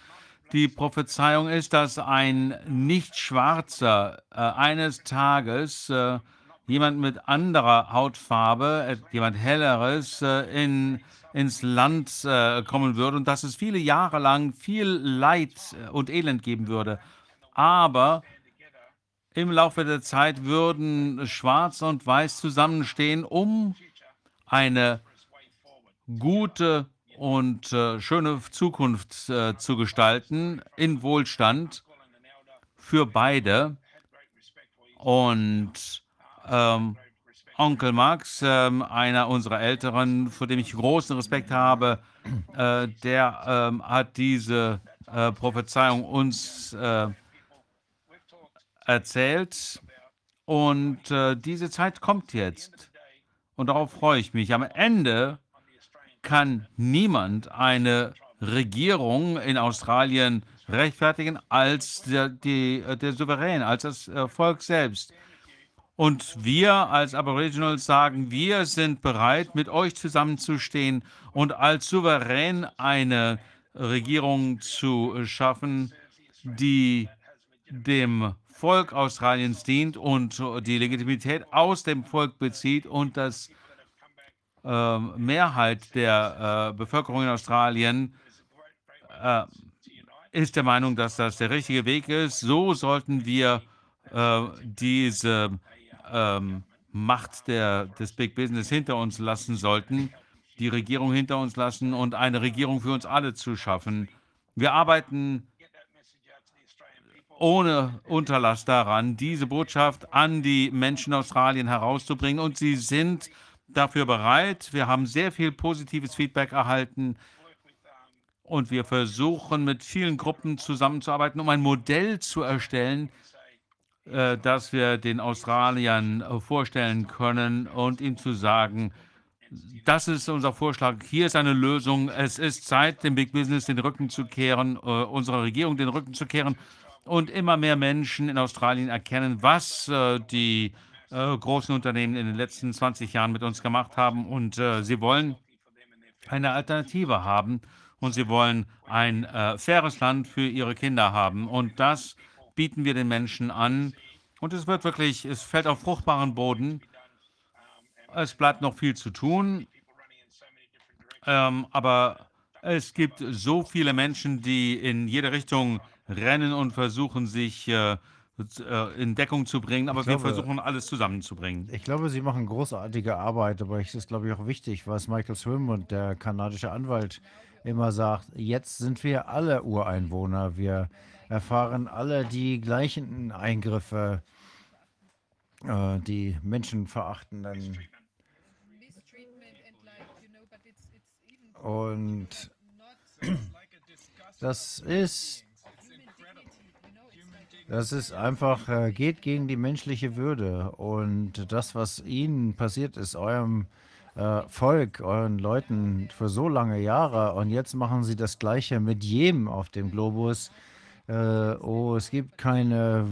Die Prophezeiung ist, dass ein Nicht-Schwarzer äh, eines Tages äh, jemand mit anderer Hautfarbe, äh, jemand Helleres, äh, in ins Land äh, kommen würde und dass es viele Jahre lang viel Leid äh, und Elend geben würde. Aber im Laufe der Zeit würden Schwarz und Weiß zusammenstehen, um eine gute und äh, schöne Zukunft äh, zu gestalten in Wohlstand für beide. Und ähm, Onkel Max, ähm, einer unserer Älteren, vor dem ich großen Respekt habe, äh, der ähm, hat diese äh, Prophezeiung uns äh, erzählt. Und äh, diese Zeit kommt jetzt. Und darauf freue ich mich. Am Ende kann niemand eine Regierung in Australien rechtfertigen als der, die, äh, der Souverän, als das äh, Volk selbst. Und wir als Aboriginals sagen, wir sind bereit, mit euch zusammenzustehen und als souverän eine Regierung zu schaffen, die dem Volk Australiens dient und die Legitimität aus dem Volk bezieht und das äh, Mehrheit der äh, Bevölkerung in Australien äh, ist der Meinung, dass das der richtige Weg ist. So sollten wir äh, diese ähm, Macht der, des Big Business hinter uns lassen sollten, die Regierung hinter uns lassen und eine Regierung für uns alle zu schaffen. Wir arbeiten ohne Unterlass daran, diese Botschaft an die Menschen Australien herauszubringen und sie sind dafür bereit. Wir haben sehr viel positives Feedback erhalten und wir versuchen mit vielen Gruppen zusammenzuarbeiten, um ein Modell zu erstellen, äh, dass wir den Australiern äh, vorstellen können und ihm zu sagen, das ist unser Vorschlag, hier ist eine Lösung, es ist Zeit, dem Big Business den Rücken zu kehren, äh, unserer Regierung den Rücken zu kehren und immer mehr Menschen in Australien erkennen, was die großen Unternehmen in den letzten 20 Jahren mit uns gemacht haben. Und sie wollen eine Alternative haben und sie wollen ein faires Land für ihre Kinder haben. Und das bieten wir den Menschen an. Und es wird wirklich, es fällt auf fruchtbaren Boden. Es bleibt noch viel zu tun. Ähm, aber es gibt so viele Menschen, die in jede Richtung rennen und versuchen, sich äh, äh in Deckung zu bringen. Aber glaube, wir versuchen, alles zusammenzubringen. Ich glaube, Sie machen großartige Arbeit. Aber es ist, glaube ich, auch wichtig, was Michael Swim und der kanadische Anwalt immer sagt. Jetzt sind wir alle Ureinwohner. Wir erfahren alle die gleichen Eingriffe, äh, die menschenverachtenden. Und das ist, das ist einfach, äh, geht gegen die menschliche Würde. Und das, was Ihnen passiert ist, eurem äh, Volk, euren Leuten für so lange Jahre, und jetzt machen Sie das Gleiche mit jedem auf dem Globus, äh, oh, es gibt keine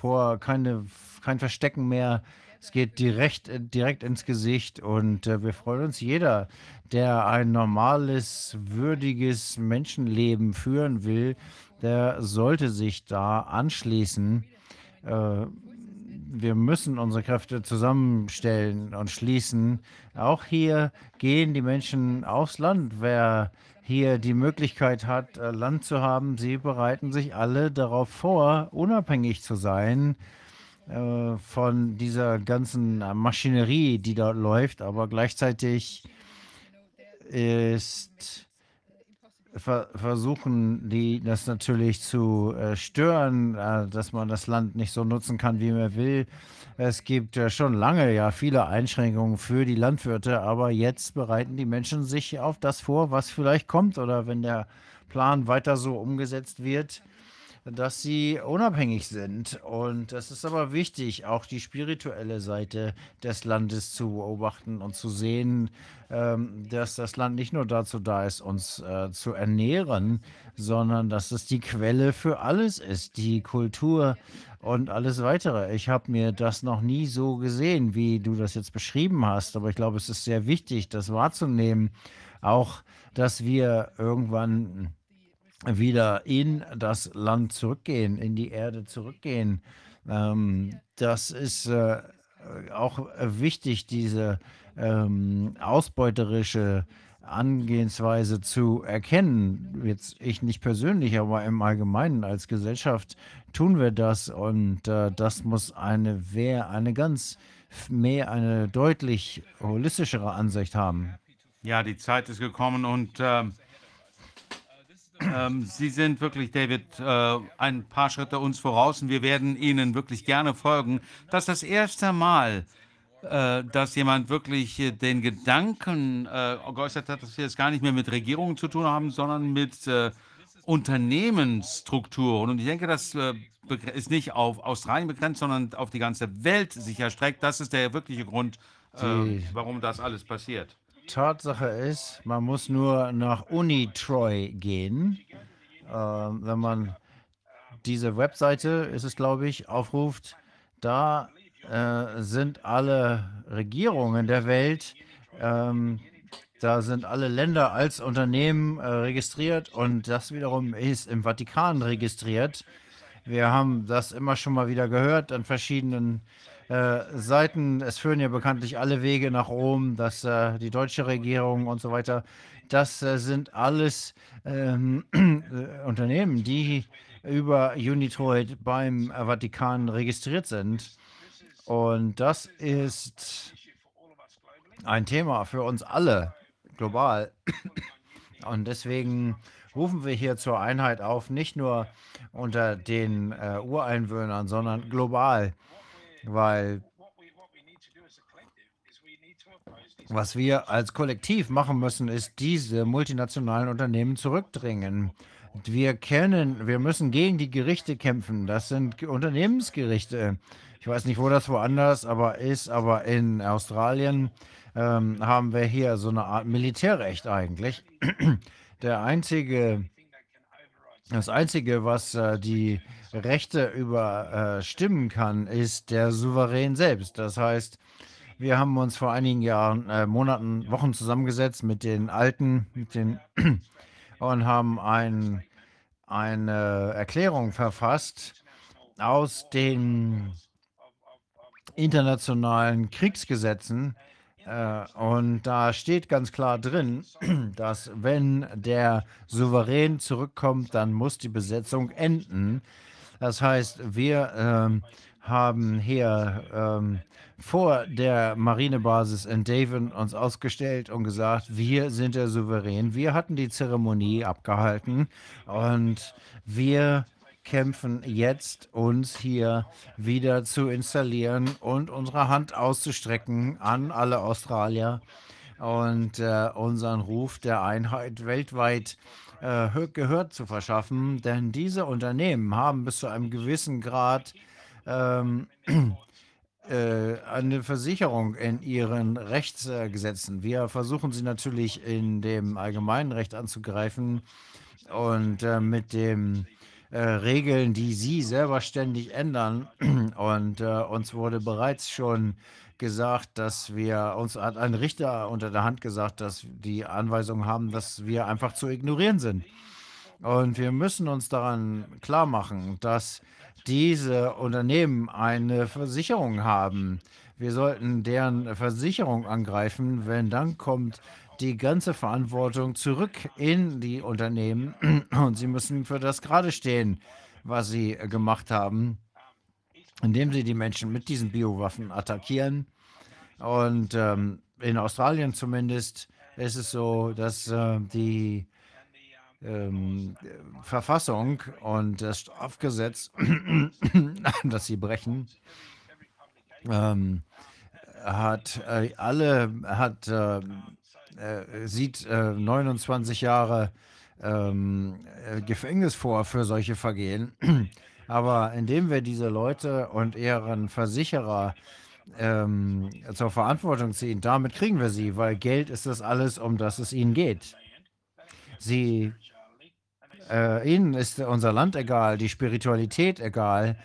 vor, keine, kein Verstecken mehr. Es geht direkt, direkt ins Gesicht und äh, wir freuen uns jeder, der ein normales, würdiges Menschenleben führen will, der sollte sich da anschließen. Äh, wir müssen unsere Kräfte zusammenstellen und schließen. Auch hier gehen die Menschen aufs Land. Wer hier die Möglichkeit hat, äh, Land zu haben, sie bereiten sich alle darauf vor, unabhängig zu sein äh, von dieser ganzen Maschinerie, die dort läuft. Aber gleichzeitig ist ver versuchen die das natürlich zu äh, stören, äh, dass man das Land nicht so nutzen kann, wie man will. Es gibt äh, schon lange ja viele Einschränkungen für die Landwirte, aber jetzt bereiten die Menschen sich auf das vor, was vielleicht kommt oder wenn der Plan weiter so umgesetzt wird, dass sie unabhängig sind. Und es ist aber wichtig, auch die spirituelle Seite des Landes zu beobachten und zu sehen, ähm, dass das Land nicht nur dazu da ist, uns äh, zu ernähren, sondern dass es die Quelle für alles ist, die Kultur und alles weitere. Ich habe mir das noch nie so gesehen, wie du das jetzt beschrieben hast, aber ich glaube, es ist sehr wichtig, das wahrzunehmen, auch dass wir irgendwann wieder in das Land zurückgehen, in die Erde zurückgehen. Ähm, das ist äh, auch wichtig, diese ähm, ausbeuterische Angehensweise zu erkennen. Jetzt ich nicht persönlich, aber im Allgemeinen als Gesellschaft tun wir das und äh, das muss eine, eine ganz mehr, eine deutlich holistischere Ansicht haben. Ja, die Zeit ist gekommen und äh, ähm, Sie sind wirklich, David, äh, ein paar Schritte uns voraus und wir werden Ihnen wirklich gerne folgen. Das ist das erste Mal, äh, dass jemand wirklich äh, den Gedanken äh, geäußert hat, dass wir es gar nicht mehr mit Regierungen zu tun haben, sondern mit äh, Unternehmensstrukturen. Und ich denke, das äh, ist nicht auf Australien begrenzt, sondern auf die ganze Welt sich erstreckt. Das ist der wirkliche Grund, warum das alles passiert. Tatsache ist, man muss nur nach Unitroy gehen. Äh, wenn man diese Webseite, ist es glaube ich, aufruft, da äh, sind alle Regierungen der Welt, ähm, da sind alle Länder als Unternehmen äh, registriert und das wiederum ist im Vatikan registriert. Wir haben das immer schon mal wieder gehört an verschiedenen äh, Seiten. Es führen ja bekanntlich alle Wege nach Rom, dass äh, die deutsche Regierung und so weiter. Das äh, sind alles ähm, äh, Unternehmen, die über Unitroid beim Vatikan registriert sind. Und das ist ein Thema für uns alle global. Und deswegen rufen wir hier zur Einheit auf, nicht nur unter den äh, Ureinwohnern, sondern global weil was wir als Kollektiv machen müssen, ist diese multinationalen Unternehmen zurückdrängen. Wir kennen, wir müssen gegen die Gerichte kämpfen. Das sind Unternehmensgerichte. Ich weiß nicht, wo das woanders aber ist, aber in Australien ähm, haben wir hier so eine Art Militärrecht eigentlich. Der einzige, das einzige, was äh, die Rechte überstimmen äh, kann, ist der Souverän selbst. Das heißt, wir haben uns vor einigen Jahren, äh, Monaten, Wochen zusammengesetzt mit den Alten, mit den und haben ein, eine Erklärung verfasst aus den internationalen Kriegsgesetzen. Äh, und da steht ganz klar drin, dass wenn der Souverän zurückkommt, dann muss die Besetzung enden. Das heißt, wir ähm, haben hier ähm, vor der Marinebasis in Devon uns ausgestellt und gesagt, wir sind der Souverän. Wir hatten die Zeremonie abgehalten und wir kämpfen jetzt, uns hier wieder zu installieren und unsere Hand auszustrecken an alle Australier und äh, unseren Ruf der Einheit weltweit äh, Gehör zu verschaffen, denn diese Unternehmen haben bis zu einem gewissen Grad ähm, äh, eine Versicherung in ihren Rechtsgesetzen. Wir versuchen sie natürlich in dem allgemeinen Recht anzugreifen und äh, mit dem äh, Regeln, die sie selber ständig ändern. Und äh, uns wurde bereits schon gesagt, dass wir, uns hat ein Richter unter der Hand gesagt, dass die Anweisungen haben, dass wir einfach zu ignorieren sind. Und wir müssen uns daran klar machen, dass diese Unternehmen eine Versicherung haben. Wir sollten deren Versicherung angreifen, wenn dann kommt die ganze Verantwortung zurück in die Unternehmen und sie müssen für das gerade stehen, was sie gemacht haben, indem sie die Menschen mit diesen Biowaffen attackieren. Und ähm, in Australien zumindest ist es so, dass äh, die ähm, Verfassung und das Strafgesetz, das sie brechen, ähm, hat äh, alle hat äh, äh, sieht äh, 29 Jahre ähm, äh, Gefängnis vor für solche Vergehen. Aber indem wir diese Leute und ihren Versicherer ähm, zur Verantwortung ziehen, damit kriegen wir sie, weil Geld ist das alles, um das es ihnen geht. Sie, äh, ihnen ist unser Land egal, die Spiritualität egal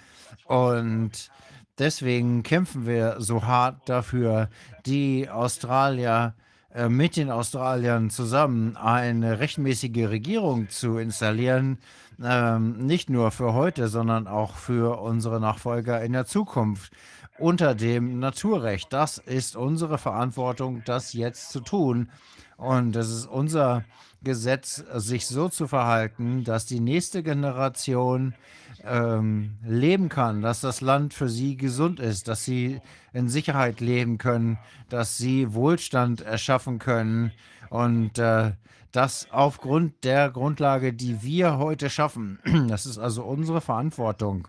und deswegen kämpfen wir so hart dafür, die Australier äh, mit den Australiern zusammen eine rechtmäßige Regierung zu installieren, ähm, nicht nur für heute, sondern auch für unsere Nachfolger in der Zukunft unter dem Naturrecht. Das ist unsere Verantwortung, das jetzt zu tun. Und es ist unser Gesetz, sich so zu verhalten, dass die nächste Generation ähm, leben kann, dass das Land für sie gesund ist, dass sie in Sicherheit leben können, dass sie Wohlstand erschaffen können und äh, das aufgrund der Grundlage, die wir heute schaffen. Das ist also unsere Verantwortung.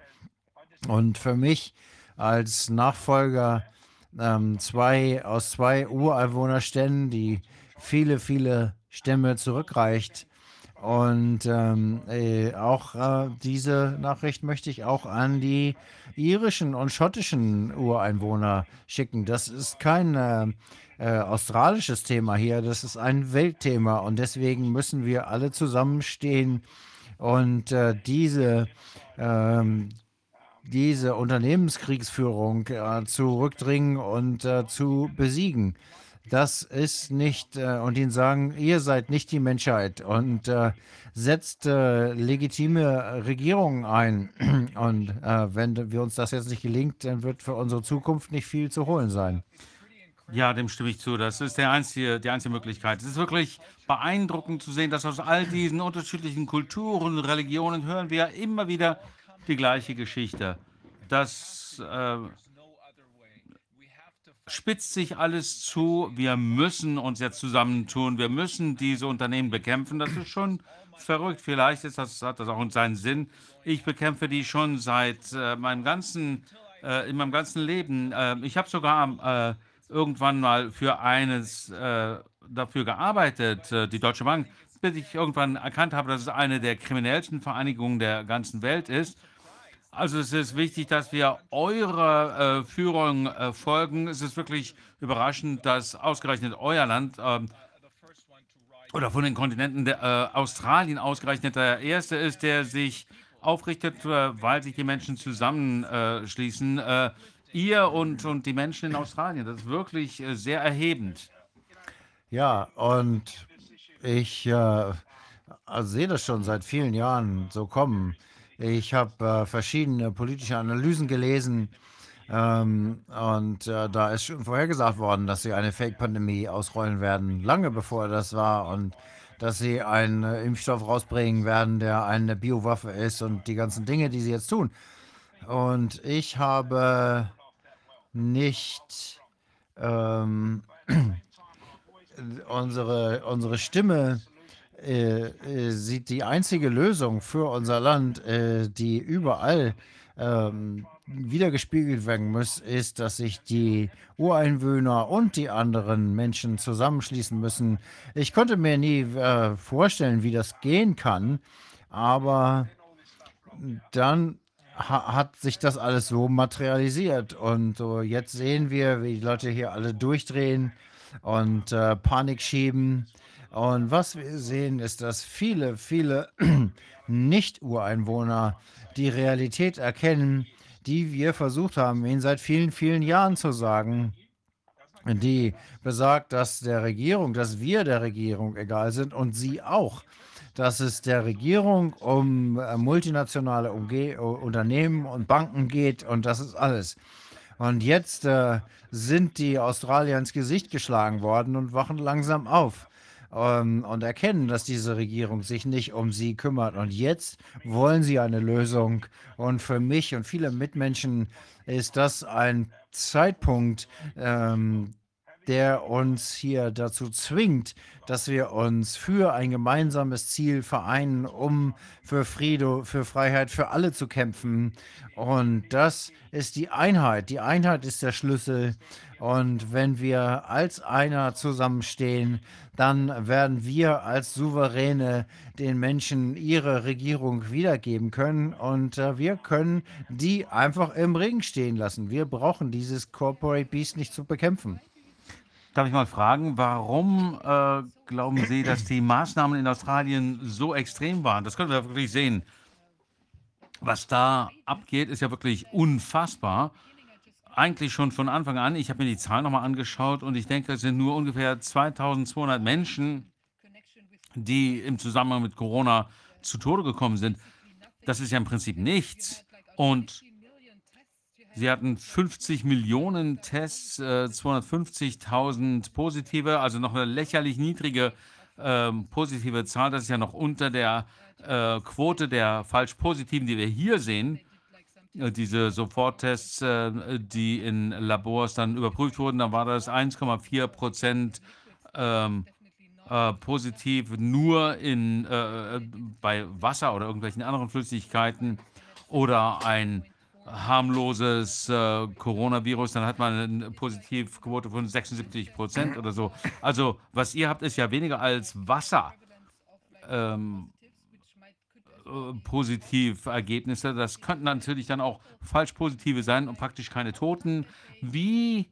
Und für mich als Nachfolger ähm, zwei, aus zwei Ureinwohnerständen, die viele, viele Stämme zurückreicht, und ähm, äh, auch äh, diese Nachricht möchte ich auch an die irischen und schottischen Ureinwohner schicken. Das ist kein äh, äh, australisches Thema hier, das ist ein Weltthema und deswegen müssen wir alle zusammenstehen und äh, diese, ähm, diese Unternehmenskriegsführung äh, zurückdringen und zu besiegen. Das ist nicht, äh, und ihnen sagen, ihr seid nicht die Menschheit und äh, setzt äh, legitime Regierungen ein. Und äh, wenn wir uns das jetzt nicht gelingt, dann wird für unsere Zukunft nicht viel zu holen sein. Ja, dem stimme ich zu. Das ist der einzige, die einzige Möglichkeit. Es ist wirklich beeindruckend zu sehen, dass aus all diesen unterschiedlichen Kulturen, Religionen hören wir immer wieder die gleiche Geschichte. Dass äh, spitzt sich alles zu. Wir müssen uns jetzt zusammentun. Wir müssen diese Unternehmen bekämpfen. Das ist schon verrückt. Vielleicht ist das, hat das auch seinen Sinn. Ich bekämpfe die schon seit äh, meinem ganzen, äh, in meinem ganzen Leben. Äh, ich habe sogar äh, irgendwann mal für eines äh, dafür gearbeitet, äh, die Deutsche Bank, bis ich irgendwann erkannt habe, dass es eine der kriminellsten Vereinigungen der ganzen Welt ist. Also es ist wichtig, dass wir eurer äh, Führung äh, folgen. Es ist wirklich überraschend, dass ausgerechnet euer Land äh, oder von den Kontinenten der, äh, Australien ausgerechnet der erste ist, der sich aufrichtet, äh, weil sich die Menschen zusammenschließen. Äh, ihr und, und die Menschen in Australien. Das ist wirklich sehr erhebend. Ja, und ich also sehe das schon seit vielen Jahren so kommen. Ich habe äh, verschiedene politische Analysen gelesen ähm, und äh, da ist schon vorhergesagt worden, dass sie eine Fake-Pandemie ausrollen werden, lange bevor das war und dass sie einen äh, Impfstoff rausbringen werden, der eine Biowaffe ist und die ganzen Dinge, die sie jetzt tun. Und ich habe nicht ähm, unsere, unsere Stimme äh, äh, sieht die einzige Lösung für unser Land, äh, die überall ähm, wiedergespiegelt werden muss, ist, dass sich die Ureinwohner und die anderen Menschen zusammenschließen müssen. Ich konnte mir nie äh, vorstellen, wie das gehen kann, aber dann ha hat sich das alles so materialisiert. Und so jetzt sehen wir, wie die Leute hier alle durchdrehen und äh, Panik schieben. Und was wir sehen, ist, dass viele, viele Nicht-Ureinwohner die Realität erkennen, die wir versucht haben, ihnen seit vielen, vielen Jahren zu sagen, die besagt, dass der Regierung, dass wir der Regierung egal sind und sie auch. Dass es der Regierung um äh, multinationale Umge Unternehmen und Banken geht und das ist alles. Und jetzt äh, sind die Australier ins Gesicht geschlagen worden und wachen langsam auf ähm, und erkennen, dass diese Regierung sich nicht um sie kümmert. Und jetzt wollen sie eine Lösung. Und für mich und viele Mitmenschen ist das ein Zeitpunkt, ähm, der uns hier dazu zwingt, dass wir uns für ein gemeinsames Ziel vereinen, um für Friede, für Freiheit, für alle zu kämpfen. Und das ist die Einheit. Die Einheit ist der Schlüssel. Und wenn wir als einer zusammenstehen, dann werden wir als Souveräne den Menschen ihre Regierung wiedergeben können. Und äh, wir können die einfach im Ring stehen lassen. Wir brauchen dieses Corporate Beast nicht zu bekämpfen. Darf ich mal fragen, warum äh, glauben Sie, dass die Maßnahmen in Australien so extrem waren? Das können wir wirklich sehen. Was da abgeht, ist ja wirklich unfassbar. Eigentlich schon von Anfang an. Ich habe mir die Zahlen nochmal angeschaut und ich denke, es sind nur ungefähr 2200 Menschen, die im Zusammenhang mit Corona zu Tode gekommen sind. Das ist ja im Prinzip nichts. Und Sie hatten 50 Millionen Tests, äh, 250.000 positive, also noch eine lächerlich niedrige äh, positive Zahl. Das ist ja noch unter der äh, Quote der falsch positiven, die wir hier sehen. Äh, diese Soforttests, äh, die in Labors dann überprüft wurden, da war das 1,4 Prozent ähm, äh, positiv nur in, bei Wasser oder irgendwelchen anderen Flüssigkeiten oder ein harmloses äh, Coronavirus, dann hat man eine Positivquote von 76 Prozent oder so. Also was ihr habt, ist ja weniger als Wasser. Ähm, äh, Positivergebnisse. Das könnten natürlich dann auch falsch positive sein und praktisch keine Toten. Wie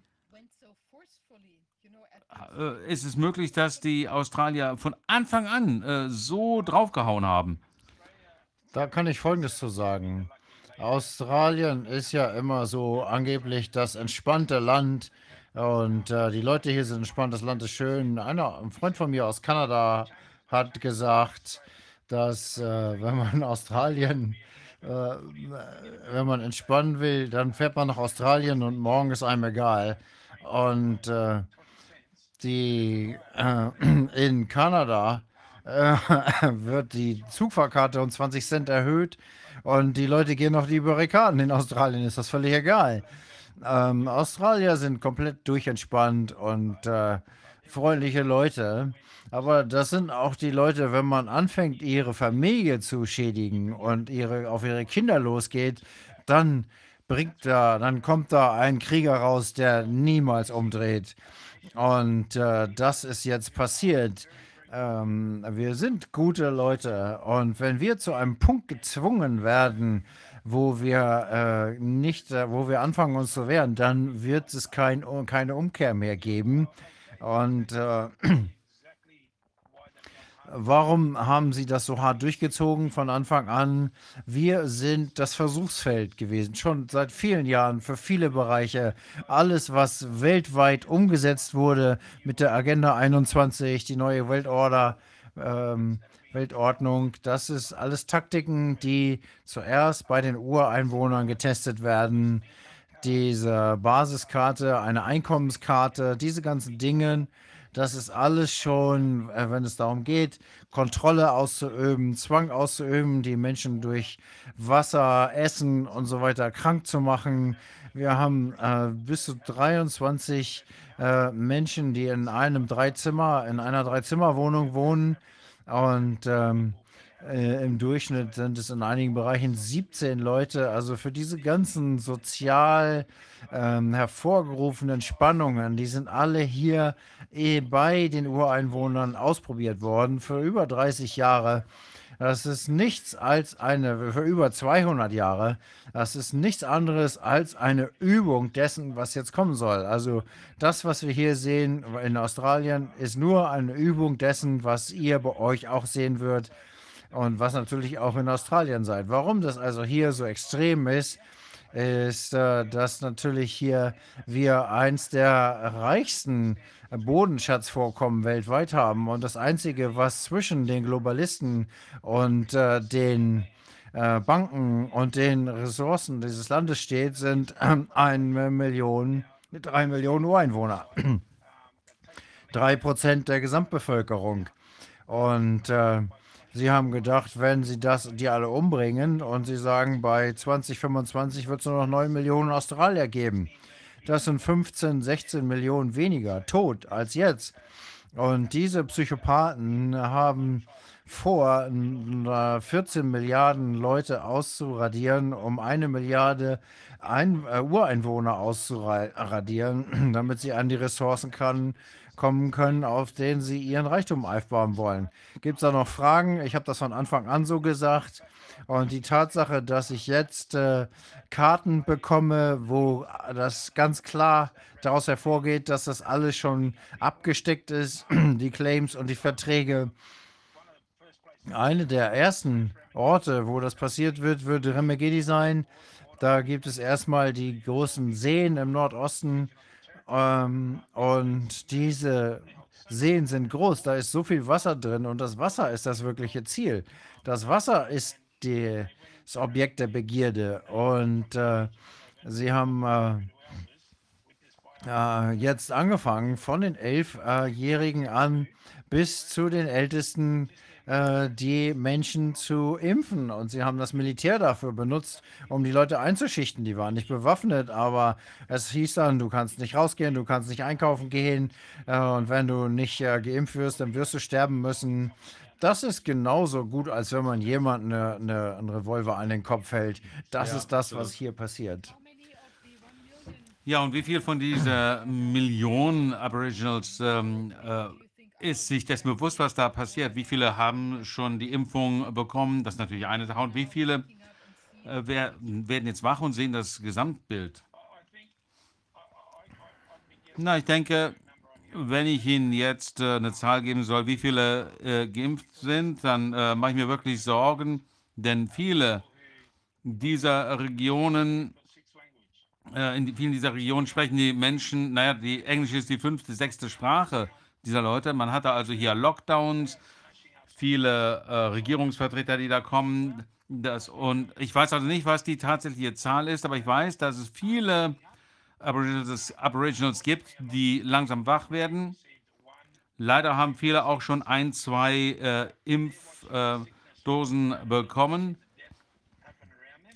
äh, ist es möglich, dass die Australier von Anfang an äh, so draufgehauen haben? Da kann ich Folgendes zu sagen. Australien ist ja immer so angeblich das entspannte Land und äh, die Leute hier sind entspannt, das Land ist schön. Einer, ein Freund von mir aus Kanada hat gesagt, dass äh, wenn man Australien, äh, wenn man entspannen will, dann fährt man nach Australien und morgen ist einem egal. Und äh, die äh, in Kanada äh, wird die Zugfahrkarte um 20 Cent erhöht und die Leute gehen auf die Barrikaden. In Australien ist das völlig egal. Ähm, Australier sind komplett durchentspannt und äh, freundliche Leute. Aber das sind auch die Leute, wenn man anfängt, ihre Familie zu schädigen und ihre, auf ihre Kinder losgeht, dann bringt da, dann kommt da ein Krieger raus, der niemals umdreht. Und äh, das ist jetzt passiert. Ähm, wir sind gute Leute und wenn wir zu einem Punkt gezwungen werden, wo wir äh, nicht, äh, wo wir anfangen uns zu wehren, dann wird es kein, keine Umkehr mehr geben. Und äh, Warum haben Sie das so hart durchgezogen von Anfang an? Wir sind das Versuchsfeld gewesen, schon seit vielen Jahren für viele Bereiche. Alles, was weltweit umgesetzt wurde mit der Agenda 21, die neue Weltorder, ähm, Weltordnung, das ist alles Taktiken, die zuerst bei den Ureinwohnern getestet werden. Diese Basiskarte, eine Einkommenskarte, diese ganzen Dinge das ist alles schon, äh, wenn es darum geht, Kontrolle auszuüben, Zwang auszuüben, die Menschen durch Wasser, Essen und so weiter krank zu machen. Wir haben äh, bis zu 23 äh, Menschen, die in einem Dreizimmer, in einer Dreizimmerwohnung wohnen. Und ähm, äh, Im Durchschnitt sind es in einigen Bereichen 17 Leute. Also für diese ganzen sozial ähm, hervorgerufenen Spannungen, die sind alle hier eh bei den Ureinwohnern ausprobiert worden für über 30 Jahre. Das ist nichts als eine, für über 200 Jahre, das ist nichts anderes als eine Übung dessen, was jetzt kommen soll. Also das, was wir hier sehen in Australien, ist nur eine Übung dessen, was ihr bei euch auch sehen wird und was natürlich auch in Australien seid. Warum das also hier so extrem ist, ist, äh, dass natürlich hier wir eins der reichsten Bodenschatzvorkommen weltweit haben. Und das Einzige, was zwischen den Globalisten und äh, den äh, Banken und den Ressourcen dieses Landes steht, sind eine Million, drei Millionen Ureinwohner. Drei Prozent der Gesamtbevölkerung. Und Sie haben gedacht, wenn Sie das, die alle umbringen und Sie sagen, bei 2025 wird es nur noch 9 Millionen Australier geben. Das sind 15, 16 Millionen weniger tot als jetzt. Und diese Psychopathen haben vor, 14 Milliarden Leute auszuradieren, um eine Milliarde Ein äh, Ureinwohner auszuradieren, damit sie an die Ressourcen kann, kommen können, auf denen sie ihren Reichtum aufbauen wollen. Gibt es da noch Fragen? Ich habe das von Anfang an so gesagt. Und die Tatsache, dass ich jetzt äh, Karten bekomme, wo das ganz klar daraus hervorgeht, dass das alles schon abgesteckt ist, die Claims und die Verträge. Eine der ersten Orte, wo das passiert wird, wird Remegedi sein. Da gibt es erstmal die großen Seen im Nordosten ähm, und diese Seen sind groß, da ist so viel Wasser drin und das Wasser ist das wirkliche Ziel. Das Wasser ist die, das Objekt der Begierde und äh, sie haben äh, äh, jetzt angefangen von den Elfjährigen an bis zu den Ältesten äh, die Menschen zu impfen. Und sie haben das Militär dafür benutzt, um die Leute einzuschichten. Die waren nicht bewaffnet, aber es hieß dann, du kannst nicht rausgehen, du kannst nicht einkaufen gehen. Äh, und wenn du nicht äh, geimpft wirst, dann wirst du sterben müssen. Das ist genauso gut, als wenn man jemandem eine, eine, einen Revolver an den Kopf hält. Das Ja, ist das, so. was hier passiert. Ja, und wie viel von dieser Million Aboriginals ähm, äh, ist sich dessen bewusst, was da passiert? Wie viele haben schon die Impfung bekommen? Das ist natürlich eine Sache. Und wie viele äh, wer, werden jetzt wach und sehen das Gesamtbild? Na, ich denke, wenn ich Ihnen jetzt äh, eine Zahl geben soll, wie viele äh, geimpft sind, dann äh, mache ich mir wirklich Sorgen, denn viele dieser Regionen äh, in vielen dieser Regionen sprechen die Menschen, naja, die Englisch ist die fünfte, sechste Sprache dieser Leute. Man hatte also hier Lockdowns, viele äh, Regierungsvertreter, die da kommen. Das, und ich weiß also nicht, was die tatsächliche Zahl ist, aber ich weiß, dass es viele Aboriginals, Aboriginals gibt, die langsam wach werden. Leider haben viele auch schon ein, zwei äh, Impfdosen bekommen.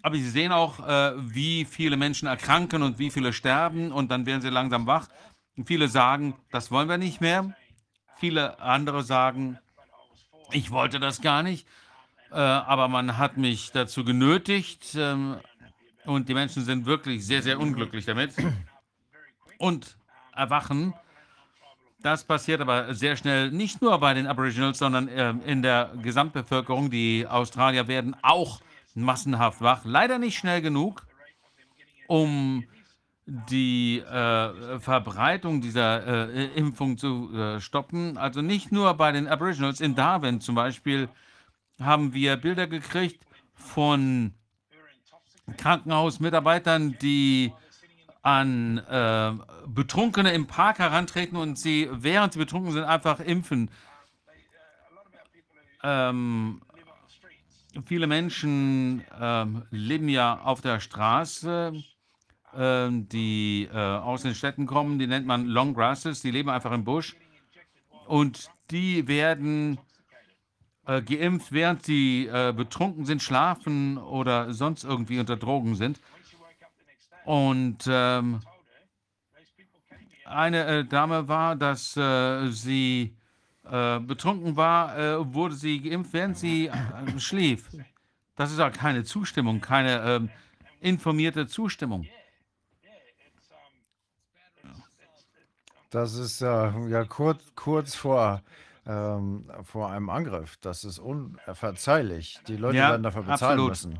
Aber Sie sehen auch, äh, wie viele Menschen erkranken und wie viele sterben und dann werden sie langsam wach. Und viele sagen, das wollen wir nicht mehr. Viele andere sagen, ich wollte das gar nicht, äh, aber man hat mich dazu genötigt ähm, und die Menschen sind wirklich sehr, sehr unglücklich damit und erwachen. Das passiert aber sehr schnell, nicht nur bei den Aboriginals, sondern äh, in der Gesamtbevölkerung. Die Australier werden auch massenhaft wach. Leider nicht schnell genug, um die äh, Verbreitung dieser äh, Impfung zu äh, stoppen. Also nicht nur bei den Aboriginals. In Darwin zum Beispiel haben wir Bilder gekriegt von Krankenhausmitarbeitern, die an äh, Betrunkene im Park herantreten und sie, während sie betrunken sind, einfach impfen. Ähm, viele Menschen ähm, leben ja auf der Straße, die äh, aus den Städten kommen, die nennt man Long Grasses, die leben einfach im Busch und die werden äh, geimpft, während sie äh, betrunken sind, schlafen oder sonst irgendwie unter Drogen sind. Und ähm, eine äh, Dame war, dass äh, sie äh, betrunken war, wurde sie geimpft, während sie schlief. Das ist auch keine Zustimmung, keine ähm, informierte Zustimmung. Das ist äh, ja kurz, kurz vor ähm, vor einem Angriff. Das ist unverzeihlich. Die Leute Ja, werden dafür bezahlen absolut. müssen.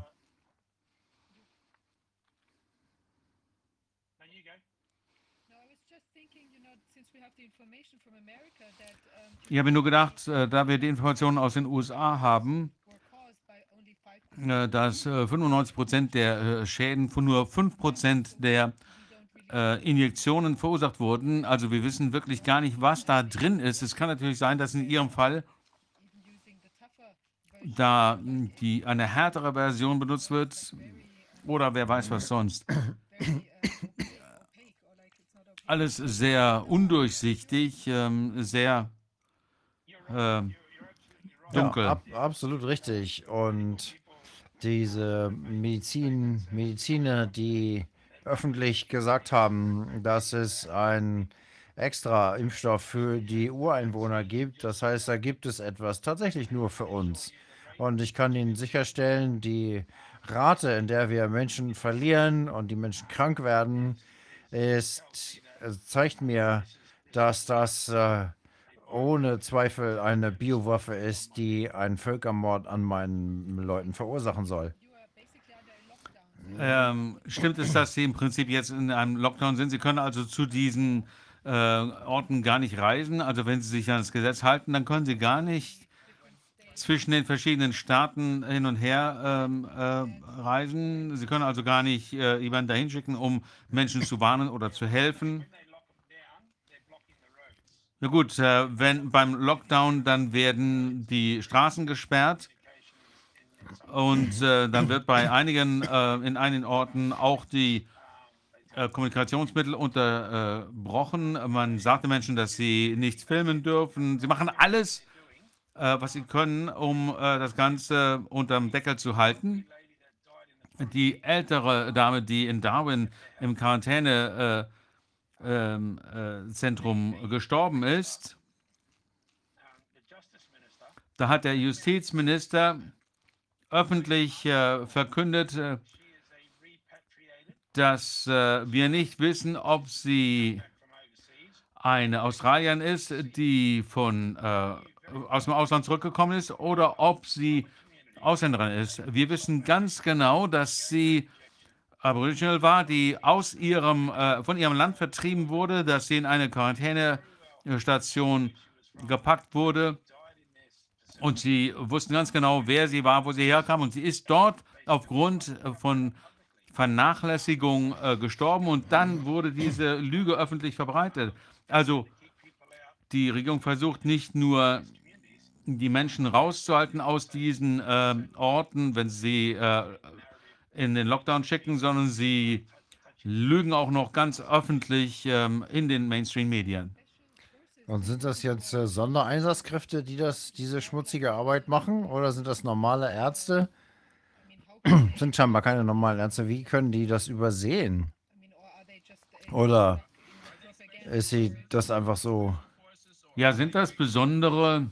Ich habe nur gedacht, äh, da wir die Informationen aus den USA haben, äh, dass äh, 95 Prozent der äh, Schäden von nur 5 Prozent der äh, Injektionen verursacht wurden. Also wir wissen wirklich gar nicht, was da drin ist. Es kann natürlich sein, dass in Ihrem Fall da die, eine härtere Version benutzt wird oder wer weiß was sonst. Alles sehr undurchsichtig, ähm, sehr äh, dunkel. Ja, ab, absolut richtig. Und diese Medizin, Mediziner, die öffentlich gesagt haben, dass es einen extra Impfstoff für die Ureinwohner gibt. Das heißt, da gibt es etwas tatsächlich nur für uns. Und ich kann Ihnen sicherstellen, die Rate, in der wir Menschen verlieren und die Menschen krank werden, ist, es zeigt mir, dass das äh, ohne Zweifel eine Biowaffe ist, die einen Völkermord an meinen Leuten verursachen soll. Ähm, stimmt es, dass Sie im Prinzip jetzt in einem Lockdown sind? Sie können also zu diesen äh, Orten gar nicht reisen. Also wenn Sie sich an das Gesetz halten, dann können Sie gar nicht zwischen den verschiedenen Staaten hin und her ähm, äh, reisen. Sie können also gar nicht äh, jemanden dahin schicken, um Menschen zu warnen oder zu helfen. Na gut, äh, wenn beim Lockdown, dann werden die Straßen gesperrt und äh, dann wird bei einigen, äh, in einigen Orten auch die äh, Kommunikationsmittel unterbrochen. Man sagt den Menschen, dass sie nichts filmen dürfen. Sie machen alles, äh, was sie können, um äh, das Ganze unterm Deckel zu halten. Die ältere Dame, die in Darwin im Quarantänezentrum ähm, äh, Zentrum gestorben ist, da hat der Justizminister öffentlich äh, verkündet, äh, dass äh, wir nicht wissen, ob sie eine Australierin ist, die von, äh, aus dem Ausland zurückgekommen ist, oder ob sie Ausländerin ist. Wir wissen ganz genau, dass sie Aboriginal war, die aus ihrem, äh, von ihrem Land vertrieben wurde, dass sie in eine Quarantänestation gepackt wurde. Und sie wussten ganz genau, wer sie war, wo sie herkam. Und sie ist dort aufgrund von Vernachlässigung äh, gestorben. Und dann wurde diese Lüge öffentlich verbreitet. Also die Regierung versucht nicht nur die Menschen rauszuhalten aus diesen äh, Orten, wenn sie äh, in den Lockdown schicken, sondern sie lügen auch noch ganz öffentlich ähm, in den Mainstream-Medien. Und sind das jetzt äh, Sondereinsatzkräfte, die das, diese schmutzige Arbeit machen? Oder sind das normale Ärzte? sind scheinbar keine normalen Ärzte. Wie können die das übersehen? Oder ist sie das einfach so? Ja, sind das besondere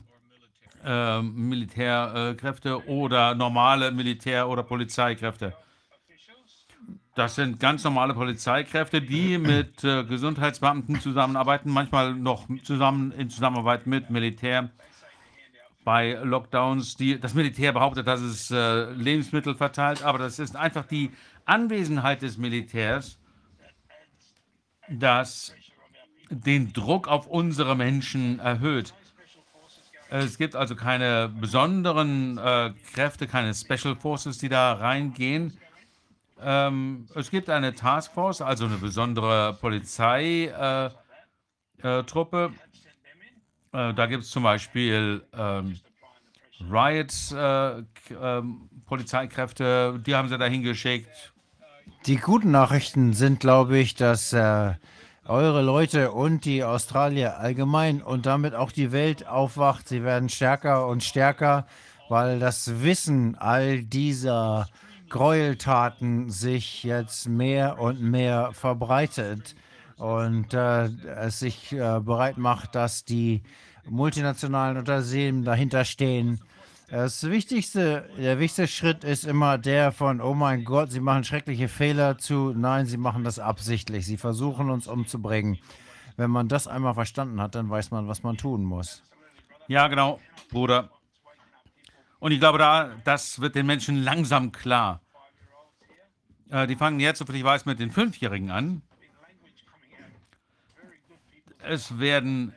äh, Militärkräfte oder normale Militär- oder Polizeikräfte? Das sind ganz normale Polizeikräfte, die mit äh, Gesundheitsbeamten zusammenarbeiten, manchmal noch zusammen in Zusammenarbeit mit Militär bei Lockdowns. Die, das Militär behauptet, dass es äh, Lebensmittel verteilt, aber das ist einfach die Anwesenheit des Militärs, das den Druck auf unsere Menschen erhöht. Es gibt also keine besonderen äh, Kräfte, keine Special Forces, die da reingehen. Ähm, es gibt eine Taskforce, also eine besondere Polizeitruppe. Äh, äh. Äh, da gibt es zum Beispiel ähm, Riot-Polizeikräfte, die haben sie dahin geschickt. Die guten Nachrichten sind, glaube ich, dass äh, eure Leute und die Australier allgemein und damit auch die Welt aufwacht. Sie werden stärker und stärker, weil das Wissen all dieser Gräueltaten sich jetzt mehr und mehr verbreitet und äh, es sich äh, bereit macht, dass die multinationalen Unternehmen dahinter stehen. Das wichtigste, der wichtigste Schritt ist immer der von, oh mein Gott, sie machen schreckliche Fehler zu, nein, sie machen das absichtlich. Sie versuchen uns umzubringen. Wenn man das einmal verstanden hat, dann weiß man, was man tun muss. Ja, genau, Bruder. Und ich glaube, da, das wird den Menschen langsam klar. Äh, die fangen jetzt, soviel ich weiß, mit den Fünfjährigen an. Es werden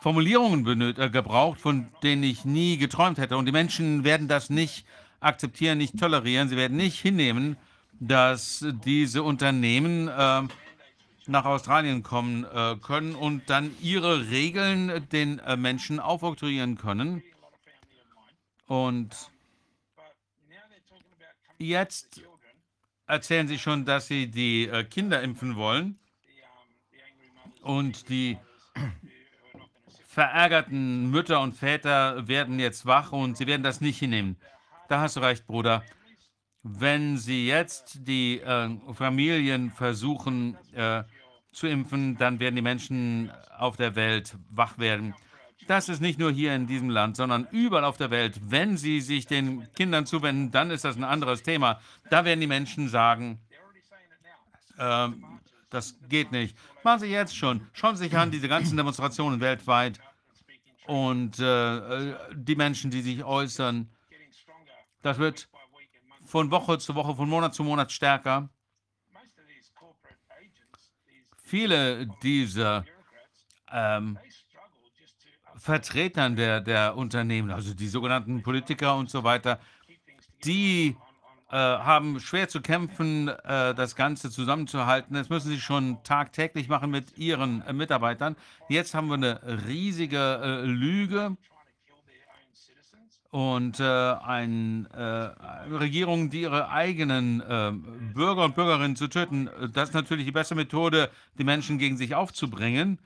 Formulierungen äh, gebraucht, von denen ich nie geträumt hätte. Und die Menschen werden das nicht akzeptieren, nicht tolerieren. Sie werden nicht hinnehmen, dass diese Unternehmen äh, nach Australien kommen äh, können und dann ihre Regeln den äh, Menschen aufoktroyieren können. Und jetzt erzählen sie schon, dass sie die äh, Kinder impfen wollen. Und die verärgerten Mütter und Väter werden jetzt wach und sie werden das nicht hinnehmen. Da hast du recht, Bruder. Wenn sie jetzt die äh, Familien versuchen äh, zu impfen, dann werden die Menschen auf der Welt wach werden. Das ist nicht nur hier in diesem Land, sondern überall auf der Welt. Wenn sie sich den Kindern zuwenden, dann ist das ein anderes Thema. Da werden die Menschen sagen, äh, das geht nicht. Machen Sie jetzt schon. Schauen Sie sich an, diese ganzen Demonstrationen weltweit und äh, die Menschen, die sich äußern. Das wird von Woche zu Woche, von Monat zu Monat stärker. Viele dieser ähm, Vertretern der, der Unternehmen, also die sogenannten Politiker und so weiter, die äh, haben schwer zu kämpfen, äh, das Ganze zusammenzuhalten. Das müssen sie schon tagtäglich machen mit ihren äh, Mitarbeitern. Jetzt haben wir eine riesige äh, Lüge und äh, ein, äh, eine Regierung, die ihre eigenen Bürger und Bürgerinnen zu töten. Das ist natürlich die beste Methode, die Menschen gegen sich aufzubringen.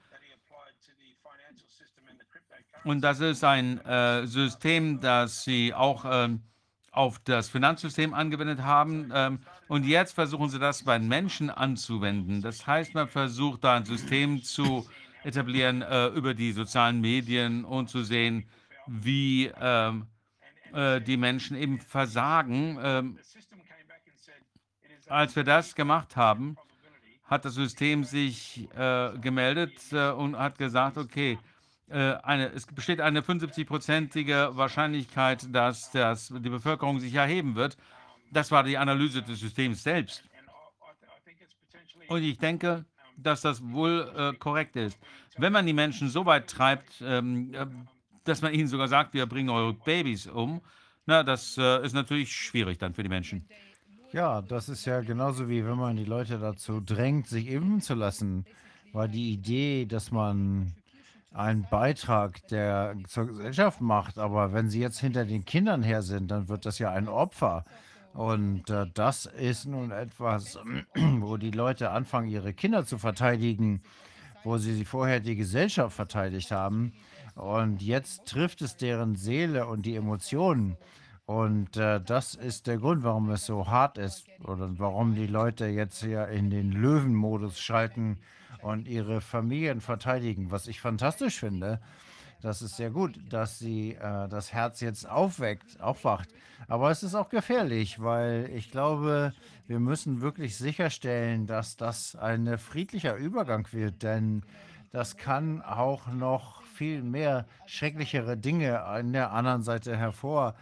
Und das ist ein System, das sie auch ähm, auf das Finanzsystem angewendet haben. Ähm, und jetzt versuchen sie das bei Menschen anzuwenden. Das heißt, man versucht da ein System zu etablieren äh, über die sozialen Medien und zu sehen, wie ähm, äh, die Menschen eben versagen. Ähm, als wir das gemacht haben, hat das System sich äh, gemeldet äh, und hat gesagt, okay, äh, eine, es besteht eine 75-prozentige Wahrscheinlichkeit, dass das, die Bevölkerung sich erheben wird. Das war die Analyse des Systems selbst. Und ich denke, dass das wohl äh, korrekt ist. Wenn man die Menschen so weit treibt, ähm, äh, dass man ihnen sogar sagt, wir bringen eure Babys um, na, das äh, ist natürlich schwierig dann für die Menschen. Ja, das ist ja genauso wie wenn man die Leute dazu drängt, sich impfen zu lassen. War die Idee, dass man einen Beitrag, der zur Gesellschaft macht. Aber wenn sie jetzt hinter den Kindern her sind, dann wird das ja ein Opfer. Und äh, das ist nun etwas, wo die Leute anfangen, ihre Kinder zu verteidigen, wo sie vorher die Gesellschaft verteidigt haben. Und jetzt trifft es deren Seele und die Emotionen. Und äh, das ist der Grund, warum es so hart ist oder warum die Leute jetzt hier in den Löwenmodus schalten und ihre Familien verteidigen, was ich fantastisch finde. Das ist sehr gut, dass sie äh, das Herz jetzt aufweckt, aufwacht. Aber es ist auch gefährlich, weil ich glaube, wir müssen wirklich sicherstellen, dass das ein friedlicher Übergang wird, denn das kann auch noch viel mehr schrecklichere Dinge an der anderen Seite hervorrufen,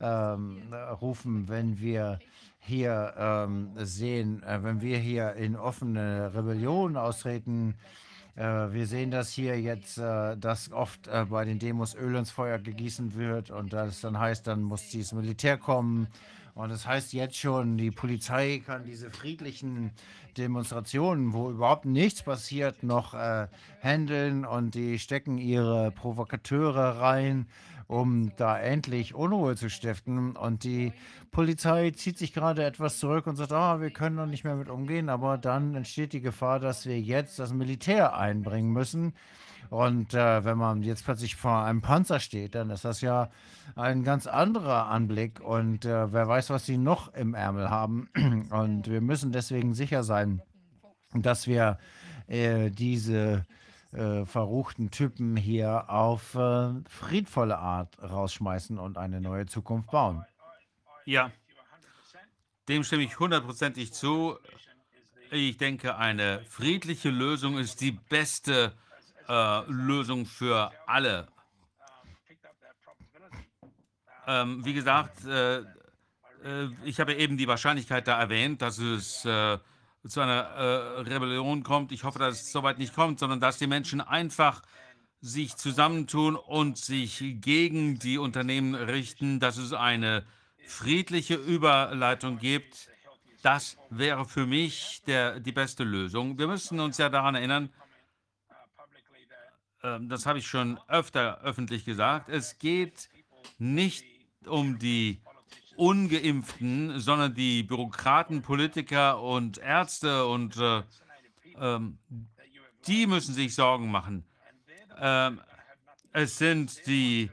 ähm, wenn wir hier ähm, sehen, äh, wenn wir hier in offene Rebellion austreten. Äh, wir sehen das hier jetzt, äh, dass oft äh, bei den Demos Öl ins Feuer gegießen wird und das dann heißt, dann muss dieses Militär kommen. Und das heißt jetzt schon, die Polizei kann diese friedlichen Demonstrationen, wo überhaupt nichts passiert, noch äh, handeln und die stecken ihre Provokateure rein um da endlich Unruhe zu stiften. Und die Polizei zieht sich gerade etwas zurück und sagt, ah, wir können noch nicht mehr mit umgehen. Aber dann entsteht die Gefahr, dass wir jetzt das Militär einbringen müssen. Und äh, wenn man jetzt plötzlich vor einem Panzer steht, dann ist das ja ein ganz anderer Anblick. Und äh, wer weiß, was sie noch im Ärmel haben. Und wir müssen deswegen sicher sein, dass wir äh, diese äh, verruchten Typen hier auf äh, friedvolle Art rausschmeißen und eine neue Zukunft bauen. Ja, dem stimme ich hundertprozentig zu. Ich denke, eine friedliche Lösung ist die beste äh, Lösung für alle. Ähm, wie gesagt, äh, äh, ich habe eben die Wahrscheinlichkeit da erwähnt, dass es äh, zu einer äh, Rebellion kommt. Ich hoffe, dass es soweit nicht kommt, sondern dass die Menschen einfach sich zusammentun und sich gegen die Unternehmen richten, dass es eine friedliche Überleitung gibt. Das wäre für mich der, die beste Lösung. Wir müssen uns ja daran erinnern, äh, das habe ich schon öfter öffentlich gesagt, es geht nicht um die Ungeimpften, sondern die Bürokraten, Politiker und Ärzte und äh, ähm, die müssen sich Sorgen machen. Ähm, es sind die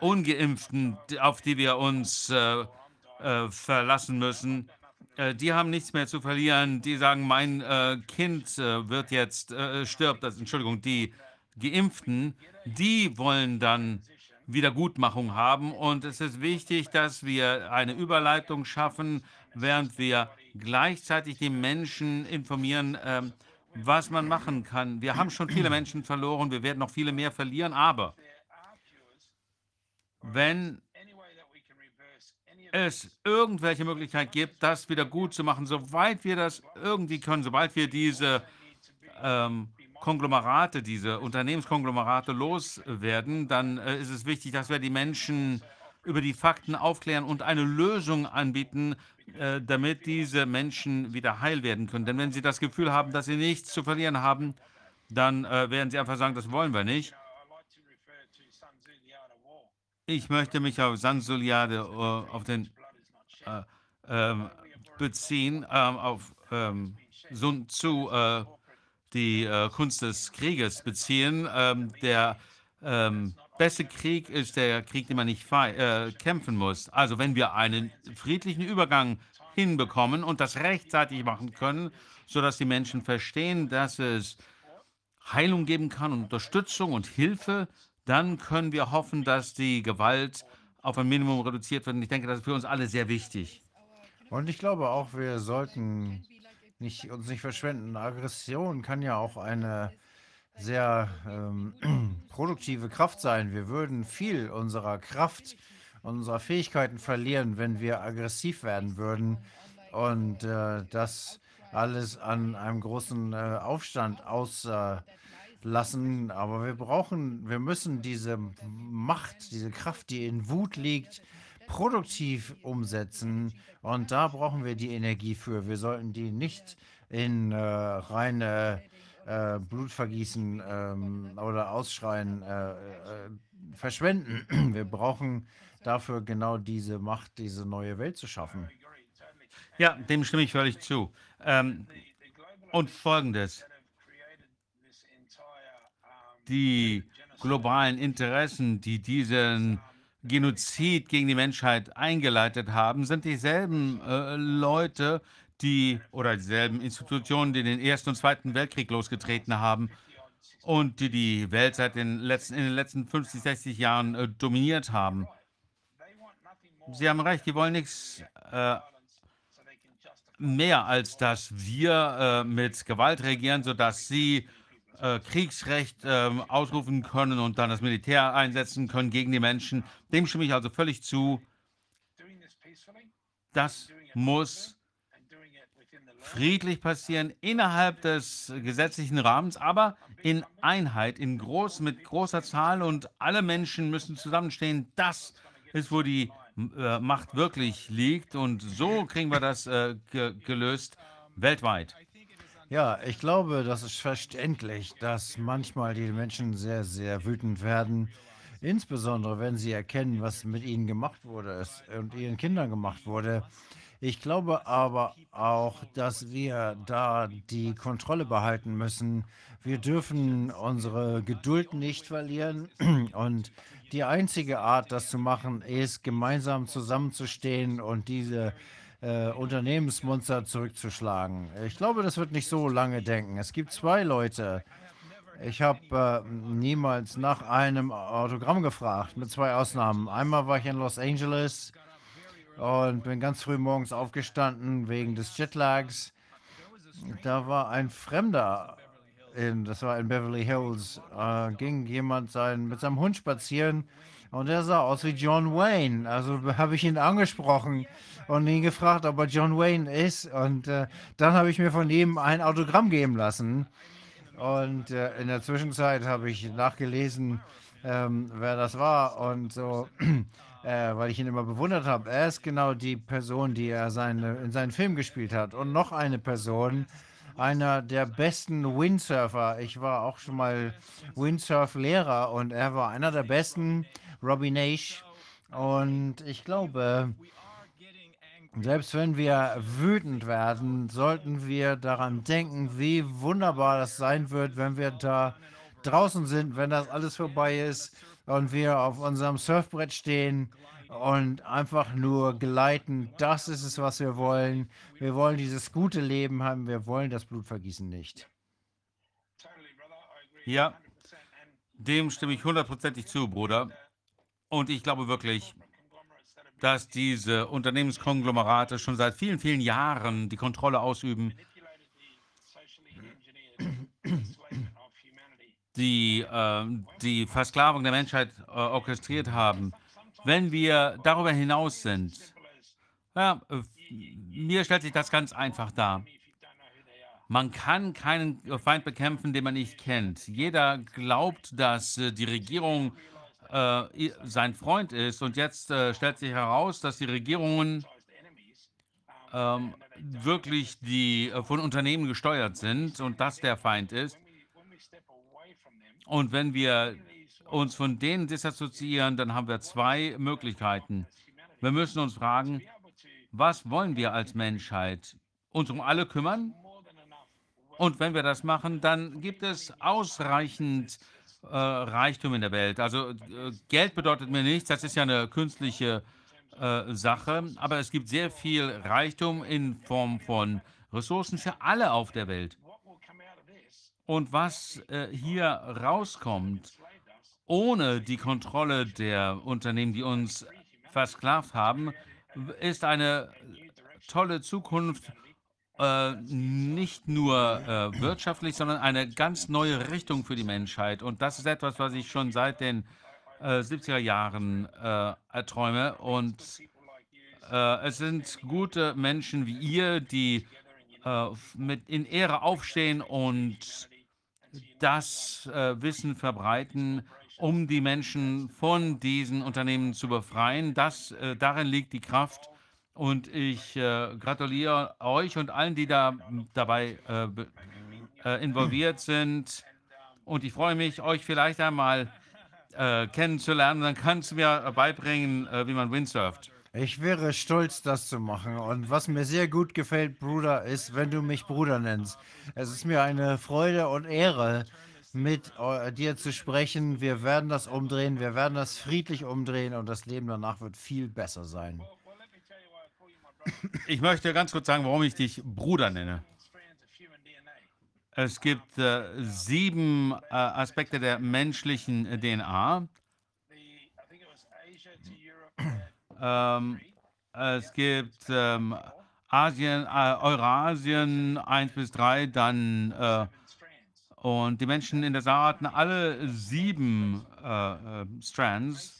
Ungeimpften, auf die wir uns äh, äh, verlassen müssen. Äh, die haben nichts mehr zu verlieren. Die sagen, mein äh, Kind äh, wird jetzt stirbt. Also, Entschuldigung, die Geimpften, die wollen dann Wiedergutmachung haben. Und es ist wichtig, dass wir eine Überleitung schaffen, während wir gleichzeitig die Menschen informieren, ähm, was man machen kann. Wir haben schon viele Menschen verloren, wir werden noch viele mehr verlieren, aber wenn es irgendwelche Möglichkeit gibt, das wieder gut zu machen, soweit wir das irgendwie können, sobald wir diese ähm, Konglomerate, diese Unternehmenskonglomerate loswerden, dann äh, ist es wichtig, dass wir die Menschen über die Fakten aufklären und eine Lösung anbieten, äh, damit diese Menschen wieder heil werden können. Denn wenn sie das Gefühl haben, dass sie nichts zu verlieren haben, dann äh, werden sie einfach sagen, das wollen wir nicht. Ich möchte mich auf Sansuliade äh, auf den äh, ähm, beziehen, ähm, auf ähm, Sun Tzu, äh, die äh, Kunst des Krieges beziehen. Ähm, der ähm, beste Krieg ist der Krieg, den man nicht äh, kämpfen muss. Also wenn wir einen friedlichen Übergang hinbekommen und das rechtzeitig machen können, sodass die Menschen verstehen, dass es Heilung geben kann und Unterstützung und Hilfe, dann können wir hoffen, dass die Gewalt auf ein Minimum reduziert wird. Und ich denke, das ist für uns alle sehr wichtig. Und ich glaube auch, wir sollten nicht, uns nicht verschwenden. Aggression kann ja auch eine sehr ähm, produktive Kraft sein. Wir würden viel unserer Kraft, unserer Fähigkeiten verlieren, wenn wir aggressiv werden würden und äh, das alles an einem großen äh, Aufstand auslassen. Aber wir brauchen, wir müssen diese Macht, diese Kraft, die in Wut liegt, produktiv umsetzen. Und da brauchen wir die Energie für. Wir sollten die nicht in äh, reine äh, Blutvergießen ähm, oder Ausschreien äh, äh verschwenden. Wir brauchen dafür genau diese Macht, diese neue Welt zu schaffen. Ja, dem stimme ich völlig zu. Ähm, und folgendes. Die globalen Interessen, die diesen Genozid gegen die Menschheit eingeleitet haben, sind dieselben äh, Leute, die oder dieselben Institutionen, die den Ersten und Zweiten Weltkrieg losgetreten haben und die die Welt seit den letzten, in den letzten 50, 60 Jahren äh, dominiert haben. Sie haben recht, die wollen nichts äh, mehr, als dass wir äh, mit Gewalt regieren, sodass sie äh, Kriegsrecht äh, ausrufen können und dann das Militär einsetzen können gegen die Menschen. Dem stimme ich also völlig zu. Das muss friedlich passieren innerhalb des gesetzlichen Rahmens, aber in Einheit, in groß, mit großer Zahl und alle Menschen müssen zusammenstehen. Das ist, wo die äh, Macht wirklich liegt und so kriegen wir das äh, ge gelöst weltweit. Ja, ich glaube, das ist verständlich, dass manchmal die Menschen sehr, sehr wütend werden, insbesondere wenn sie erkennen, was mit ihnen gemacht wurde und ihren Kindern gemacht wurde. Ich glaube aber auch, dass wir da die Kontrolle behalten müssen. Wir dürfen unsere Geduld nicht verlieren und die einzige Art, das zu machen, ist, gemeinsam zusammenzustehen und diese äh, Unternehmensmonster zurückzuschlagen. Ich glaube, das wird nicht so lange denken. Es gibt zwei Leute. Ich habe äh, niemals nach einem Autogramm gefragt, mit zwei Ausnahmen. Einmal war ich in Los Angeles und bin ganz früh morgens aufgestanden wegen des Jetlags. Da war ein Fremder in, das war in Beverly Hills, äh, ging jemand sein, mit seinem Hund spazieren und der sah aus wie John Wayne. Also habe ich ihn angesprochen und ihn gefragt, ob er John Wayne ist. Und äh, dann habe ich mir von ihm ein Autogramm geben lassen. Und äh, in der Zwischenzeit habe ich nachgelesen, ähm, wer das war und so, äh, weil ich ihn immer bewundert habe. Er ist genau die Person, die er seine, in seinen Film gespielt hat. Und noch eine Person, einer der besten Windsurfer. Ich war auch schon mal Windsurf-Lehrer und er war einer der besten, Robbie Nash. Und ich glaube, selbst wenn wir wütend werden, sollten wir daran denken, wie wunderbar das sein wird, wenn wir da draußen sind, wenn das alles vorbei ist und wir auf unserem Surfbrett stehen und einfach nur gleiten. Das ist es, was wir wollen. Wir wollen dieses gute Leben haben. Wir wollen das Blutvergießen nicht. Ja, dem stimme ich hundertprozentig zu, Bruder. Und ich glaube wirklich, dass diese Unternehmenskonglomerate schon seit vielen, vielen Jahren die Kontrolle ausüben, die äh, die Versklavung der Menschheit äh, orchestriert haben. Wenn wir darüber hinaus sind, ja, mir stellt sich das ganz einfach dar. Man kann keinen Feind bekämpfen, den man nicht kennt. Jeder glaubt, dass äh, die Regierung äh, sein Freund ist. Und jetzt äh, stellt sich heraus, dass die Regierungen ähm, wirklich die äh, von Unternehmen gesteuert sind und das der Feind ist. Und wenn wir uns von denen disassoziieren, dann haben wir zwei Möglichkeiten. Wir müssen uns fragen, was wollen wir als Menschheit? Uns um alle kümmern? Und wenn wir das machen, dann gibt es ausreichend äh, Reichtum in der Welt. Also äh, Geld bedeutet mir nichts, das ist ja eine künstliche äh, Sache, aber es gibt sehr viel Reichtum in Form von Ressourcen für alle auf der Welt. Und was äh, hier rauskommt, ohne die Kontrolle der Unternehmen, die uns versklavt haben, ist eine tolle Zukunft äh, nicht nur äh, wirtschaftlich, sondern eine ganz neue Richtung für die Menschheit. Und das ist etwas, was ich schon seit den äh, 70er Jahren äh, erträume. Und äh, es sind gute Menschen wie ihr, die mit in Ehre aufstehen und das Wissen verbreiten, um die Menschen von diesen Unternehmen zu befreien. Das, darin liegt die Kraft und ich äh, gratuliere euch und allen, die da dabei äh, äh, involviert sind. Und ich freue mich, euch vielleicht einmal äh, kennenzulernen. Dann kannst du mir beibringen, äh, wie man Windsurft. Ich wäre stolz, das zu machen. Und was mir sehr gut gefällt, Bruder, ist, wenn du mich Bruder nennst. Es ist mir eine Freude und Ehre, mit dir zu sprechen. Wir werden das umdrehen, wir werden das friedlich umdrehen und das Leben danach wird viel besser sein. Ich möchte ganz kurz sagen, warum ich dich Bruder nenne. Es gibt äh, sieben äh, Aspekte der menschlichen äh, DNA. Ähm, es gibt ähm, Asien, äh, Eurasien 1 bis 3, dann äh, und die Menschen in der Saar hatten alle sieben äh, Strands.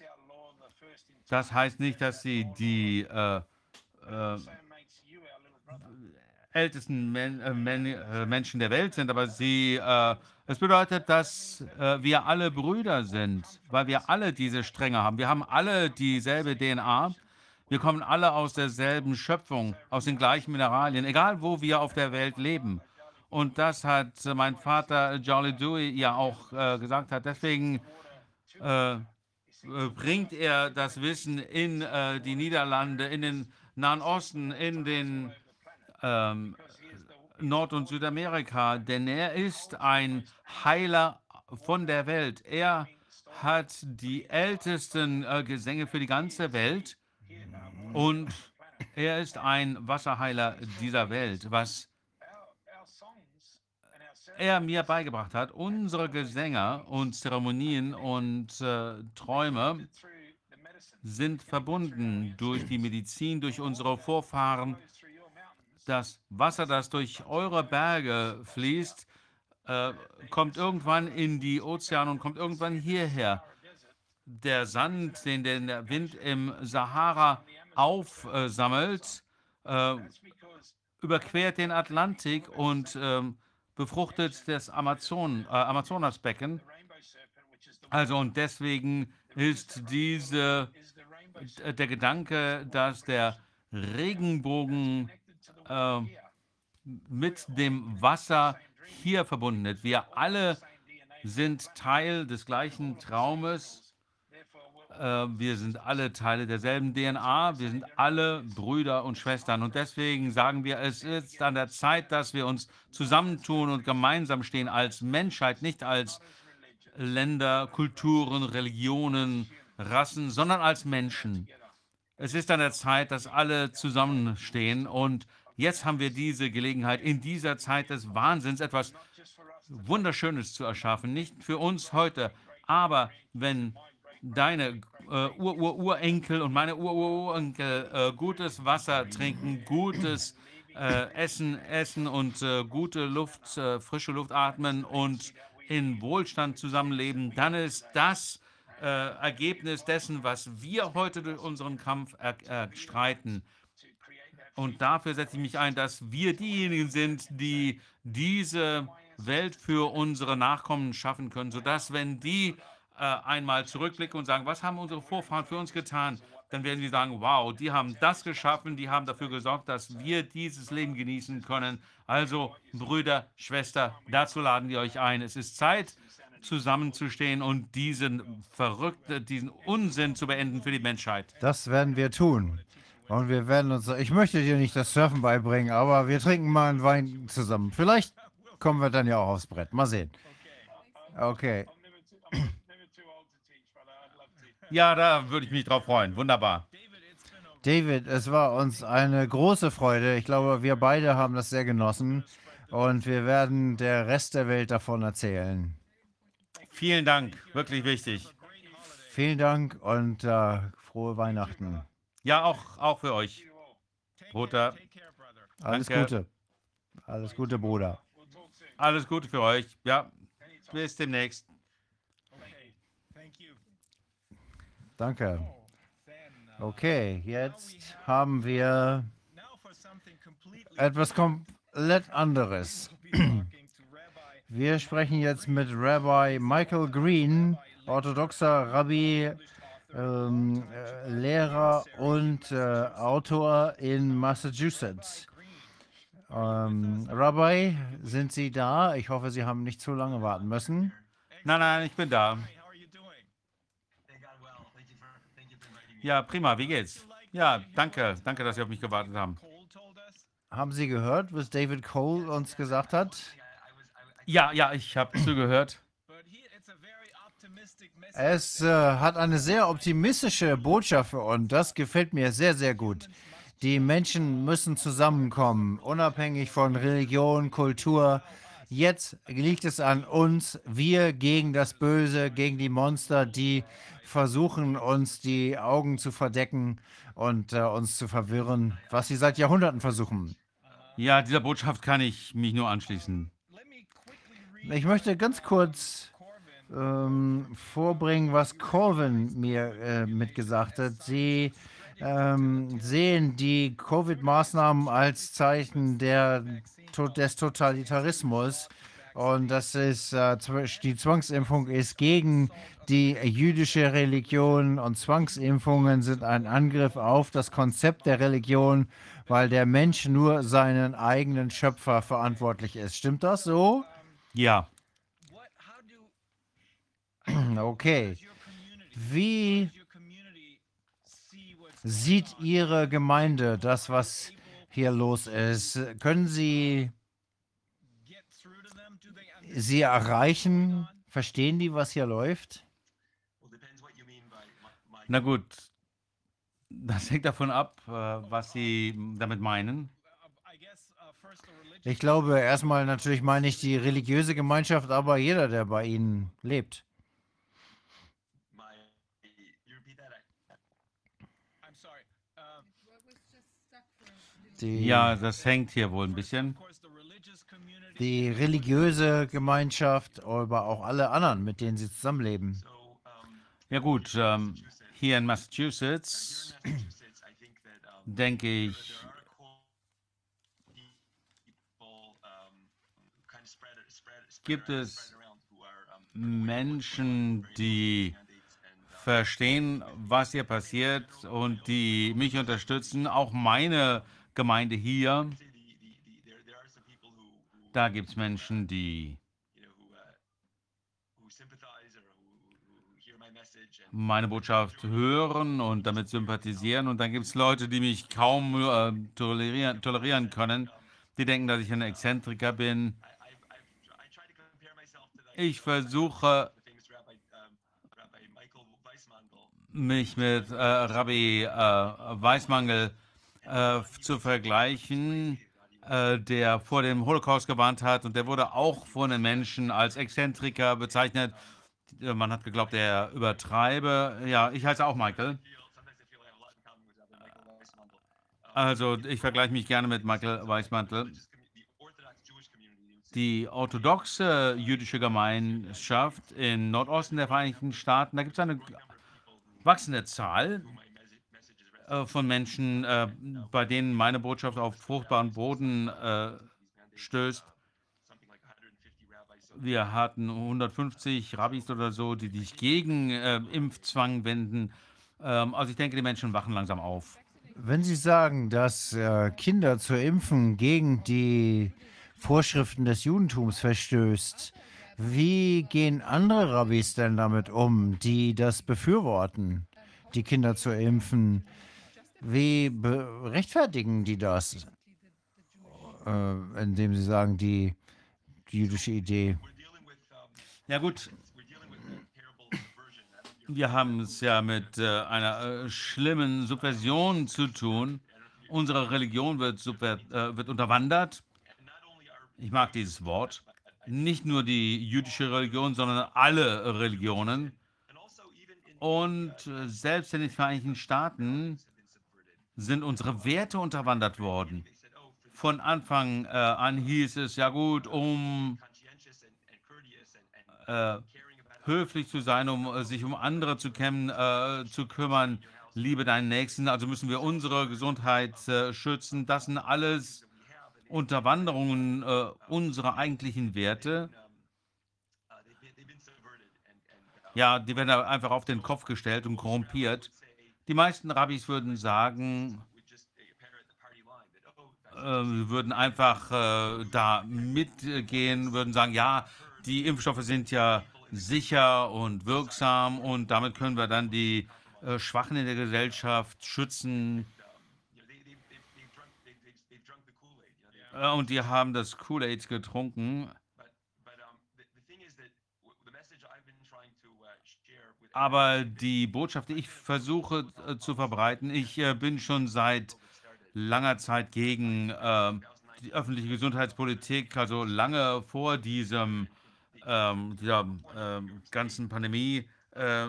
Das heißt nicht, dass sie die äh, ältesten Men äh, Men äh, Menschen der Welt sind, aber sie, äh, es bedeutet, dass äh, wir alle Brüder sind, weil wir alle diese Stränge haben. Wir haben alle dieselbe DNA. Wir kommen alle aus derselben Schöpfung, aus den gleichen Mineralien, egal wo wir auf der Welt leben. Und das hat mein Vater Jolly Dewey ja auch äh, gesagt hat. Deswegen äh, bringt er das Wissen in die Niederlande, in den Nahen Osten, in den ähm, Nord- und Südamerika, denn er ist ein Heiler von der Welt. Er hat die ältesten äh, Gesänge für die ganze Welt und er ist ein Wasserheiler dieser Welt, was er mir beigebracht hat. Unsere Gesänge und Zeremonien und äh, Träume sind verbunden durch die Medizin, durch unsere Vorfahren. Das Wasser, das durch eure Berge fließt, äh, kommt irgendwann in die Ozeane und kommt irgendwann hierher. Der Sand, den der Wind im Sahara aufsammelt, äh, überquert den Atlantik und ähm, befruchtet das Amazon, äh, Amazonasbecken. Also und deswegen ist diese, äh, der Gedanke, dass der Regenbogen äh, mit dem Wasser hier verbunden ist. Wir alle sind Teil des gleichen Traumes. Äh, wir sind alle Teile derselben DNA. Wir sind alle Brüder und Schwestern. Und deswegen sagen wir, es ist an der Zeit, dass wir uns zusammentun und gemeinsam stehen als Menschheit, nicht als Länder, Kulturen, Religionen, Rassen, sondern als Menschen. Es ist an der Zeit, dass alle zusammenstehen und jetzt haben wir diese Gelegenheit, in dieser Zeit des Wahnsinns etwas Wunderschönes zu erschaffen. Nicht für uns heute, aber wenn deine äh, Ur-Ur-Urenkel und meine Ur-Ur-Urenkel äh, gutes Wasser trinken, gutes äh, Essen essen und äh, gute Luft, äh, frische Luft atmen und in Wohlstand zusammenleben, dann ist das äh, Ergebnis dessen, was wir heute durch unseren Kampf erstreiten. Und dafür setze ich mich ein, dass wir diejenigen sind, die diese Welt für unsere Nachkommen schaffen können, sodass, wenn die äh, einmal zurückblicken und sagen, was haben unsere Vorfahren für uns getan, dann werden sie sagen, wow, die haben das geschaffen, die haben dafür gesorgt, dass wir dieses Leben genießen können. Also, Brüder, Schwester, dazu laden wir euch ein. Es ist Zeit, zusammenzustehen und diesen verrückten, diesen Unsinn zu beenden für die Menschheit. Das werden wir tun. Und wir werden uns, ich möchte dir nicht das Surfen beibringen, aber wir trinken mal einen Wein zusammen. Vielleicht kommen wir dann ja auch aufs Brett. Mal sehen. Okay. Ja, da würde ich mich drauf freuen. Wunderbar. David, es war uns eine große Freude. Ich glaube, wir beide haben das sehr genossen und wir werden der Rest der Welt davon erzählen. Vielen Dank, wirklich wichtig. Vielen Dank und äh, frohe Weihnachten. Ja, auch, auch für euch. Bruder. Alles Danke. Gute. Alles Gute, Bruder. Alles Gute für euch. Ja, bis demnächst. Danke. Okay, jetzt haben wir etwas komplett anderes. Wir sprechen jetzt mit Rabbi Michael Green, orthodoxer Rabbi, ähm, äh, Lehrer und äh, Autor in Massachusetts. Ähm, Rabbi, sind Sie da? Ich hoffe, Sie haben nicht zu lange warten müssen. Nein, nein, ich bin da. Ja, prima, wie geht's? Ja, danke, danke, dass Sie auf mich gewartet haben. Haben Sie gehört, was David Cole uns gesagt hat? Ja, ja, ich habe zugehört. Es äh, hat eine sehr optimistische Botschaft für uns. Das gefällt mir sehr, sehr gut. Die Menschen müssen zusammenkommen, unabhängig von Religion, Kultur. Jetzt liegt es an uns, wir gegen das Böse, gegen die Monster, die versuchen, uns die Augen zu verdecken und äh, uns zu verwirren, was sie seit Jahrhunderten versuchen. Ja, dieser Botschaft kann ich mich nur anschließen. Ich möchte ganz kurz ähm, vorbringen, was Corvin mir äh, mitgesagt hat. Sie ähm, sehen die Covid-Maßnahmen als Zeichen der, des Totalitarismus. Und das ist, äh, die Zwangsimpfung ist gegen die jüdische Religion und Zwangsimpfungen sind ein Angriff auf das Konzept der Religion, weil der Mensch nur seinen eigenen Schöpfer verantwortlich ist. Stimmt das so? Ja. Okay. Wie sieht Ihre Gemeinde das, was hier los ist? Können Sie sie erreichen? Verstehen die, was hier läuft? Na gut, das hängt davon ab, äh, was Sie damit meinen. Ich glaube, erstmal natürlich meine ich die religiöse Gemeinschaft, aber jeder, der bei Ihnen lebt. Die ja, das hängt hier wohl ein bisschen. die religiöse Gemeinschaft, aber auch alle anderen, mit denen sie zusammenleben. Ja gut, ähm, hier in Massachusetts denke ich, gibt es Menschen, die verstehen, was hier passiert und die mich unterstützen. Auch meine Gemeinde hier. Da gibt es Menschen, die meine Botschaft hören und damit sympathisieren. Und dann gibt es Leute, die mich kaum äh, tolerieren, tolerieren können. Die denken, dass ich ein Exzentriker bin. Ich versuche mich mit äh, Rabbi äh, Weismangel äh, zu vergleichen, äh, der vor dem Holocaust gewarnt hat und der wurde auch von den Menschen als Exzentriker bezeichnet. Man hat geglaubt, er übertreibe. Ja, ich heiße auch Michael. Also ich vergleiche mich gerne mit Michael Weismantel. Die orthodoxe jüdische Gemeinschaft in Nordosten der Vereinigten Staaten, da gibt es eine wachsende Zahl äh, von Menschen, äh, bei denen meine Botschaft auf fruchtbaren Boden äh, stößt. Wir hatten 150 Rabbis oder so, die sich gegen Impfzwang wenden. Ähm, also ich denke, die Menschen wachen langsam auf. Wenn Sie sagen, dass Kinder zu impfen gegen die Vorschriften des Judentums verstößt, wie gehen andere Rabbis denn damit um, die das befürworten, die Kinder zu impfen? Wie rechtfertigen die das, äh, indem sie sagen, die die jüdische Idee. Ja gut, wir haben es ja mit äh, einer äh, schlimmen Subversion zu tun. Unsere Religion wird, super, äh, wird unterwandert. Ich mag dieses Wort. Nicht nur die jüdische Religion, sondern alle Religionen. Und äh, selbst in den Vereinigten Staaten sind unsere Werte unterwandert worden von Anfang äh, an hieß es, ja gut, um äh, höflich zu sein, um äh, sich um andere zu, kämmen, äh, zu kümmern, liebe deinen Nächsten, also müssen wir unsere Gesundheit äh, schützen. Das sind alles Unterwanderungen äh, unserer eigentlichen Werte. Ja, die werden einfach auf den Kopf gestellt und korrumpiert. Die meisten Rabbis würden sagen, äh, würden einfach äh, da mitgehen, würden sagen, ja, die Impfstoffe sind ja sicher und wirksam und damit können wir dann die äh, Schwachen in der Gesellschaft schützen. Und die haben das Kool-Aid getrunken. Aber die Botschaft, die ich versuche äh, zu verbreiten, ich äh, bin schon seit langer Zeit gegen äh, die öffentliche Gesundheitspolitik, also lange vor diesem, ähm, dieser äh, ganzen Pandemie. Äh,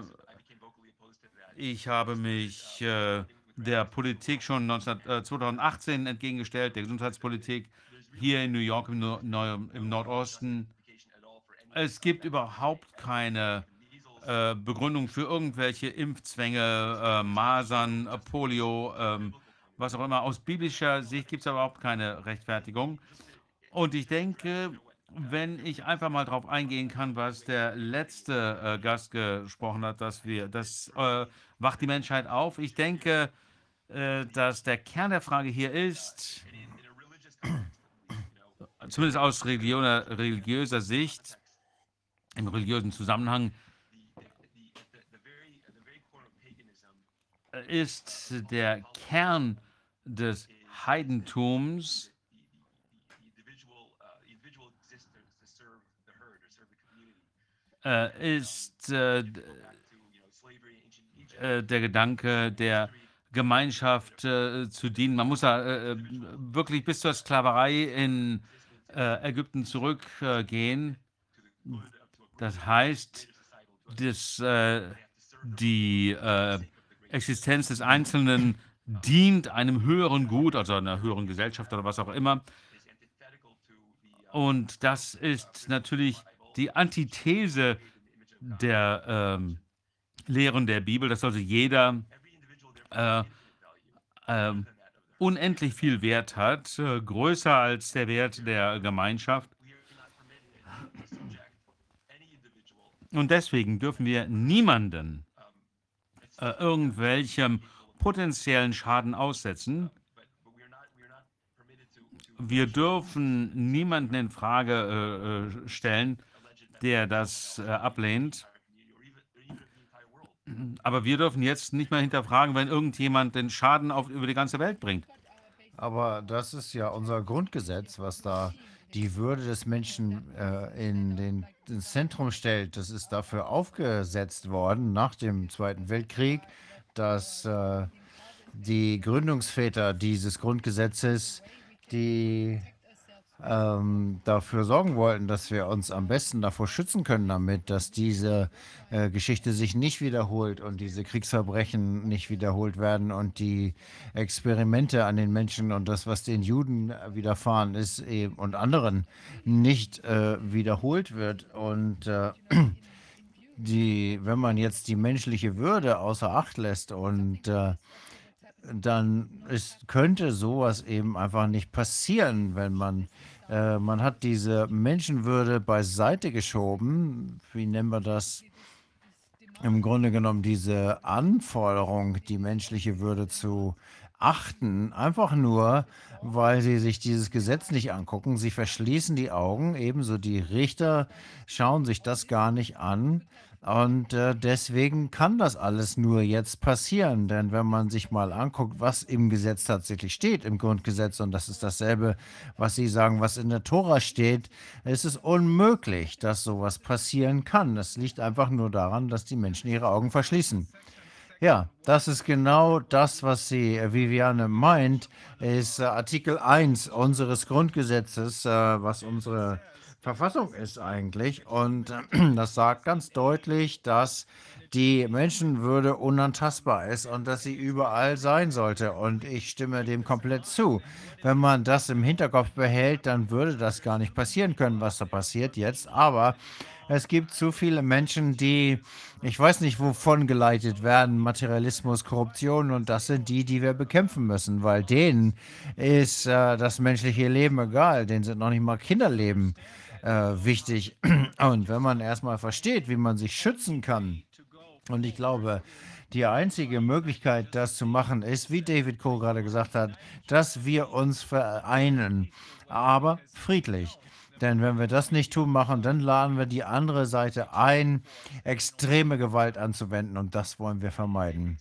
ich habe mich äh, der Politik schon 19, 2018 äh, entgegengestellt, der Gesundheitspolitik hier in New York im, Nord im Nordosten. Es gibt überhaupt keine äh, Begründung für irgendwelche Impfzwänge, äh, Masern, Polio. Ähm, was auch immer. Aus biblischer Sicht gibt es überhaupt keine Rechtfertigung. Und ich denke, wenn ich einfach mal darauf eingehen kann, was der letzte äh, Gast gesprochen hat, dass wir, das äh, wacht die Menschheit auf. Ich denke, äh, dass der Kern der Frage hier ist, zumindest aus religiöser Sicht, im religiösen Zusammenhang, ist der Kern des Heidentums äh, ist äh, äh, der Gedanke der Gemeinschaft äh, zu dienen. Man muss da äh, wirklich bis zur Sklaverei in äh, Ägypten zurückgehen. das heißt, dass die Existenz des Einzelnen dient einem höheren Gut, also einer höheren Gesellschaft oder was auch immer. Und das ist natürlich die Antithese der ähm, Lehren der Bibel, dass also jeder äh, ähm, unendlich viel Wert hat, äh, größer als der Wert der Gemeinschaft. Und deswegen dürfen wir niemanden äh, irgendwelchem potenziellen Schaden aussetzen. Wir dürfen niemanden in Frage äh, äh stellen, der das äh, ablehnt. Aber wir dürfen jetzt nicht mehr hinterfragen, wenn irgendjemand den Schaden auf, über die ganze Welt bringt. Aber das ist ja unser Grundgesetz, was da die Würde des Menschen äh, in den, ins Zentrum stellt. Das ist dafür aufgesetzt worden nach dem Zweiten Weltkrieg, dass äh, die Gründungsväter dieses Grundgesetzes die ähm, dafür sorgen wollten, dass wir uns am besten davor schützen können, damit, dass diese äh, Geschichte sich nicht wiederholt und diese Kriegsverbrechen nicht wiederholt werden und die Experimente an den Menschen und das, was den Juden widerfahren ist eben, und anderen nicht äh, wiederholt wird. Und äh, die, wenn man jetzt die menschliche Würde außer Acht lässt und äh, dann ist, könnte sowas eben einfach nicht passieren, wenn man, äh, man hat diese Menschenwürde beiseite geschoben. Wie nennen wir das? Im Grunde genommen diese Anforderung, die menschliche Würde zu achten, einfach nur, weil sie sich dieses Gesetz nicht angucken. Sie verschließen die Augen, ebenso die Richter schauen sich das gar nicht an. Und äh, deswegen kann das alles nur jetzt passieren. Denn wenn man sich mal anguckt, was im Gesetz tatsächlich steht, im Grundgesetz, und das ist dasselbe, was Sie sagen, was in der Tora steht, ist es unmöglich, dass sowas passieren kann. Das liegt einfach nur daran, dass die Menschen ihre Augen verschließen. Ja, das ist genau das, was sie, äh, Viviane meint, ist äh, Artikel 1 unseres Grundgesetzes, äh, was unsere Verfassung ist eigentlich. Und äh, das sagt ganz deutlich, dass die Menschenwürde unantastbar ist und dass sie überall sein sollte. Und ich stimme dem komplett zu. Wenn man das im Hinterkopf behält, dann würde das gar nicht passieren können, was da passiert jetzt. Aber es gibt zu viele Menschen, die, ich weiß nicht, wovon geleitet werden, Materialismus, Korruption, und das sind die, die wir bekämpfen müssen, weil denen ist äh, das menschliche Leben egal, denen sind noch nicht mal Kinderleben äh, wichtig. Und wenn man erstmal versteht, wie man sich schützen kann, und ich glaube, die einzige Möglichkeit, das zu machen, ist, wie David Coe gerade gesagt hat, dass wir uns vereinen, aber friedlich. Denn wenn wir das nicht tun machen, dann laden wir die andere Seite ein, extreme Gewalt anzuwenden und das wollen wir vermeiden.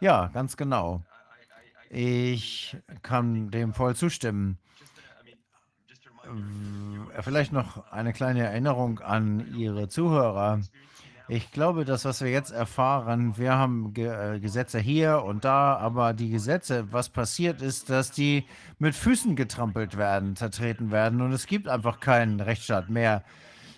Ja, ganz genau. Ich kann dem voll zustimmen. Vielleicht noch eine kleine Erinnerung an Ihre Zuhörer. Ich glaube, das, was wir jetzt erfahren, wir haben Ge äh, Gesetze hier und da, aber die Gesetze, was passiert ist, dass die mit Füßen getrampelt werden, zertreten werden und es gibt einfach keinen Rechtsstaat mehr.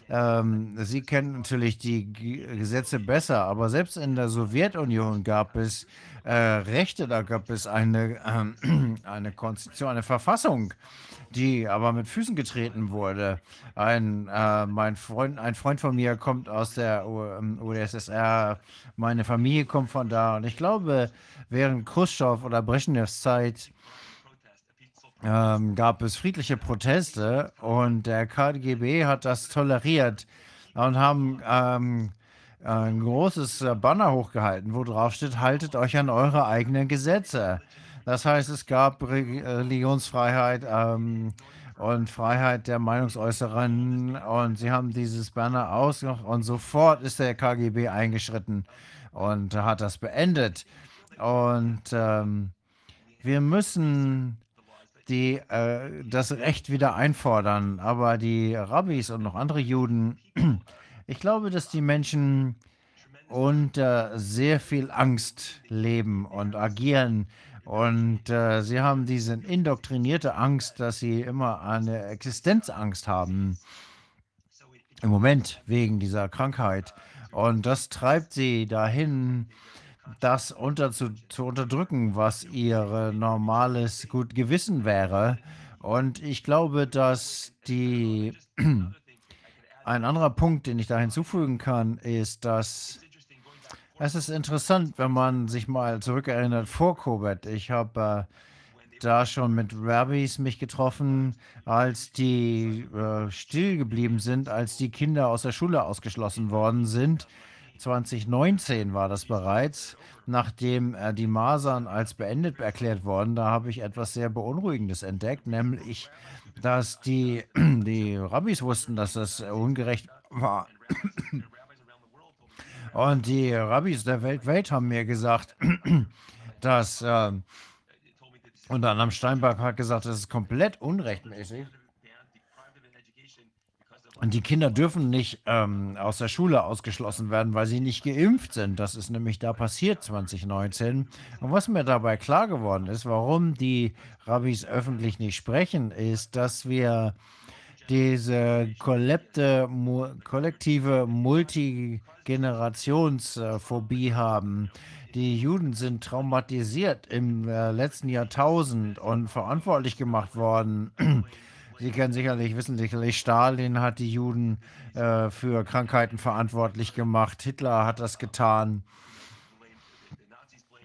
Ähm, Sie kennen natürlich die G Gesetze besser, aber selbst in der Sowjetunion gab es äh, Rechte, da gab es eine, äh, eine Konstitution, eine Verfassung die aber mit Füßen getreten wurde. Ein, äh, mein Freund, ein Freund von mir kommt aus der UdSSR, meine Familie kommt von da und ich glaube, während Khrushchev oder Brezhnevs Zeit ähm, gab es friedliche Proteste und der KGB hat das toleriert und haben ähm, ein großes Banner hochgehalten, wo drauf steht, haltet euch an eure eigenen Gesetze. Das heißt, es gab Religionsfreiheit ähm, und Freiheit der Meinungsäußeren und sie haben dieses Banner aus und sofort ist der KGB eingeschritten und hat das beendet. Und ähm, wir müssen die, äh, das Recht wieder einfordern. Aber die Rabbis und noch andere Juden, ich glaube, dass die Menschen unter sehr viel Angst leben und agieren und äh, sie haben diese indoktrinierte Angst, dass sie immer eine Existenzangst haben. Im Moment wegen dieser Krankheit. Und das treibt sie dahin, das unter zu, zu unterdrücken, was ihr normales gut Gewissen wäre. Und ich glaube, dass die ein anderer Punkt, den ich da hinzufügen kann, ist, dass es ist interessant, wenn man sich mal zurückerinnert vor Covid. Ich habe äh, da schon mit Rabbis mich getroffen, als die äh, still geblieben sind, als die Kinder aus der Schule ausgeschlossen worden sind. 2019 war das bereits, nachdem äh, die Masern als beendet erklärt wurden. Da habe ich etwas sehr Beunruhigendes entdeckt, nämlich, dass die, die Rabbis wussten, dass das ungerecht war. Und die Rabbis der Welt, haben mir gesagt, dass äh, unter anderem Steinberg hat gesagt, das ist komplett unrechtmäßig. Und die Kinder dürfen nicht ähm, aus der Schule ausgeschlossen werden, weil sie nicht geimpft sind. Das ist nämlich da passiert 2019. Und was mir dabei klar geworden ist, warum die Rabbis öffentlich nicht sprechen, ist, dass wir diese kollektive Multigenerationsphobie haben. Die Juden sind traumatisiert im äh, letzten Jahrtausend und verantwortlich gemacht worden. Sie kennen sicherlich, wissen sicherlich, Stalin hat die Juden äh, für Krankheiten verantwortlich gemacht. Hitler hat das getan.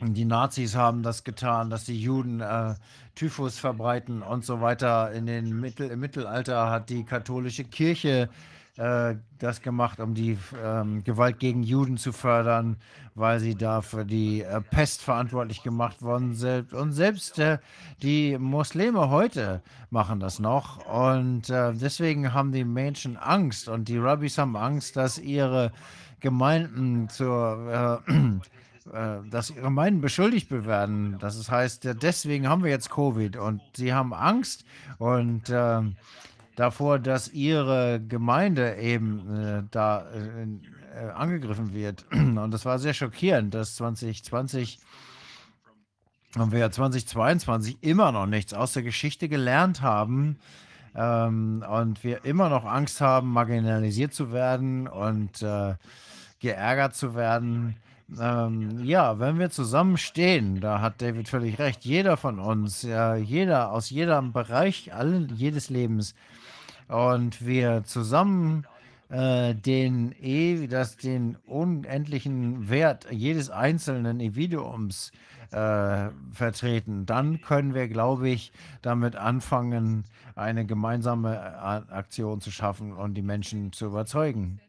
Die Nazis haben das getan, dass die Juden äh, Typhus verbreiten und so weiter. In den Mittel, Im Mittelalter hat die katholische Kirche äh, das gemacht, um die ähm, Gewalt gegen Juden zu fördern, weil sie da für die äh, Pest verantwortlich gemacht worden sind. Und selbst äh, die Muslime heute machen das noch. Und äh, deswegen haben die Menschen Angst und die Rabbis haben Angst, dass ihre Gemeinden zur äh, dass ihre Gemeinden beschuldigt werden. Das heißt, deswegen haben wir jetzt Covid und sie haben Angst und äh, davor, dass ihre Gemeinde eben äh, da äh, äh angegriffen wird. Und das war sehr schockierend, dass 2020 und wir ja 2022 immer noch nichts aus der Geschichte gelernt haben ähm, und wir immer noch Angst haben, marginalisiert zu werden und äh, geärgert zu werden. Ähm, ja, wenn wir zusammenstehen, da hat David völlig recht, jeder von uns, ja, jeder aus jedem Bereich allen, jedes Lebens, und wir zusammen äh, den, e, das, den unendlichen Wert jedes einzelnen Individuums äh, vertreten, dann können wir, glaube ich, damit anfangen, eine gemeinsame Aktion zu schaffen und die Menschen zu überzeugen.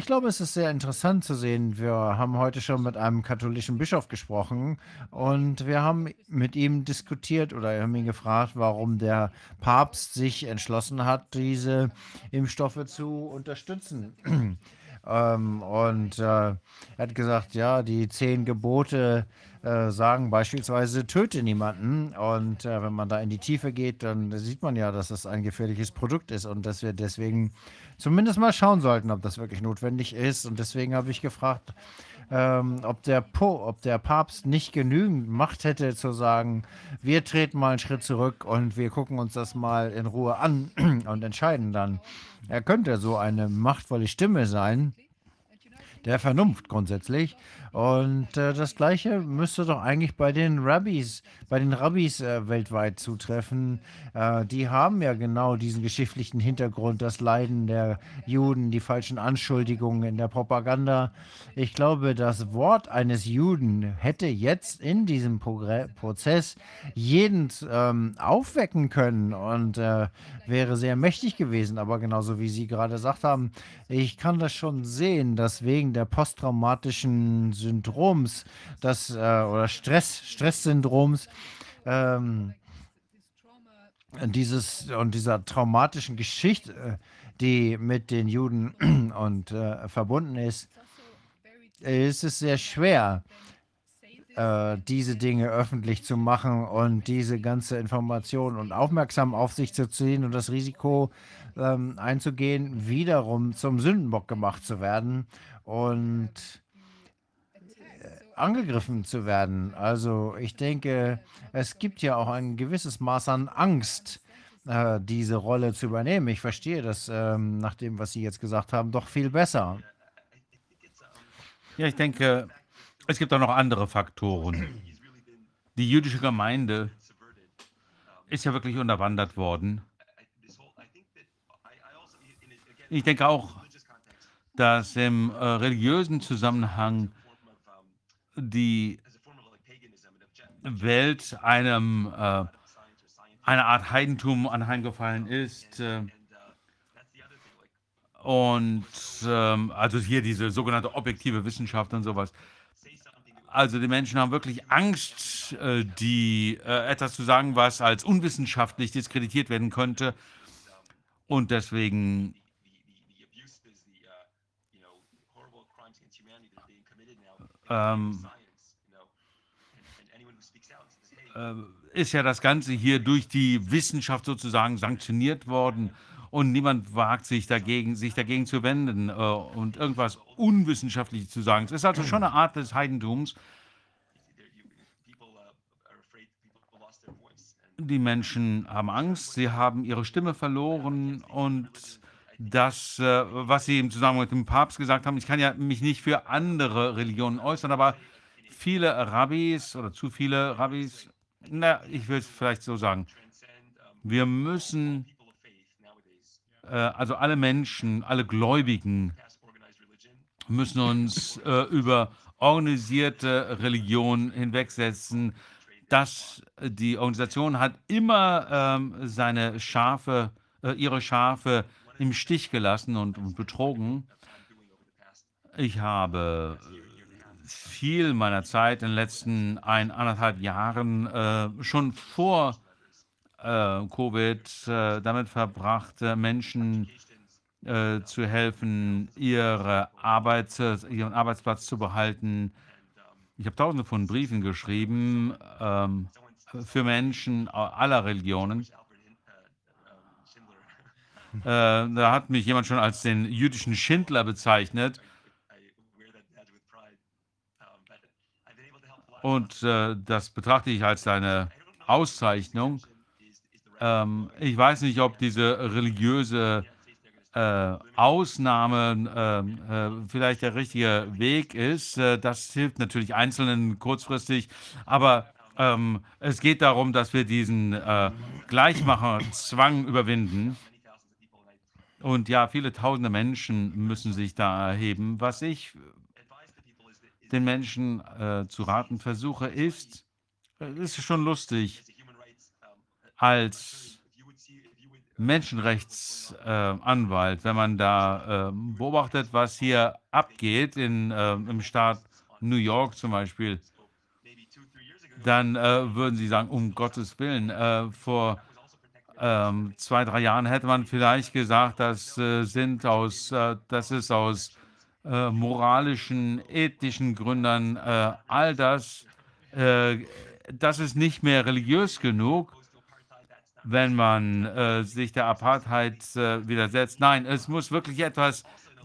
Ich glaube, es ist sehr interessant zu sehen. Wir haben heute schon mit einem katholischen Bischof gesprochen und wir haben mit ihm diskutiert oder haben ihn gefragt, warum der Papst sich entschlossen hat, diese Impfstoffe zu unterstützen. ähm, und äh, er hat gesagt, ja, die zehn Gebote äh, sagen beispielsweise, töte niemanden. Und äh, wenn man da in die Tiefe geht, dann sieht man ja, dass das ein gefährliches Produkt ist und dass wir deswegen zumindest mal schauen sollten, ob das wirklich notwendig ist. Und deswegen habe ich gefragt, ähm, ob, der po, ob der Papst nicht genügend Macht hätte zu sagen, wir treten mal einen Schritt zurück und wir gucken uns das mal in Ruhe an und entscheiden dann. Er könnte so eine machtvolle Stimme sein der Vernunft grundsätzlich. Und äh, das Gleiche müsste doch eigentlich bei den Rabbis, bei den Rabbis äh, weltweit zutreffen. Äh, die haben ja genau diesen geschichtlichen Hintergrund, das Leiden der Juden, die falschen Anschuldigungen in der Propaganda. Ich glaube, das Wort eines Juden hätte jetzt in diesem Progr Prozess jeden ähm, aufwecken können und äh, wäre sehr mächtig gewesen. Aber genauso wie Sie gerade gesagt haben, ich kann das schon sehen, dass wegen der posttraumatischen Syndroms, das, äh, oder Stress, Stresssyndroms, ähm, dieses und dieser traumatischen Geschichte, die mit den Juden und äh, verbunden ist, ist es sehr schwer, äh, diese Dinge öffentlich zu machen und diese ganze Information und aufmerksam auf sich zu ziehen und das Risiko ähm, einzugehen, wiederum zum Sündenbock gemacht zu werden. Und angegriffen zu werden. Also ich denke, es gibt ja auch ein gewisses Maß an Angst, äh, diese Rolle zu übernehmen. Ich verstehe das ähm, nach dem, was Sie jetzt gesagt haben, doch viel besser. Ja, ich denke, es gibt auch noch andere Faktoren. Die jüdische Gemeinde ist ja wirklich unterwandert worden. Ich denke auch, dass im äh, religiösen Zusammenhang die Welt einem äh, einer Art Heidentum anheimgefallen ist. Äh, und ähm, also hier diese sogenannte objektive Wissenschaft und sowas. Also die Menschen haben wirklich Angst, äh, die äh, etwas zu sagen, was als unwissenschaftlich diskreditiert werden könnte. Und deswegen ähm, äh, ist ja das Ganze hier durch die Wissenschaft sozusagen sanktioniert worden und niemand wagt sich dagegen, sich dagegen zu wenden äh, und irgendwas Unwissenschaftliches zu sagen. Es ist also schon eine Art des Heidentums. Die Menschen haben Angst, sie haben ihre Stimme verloren und das, äh, was Sie im Zusammenhang mit dem Papst gesagt haben, ich kann ja mich nicht für andere Religionen äußern, aber viele Rabbis oder zu viele Rabbis, na, ich will es vielleicht so sagen, wir müssen, äh, also alle Menschen, alle Gläubigen müssen uns äh, über organisierte Religion hinwegsetzen. Das, die Organisation hat immer ähm, seine Schafe, äh, ihre Schafe im Stich gelassen und, betrogen. Ich habe viel meiner Zeit in den letzten ein, anderthalb Jahren äh, schon vor äh, Covid äh, damit verbracht, Menschen äh, zu helfen, ihre Arbeit, ihren Arbeitsplatz zu behalten. Ich habe tausende von Briefen geschrieben ähm, für Menschen aller Religionen. Äh, da hat mich jemand schon als den jüdischen Schindler bezeichnet. Und äh, das betrachte ich als eine Auszeichnung. Ähm, ich weiß nicht, ob diese religiöse äh, Ausnahme ähm, äh, vielleicht der richtige Weg ist. Äh, das hilft natürlich Einzelnen kurzfristig, aber ähm, es geht darum, dass wir diesen äh, Gleichmacherzwang überwinden. Und ja, viele tausende Menschen müssen sich da erheben. Was ich den Menschen äh, zu raten versuche, ist, äh, ist schon lustig, als Menschenrechtsanwalt, äh, wenn man da äh, beobachtet, was hier abgeht in, äh, im Staat New York zum Beispiel, dann äh, würden Sie sagen, um Gottes Willen, vor ähm, zwei, drei Jahren hätte man vielleicht gesagt, das äh, sind aus, äh, das ist aus äh, moralischen, ethischen Gründen äh, all das, äh, das ist nicht mehr religiös genug, wenn man äh, sich der Apartheid widersetzt. Nein, es muss wirklich etwas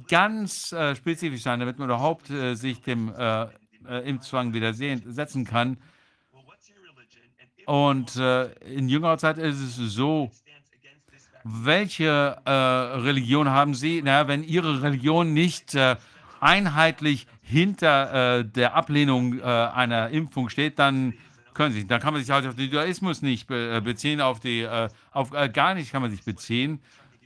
ganz spezifisch sein, damit man überhaupt sich dem Impfzwang widersetzen kann. Und äh, in jüngerer Zeit ist es so, welche äh, Religion haben Sie? Na, wenn Ihre Religion nicht äh, einheitlich hinter äh, der Ablehnung äh, einer Impfung steht, dann können Sie, dann kann man sich halt auf den Judaismus nicht be äh, beziehen, auf die, auf gar nicht kann man sich beziehen.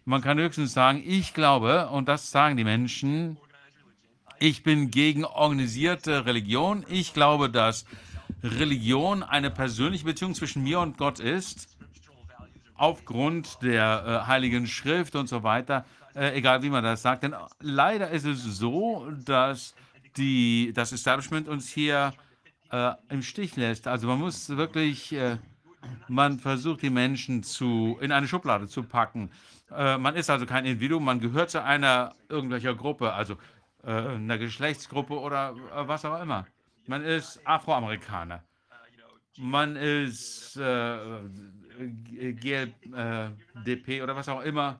Man kann höchstens sagen, ich glaube, und das sagen die Menschen, ich bin gegen organisierte Religion. Ich glaube, dass Religion eine persönliche Beziehung zwischen mir und Gott ist, aufgrund der äh, Heiligen Schrift und so weiter, äh, egal wie man das sagt. Denn leider ist es so, dass die, das Establishment uns hier äh, im Stich lässt. Also man muss wirklich, äh, man versucht die Menschen zu, in eine Schublade zu packen. Äh, man ist also kein Individuum, man gehört zu einer irgendwelcher Gruppe, also äh, einer Geschlechtsgruppe oder was auch immer. Man ist Afroamerikaner. Man ist äh, GLDP oder was auch immer.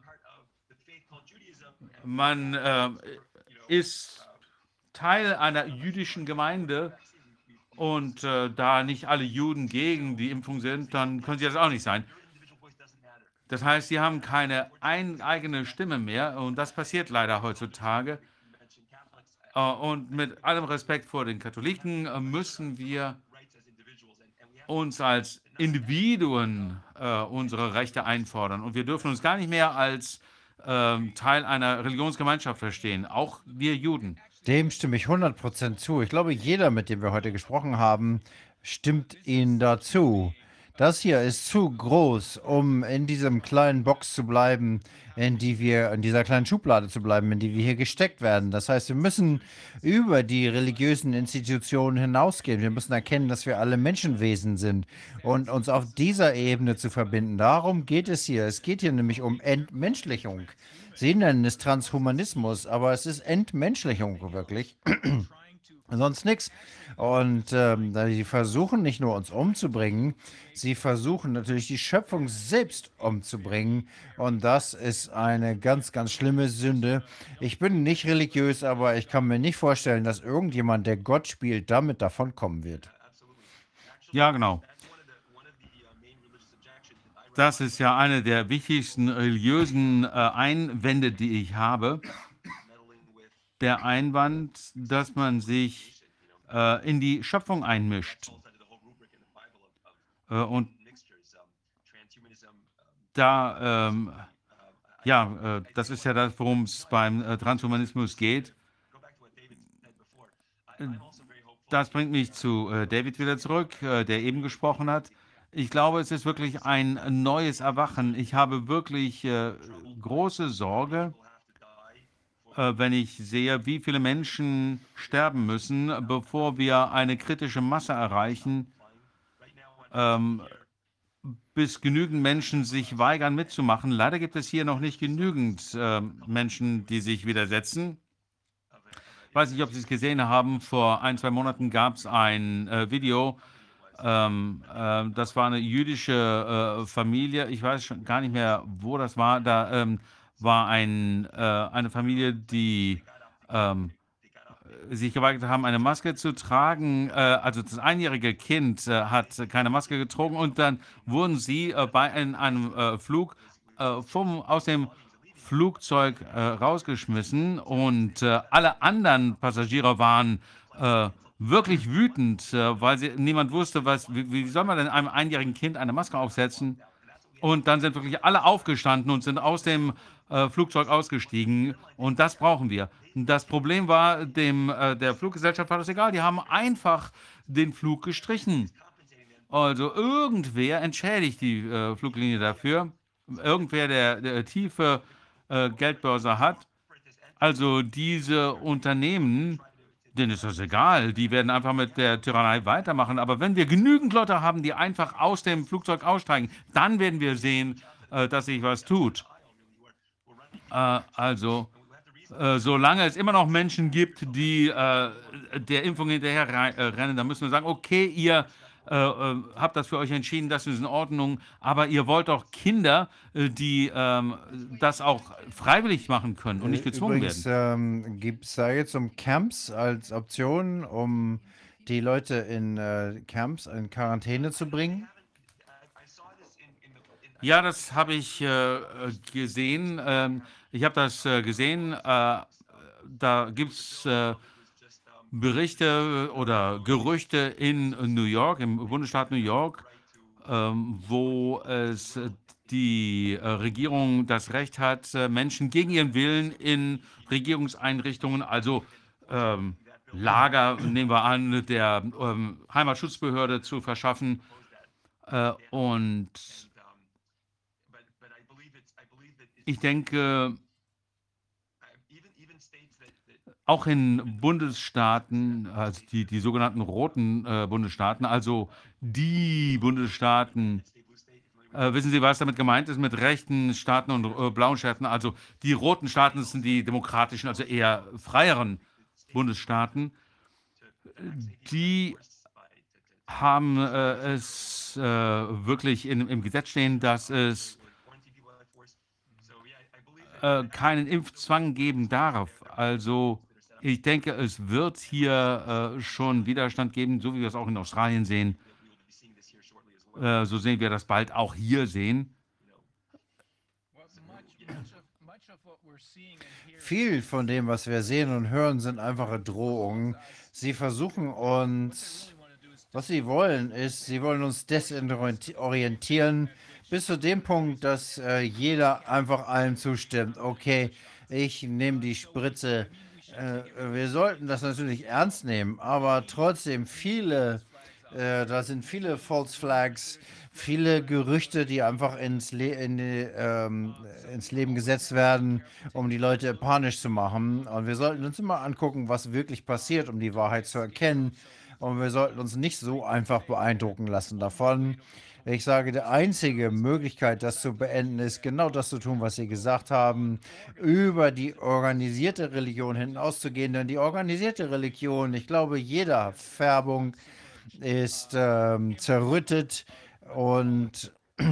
Man äh, ist Teil einer jüdischen Gemeinde und äh, da nicht alle Juden gegen die Impfung sind, dann können sie das auch nicht sein. Das heißt, sie haben keine ein, eigene Stimme mehr und das passiert leider heutzutage. Äh, und mit allem Respekt vor den Katholiken äh, müssen wir uns als Individuen äh, unsere Rechte einfordern. Und wir dürfen uns gar nicht mehr als ähm, Teil einer Religionsgemeinschaft verstehen, auch wir Juden. Dem stimme ich 100% zu. Ich glaube, jeder, mit dem wir heute gesprochen haben, stimmt Ihnen dazu. Das hier ist zu groß, um in diesem kleinen Box zu bleiben, in die wir, in dieser kleinen Schublade zu bleiben, in die wir hier gesteckt werden. Das heißt, wir müssen über die religiösen Institutionen hinausgehen. Wir müssen erkennen, dass wir alle Menschenwesen sind und uns auf dieser Ebene zu verbinden. Darum geht es hier. Es geht hier nämlich um Entmenschlichung. Sie nennen es Transhumanismus, aber es ist Entmenschlichung wirklich. Sonst nichts. Und ähm, sie versuchen nicht nur uns umzubringen, sie versuchen natürlich die Schöpfung selbst umzubringen. Und das ist eine ganz, ganz schlimme Sünde. Ich bin nicht religiös, aber ich kann mir nicht vorstellen, dass irgendjemand, der Gott spielt, damit davonkommen wird. Ja, genau. Das ist ja eine der wichtigsten religiösen äh, Einwände, die ich habe. Der Einwand, dass man sich äh, in die Schöpfung einmischt. Äh, und da, ähm, ja, äh, das ist ja das, worum es beim äh, Transhumanismus geht. Das bringt mich zu äh, David wieder zurück, äh, der eben gesprochen hat. Ich glaube, es ist wirklich ein neues Erwachen. Ich habe wirklich große Sorge, äh, wenn ich sehe, wie viele Menschen sterben müssen, bevor wir eine kritische Masse erreichen, ähm, bis genügend Menschen sich weigern mitzumachen. Leider gibt es hier noch nicht genügend äh, Menschen, die sich widersetzen. Ich weiß nicht, ob Sie es gesehen haben. Vor ein, zwei Monaten gab es ein äh, Video. Ähm, äh, das war eine jüdische äh, Familie. Ich weiß schon gar nicht mehr, wo das war. Da ähm, war ein, äh, eine Familie, die ähm, sich geweigert haben, eine Maske zu tragen. Äh, also das einjährige Kind äh, hat keine Maske getragen und dann wurden sie äh, bei in einem äh, Flug äh, vom, aus dem Flugzeug rausgeschmissen und alle anderen Passagiere waren wirklich wütend, weil sie, niemand wusste, was, wie, wie soll man denn einem einjährigen Kind eine Maske aufsetzen? Und dann sind wirklich alle aufgestanden und sind aus dem äh, Flugzeug ausgestiegen. Und das brauchen wir. Das Problem war, dem, äh, der Fluggesellschaft war das egal. Die haben einfach den Flug gestrichen. Also irgendwer entschädigt die äh, Fluglinie dafür. Irgendwer, der, der tiefe äh, Geldbörse hat. Also diese Unternehmen, denen ist das egal. Die werden einfach mit der Tyrannei weitermachen. Aber wenn wir genügend Leute haben, die einfach aus dem Flugzeug aussteigen, dann werden wir sehen, äh, dass sich was tut. Äh, also, äh, solange es immer noch Menschen gibt, die äh, der Impfung hinterher äh, rennen, dann müssen wir sagen, okay, ihr äh, äh, habt das für euch entschieden, das ist in Ordnung, aber ihr wollt doch Kinder, die ähm, das auch freiwillig machen können und nicht gezwungen Übrigens, werden. ähm, gibt es da jetzt um Camps als Option, um die Leute in Camps in Quarantäne zu bringen? Ja, das habe ich äh, gesehen. Ähm, ich habe das äh, gesehen. Äh, da gibt es äh, Berichte oder Gerüchte in New York, im Bundesstaat New York, ähm, wo es die äh, Regierung das Recht hat, äh, Menschen gegen ihren Willen in Regierungseinrichtungen, also ähm, Lager, nehmen wir an, der ähm, Heimatschutzbehörde zu verschaffen. Und ich denke, auch in Bundesstaaten, also die, die sogenannten roten äh, Bundesstaaten, also die Bundesstaaten, äh, wissen Sie, was damit gemeint ist mit rechten Staaten und äh, blauen Staaten? Also die roten Staaten sind die demokratischen, also eher freieren Bundesstaaten. Die haben äh, es äh, wirklich in, im Gesetz stehen, dass es äh, keinen Impfzwang geben darf. Also ich denke, es wird hier äh, schon Widerstand geben, so wie wir es auch in Australien sehen. Äh, so sehen wir das bald auch hier sehen. Viel von dem, was wir sehen und hören, sind einfache Drohungen. Sie versuchen uns Was sie wollen, ist, sie wollen uns desorientieren bis zu dem Punkt, dass äh, jeder einfach allem zustimmt. Okay, ich nehme die Spritze. Äh, wir sollten das natürlich ernst nehmen, aber trotzdem viele, äh, da sind viele False Flags, viele Gerüchte, die einfach ins, Le in die, ähm, ins Leben gesetzt werden, um die Leute panisch zu machen. Und wir sollten uns immer angucken, was wirklich passiert, um die Wahrheit zu erkennen. Und wir sollten uns nicht so einfach beeindrucken lassen davon. Ich sage, die einzige Möglichkeit, das zu beenden, ist genau das zu tun, was Sie gesagt haben, über die organisierte Religion hinauszugehen. Denn die organisierte Religion, ich glaube, jeder Färbung ist ähm, zerrüttet und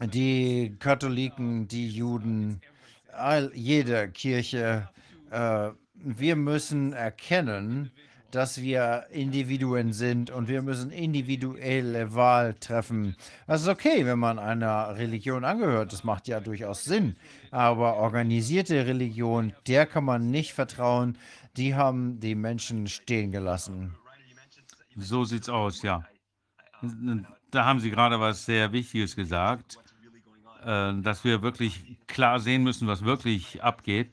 die Katholiken, die Juden, all, jede Kirche, äh, wir müssen erkennen, dass wir Individuen sind und wir müssen individuelle Wahl treffen. Das ist okay, wenn man einer Religion angehört. Das macht ja durchaus Sinn. Aber organisierte Religion, der kann man nicht vertrauen. Die haben die Menschen stehen gelassen. So sieht's aus, ja. Da haben Sie gerade was sehr Wichtiges gesagt, äh, dass wir wirklich klar sehen müssen, was wirklich abgeht.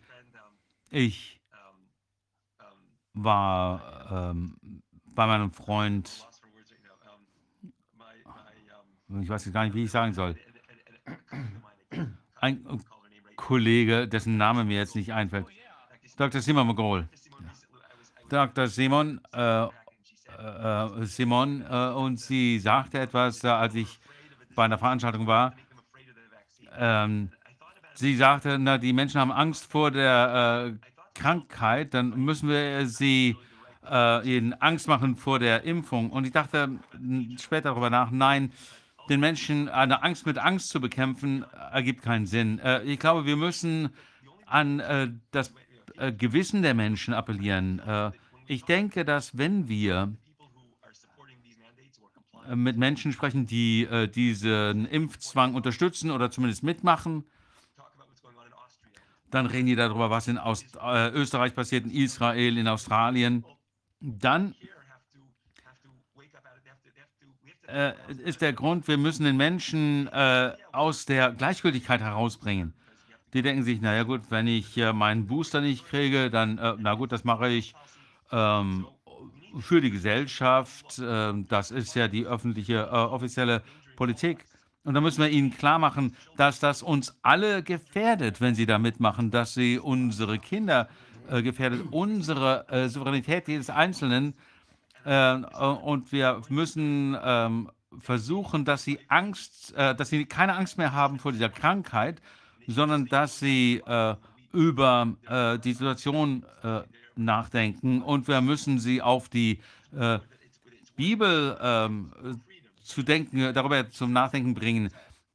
Ich war ähm, bei meinem Freund, ich weiß jetzt gar nicht, wie ich sagen soll, ein Kollege, dessen Name mir jetzt nicht einfällt, Dr. Simon McGraw. Dr. Simon, äh, äh, Simon, äh, und sie sagte etwas, äh, als ich bei einer Veranstaltung war. Ähm, sie sagte, na, die Menschen haben Angst vor der äh, Krankheit, dann müssen wir sie äh, ihnen Angst machen vor der Impfung. Und ich dachte später darüber nach, nein, den Menschen eine Angst mit Angst zu bekämpfen, ergibt keinen Sinn. Äh, ich glaube, wir müssen an äh, das äh, Gewissen der Menschen appellieren. Äh, ich denke, dass wenn wir äh, mit Menschen sprechen, die diesen Impfzwang unterstützen oder zumindest mitmachen, dann reden die darüber, was in Aust äh, Österreich passiert, in Israel, in Australien. Dann äh, ist der Grund, wir müssen den Menschen äh, aus der Gleichgültigkeit herausbringen. Die denken sich, naja gut, wenn ich äh, meinen Booster nicht kriege, dann, äh, na gut, das mache ich ähm, für die Gesellschaft. Ähm, das ist ja die öffentliche, äh, offizielle Politik. Und da müssen wir ihnen klar machen, dass das uns alle gefährdet, wenn sie da mitmachen, dass sie unsere Kinder äh, gefährdet, unsere äh, Souveränität jedes Einzelnen. Äh, und wir müssen ähm, versuchen, dass sie Angst, äh, dass sie keine Angst mehr haben vor dieser Krankheit, sondern dass sie äh, über äh, die Situation nachdenken. Und wir müssen sie auf die Bibel ähm, zu denken, darüber zum Nachdenken bringen,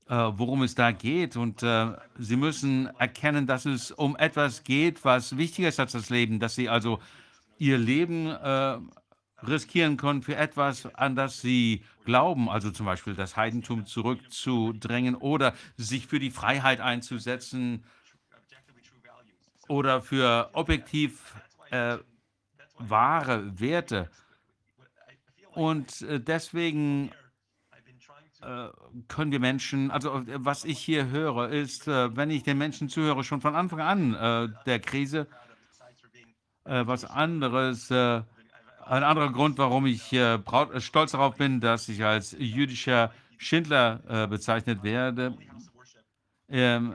äh, worum es da geht. Und äh, sie müssen erkennen, dass es um etwas geht, was wichtiger ist als das Leben, dass sie also ihr Leben äh, riskieren können für etwas, an das sie glauben, also zum Beispiel das Heidentum zurückzudrängen oder sich für die Freiheit einzusetzen oder für objektiv äh, wahre Werte. Und äh, deswegen äh, können wir Menschen, also äh, was ich hier höre, ist, äh, wenn ich den Menschen zuhöre, schon von Anfang an der Krise, was anderes, ein anderer Grund, warum ich stolz darauf bin, dass ich als jüdischer Schindler bezeichnet werde. Ähm,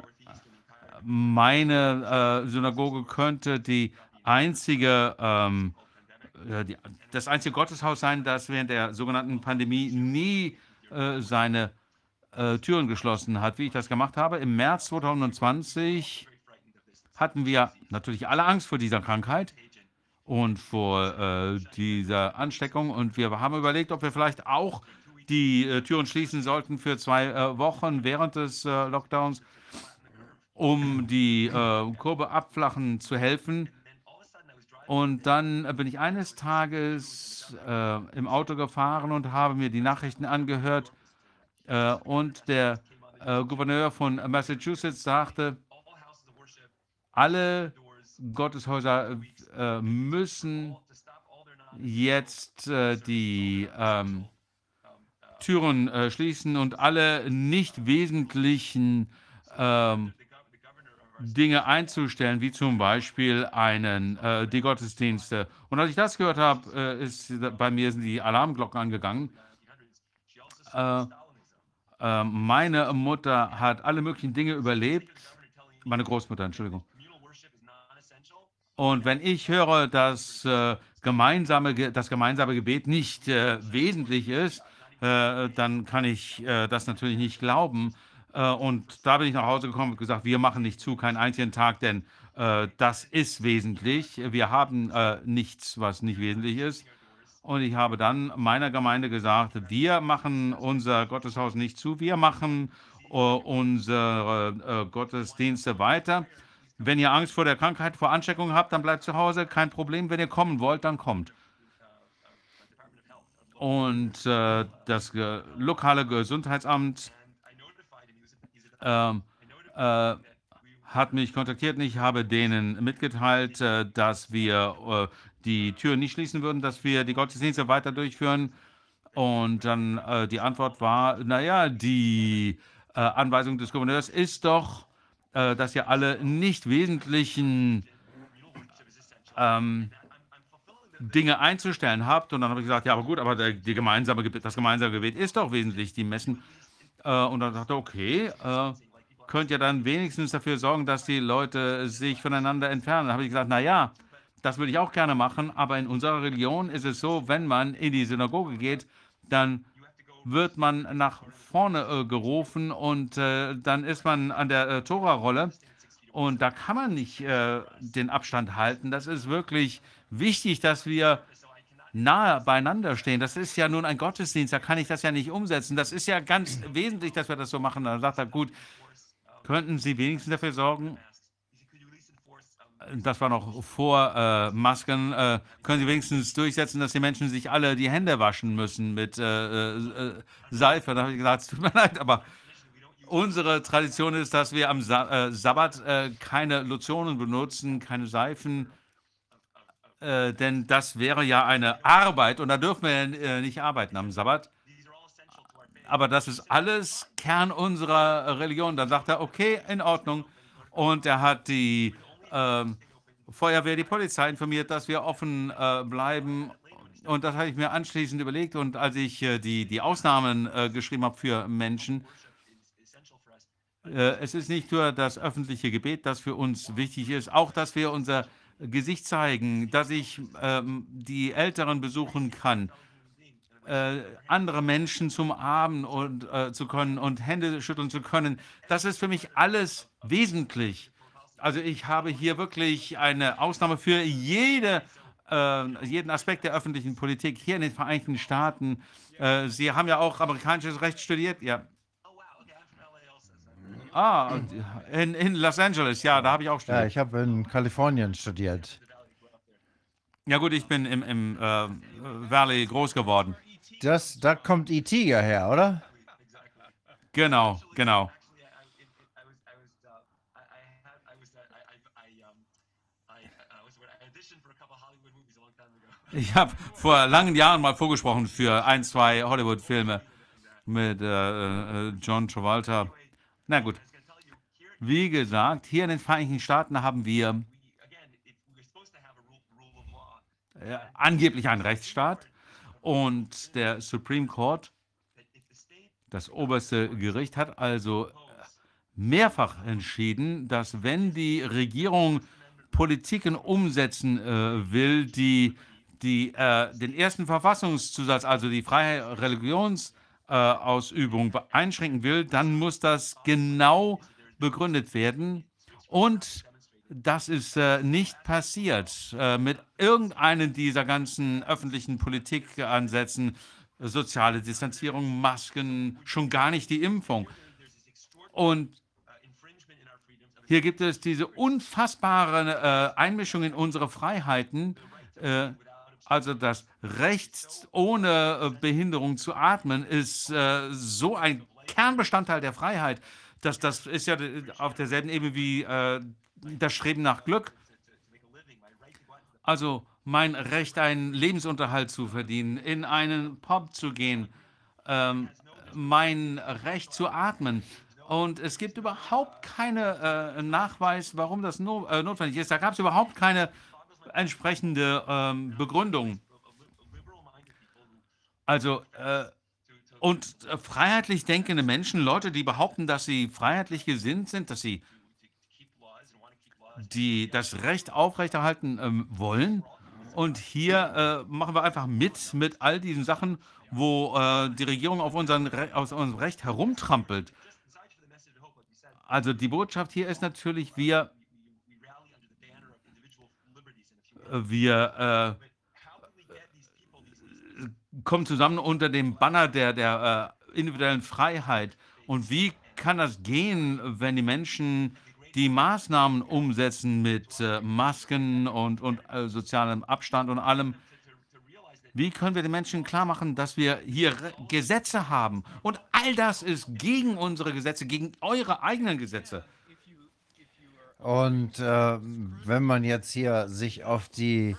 meine Synagoge könnte die einzige ähm, das einzige Gotteshaus sein, das während der sogenannten Pandemie nie äh, seine äh, Türen geschlossen hat, wie ich das gemacht habe. Im März 2020 hatten wir natürlich alle Angst vor dieser Krankheit und vor äh, dieser Ansteckung. Und wir haben überlegt, ob wir vielleicht auch die äh, Türen schließen sollten für zwei äh, Wochen während des äh, Lockdowns, um die Kurve abflachen zu helfen. Und dann bin ich eines Tages äh, im Auto gefahren und habe mir die Nachrichten angehört. Äh, und der äh, Gouverneur von Massachusetts sagte, alle Gotteshäuser äh, müssen jetzt äh, die ähm, Türen äh, schließen und alle nicht wesentlichen ähm, Dinge einzustellen, wie zum Beispiel einen äh, die Gottesdienste. Und als ich das gehört habe, äh, ist bei mir sind die Alarmglocken angegangen. Äh, äh, meine Mutter hat alle möglichen Dinge überlebt. Meine Großmutter, Entschuldigung. Und wenn ich höre, dass äh, gemeinsame, das gemeinsame Gebet nicht äh, wesentlich ist, dann kann ich das natürlich nicht glauben. Äh, und da bin ich nach Hause gekommen und gesagt, wir machen nicht zu, keinen einzigen Tag, denn äh, das ist wesentlich. Wir haben nichts, was nicht wesentlich ist. Und ich habe dann meiner Gemeinde gesagt, wir machen unser Gotteshaus nicht zu, wir machen unsere Gottesdienste weiter. Wenn ihr Angst vor der Krankheit, vor Ansteckung habt, dann bleibt zu Hause. Kein Problem. Wenn ihr kommen wollt, dann kommt. Und äh, das äh, lokale Gesundheitsamt ähm, äh, hat mich kontaktiert und ich habe denen mitgeteilt, äh, dass wir äh, die Tür nicht schließen würden, dass wir die Gottesdienste weiter durchführen. Und dann äh, die Antwort war, naja, die Anweisung des Gouverneurs ist doch, äh, dass ihr alle nicht wesentlichen ähm, Dinge einzustellen habt. Und dann habe ich gesagt, ja, aber gut, aber der, gemeinsame, das gemeinsame Gebet ist doch wesentlich, die Messen. Äh, und dann dachte ich, okay, äh, könnt ihr dann wenigstens dafür sorgen, dass die Leute sich voneinander entfernen. Dann habe ich gesagt, naja, das würde ich auch gerne machen, aber in unserer Religion ist es so, wenn man in die Synagoge geht, dann wird man nach vorne äh, gerufen und äh, dann ist man an der äh, Tora-Rolle und da kann man nicht äh, den Abstand halten. Das ist wirklich wichtig, dass wir nahe beieinander stehen. Das ist ja nun ein Gottesdienst, da kann ich das ja nicht umsetzen. Das ist ja ganz wesentlich, dass wir das so machen. Dann sagt er, gut, könnten Sie wenigstens dafür sorgen, das war noch vor äh, Masken, äh, können Sie wenigstens durchsetzen, dass die Menschen sich alle die Hände waschen müssen mit äh, äh Seife. Da habe ich gesagt, es tut mir leid, aber unsere Tradition ist, dass wir am Sa äh, Sabbat äh, keine Lotionen benutzen, keine Seifen, denn das wäre ja eine Arbeit und da dürfen wir nicht arbeiten am Sabbat. Aber das ist alles Kern unserer Religion. Dann sagt er, okay, in Ordnung. Und er hat die ähm, Feuerwehr, die Polizei informiert, dass wir offen äh, bleiben. Und das habe ich mir anschließend überlegt. Und als ich äh, die, die Ausnahmen äh, geschrieben habe für Menschen, äh, es ist nicht nur das öffentliche Gebet, das für uns wichtig ist, auch, dass wir unser Gesicht zeigen, dass ich ähm, die Älteren besuchen kann, äh, andere Menschen zum Abend und, äh, zu können und Hände schütteln zu können. Das ist für mich alles wesentlich. Also ich habe hier wirklich eine Ausnahme für jede, äh, jeden Aspekt der öffentlichen Politik hier in den Vereinigten Staaten. Äh, Sie haben ja auch amerikanisches Recht studiert, ja. Ah, in, in Los Angeles, ja, da habe ich auch studiert. Ja, ich habe in Kalifornien studiert. Ja gut, ich bin im, im äh, Valley groß geworden. Das, da kommt E.T. ja her, oder? Genau, genau. Ich habe vor langen Jahren mal vorgesprochen für ein, zwei Hollywood-Filme mit äh, äh, John Travolta. Na gut. Wie gesagt, hier in den Vereinigten Staaten haben wir äh, angeblich einen Rechtsstaat und der Supreme Court, das oberste Gericht, hat also mehrfach entschieden, dass wenn die Regierung Politiken umsetzen äh, will, die die, äh, den ersten Verfassungszusatz, also die freie Religionsausübung, äh, einschränken will, dann muss das genau begründet werden. Und das ist äh, nicht passiert äh, mit irgendeinem dieser ganzen öffentlichen Politikansätzen, soziale Distanzierung, Masken, schon gar nicht die Impfung. Und hier gibt es diese unfassbare Einmischung in unsere Freiheiten, also das Recht ohne äh, Behinderung zu atmen ist äh, so ein Kernbestandteil der Freiheit, dass das ist ja auf derselben Ebene wie äh, das Streben nach Glück. Also mein Recht, einen Lebensunterhalt zu verdienen, in einen Pub zu gehen, ähm, mein Recht zu atmen. Und es gibt überhaupt keinen Nachweis, warum das no, notwendig ist. Da gab es überhaupt keine entsprechende ähm, Begründung. Also, äh, und äh, freiheitlich denkende Menschen, Leute, die behaupten, dass sie freiheitlich gesinnt sind, dass sie die das Recht aufrechterhalten ähm, wollen. Und hier äh, machen wir einfach mit mit all diesen Sachen, wo äh, die Regierung auf, unseren Re auf unserem Recht herumtrampelt. Also die Botschaft hier ist natürlich, wir, wir äh, kommen zusammen unter dem Banner der, der äh, individuellen Freiheit. Und wie kann das gehen, wenn die Menschen die Maßnahmen umsetzen mit äh, Masken und, und äh, sozialem Abstand und allem? Wie können wir den Menschen klar machen, dass wir hier Gesetze haben? Und all das ist gegen unsere Gesetze, gegen eure eigenen Gesetze. Und äh, wenn man jetzt hier sich auf die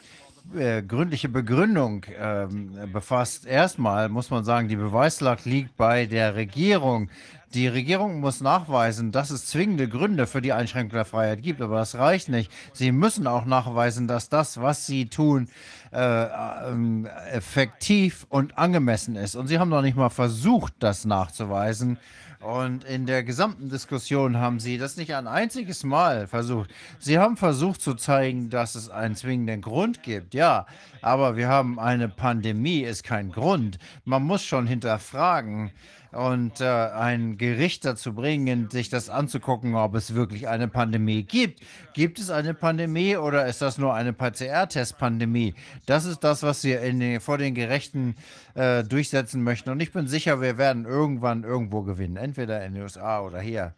äh, gründliche Begründung äh, befasst, erstmal muss man sagen, die Beweislage liegt bei der Regierung. Die Regierung muss nachweisen, dass es zwingende Gründe für die Einschränkung der Freiheit gibt, aber das reicht nicht. Sie müssen auch nachweisen, dass das, was sie tun, äh, ähm, effektiv und angemessen ist. Und sie haben noch nicht mal versucht, das nachzuweisen. Und in der gesamten Diskussion haben Sie das nicht ein einziges Mal versucht. Sie haben versucht zu zeigen, dass es einen zwingenden Grund gibt. Ja, aber wir haben eine Pandemie, ist kein Grund. Man muss schon hinterfragen und äh, ein Gericht dazu bringen, sich das anzugucken, ob es wirklich eine Pandemie gibt. Gibt es eine Pandemie oder ist das nur eine PCR-Test-Pandemie? Das ist das, was wir den, vor den Gerechten äh, durchsetzen möchten. Und ich bin sicher, wir werden irgendwann irgendwo gewinnen, entweder in den USA oder hier.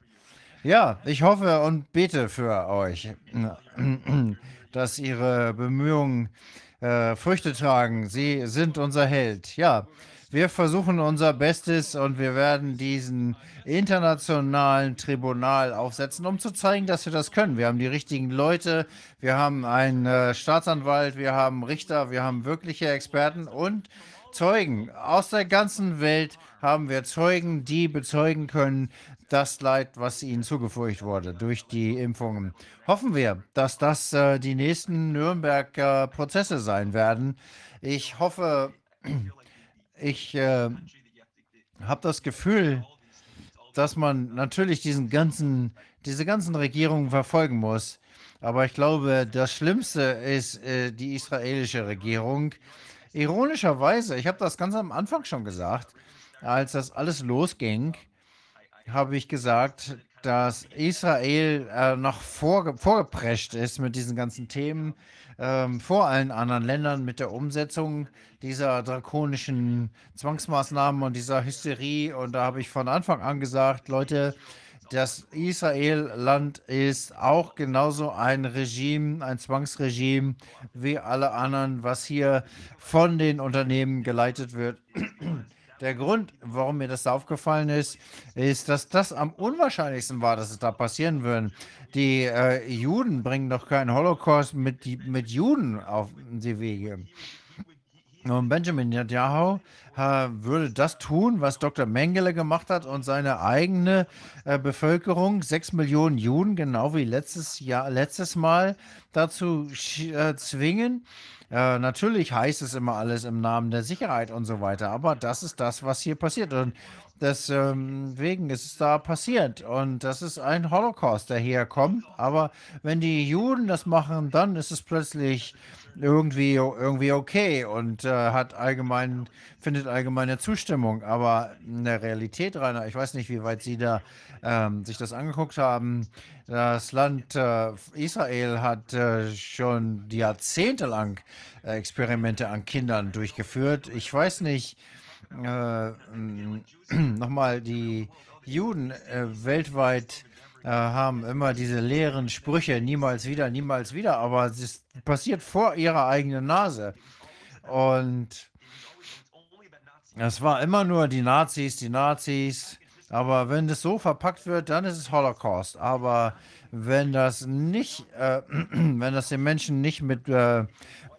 Ja, ich hoffe und bete für euch, dass Ihre Bemühungen äh, Früchte tragen. Sie sind unser Held. Ja. Wir versuchen unser Bestes und wir werden diesen internationalen Tribunal aufsetzen, um zu zeigen, dass wir das können. Wir haben die richtigen Leute, wir haben einen äh, Staatsanwalt, wir haben Richter, wir haben wirkliche Experten und Zeugen. Aus der ganzen Welt haben wir Zeugen, die bezeugen können, das Leid, was ihnen zugefügt wurde durch die Impfungen. Hoffen wir, dass das äh, die nächsten Nürnberger Prozesse sein werden. Ich hoffe, ich äh, habe das Gefühl, dass man natürlich diesen ganzen, diese ganzen Regierungen verfolgen muss. Aber ich glaube, das Schlimmste ist äh, die israelische Regierung. Ironischerweise, ich habe das ganz am Anfang schon gesagt, als das alles losging, habe ich gesagt, dass Israel äh, noch vorge vorgeprescht ist mit diesen ganzen Themen ähm, vor allen anderen Ländern mit der Umsetzung dieser drakonischen Zwangsmaßnahmen und dieser Hysterie. Und da habe ich von Anfang an gesagt, Leute, das Israel-Land ist auch genauso ein Regime, ein Zwangsregime wie alle anderen, was hier von den Unternehmen geleitet wird. Der Grund, warum mir das aufgefallen ist, ist, dass das am unwahrscheinlichsten war, dass es da passieren würde. Die äh, Juden bringen doch keinen Holocaust mit, mit Juden auf die Wege. Und Benjamin Netanyahu äh, würde das tun, was Dr. Mengele gemacht hat und seine eigene äh, Bevölkerung, sechs Millionen Juden, genau wie letztes Jahr, letztes Mal, dazu äh, zwingen. Äh, natürlich heißt es immer alles im Namen der Sicherheit und so weiter, aber das ist das, was hier passiert. Und deswegen ist es da passiert. Und das ist ein Holocaust, der hier kommt. Aber wenn die Juden das machen, dann ist es plötzlich irgendwie, irgendwie okay und äh, hat allgemein, findet allgemeine Zustimmung. Aber in der Realität, Rainer, ich weiß nicht, wie weit Sie da ähm, sich das angeguckt haben. Das Land äh, Israel hat äh, schon jahrzehntelang äh, Experimente an Kindern durchgeführt. Ich weiß nicht, äh, nochmal, die Juden äh, weltweit äh, haben immer diese leeren Sprüche, niemals wieder, niemals wieder, aber es passiert vor ihrer eigenen Nase. Und es war immer nur die Nazis, die Nazis. Aber wenn es so verpackt wird, dann ist es Holocaust. Aber wenn das nicht, äh, wenn das den Menschen nicht mit äh,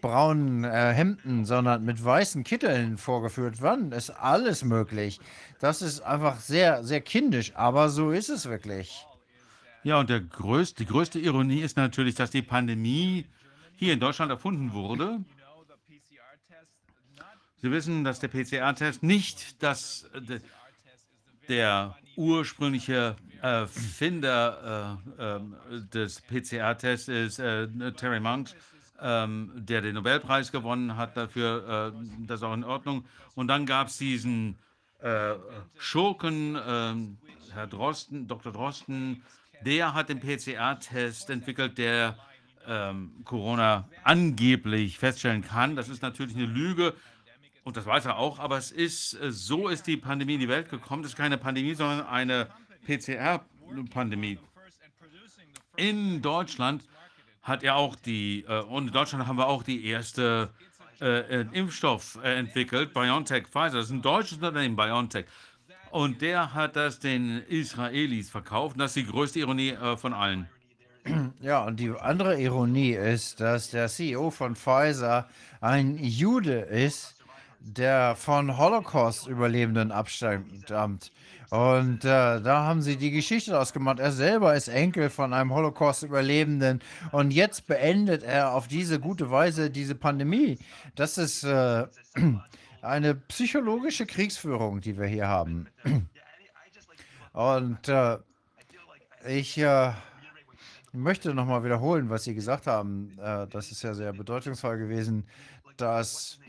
braunen äh, Hemden, sondern mit weißen Kitteln vorgeführt wird, dann ist alles möglich. Das ist einfach sehr, sehr kindisch, aber so ist es wirklich. Ja, und der größte, die größte Ironie ist natürlich, dass die Pandemie hier in Deutschland erfunden wurde. Sie wissen, dass der PCR-Test nicht das, äh, der ursprüngliche Erfinder äh, äh, des PCR-Tests ist äh, Terry Monks, ähm, der den Nobelpreis gewonnen hat dafür. Äh, das ist auch in Ordnung. Und dann gab es diesen äh, Schurken, ähm, Herr Drosten, Dr. Drosten, der hat den PCR-Test entwickelt, der ähm, Corona angeblich feststellen kann. Das ist natürlich eine Lüge. Und das weiß er auch, aber es ist, äh, so ist die Pandemie in die Welt gekommen. Das ist keine Pandemie, sondern eine PCR-Pandemie. In Deutschland hat er auch die, äh, und in Deutschland haben wir auch die erste äh, äh, Impfstoff äh, entwickelt, BioNTech Pfizer. Das ist ein deutsches Unternehmen, BioNTech. Und der hat das den Israelis verkauft. Und das ist die größte Ironie äh, von allen. Ja, und die andere Ironie ist, dass der CEO von Pfizer ein Jude ist, der von Holocaust-Überlebenden abstammt. Und äh, da haben sie die Geschichte ausgemacht. Er selber ist Enkel von einem Holocaust-Überlebenden und jetzt beendet er auf diese gute Weise diese Pandemie. Das ist äh, eine psychologische Kriegsführung, die wir hier haben. Und äh, ich äh, möchte nochmal wiederholen, was Sie gesagt haben. Äh, das ist ja sehr bedeutungsvoll gewesen, dass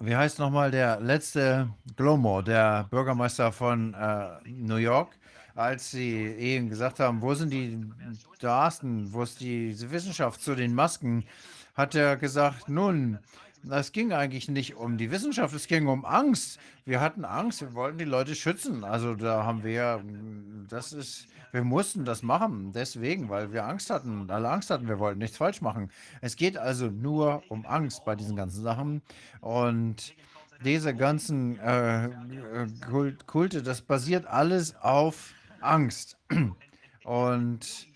wie heißt nochmal der letzte Glomo, der Bürgermeister von äh, New York, als sie eben gesagt haben, wo sind die Daten, wo ist die Wissenschaft zu den Masken, hat er gesagt, nun, es ging eigentlich nicht um die Wissenschaft, es ging um Angst. Wir hatten Angst, wir wollten die Leute schützen. Also da haben wir, das ist, wir mussten das machen, deswegen, weil wir Angst hatten, alle Angst hatten, wir wollten nichts falsch machen. Es geht also nur um Angst bei diesen ganzen Sachen. Und diese ganzen äh, Kult, Kulte, das basiert alles auf Angst. Und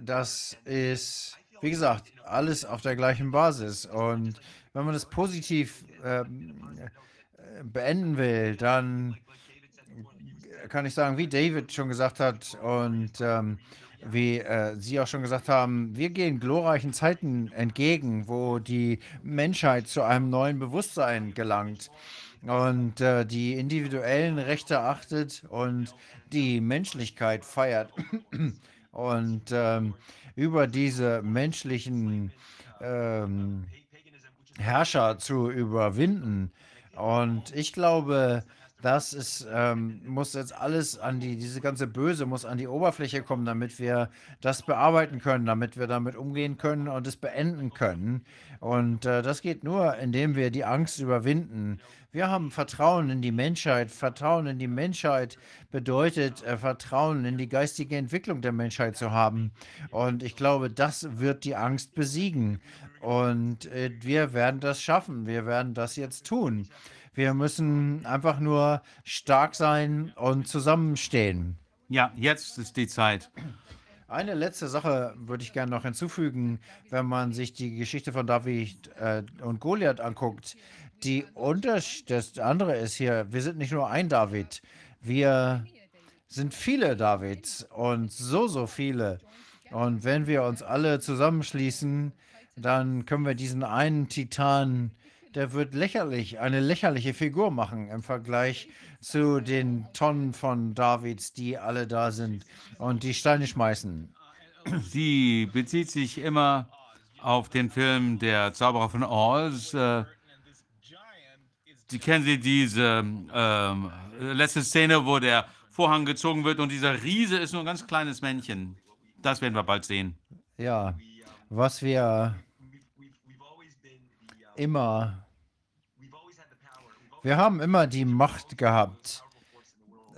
das ist wie gesagt, alles auf der gleichen Basis. Und wenn man das positiv ähm, äh, beenden will, dann kann ich sagen, wie David schon gesagt hat und ähm, wie äh, Sie auch schon gesagt haben, wir gehen glorreichen Zeiten entgegen, wo die Menschheit zu einem neuen Bewusstsein gelangt und äh, die individuellen Rechte achtet und die Menschlichkeit feiert. und ähm, über diese menschlichen ähm, Herrscher zu überwinden. Und ich glaube, das ist, ähm, muss jetzt alles an die, diese ganze Böse muss an die Oberfläche kommen, damit wir das bearbeiten können, damit wir damit umgehen können und es beenden können. Und äh, das geht nur, indem wir die Angst überwinden. Wir haben Vertrauen in die Menschheit. Vertrauen in die Menschheit bedeutet, äh, Vertrauen in die geistige Entwicklung der Menschheit zu haben. Und ich glaube, das wird die Angst besiegen. Und äh, wir werden das schaffen. Wir werden das jetzt tun. Wir müssen einfach nur stark sein und zusammenstehen. Ja, jetzt ist die Zeit. Eine letzte Sache würde ich gerne noch hinzufügen, wenn man sich die Geschichte von David äh, und Goliath anguckt. Die Unterschied, das andere ist hier, wir sind nicht nur ein David, wir sind viele Davids und so, so viele. Und wenn wir uns alle zusammenschließen, dann können wir diesen einen Titan, der wird lächerlich, eine lächerliche Figur machen im Vergleich zu den Tonnen von Davids, die alle da sind und die Steine schmeißen. Sie bezieht sich immer auf den Film Der Zauberer von Oz. Äh, Sie kennen Sie diese ähm, letzte Szene, wo der Vorhang gezogen wird und dieser Riese ist nur ein ganz kleines Männchen. Das werden wir bald sehen. Ja, was wir immer, wir haben immer die Macht gehabt.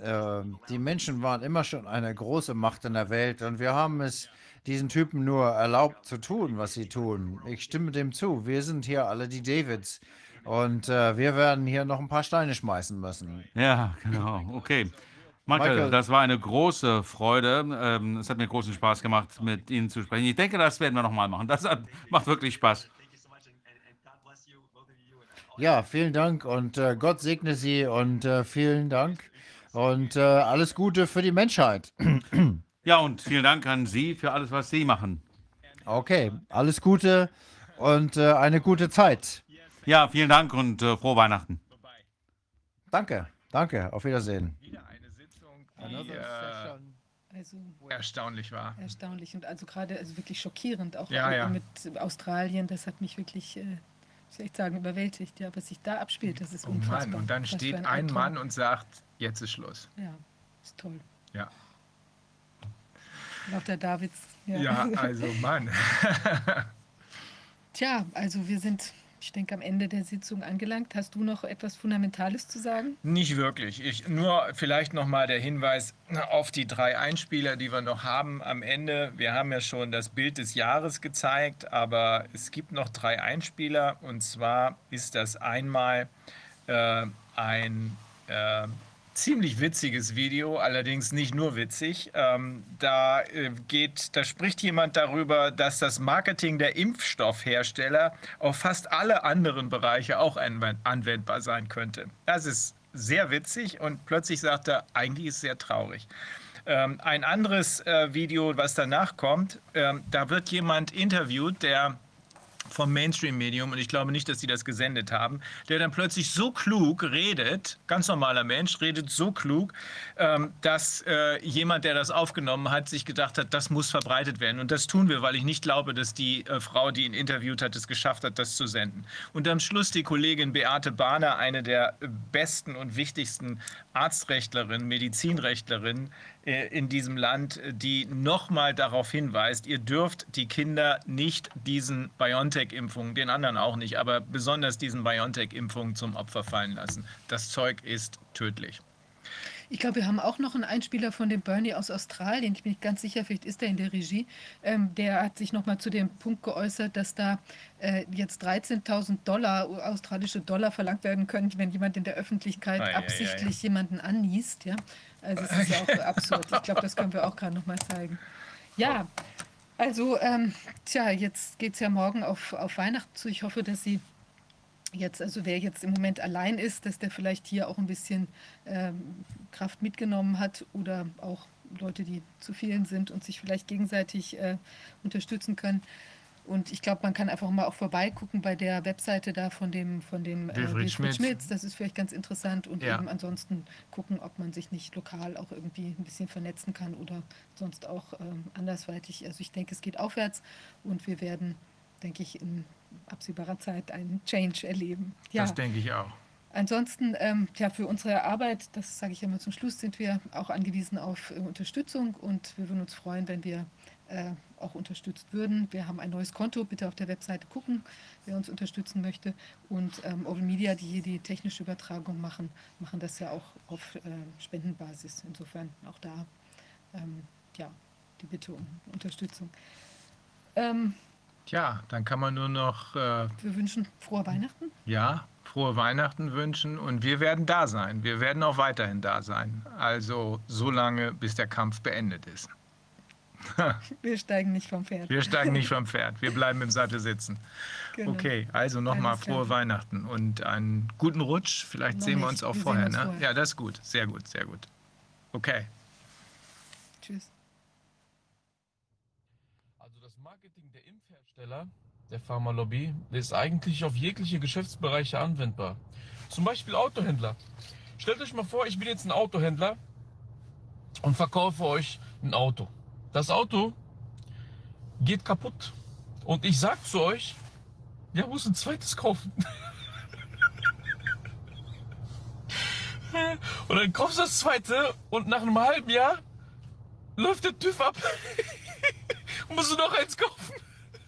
Äh, die Menschen waren immer schon eine große Macht in der Welt und wir haben es diesen Typen nur erlaubt zu tun, was sie tun. Ich stimme dem zu. Wir sind hier alle die Davids Und äh, wir werden hier noch ein paar Steine schmeißen müssen. Ja, genau. Okay. Michael, Michael. das war eine große Freude. Ähm, es hat mir großen Spaß gemacht, mit Ihnen zu sprechen. Ich denke, das werden wir nochmal machen. Das hat, macht wirklich Spaß. Ja, vielen Dank und äh, Gott segne Sie und äh, vielen Dank und äh, alles Gute für die Menschheit. Ja, und vielen Dank an Sie für alles, was Sie machen. Okay, alles Gute und äh, eine gute Zeit. Ja, vielen Dank und äh, frohe Weihnachten. Danke, danke, auf Wiedersehen. Wieder eine Sitzung, die äh, Also erstaunlich war. erstaunlich und also gerade also wirklich schockierend, auch Ja, ja. mit Australien, das hat mich wirklich, äh, muss ich echt sagen, überwältigt, ja, was sich da abspielt, das ist Oh unfassbar. Mann, und dann steht ein ein. Mann und sagt, jetzt ist Schluss. Ja, ist toll. Ja. Lauter Davids. Ja. Ja, also Mann. Tja, also wir sind, ich denke, am Ende der Sitzung angelangt. Hast du noch etwas Fundamentales zu sagen? Nicht wirklich. Ich, nur vielleicht nochmal der Hinweis auf die drei Einspieler, die wir noch haben am Ende. Wir haben ja schon das Bild des Jahres gezeigt, aber es gibt noch drei Einspieler. Und zwar ist das einmal äh, ein äh, ziemlich witziges Video, allerdings nicht nur witzig. Ähm, da äh, geht, da spricht jemand darüber, dass das Marketing der Impfstoffhersteller auf fast alle anderen Bereiche auch anwend- anwendbar sein könnte. Das ist sehr witzig und plötzlich sagt er, eigentlich ist es sehr traurig. Ähm, ein anderes äh, Video, was danach kommt, ähm, da wird jemand interviewt, der vom Mainstream-Medium, und ich glaube nicht, dass sie das gesendet haben, der dann plötzlich so klug redet, ganz normaler Mensch, redet so klug, ähm, dass äh, jemand, der das aufgenommen hat, sich gedacht hat, das muss verbreitet werden. Und das tun wir, weil ich nicht glaube, dass die äh, Frau, die ihn interviewt hat, es geschafft hat, das zu senden. Und am Schluss die Kollegin Beate Bahner, eine der äh, besten und wichtigsten Arztrechtlerinnen, Medizinrechtlerinnen in diesem Land, äh, die nochmal darauf hinweist, ihr dürft die Kinder nicht diesen BioNTech-Impfungen, den anderen auch nicht, aber besonders diesen BioNTech-Impfungen zum Opfer fallen lassen. Das Zeug ist tödlich. Ich glaube, wir haben auch noch einen Einspieler von dem Bernie aus Australien. Ich bin nicht ganz sicher, vielleicht ist er in der Regie. Ähm, der hat sich nochmal zu dem Punkt geäußert, dass da äh, jetzt 13.000 Dollar, australische Dollar verlangt werden können, wenn jemand in der Öffentlichkeit Ei, ei, ei. absichtlich jemanden anniest. Ja? Also es ist ja auch absurd. Ich glaube, das können wir auch gerade nochmal zeigen. Ja, also, ähm, tja, jetzt geht es ja morgen auf, auf Weihnachten zu. Ich hoffe, dass Sie jetzt, also wer jetzt im Moment allein ist, dass der vielleicht hier auch ein bisschen ähm, Kraft mitgenommen hat oder auch Leute, die zu vielen sind und sich vielleicht gegenseitig äh, unterstützen können. Und ich glaube, man kann einfach mal auch vorbeigucken bei der Webseite da von dem, von dem äh, Wilfried Wilfried Schmitz. Schmitz. Das ist vielleicht ganz interessant. Und Ja. eben ansonsten gucken, ob man sich nicht lokal auch irgendwie ein bisschen vernetzen kann oder sonst auch ähm, andersweitig. Also ich denke, es geht aufwärts und wir werden, denke ich, in absehbarer Zeit einen Change erleben. Ja. Das denke ich auch. Ansonsten, ähm, ja, für unsere Arbeit, das sage ich immer zum Schluss, sind wir auch angewiesen auf äh, Unterstützung und wir würden uns freuen, wenn wir äh, auch unterstützt würden. Wir haben ein neues Konto, bitte auf der Webseite gucken, wer uns unterstützen möchte. Und ähm, Oval Media, die hier die technische Übertragung machen, machen das ja auch auf äh, Spendenbasis. Insofern auch da, ähm, ja, die Bitte um Unterstützung. Ähm, Tja, dann kann man nur noch äh, wir wünschen frohe Weihnachten. ja, frohe Weihnachten wünschen und wir werden da sein. Wir werden auch weiterhin da sein. Also so lange, bis der Kampf beendet ist. Wir steigen nicht vom Pferd. Wir steigen nicht vom Pferd. Wir bleiben im Sattel sitzen. Genau. Okay, also nochmal Alles klar. frohe Weihnachten und einen guten Rutsch. Vielleicht Noch sehen wir uns auch Wir sehen vorher, uns ne? vorher. Ja, das ist gut. Sehr gut, sehr gut. Okay. Tschüss. Also das Marketing der Impfhersteller, der Pharmalobby, ist eigentlich auf jegliche Geschäftsbereiche anwendbar. Zum Beispiel Autohändler. Stellt euch mal vor, ich bin jetzt ein Autohändler und verkaufe euch ein Auto. Das Auto geht kaputt und ich sag zu euch, ja, muss ein zweites kaufen. und dann kaufst du das zweite und nach einem halben Jahr läuft der TÜV ab. Musst du noch eins kaufen?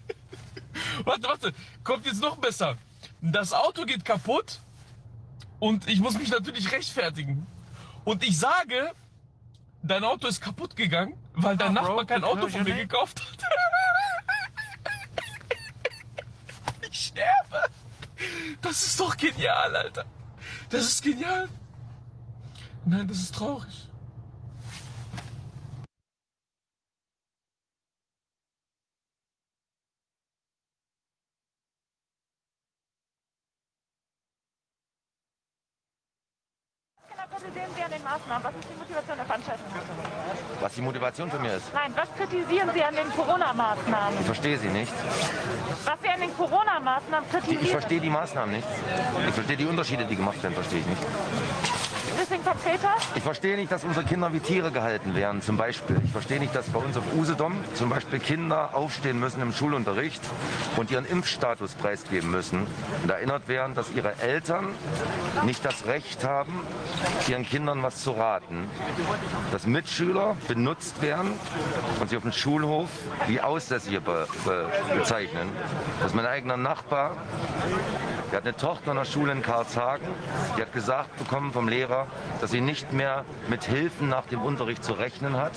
warte, warte, kommt jetzt noch besser. Das Auto geht kaputt und ich muss mich natürlich rechtfertigen. Und ich sage, dein Auto ist kaputt gegangen, weil dein Nachbar bro, kein Auto von mir gekauft hat. ich sterbe. Das ist doch genial, Alter. Das ist genial. Nein, das ist traurig. Kritisieren Sie an den Maßnahmen? Was ist die Motivation der Veranstaltung? Was die Motivation für mir ist. Nein, was kritisieren Sie an den Corona-Maßnahmen? Ich verstehe sie nicht. Was Sie an den Corona-Maßnahmen kritisieren? ich verstehe die Maßnahmen nicht. Ich verstehe die Unterschiede, die gemacht werden, verstehe ich nicht. Deswegen konkreter? Ich verstehe nicht, dass unsere Kinder wie Tiere gehalten werden, zum Beispiel. Ich verstehe nicht, dass bei uns auf Usedom zum Beispiel Kinder aufstehen müssen im Schulunterricht und ihren Impfstatus preisgeben müssen und erinnert werden, dass ihre Eltern nicht das Recht haben, ihren Kindern was zu raten. Dass Mitschüler benutzt werden und sie auf dem Schulhof wie Aussässige be be bezeichnen. Dass mein eigener Nachbar der hat eine Tochter in der Schule in Karlshagen. Die hat gesagt bekommen vom Lehrer, dass sie nicht mehr mit Hilfen nach dem Unterricht zu rechnen hat,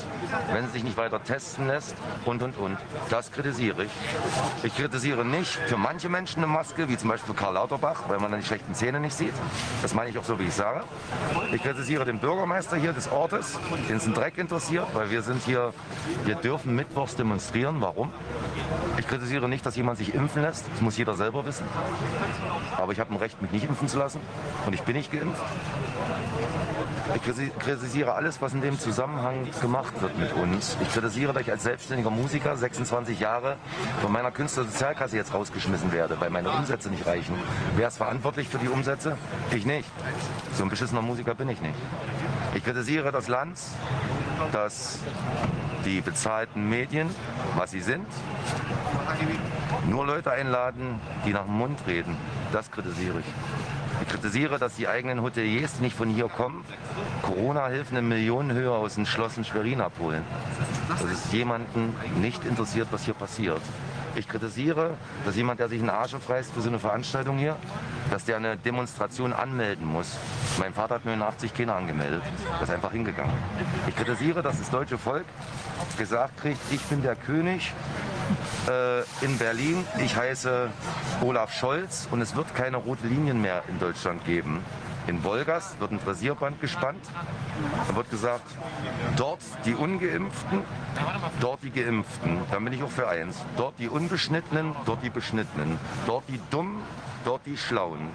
wenn sie sich nicht weiter testen lässt und, und, und. Das kritisiere ich. Ich kritisiere nicht für manche Menschen eine Maske, wie zum Beispiel Karl Lauterbach, weil man dann die schlechten Zähne nicht sieht. Das meine ich auch so, wie ich sage. Ich kritisiere den Bürgermeister hier des Ortes, den es ein Dreck interessiert, weil wir sind hier, wir dürfen mittwochs demonstrieren. Warum? Ich kritisiere nicht, dass jemand sich impfen lässt. Das muss jeder selber wissen. Aber ich habe ein Recht, mich nicht impfen zu lassen. Und ich bin nicht geimpft. Ich kritisiere alles, was in dem Zusammenhang gemacht wird mit uns. Ich kritisiere, dass ich als selbstständiger Musiker 26 Jahre von meiner Künstlersozialkasse jetzt rausgeschmissen werde, weil meine Umsätze nicht reichen. Wer ist verantwortlich für die Umsätze? Ich nicht. So ein beschissener Musiker bin ich nicht. Ich kritisiere das Land, dass die bezahlten Medien, was sie sind, nur Leute einladen, die nach dem Mund reden. Das kritisiere ich. Ich kritisiere, dass die eigenen Hoteliers, die nicht von hier kommen, Corona-Hilfen in Millionenhöhe aus den Schlossen Schwerin abholen. Dass es jemanden nicht interessiert, was hier passiert. Ich kritisiere, dass jemand, der sich einen Arsch aufreißt für so eine Veranstaltung hier, dass der eine Demonstration anmelden muss. Mein Vater hat 89 Kinder angemeldet. Der ist einfach hingegangen. Ich kritisiere, dass das deutsche Volk gesagt kriegt, ich bin der König äh, in Berlin. Ich heiße Olaf Scholz und es wird keine roten Linien mehr in Deutschland geben. In Wolgast wird ein Dressierband gespannt. Da wird gesagt, dort die Ungeimpften, dort die Geimpften. Dann bin ich auch für eins. Dort die Unbeschnittenen, dort die Beschnittenen. Dort die Dummen, dort die Schlauen.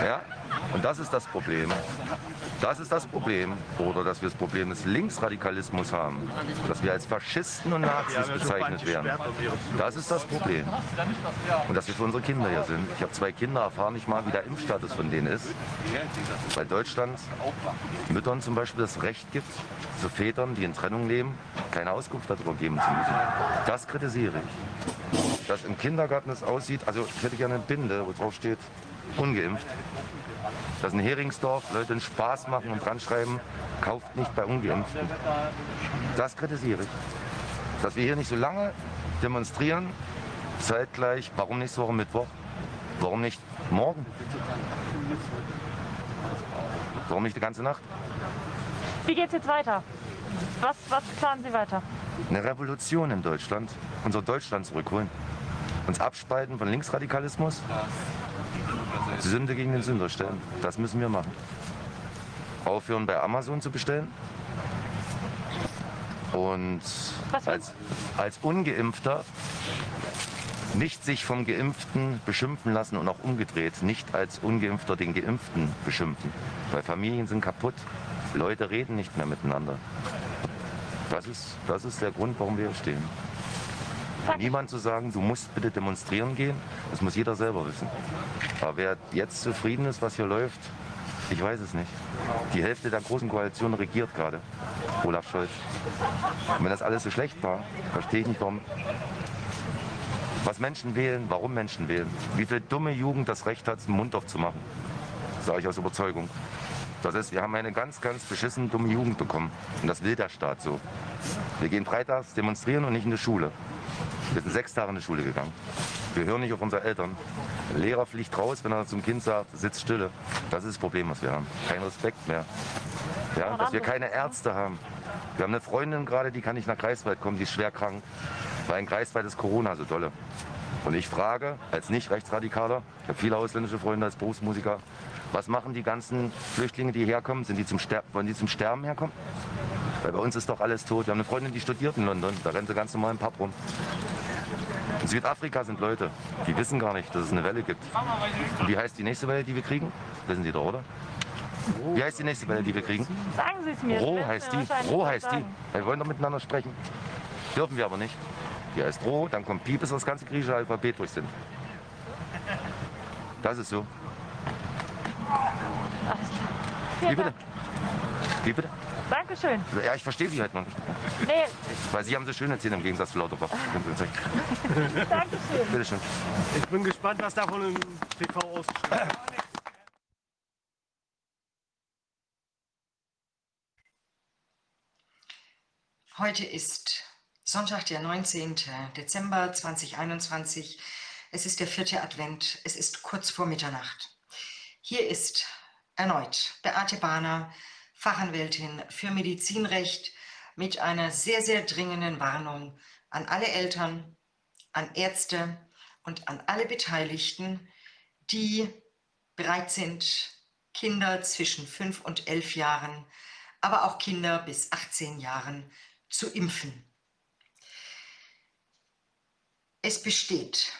Ja? Und das ist das Problem. Das ist das Problem. Oder dass wir das Problem des Linksradikalismus haben. Dass wir als Faschisten und Nazis bezeichnet werden. Das ist das Problem. Und dass wir für unsere Kinder hier sind. Ich habe zwei Kinder, erfahre nicht mal, wie der Impfstatus von denen ist. Weil Deutschland Müttern zum Beispiel das Recht gibt, zu Vätern, die in Trennung leben, keine Auskunft darüber geben zu müssen. Das kritisiere ich. Dass im Kindergarten es aussieht, also ich gerne eine Binde, wo drauf steht, ungeimpft. Dass in Heringsdorf Leute einen Spaß machen und dran schreiben, kauft nicht bei Ungeimpften. Das kritisiere ich. Dass wir hier nicht so lange demonstrieren, zeitgleich, warum nächste Woche Mittwoch? Warum nicht morgen? Warum nicht die ganze Nacht? Wie geht's jetzt weiter? Was, was planen Sie weiter? Eine Revolution in Deutschland, unser Deutschland zurückholen. Uns abspalten von Linksradikalismus, Sünde gegen den Sünder stellen. Das müssen wir machen. Aufhören bei Amazon zu bestellen. Und als, als Ungeimpfter nicht sich vom Geimpften beschimpfen lassen und auch umgedreht, nicht als Ungeimpfter den Geimpften beschimpfen. Weil Familien sind kaputt, Leute reden nicht mehr miteinander. Das ist, das ist der Grund, warum wir hier stehen. Niemand zu sagen, du musst bitte demonstrieren gehen, das muss jeder selber wissen. Aber wer jetzt zufrieden ist, was hier läuft, ich weiß es nicht. Die Hälfte der großen Koalition regiert gerade. Olaf Scholz. Und wenn das alles so schlecht war, verstehe ich nicht, warum. Was Menschen wählen, warum Menschen wählen. Wie viel dumme Jugend das Recht hat, den Mund aufzumachen. Sage ich aus Überzeugung. Das ist, wir haben eine ganz, ganz beschissen dumme Jugend bekommen. Und das will der Staat so. Wir gehen freitags demonstrieren und nicht in die Schule. Wir sind sechs Tage in die Schule gegangen. Wir hören nicht auf unsere Eltern. Ein Lehrer fliegt raus, wenn er zum Kind sagt, sitz stille. Das ist das Problem, was wir haben. Kein Respekt mehr. Ja, dass wir keine Ärzte haben. Wir haben eine Freundin gerade, die kann nicht nach Greifswald kommen, die ist schwer krank. Weil in Greifswald ist Corona so dolle. Und ich frage als Nicht-Rechtsradikaler, ich habe viele ausländische Freunde als Berufsmusiker, was machen die ganzen Flüchtlinge, die herkommen? Sind die zum wollen die zum Sterben herkommen? Weil bei uns ist doch alles tot. Wir haben eine Freundin, die studiert in London, da rennt sie ganz normal im Pub rum. In Südafrika sind Leute, die wissen gar nicht, dass es eine Welle gibt. Und wie heißt die nächste Welle, die wir kriegen? Wissen Sie doch, oder? Wie heißt die nächste Welle, die wir kriegen? Sagen Sie es mir. Roh heißt die. Roh heißt die. Wir wollen doch miteinander sprechen. Dürfen wir aber nicht. Die heißt Roh, dann kommt Pi, bis wir das ganze griechische Alphabet durch sind. Das ist so. Wie bitte? Wie bitte? Dankeschön. Ja, ich verstehe Sie halt noch nicht. Nee, Weil Sie haben so schöne Zähne im Gegensatz zu Lauterbach. Dankeschön. Bitte schön. Ich bin gespannt, was davon im TV ausgestrahlt wird. Heute ist Sonntag, der 19. Dezember 2021. Es ist der vierte Advent. Es ist kurz vor Mitternacht. Hier ist erneut Beate Bahner, Fachanwältin für Medizinrecht, mit einer sehr, sehr dringenden Warnung an alle Eltern, an Ärzte und an alle Beteiligten, die bereit sind, Kinder zwischen fünf und elf Jahren, aber auch Kinder bis 18 Jahren zu impfen. Es besteht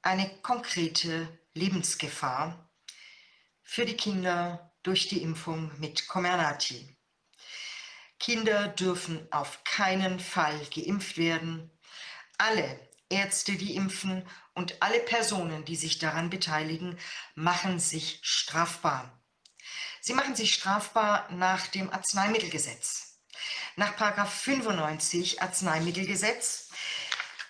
eine konkrete Lebensgefahr für die Kinder durch die Impfung mit Comirnaty. Kinder dürfen auf keinen Fall geimpft werden. Alle Ärzte, die impfen und alle Personen, die sich daran beteiligen, machen sich strafbar. Sie machen sich strafbar nach dem Arzneimittelgesetz. Nach 95 Arzneimittelgesetz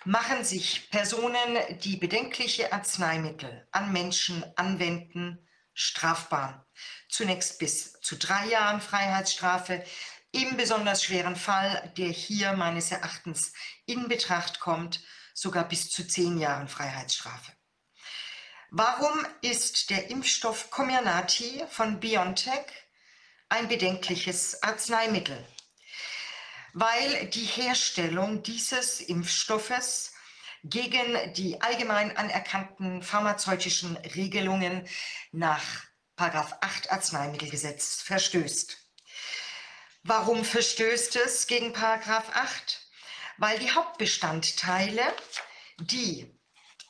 machen sich Personen, die bedenkliche Arzneimittel an Menschen anwenden, strafbar. Zunächst bis zu drei Jahren Freiheitsstrafe, im besonders schweren Fall, der hier meines Erachtens in Betracht kommt, sogar bis zu zehn Jahren Freiheitsstrafe. Warum ist der Impfstoff Comirnaty von BioNTech ein bedenkliches Arzneimittel? Weil die Herstellung dieses Impfstoffes gegen die allgemein anerkannten pharmazeutischen Regelungen nach 8 Arzneimittelgesetz verstößt. Warum verstößt es gegen 8? Weil die Hauptbestandteile, die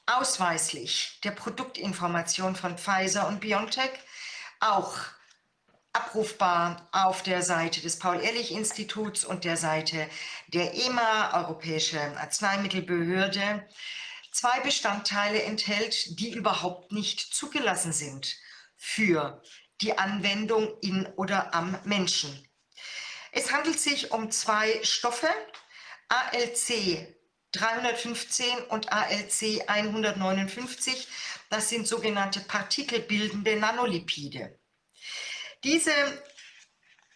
ausweislich der Produktinformation von Pfizer und BioNTech auch abrufbar auf der Seite des Paul-Ehrlich-Instituts und der Seite der EMA, Europäische Arzneimittelbehörde, zwei Bestandteile enthält, die überhaupt nicht zugelassen sind für die Anwendung in oder am Menschen. Es handelt sich um zwei Stoffe, ALC 315 und ALC 159. Das sind sogenannte partikelbildende Nanolipide. Diese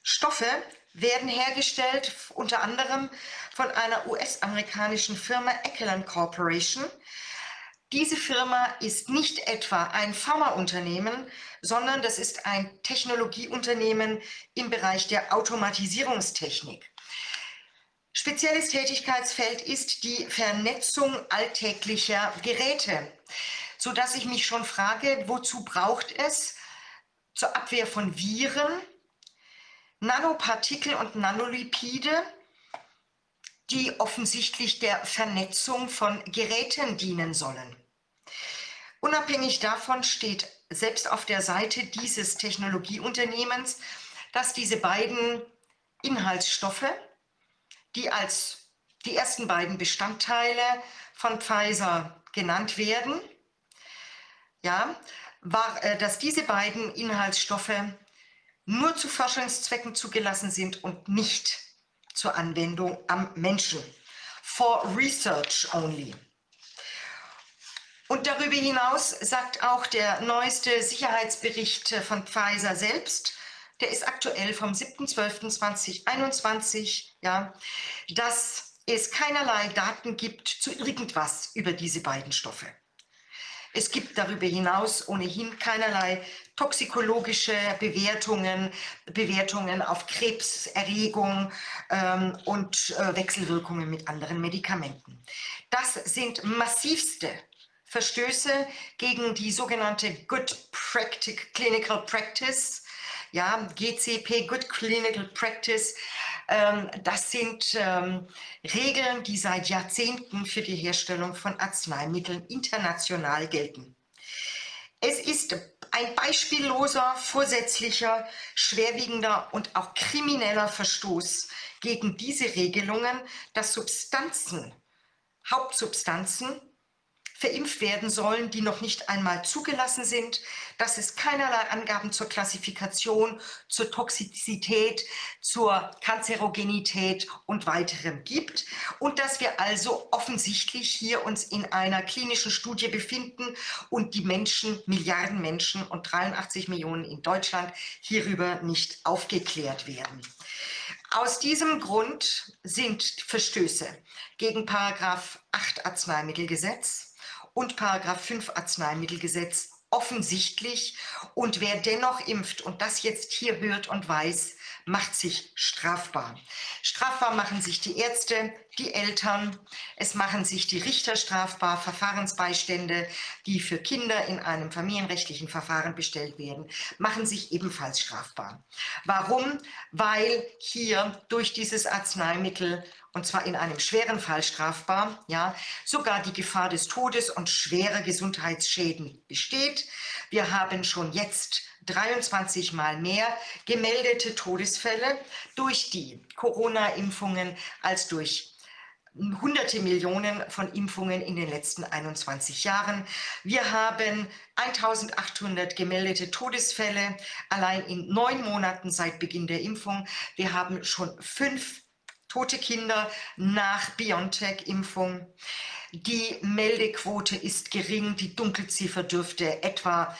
Stoffe werden hergestellt unter anderem von einer US-amerikanischen Firma Ekelon Corporation. Diese Firma ist nicht etwa ein Pharmaunternehmen, sondern das ist ein Technologieunternehmen im Bereich der Automatisierungstechnik. Spezielles Tätigkeitsfeld ist die Vernetzung alltäglicher Geräte, so dass ich mich schon frage, wozu braucht es zur Abwehr von Viren Nanopartikel und Nanolipide, die offensichtlich der Vernetzung von Geräten dienen sollen. Unabhängig davon steht selbst auf der Seite dieses Technologieunternehmens, dass diese beiden Inhaltsstoffe, die als die ersten beiden Bestandteile von Pfizer genannt werden, ja, war, äh, dass diese beiden Inhaltsstoffe nur zu Forschungszwecken zugelassen sind und nicht zur Anwendung am Menschen. For research only. Und darüber hinaus sagt auch der neueste Sicherheitsbericht von Pfizer selbst, der ist aktuell vom 7.12.2021, ja, dass es keinerlei Daten gibt zu irgendwas über diese beiden Stoffe. Es gibt darüber hinaus ohnehin keinerlei toxikologische Bewertungen, Bewertungen auf Krebserregung ähm, und äh, Wechselwirkungen mit anderen Medikamenten. Das sind massivste Verstöße gegen die sogenannte Good Practic Clinical Practice, ja, GCP, Good Clinical Practice, ähm, das sind ähm, Regeln, die seit Jahrzehnten für die Herstellung von Arzneimitteln international gelten. Es ist ein beispielloser, vorsätzlicher, schwerwiegender und auch krimineller Verstoß gegen diese Regelungen, dass Substanzen, Hauptsubstanzen verimpft werden sollen, die noch nicht einmal zugelassen sind, dass es keinerlei Angaben zur Klassifikation, zur Toxizität, zur Kanzerogenität und weiterem gibt und dass wir also offensichtlich hier uns in einer klinischen Studie befinden und die Menschen, Milliarden Menschen und 83 Millionen in Deutschland hierüber nicht aufgeklärt werden. Aus diesem Grund sind Verstöße gegen Paragraph 8 Arzneimittelgesetz und Paragraph 5 Arzneimittelgesetz offensichtlich. Und wer dennoch impft und das jetzt hier hört und weiß, macht sich strafbar. Strafbar machen sich die Ärzte, die Eltern, es machen sich die Richter strafbar, Verfahrensbeistände, die für Kinder in einem familienrechtlichen Verfahren bestellt werden, machen sich ebenfalls strafbar. Warum? Weil hier durch dieses Arzneimittel und zwar in einem schweren Fall strafbar, ja, sogar die Gefahr des Todes und schwerer Gesundheitsschäden besteht. Wir haben schon jetzt 23 Mal mehr gemeldete Todesfälle durch die Corona-Impfungen als durch hunderte Millionen von Impfungen in den letzten 21 Jahren. Wir haben 1800 gemeldete Todesfälle allein in neun Monaten seit Beginn der Impfung. Wir haben schon fünf tote Kinder nach BioNTech-Impfung. Die Meldequote ist gering, die Dunkelziffer dürfte etwa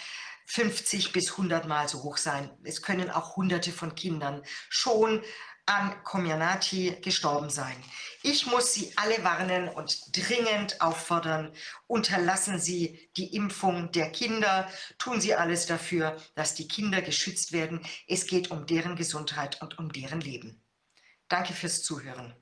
50 bis 100 Mal so hoch sein. Es können auch Hunderte von Kindern schon an Comirnaty gestorben sein. Ich muss Sie alle warnen und dringend auffordern, unterlassen Sie die Impfung der Kinder, tun Sie alles dafür, dass die Kinder geschützt werden. Es geht um deren Gesundheit und um deren Leben. Danke fürs Zuhören.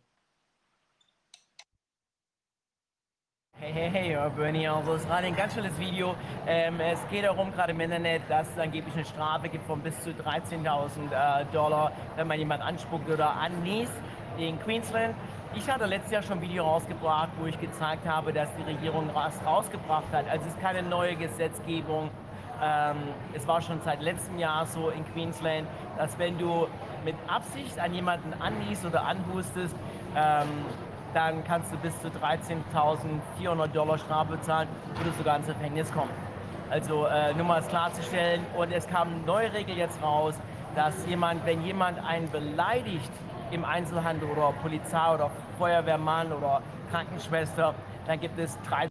Hey, hey, hey, Bernie, also es ist gerade ein ganz schnelles Video. Ähm, es geht darum, gerade im Internet, dass es angeblich eine Strafe gibt von bis zu 13.000 äh, Dollar, wenn man jemand anspuckt oder anniest in Queensland. Ich hatte letztes Jahr schon ein Video rausgebracht, wo ich gezeigt habe, dass die Regierung was rausgebracht hat. Also es ist keine neue Gesetzgebung. Ähm, es war schon seit letztem Jahr so in Queensland, dass wenn du mit Absicht an jemanden anniest oder anhustest, ähm, dann kannst du bis zu 13.400 Dollar Strafe bezahlen oder sogar ins Gefängnis kommen. Also äh, nur mal es klarzustellen. Und es kam eine neue Regel jetzt raus, dass jemand, wenn jemand einen beleidigt im Einzelhandel oder Polizei oder Feuerwehrmann oder Krankenschwester, dann gibt es drei